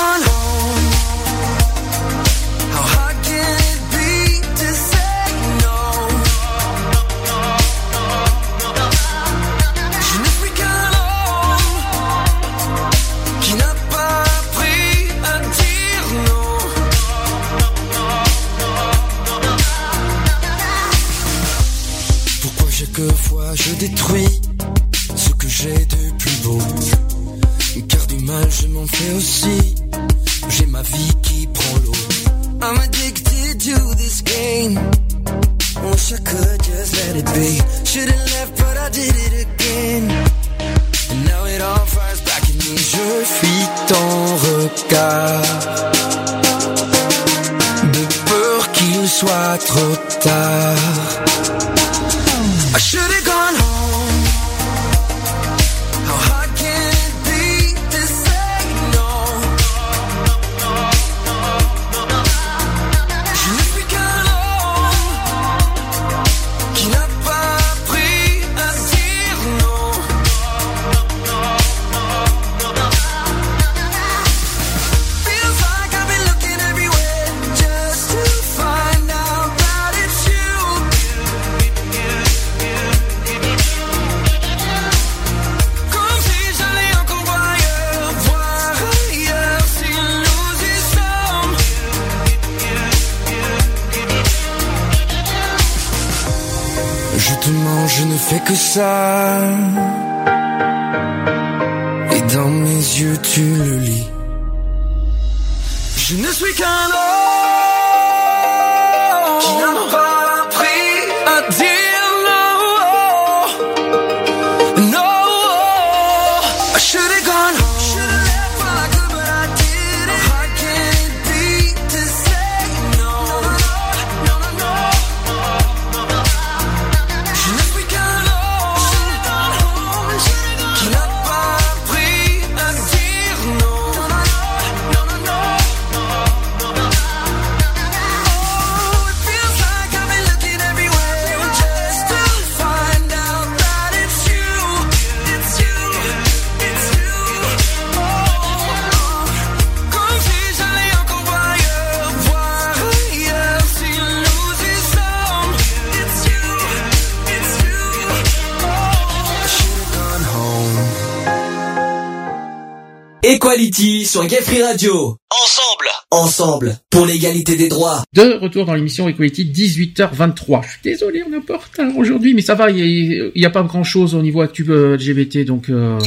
Sur Gay Free Radio. Ensemble. Ensemble. Pour l'égalité des droits. De retour dans l'émission Equality, 18h23. Je suis désolé, on est en retard aujourd'hui, mais ça va, il n'y a, pas grand chose au niveau actu euh, LGBT, donc euh,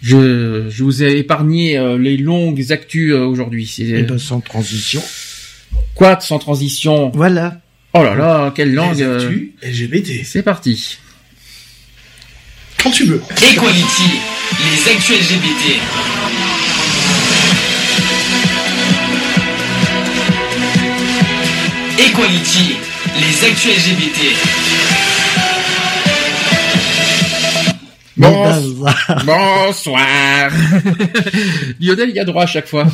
je, je vous ai épargné euh, les longues actus euh, aujourd'hui. Et ben, sans transition. Quoi, sans transition? Voilà. Oh là là, quelle langue euh, actus LGBT. C'est parti. Quand tu veux. Equality, les actus LGBT. Equality, les actus LGBT. Bonsoir. Bonsoir. Lionel, il y a droit à chaque fois.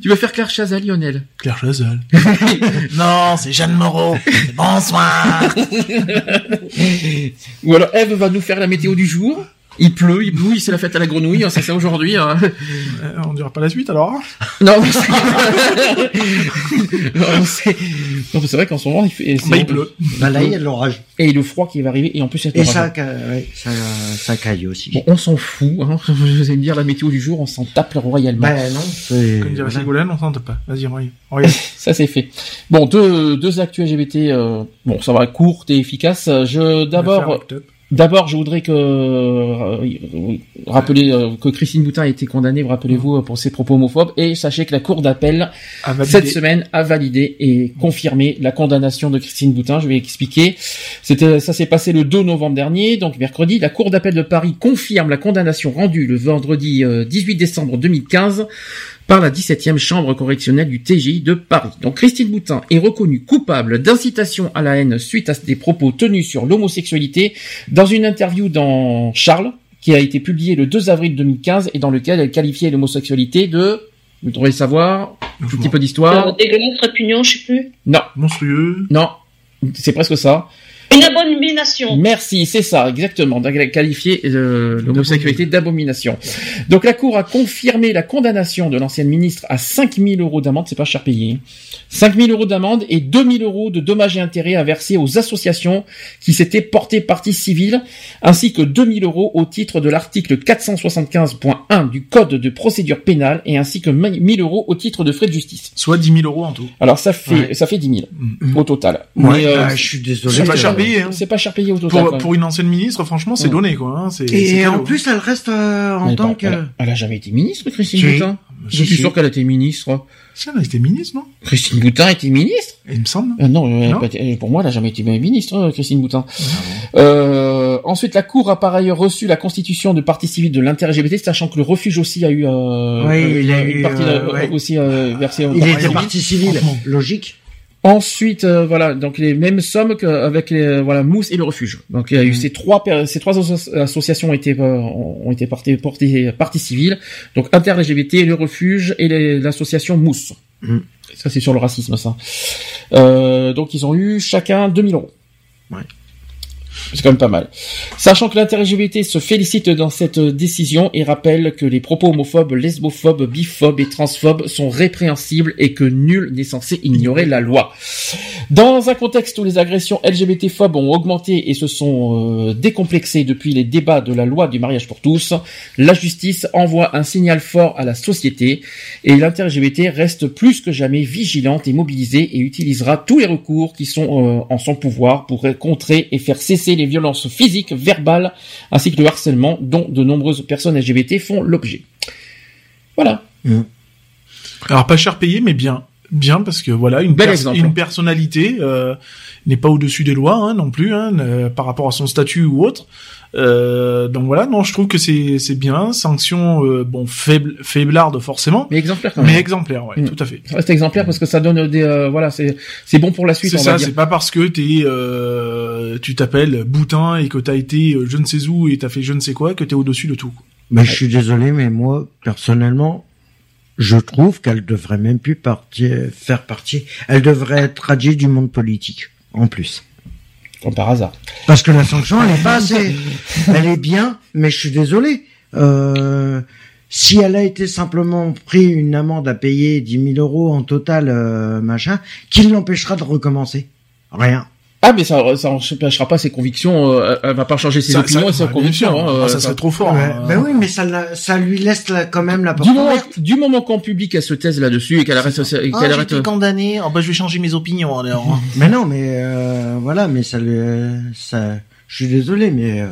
tu veux faire Claire Chazal, Lionel? Claire Chazal. non, c'est Jeanne Moreau. Bonsoir. Ou alors Eve va nous faire la météo du jour. Il pleut, il blouille, c'est la fête à la grenouille, hein, c'est ça aujourd'hui. hein. Euh, on dira pas la suite alors Non, mais c'est... Non, c'est... non, mais c'est vrai qu'en ce moment, il, fait... Bah, il pleut. Bah là, il y a de l'orage. Et le froid qui va arriver, et en plus, il y a de Et l'orage. ça, ca- ouais, ça, ça caille aussi. Bon, on s'en fout, hein. Vous allez me dire la météo du jour, on s'en tape royalement. Bah non, c'est... Comme dirait. Ségolène, on s'entend pas. Vas-y, regarde. Ça c'est fait. Bon, deux deux actus LGBT. euh, bon, ça va courte et efficace. Je d'abord. D'abord, je voudrais que euh, rappeler euh, que Christine Boutin a été condamnée, vous rappelez-vous, pour ses propos homophobes, et sachez que la Cour d'appel cette semaine a validé et confirmé la condamnation de Christine Boutin. Je vais expliquer. C'était, ça s'est passé le 2 novembre dernier, donc mercredi. La Cour d'appel de Paris confirme la condamnation rendue le vendredi euh, 18 décembre 2015 par la 17e chambre correctionnelle du TGI de Paris. Donc Christine Boutin est reconnue coupable d'incitation à la haine suite à des propos tenus sur l'homosexualité dans une interview dans Charles qui a été publiée le 2 avril 2015 et dans lequel elle qualifiait l'homosexualité de vous devriez savoir un petit peu d'histoire. Euh, dégueulasse, répugnant, je sais plus. Non. Monstrueux. Non. C'est presque ça. Une abomination. Merci, c'est ça, exactement. Qualifié euh, l'homosexualité d'abomination. Donc, la Cour a confirmé la condamnation de l'ancienne ministre à 5 000 euros d'amende, c'est pas cher payé. 5 000 euros d'amende et 2 000 euros de dommages et intérêts à verser aux associations qui s'étaient portées partie civile, ainsi que 2 000 euros au titre de l'article 475.1 du Code de procédure pénale et ainsi que 1 000 euros au titre de frais de justice. Soit 10 000 euros en tout. Alors, ça fait, ça fait 10 000 Mm. au total. Ouais, Mais, euh, bah, je suis désolé. C'est pas euh, cher payé. Hein. c'est pas cher payé au total. Pour, une ancienne ministre, franchement, c'est Ouais. donné quoi. Hein. C'est- Et en plus, elle reste euh, en Mais tant que. elle, a, elle a jamais été ministre, Christine Si. Boutin. Je Si, suis si. sûr qu'elle a été ministre. Ça, elle a été ministre, non? Christine Boutin a été ministre Il me semble. Euh, Non, elle a Non pas été- pour moi, elle a jamais été ministre, euh, Christine Boutin. Euh, ensuite, la Cour a par ailleurs reçu la constitution de partie civile de l'inter-LGBT, sachant que le refuge aussi a eu, euh, Oui, euh, il a une eu, partie ouais. aussi euh, versée. au- Il était civile, Franchement. logique. Ensuite, euh, voilà, donc les mêmes sommes qu'avec les voilà Mousse et le refuge. Donc il y a eu Mhm. ces trois ces trois asso- associations ont été euh, ont été portées portées partie civile. Donc Inter LGBT, le refuge et l'association Mousse. Mhm. Ça c'est sur le racisme ça. Euh, donc ils ont eu chacun 2000 euros. Ouais. C'est quand même pas mal. Sachant que l'inter-LGBT se félicite dans cette décision et rappelle que les propos homophobes, lesbophobes, biphobes et transphobes sont répréhensibles et que nul n'est censé ignorer la loi. Dans un contexte où les agressions LGBT-phobes ont augmenté et se sont euh, décomplexées depuis les débats de la loi du mariage pour tous, la justice envoie un signal fort à la société et l'inter-LGBT reste plus que jamais vigilante et mobilisée et utilisera tous les recours qui sont euh, en son pouvoir pour contrer et faire cesser les violences physiques, verbales, ainsi que le harcèlement dont de nombreuses personnes LGBT font l'objet. Voilà. Alors pas cher payé, mais bien. Bien parce que voilà une, Bel pers- exemple. une personnalité euh, n'est pas au-dessus des lois hein, non plus hein, euh, par rapport à son statut ou autre. Euh, donc voilà, non, je trouve que c'est c'est bien. Sanction euh, bon faible faiblarde forcément, Mais exemplaire quand même. mais exemplaire, ouais, Mm. tout à fait. Ça reste exemplaire parce que ça donne des euh, voilà c'est c'est bon pour la suite C'est ça, c'est pas parce que t'es, euh, tu t'appelles Boutin et que t'as été euh, je ne sais où et t'as fait je ne sais quoi que t'es au-dessus de tout. Mais je suis désolé, mais moi, personnellement, je trouve qu'elle devrait même plus partir, faire partie. Elle devrait être radiée du monde politique, en plus. Comme par hasard. Parce que la sanction, elle est pas assez. Elle est bien, mais je suis désolé. Euh, si elle a été simplement pris une amende à payer 10 000 euros en total, euh, machin, qui l'empêchera de recommencer? Rien. Ah mais ça ça empêchera pas ses convictions euh, elle va pas changer ses Ça- opinions ça- et ses bah, convictions hein, Ah, euh, ça serait trop fort. Ouais. hein. Ben oui, mais ça, ça lui laisse la- quand même la porte du moment, du moment qu'en public elle se taise là-dessus et qu'elle arrête et qu'elle arrête condamné. Oh, bah, je vais changer mes opinions alors. Mais non, mais euh, voilà, mais ça, lui- ça, je suis désolé, mais euh,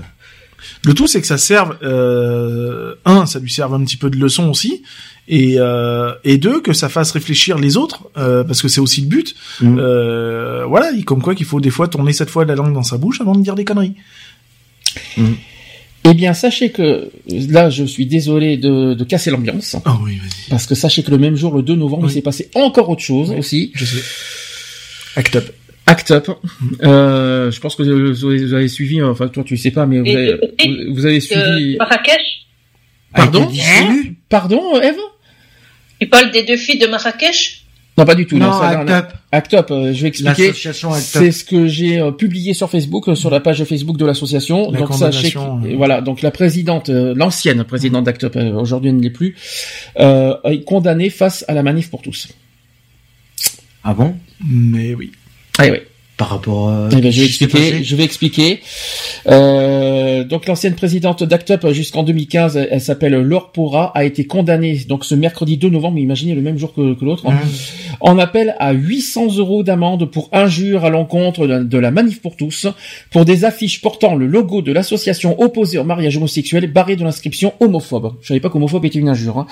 Le tout, c'est que ça serve, euh, un, ça lui serve un petit peu de leçon aussi, et, euh, et deux, que ça fasse réfléchir les autres, euh, parce que c'est aussi le but. Mm. Euh, voilà, il- comme quoi qu'il faut des fois tourner cette fois la langue dans sa bouche avant de dire des conneries. Eh bien sachez que là je suis désolé de, de casser l'ambiance Ah oui, vas-y. parce que sachez que le même jour le 2 novembre Oui. il s'est passé encore autre chose Oui. aussi Je sais. Act up. Act Up. Euh, je pense que vous avez, suivi, enfin toi tu sais pas, mais vous avez, vous, avez suivi. Marrakech? Pardon? Dissolu. Pardon, Eve? Tu parles des deux filles de Marrakech? Non, pas du tout. Non, ça, Act non, Up. Act Up, euh, je vais expliquer. C'est ce que j'ai euh, publié sur Facebook, euh, sur la page Facebook de l'association. La Donc sachez que, euh. voilà, donc la présidente, euh, l'ancienne présidente d'Act Up, euh, aujourd'hui elle ne l'est plus, euh, est condamnée face à la manif pour tous. Ah bon? Mais oui. Ah oui. Par rapport à... Eh ben, je vais expliquer. Je vais expliquer. Euh, donc l'ancienne présidente d'Act Up jusqu'en 2015, elle s'appelle Laure Pora, a été condamnée donc ce mercredi 2 novembre. Imaginez le même jour que, que l'autre. Hum. en appelle à 800 euros d'amende pour injure à l'encontre de la manif pour tous pour des affiches portant le logo de l'association opposée au mariage homosexuel barré de l'inscription homophobe. Je savais pas qu'homophobe était une injure. Hein.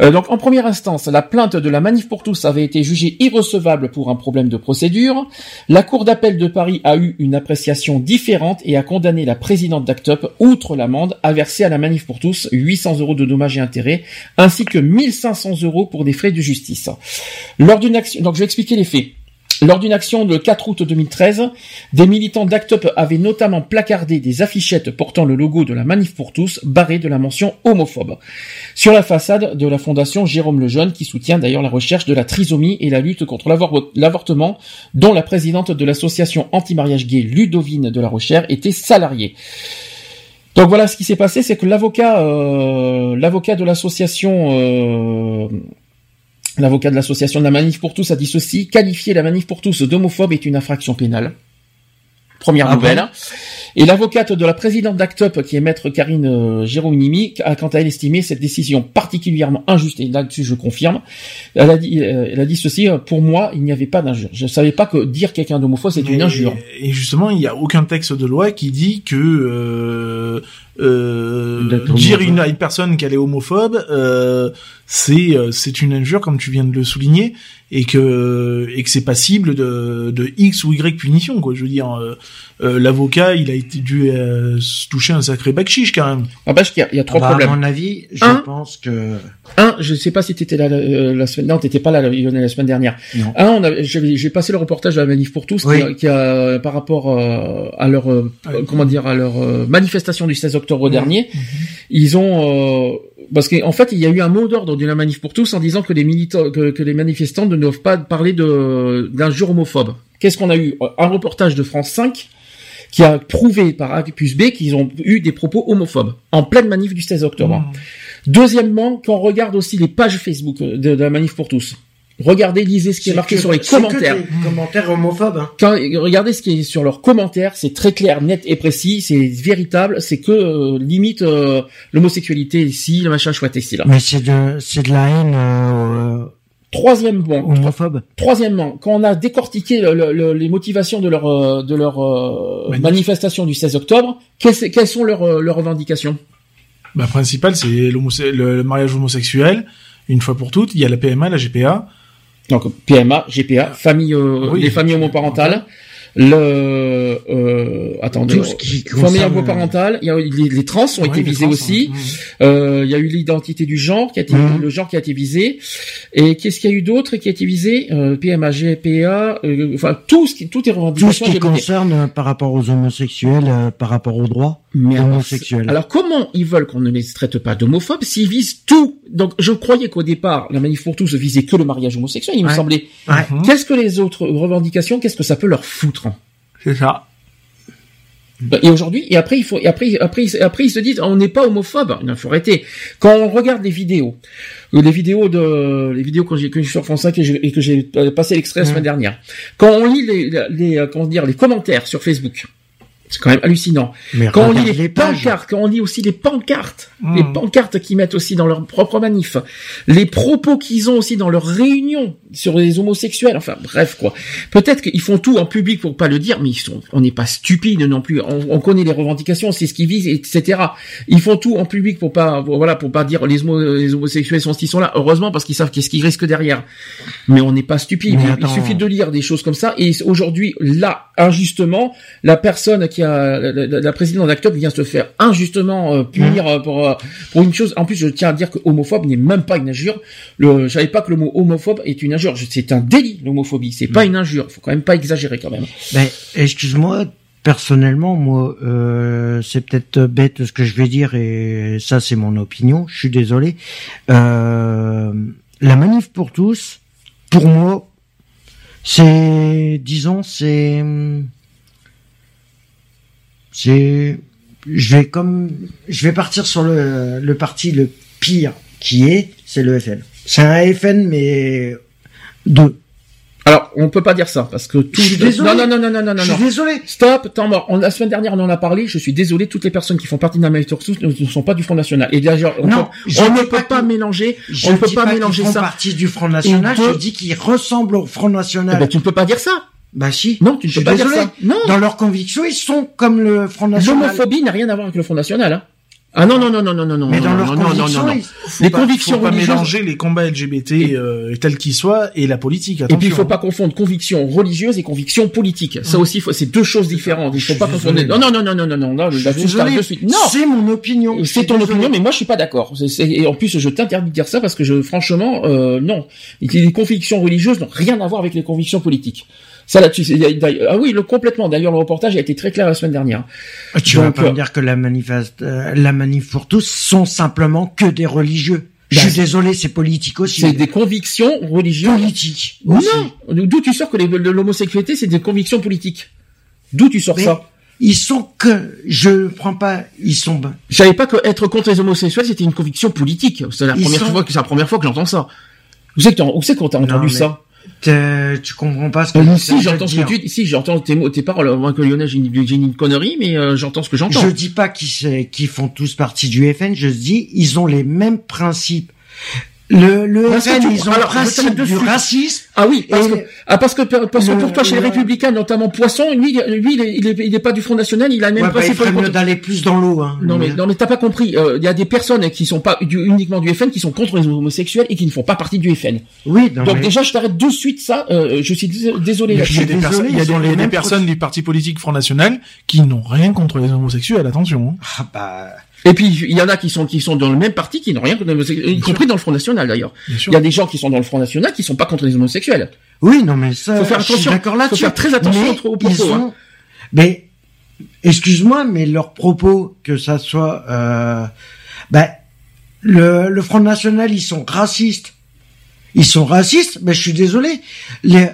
Euh, donc en première instance, la plainte de la manif pour tous avait été jugée irrecevable pour un problème de procédure. La Cour d'appel de Paris a eu une appréciation différente et a condamné la présidente d'Actop, outre l'amende, à verser à la manif pour tous 800 euros de dommages et intérêts, ainsi que 1500 euros pour des frais de justice. Lors d'une action, donc je vais expliquer les faits. Lors d'une action le 4 août 2013, des militants d'ACT avaient notamment placardé des affichettes portant le logo de la Manif pour tous, barré de la mention homophobe, sur la façade de la fondation Jérôme Lejeune, qui soutient d'ailleurs la recherche de la trisomie et la lutte contre l'avortement, dont la présidente de l'association anti-mariage gay Ludovine de la Rochère était salariée. Donc voilà ce qui s'est passé, c'est que l'avocat, euh, de l'association euh, L'avocat de l'association de la manif pour tous a dit ceci, qualifier la manif pour tous d'homophobe est une infraction pénale. Première ah nouvelle. Et l'avocate de la présidente d'ACTUP, qui est maître Karine euh, Nimi, a quant à elle estimé cette décision particulièrement injuste, et là-dessus je confirme. Elle a dit, euh, elle a dit ceci, euh, pour moi, il n'y avait pas d'injure. Je ne savais pas que dire quelqu'un d'homophobe, c'est une injure. Et justement, il n'y a aucun texte de loi qui dit que euh, euh, dire une, à une personne qu'elle est homophobe, euh, c'est euh, c'est une injure comme tu viens de le souligner et que et que c'est passible de de x ou y punition quoi. Je veux dire, euh, euh l'avocat il a été dû se toucher un sacré bac chiche quand même. Ah bah il y a, il y a trois bah, problèmes. À mon avis, je pense que un, je sais pas si t'étais là la, semaine, non t'étais pas là la, semaine dernière. Non. Un, on a, j'ai passé le reportage de la manif pour tous qui, a, par rapport à leur comment dire à leur manifestation du 16 octobre dernier, mhm. ils ont parce qu'en fait, il y a eu un mot d'ordre de la manif pour tous en disant que les militants, que, les manifestants ne doivent pas parler de d'injures homophobes. Qu'est-ce qu'on a eu? Un reportage de France 5 qui a prouvé par A plus B qu'ils ont eu des propos homophobes en pleine manif du 16 octobre. Mmh. Deuxièmement, quand on regarde aussi les pages Facebook de la manif pour tous, Regardez, lisez ce qui est, marqué sur les commentaires. commentaires homophobes. Hein. Quand, regardez ce qui est sur leurs commentaires, c'est très clair, net et précis, c'est véritable, c'est que euh, limite euh, l'homosexualité ici, le machin chouette ici là. Mais c'est de c'est de la haine euh, Troisièmement, homophobe. Troisièmement, quand on a décortiqué les motivations de leur de leur manifestation du 16 octobre, quelles, quelles sont leurs, leurs revendications? Bah principal, c'est le, le mariage homosexuel une fois pour toutes. Il y a la PMA, la GPA. Donc PMA, GPA, famille, euh, les familles homoparentales. le euh, attendez famille homoparentale il y a les, les trans ont été visés aussi. euh, il y a eu l'identité du genre qui a été mhm. le genre qui a été visé. Et qu'est-ce qu'il y a eu d'autre qui a été visé? Euh, PMA GPA euh, enfin tout ce qui tout est revendications tout ce qui concerne euh, par rapport aux homosexuels par rapport aux droits mais homosexuels alors comment ils veulent qu'on ne les traite pas d'homophobes s'ils visent tout? Donc je croyais qu'au départ la manif pour tous visait que le mariage homosexuel il me semblait qu'est-ce que les autres revendications qu'est-ce que ça peut leur foutre c'est ça. Bah, et aujourd'hui, et après, il faut, et après, après, après, ils se disent, on n'est pas homophobe. Il faut arrêter. Quand on regarde les vidéos, euh, les vidéos de, les vidéos que j'ai, que sur France 5 et que j'ai passé l'extrait la semaine dernière. Quand on lit les, les, euh, comment dire, les commentaires sur Facebook, c'est quand même hallucinant. quand on lit les, pancartes, quand on lit aussi les pancartes, hmm. les pancartes qu'ils mettent aussi dans leur propre manif, les propos qu'ils ont aussi dans leurs réunions sur les homosexuels, enfin bref quoi. Peut-être qu'ils font tout en public pour pas le dire, mais ils sont, on n'est pas stupide non plus. On, connaît les revendications, c'est ce qu'ils visent, etc. Ils font tout en public pour pas, voilà, pour pas dire les, les homosexuels sont ce sont là. Heureusement parce qu'ils savent qu'est-ce qu'ils risquent derrière. Mais on n'est pas stupide. Il suffit de lire des choses comme ça. Et aujourd'hui, là, injustement, la personne qui la, présidente d'Actop vient se faire injustement euh, punir euh, pour euh, pour une chose. En plus, je tiens à dire que homophobe n'est même pas une injure. Le, je savais pas que le mot homophobe est une injure. C'est un délit l'homophobie. C'est pas une injure. Faut quand même pas exagérer quand même. Ben, excuse-moi. Personnellement, moi, c'est peut-être bête ce que je vais dire et ça c'est mon opinion. Je suis désolé. la manif pour tous, pour moi, c'est, disons, c'est c'est, je vais comme, je vais partir sur le, le parti le pire qui est, c'est le FN. C'est un FN mais deux. Alors, on peut pas dire ça parce que tout. Je suis désolé. Non, non, non, non, non, non, non. Je suis désolé. Stop, temps mort. On, la semaine dernière, on en a parlé. Je suis désolé. Toutes les personnes qui font partie d'un tous ne, ne sont pas du Front National. Et d'ailleurs, on, Non, on ne peut pas mélanger. Je on ne peut pas, mélanger font ça. partie du Front National, peut- je dis qu'ils ressemblent au Front National. Eh ben, tu ne peux pas dire ça. Bah si. Non, tu ne peux pas désolé. dire ça. Non. Dans leurs convictions, ils sont comme le Front National. L'homophobie n'a rien à voir avec le Front National. Hein. Ah non non non non non non non. Mais dans non, leurs non, non, non, convictions, non, non. Faut Les pas- convictions faut pas religieuses- mélanger les combats LGBT euh, tels qu'ils soient et la politique. Et Attention. puis il faut pas confondre conviction religieuse et conviction politique. Ça aussi, faut- c'est deux choses différentes. Il faut pas confondre. désolé. Non non non non non non non. non, Je t'arrête désolé. de suite. Non. C'est mon opinion. C'est ton désolé. opinion, mais moi je suis pas d'accord. Et en plus, je t'interdis de dire ça parce que je, franchement, euh, non. Et Les convictions religieuses n'ont rien à voir avec les convictions politiques. Ça là-dessus, c'est- d'ailleurs- ah oui, le, complètement. D'ailleurs, le reportage a été très clair la semaine dernière. Tu vas Donc, pas euh, me dire que la manifeste, euh, la manif pour tous sont simplement que des religieux. Je Bah, suis désolé, c'est politique aussi. C'est des convictions religieuses. Politiques. aussi. Non. D'où tu sors que l'homosexualité, c'est des convictions politiques. D'où tu sors Mais ça Ils sont que, je prends pas, ils sont, Je savais pas que être contre les homosexuels c'était une conviction politique. C'est la Ils première sont- fois que c'est la première fois que j'entends ça. Où c'est que t'as- où c'est qu'on t'a entendu mais ça tu comprends pas ce que Euh, j'essaie Si j'entends ce dire. que tu dis, si j'entends tes mots, tes paroles. Moi que Lionel, j'ai une, connerie, mais euh, j'entends ce que j'entends. Je dis pas qu'ils qu'ils font tous partie du FN, je dis ils ont les mêmes principes. Le, le Parce que FN, tu- ils ont alors, le je principe du racisme. Ah oui, parce que, ah, parce que, parce que le- pour toi, chez les le- Républicains, notamment Poisson, lui, lui, il est, il est, il est pas du Front National, il a le même Ouais, bah, il principe. ferait contre- mieux d'aller plus dans l'eau. Hein. Non mais non mais t'as pas compris. Euh, Il y a des personnes qui sont pas du, uniquement du FN, qui sont contre les homosexuels et qui ne font pas partie du FN. Oui, non, Donc mais- déjà, je t'arrête de suite ça. Euh, je suis dés- désolé. Il y a là-dessus. des, personnes, il y a des, il des personnes du parti politique Front National qui n'ont rien contre les homosexuels, attention. hein. Ah bah, Et puis il y en a qui sont qui sont dans le même parti qui n'ont rien contre les homosexuels, y compris dans le Front National d'ailleurs. Il y a des gens qui sont dans le Front National qui sont pas contre les homosexuels. Oui, non, mais ça, Faut faire je suis attention. d'accord Faut là-dessus. faire très attention aux- propos, hein. Mais, excuse-moi, mais leurs propos, que ça soit, euh, ben, le, le Front National, ils sont racistes. Ils sont racistes, mais je suis désolé. Les,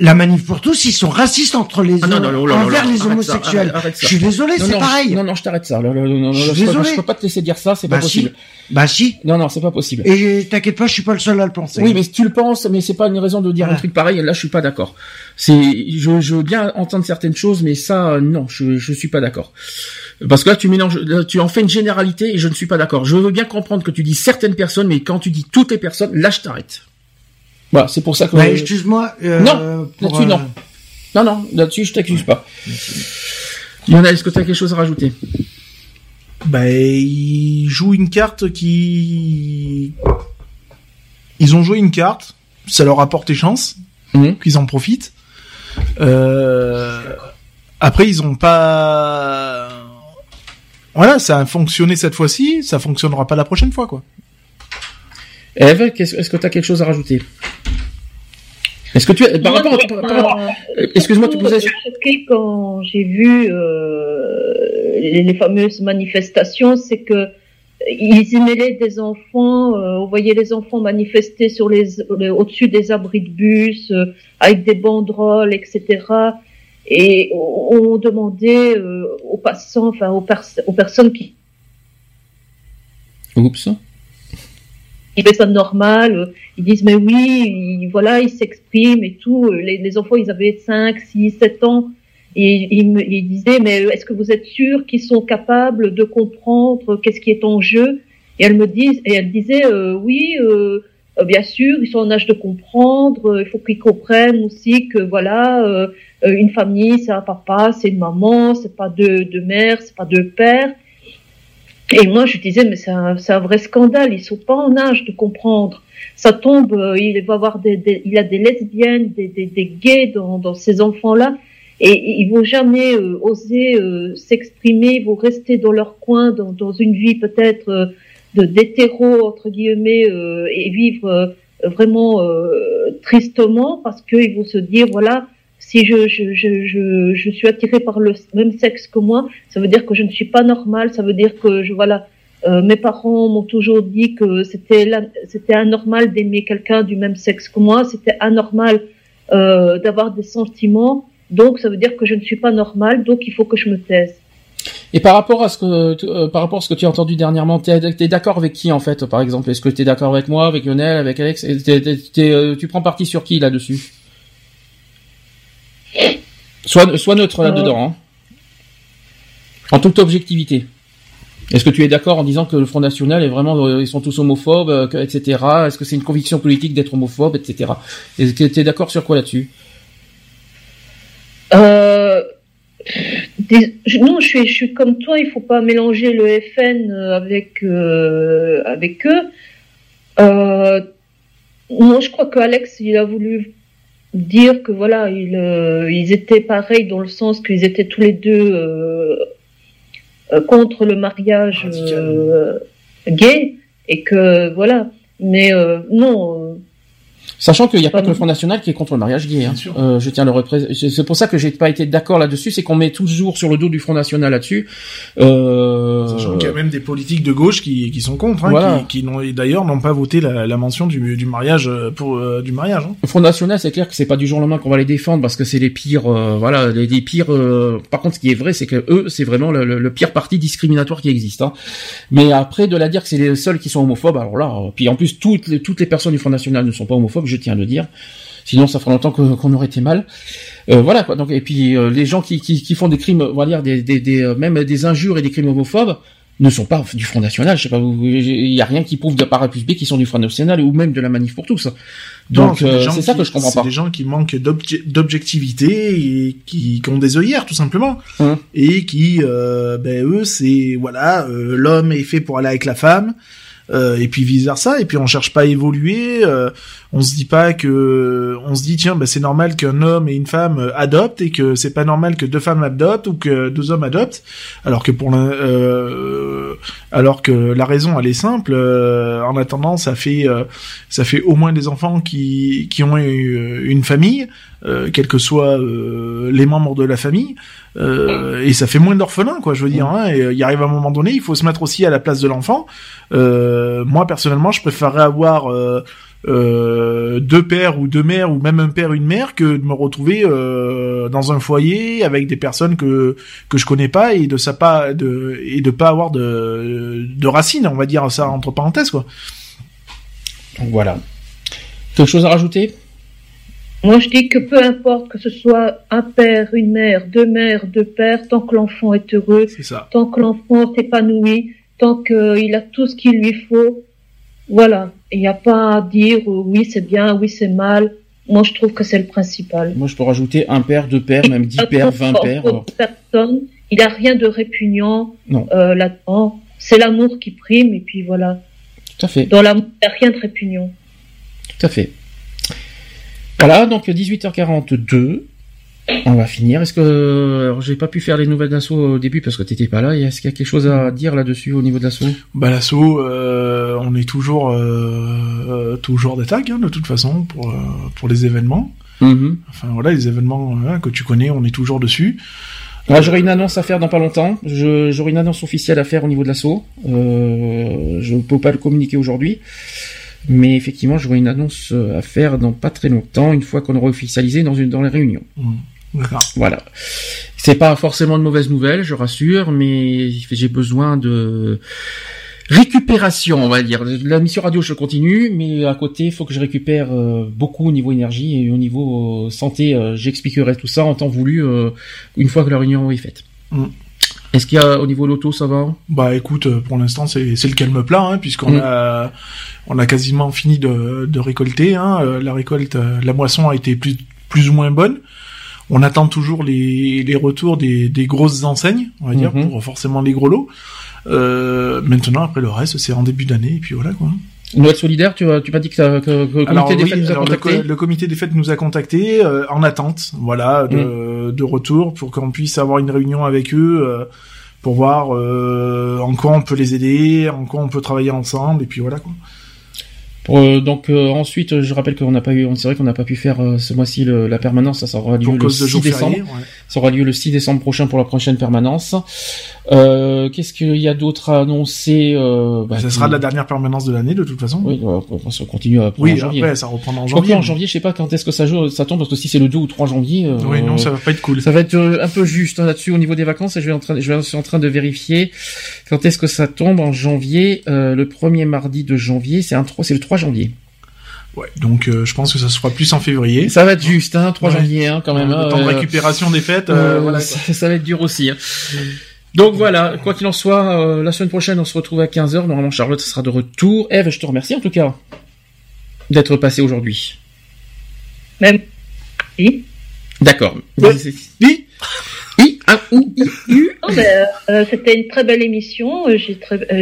la manif pour tous, ils sont racistes entre les Ah non, non, non, là, envers les homosexuels. arrête- arrête ça. je suis désolé, c'est pareil. Non non, je t'arrête ça. Non, non, Je je, suis peux désolé. je peux pas te laisser dire ça, c'est Bah pas possible. si. Bah si. Non non, c'est pas possible. Et t'inquiète pas, je suis pas le seul à le penser. Oui, mais tu le penses, mais c'est pas une raison de dire Voilà. un truc pareil. Là, je suis pas d'accord. C'est, je, je veux bien entendre certaines choses, mais ça, euh, non, je, je suis pas d'accord. Parce que là, tu mélanges, là, tu en fais une généralité et je ne suis pas d'accord. Je veux bien comprendre que tu dis certaines personnes, mais quand tu dis toutes les personnes, là, je t'arrête. Voilà, c'est pour ça que. Bah, excuse-moi. euh, non, là-dessus, euh, non. Non, non, là-dessus, je t'accuse pas. Lionel, est-ce que tu as quelque chose à rajouter? Bah, ils jouent une carte qui... Ils ont joué une carte, ça leur a porté chance, Mhm. qu'ils en profitent. Euh... Après, ils ont pas... Voilà, ça a fonctionné cette fois-ci, ça fonctionnera pas la prochaine fois, quoi. Eve, est-ce que tu as quelque chose à rajouter? Est-ce que tu as, par rapport, à- par- par rapport- Euh, excuse-moi surtout, euh, choquée quand j'ai vu euh, les, les fameuses manifestations, c'est que ils y mêlaient des enfants. euh, on voyait les enfants manifester sur les, les- au-dessus des abris de bus euh, avec des banderoles, etc. Et on, on demandait euh, aux passants, enfin aux, pers- aux personnes qui Oups. Normal, euh, ils disent mais oui, ils- voilà, ils s'expriment et tout. Euh, Les, enfants, ils avaient 5, 6, 7 ans. Et ils, me- disaient mais est-ce que vous êtes sûr qu'ils sont capables de comprendre qu'est-ce qui est en jeu? Et elle me dit, et disait euh, oui, bien sûr, ils sont en âge de comprendre. il faut qu'ils comprennent aussi que voilà, une famille, c'est un papa, c'est une maman, c'est pas deux, deux mères, c'est pas deux pères. Et moi, je disais, mais c'est un, un vrai scandale. Ils sont pas en âge de comprendre. Ça tombe, euh, il va avoir des, des- il a des lesbiennes, des, des, des gays dans, dans ces enfants-là, et ils vont jamais euh, oser euh, s'exprimer. Ils vont rester dans leur coin, dans, dans une vie peut-être euh, de d'hétéro entre guillemets, euh, et vivre euh, vraiment tristement parce qu'ils vont se dire, voilà, si je, je, je, je, suis attirée par le même sexe que moi, ça veut dire que je ne suis pas normale, ça veut dire que je voilà, euh, mes parents m'ont toujours dit que c'était c'était anormal d'aimer quelqu'un du même sexe que moi, c'était anormal euh, d'avoir des sentiments, donc ça veut dire que je ne suis pas normale, donc il faut que je me taise. Et par rapport à ce que, euh, par rapport à ce que tu as entendu dernièrement, t'es, t'es d'accord avec qui en fait, par exemple? Est-ce que t'es d'accord avec moi, avec Lionel, avec Alex? T'es, euh, Tu prends parti sur qui là-dessus? Sois, sois neutre là-dedans, hein. En toute objectivité. Est-ce que tu es d'accord en disant que le Front National est vraiment, euh, ils sont tous homophobes, euh, etc. Est-ce que c'est une conviction politique d'être homophobe, etc. Est-ce que tu es d'accord sur quoi là-dessus? Euh, des- non, je suis, je suis comme toi. Il faut pas mélanger le FN euh, avec euh, avec eux. Euh, non, je crois que Alex, il a voulu dire que voilà, ils, euh, ils étaient pareils dans le sens qu'ils étaient tous les deux euh, euh, contre le mariage gay et que voilà. Mais non. Sachant qu'il n'y a pas que le Front National qui est contre le mariage gay. Hein. Euh, je tiens à le représenter. C'est pour ça que j'ai pas été d'accord là-dessus, c'est qu'on met toujours sur le dos du Front National là-dessus. Euh... Sachant qu'il y a même des politiques de gauche qui, qui sont contre, hein, Voilà. qui, qui d'ailleurs n'ont pas voté la, la mention du, du mariage euh, pour euh, du mariage. Hein. Le Front National, c'est clair que c'est pas du jour au lendemain qu'on va les défendre parce que c'est les pires, euh, voilà, les, les pires. euh, Par contre, ce qui est vrai, c'est que eux, c'est vraiment le, le- le pire parti discriminatoire qui existe. Hein. Mais après, de la dire que c'est les seuls qui sont homophobes, alors là, euh, puis en plus toutes les toutes les personnes du Front National ne sont pas homophobes, je tiens à le dire. Sinon, ça ferait longtemps qu'on aurait été mal. Euh, voilà quoi. Donc et puis euh, les gens qui, qui, qui font des crimes, on va dire des, des, des euh, même des injures et des crimes homophobes ne sont pas du Front National. Je sais pas, il y a rien qui prouve de part A plus B qu'ils sont du Front National ou même de la Manif pour tous. Donc c'est euh, c'est ça qui- que je comprends c'est pas. des gens qui manquent d'obje- d'objectivité et qui, qui ont des œillères tout simplement Hum. et qui, euh, ben eux, c'est voilà, euh, l'homme est fait pour aller avec la femme. Euh, et puis vice versa et puis on cherche pas à évoluer euh, on se dit pas que on se dit tiens ben c'est normal qu'un homme et une femme euh, adoptent et que c'est pas normal que deux femmes adoptent ou que deux hommes adoptent. Alors que pour l'un- euh, alors que la raison elle est simple euh, en attendant ça fait euh, ça fait au moins des enfants qui qui ont eu une famille quels que soient les membres de la famille euh, et ça fait moins d'orphelins quoi je veux dire hein, et euh, il arrive à un moment donné il faut se mettre aussi à la place de l'enfant. Euh, moi personnellement je préférerais avoir deux pères ou deux mères ou même un père une mère que de me retrouver dans un foyer avec des personnes que que je connais pas et de ça pas de de pas avoir de de racines on va dire ça entre parenthèses quoi. Donc voilà. Quelque chose à rajouter? Moi, je dis que peu importe que ce soit un père, une mère, deux mères, deux pères, tant que l'enfant est heureux, ça. tant que l'enfant s'épanouit, tant qu'il a tout ce qu'il lui faut, voilà. Il n'y a pas à dire euh, oui c'est bien, oui c'est mal. Moi, je trouve que c'est le principal. Moi, je peux rajouter un père, deux pères, même dix pères, vingt pères. Personne, il n'y a rien de répugnant Non. euh, là-dedans. C'est l'amour qui prime et puis voilà. Tout à fait. Dans l'amour, il n'y a rien de répugnant. Tout à fait. Voilà, donc 18h42. On va finir. Est-ce que alors, j'ai pas pu faire les nouvelles d'assaut au début parce que t'étais pas là. Est-ce qu'il y a quelque chose à dire là-dessus au niveau de l'assaut? Bah l'assaut, euh, on est toujours euh, euh, toujours d'attaque hein, de toute façon pour euh, pour les événements. Mhm. Enfin voilà les événements hein, que tu connais, on est toujours dessus. Ouais, j'aurai une annonce à faire dans pas longtemps. Je- J'aurai une annonce officielle à faire au niveau de l'assaut. Euh, je peux pas le communiquer aujourd'hui. Mais effectivement, j'aurai une annonce euh, à faire dans pas très longtemps, une fois qu'on aura officialisé dans, une, dans les réunions. D'accord. Voilà. C'est pas forcément de mauvaises nouvelles, je rassure, mais j'ai besoin de récupération, on va dire. La mission radio, je continue, mais à côté, il faut que je récupère euh, beaucoup au niveau énergie et au niveau euh, santé. J'expliquerai tout ça en temps voulu une fois que la réunion est faite. Mm. Est-ce qu'il y a au niveau loto, ça va Bah écoute, euh, pour l'instant c'est c'est le calme plat hein, puisqu'on Mm. a on a quasiment fini de, de récolter. Hein. Euh, La récolte, euh, la moisson a été plus plus ou moins bonne. On attend toujours les, les retours des, des grosses enseignes, on va dire, Mhm. pour forcément les gros lots. Euh, maintenant, après le reste, c'est en début d'année, et puis voilà quoi. Noël solidaire, tu, as- tu m'as dit que, ça- que- que le comité Alors, des oui, fêtes nous a alors, le, comité des fêtes nous a contactés euh, en attente, voilà, de, de retour pour qu'on puisse avoir une réunion avec eux euh, pour voir euh, en quoi on peut les aider, en quoi on peut travailler ensemble, et puis voilà quoi. Pour, euh, donc euh, ensuite, euh, je rappelle qu'on n'a pas eu, c'est vrai qu'on n'a pas pu faire euh, ce mois-ci la permanence, ça, ça aura lieu Pour le cause de 6 jours décembre. ouais. Ça aura lieu le 6 décembre prochain pour la prochaine permanence. Euh, Qu'est-ce qu'il y a d'autre à annoncer euh, bah, ça sera la dernière permanence de l'année de toute façon. Oui, on se continue à Oui, en janvier. après ça reprend en janvier. en janvier, je sais pas quand est-ce que ça, joue, ça tombe, parce que si c'est le 2 ou 3 janvier... euh, Oui, non, ça va pas être cool. Ça va être euh, un peu juste hein, là-dessus au niveau des vacances. et Je, vais en train, je suis en train de vérifier quand est-ce que ça tombe en janvier. Euh, le premier mardi de janvier, c'est un 3, c'est le 3 janvier. Ouais, donc euh, je pense que ça se fera plus en février. Ça va être juste, hein, 3 janvier, hein, quand même. Le temps de récupération des fêtes, euh, euh, voilà. ça, ça va être dur aussi. hein. Donc voilà, quoi qu'il en soit, euh, la semaine prochaine, on se retrouve à 15h. Normalement, Charlotte sera de retour. Eve, je te remercie en tout cas d'être passé aujourd'hui. Même. Oui. D'accord. Oui. Oui. I, A, ou, I, U. Non, mais, euh, C'était une très belle émission. euh,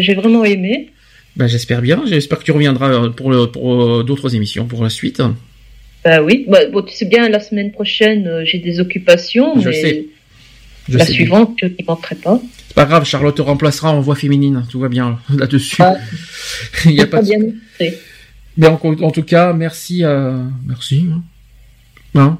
J'ai vraiment aimé. Ben, j'espère bien. J'espère que tu reviendras pour, le, pour d'autres émissions pour la suite. Bah oui. Bah, bon, tu sais bien, la semaine prochaine, j'ai des occupations. Je mais sais. Je la sais bien. suivante, je n'y manquerai pas. C'est pas grave, Charlotte te remplacera en voix féminine. Tout va bien là-dessus. Ah. Il y a pas de... bien. Mais en, en tout cas, merci. Euh... Merci. hein. Hein?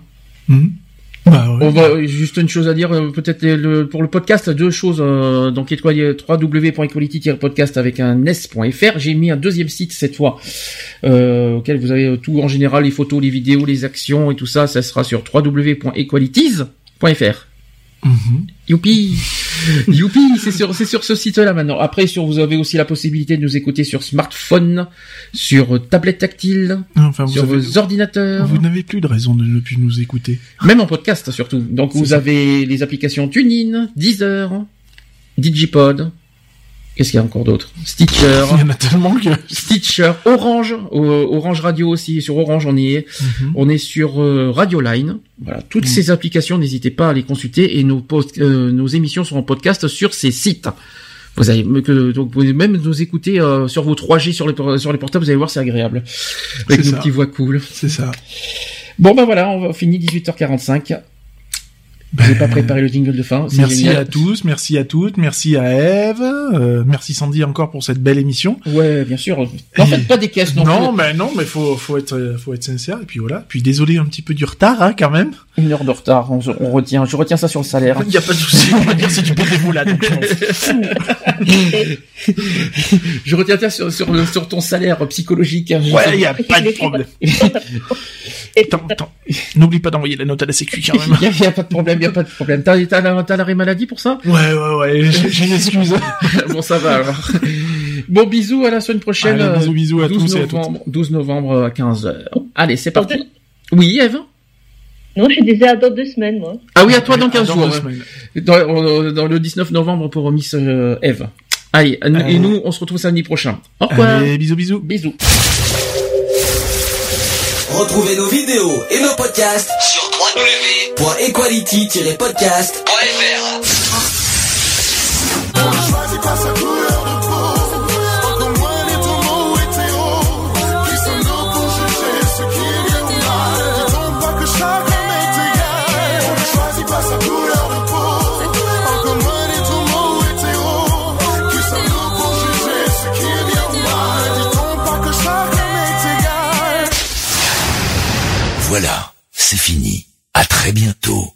Bah ouais. On va juste une chose à dire, euh, peut-être le, pour le podcast, deux choses. Euh, donc www.equality-podcast avec un s.fr. J'ai mis un deuxième site cette fois, euh, auquel vous avez tout en général, les photos, les vidéos, les actions et tout ça. Ça sera sur www.equalities.fr. Mhm. Youpi Youpi C'est sur, c'est sur ce site-là maintenant. Après, sur, vous avez aussi la possibilité de nous écouter sur smartphone, sur tablette tactile, Enfin, sur avez- vos ordinateurs. Vous n'avez plus de raison de ne plus nous écouter. Même en podcast surtout. Donc vous avez les applications TuneIn, Deezer, Digipod. Qu'est-ce qu'il y a encore d'autre? Stitcher. Il y en a tellement que. Stitcher, Orange, euh, Orange Radio aussi. Sur Orange, on y est. Mhm. On est sur euh, Radio Line. Voilà, toutes ces applications, n'hésitez pas à les consulter et nos post- euh, nos émissions sont en podcast sur ces sites. Vous que donc vous pouvez même nous écouter euh, sur vos 3G sur les sur les portables. Vous allez voir, c'est agréable avec nos petites voix cool. C'est ça. Bon ben voilà, on va finir 18h45. J'ai pas préparé le jingle de fin. Merci génial. à tous, merci à toutes, merci à Eve, euh, merci Sandy encore pour cette belle émission. Ouais, bien sûr. N'en faites pas des caisses non, Non, plus. mais non, mais faut faut être euh, faut être sincère et puis voilà. Puis désolé un petit peu du retard hein, quand même. Une heure de retard, on, on retient, je retiens ça sur le salaire. Il y a pas de souci, on va dire c'est du bénévolat là donc je je retiens ça sur, sur, sur ton salaire psychologique. hein. Ouais, il y a pas de problème. Attends, attends. N'oublie pas d'envoyer la note à la sécu quand même. Il y a, il y a pas de problème, y a pas de problème. T'as, t'as, t'as l'arrêt maladie pour ça? Ouais, ouais, ouais, j'ai j'ai une excuse. Bon, ça va alors. Bon, bisous à la semaine prochaine. Allez, bisous, bisous à 12 tous et à toutes. novembre, 12 novembre à 15h. Allez, c'est parti. Oui, Eve? Non, je disais à dans deux semaines, moi. Ah oui, à toi dans À 15 dans jours. Dans, dans le 19 novembre pour Miss euh, Eve. Allez, et nous, on se retrouve samedi prochain. Au revoir. Allez, bisous, bisous. Bisous. Retrouvez nos vidéos et nos podcasts sur www.equality-podcast.fr. Voilà, c'est fini. À très bientôt.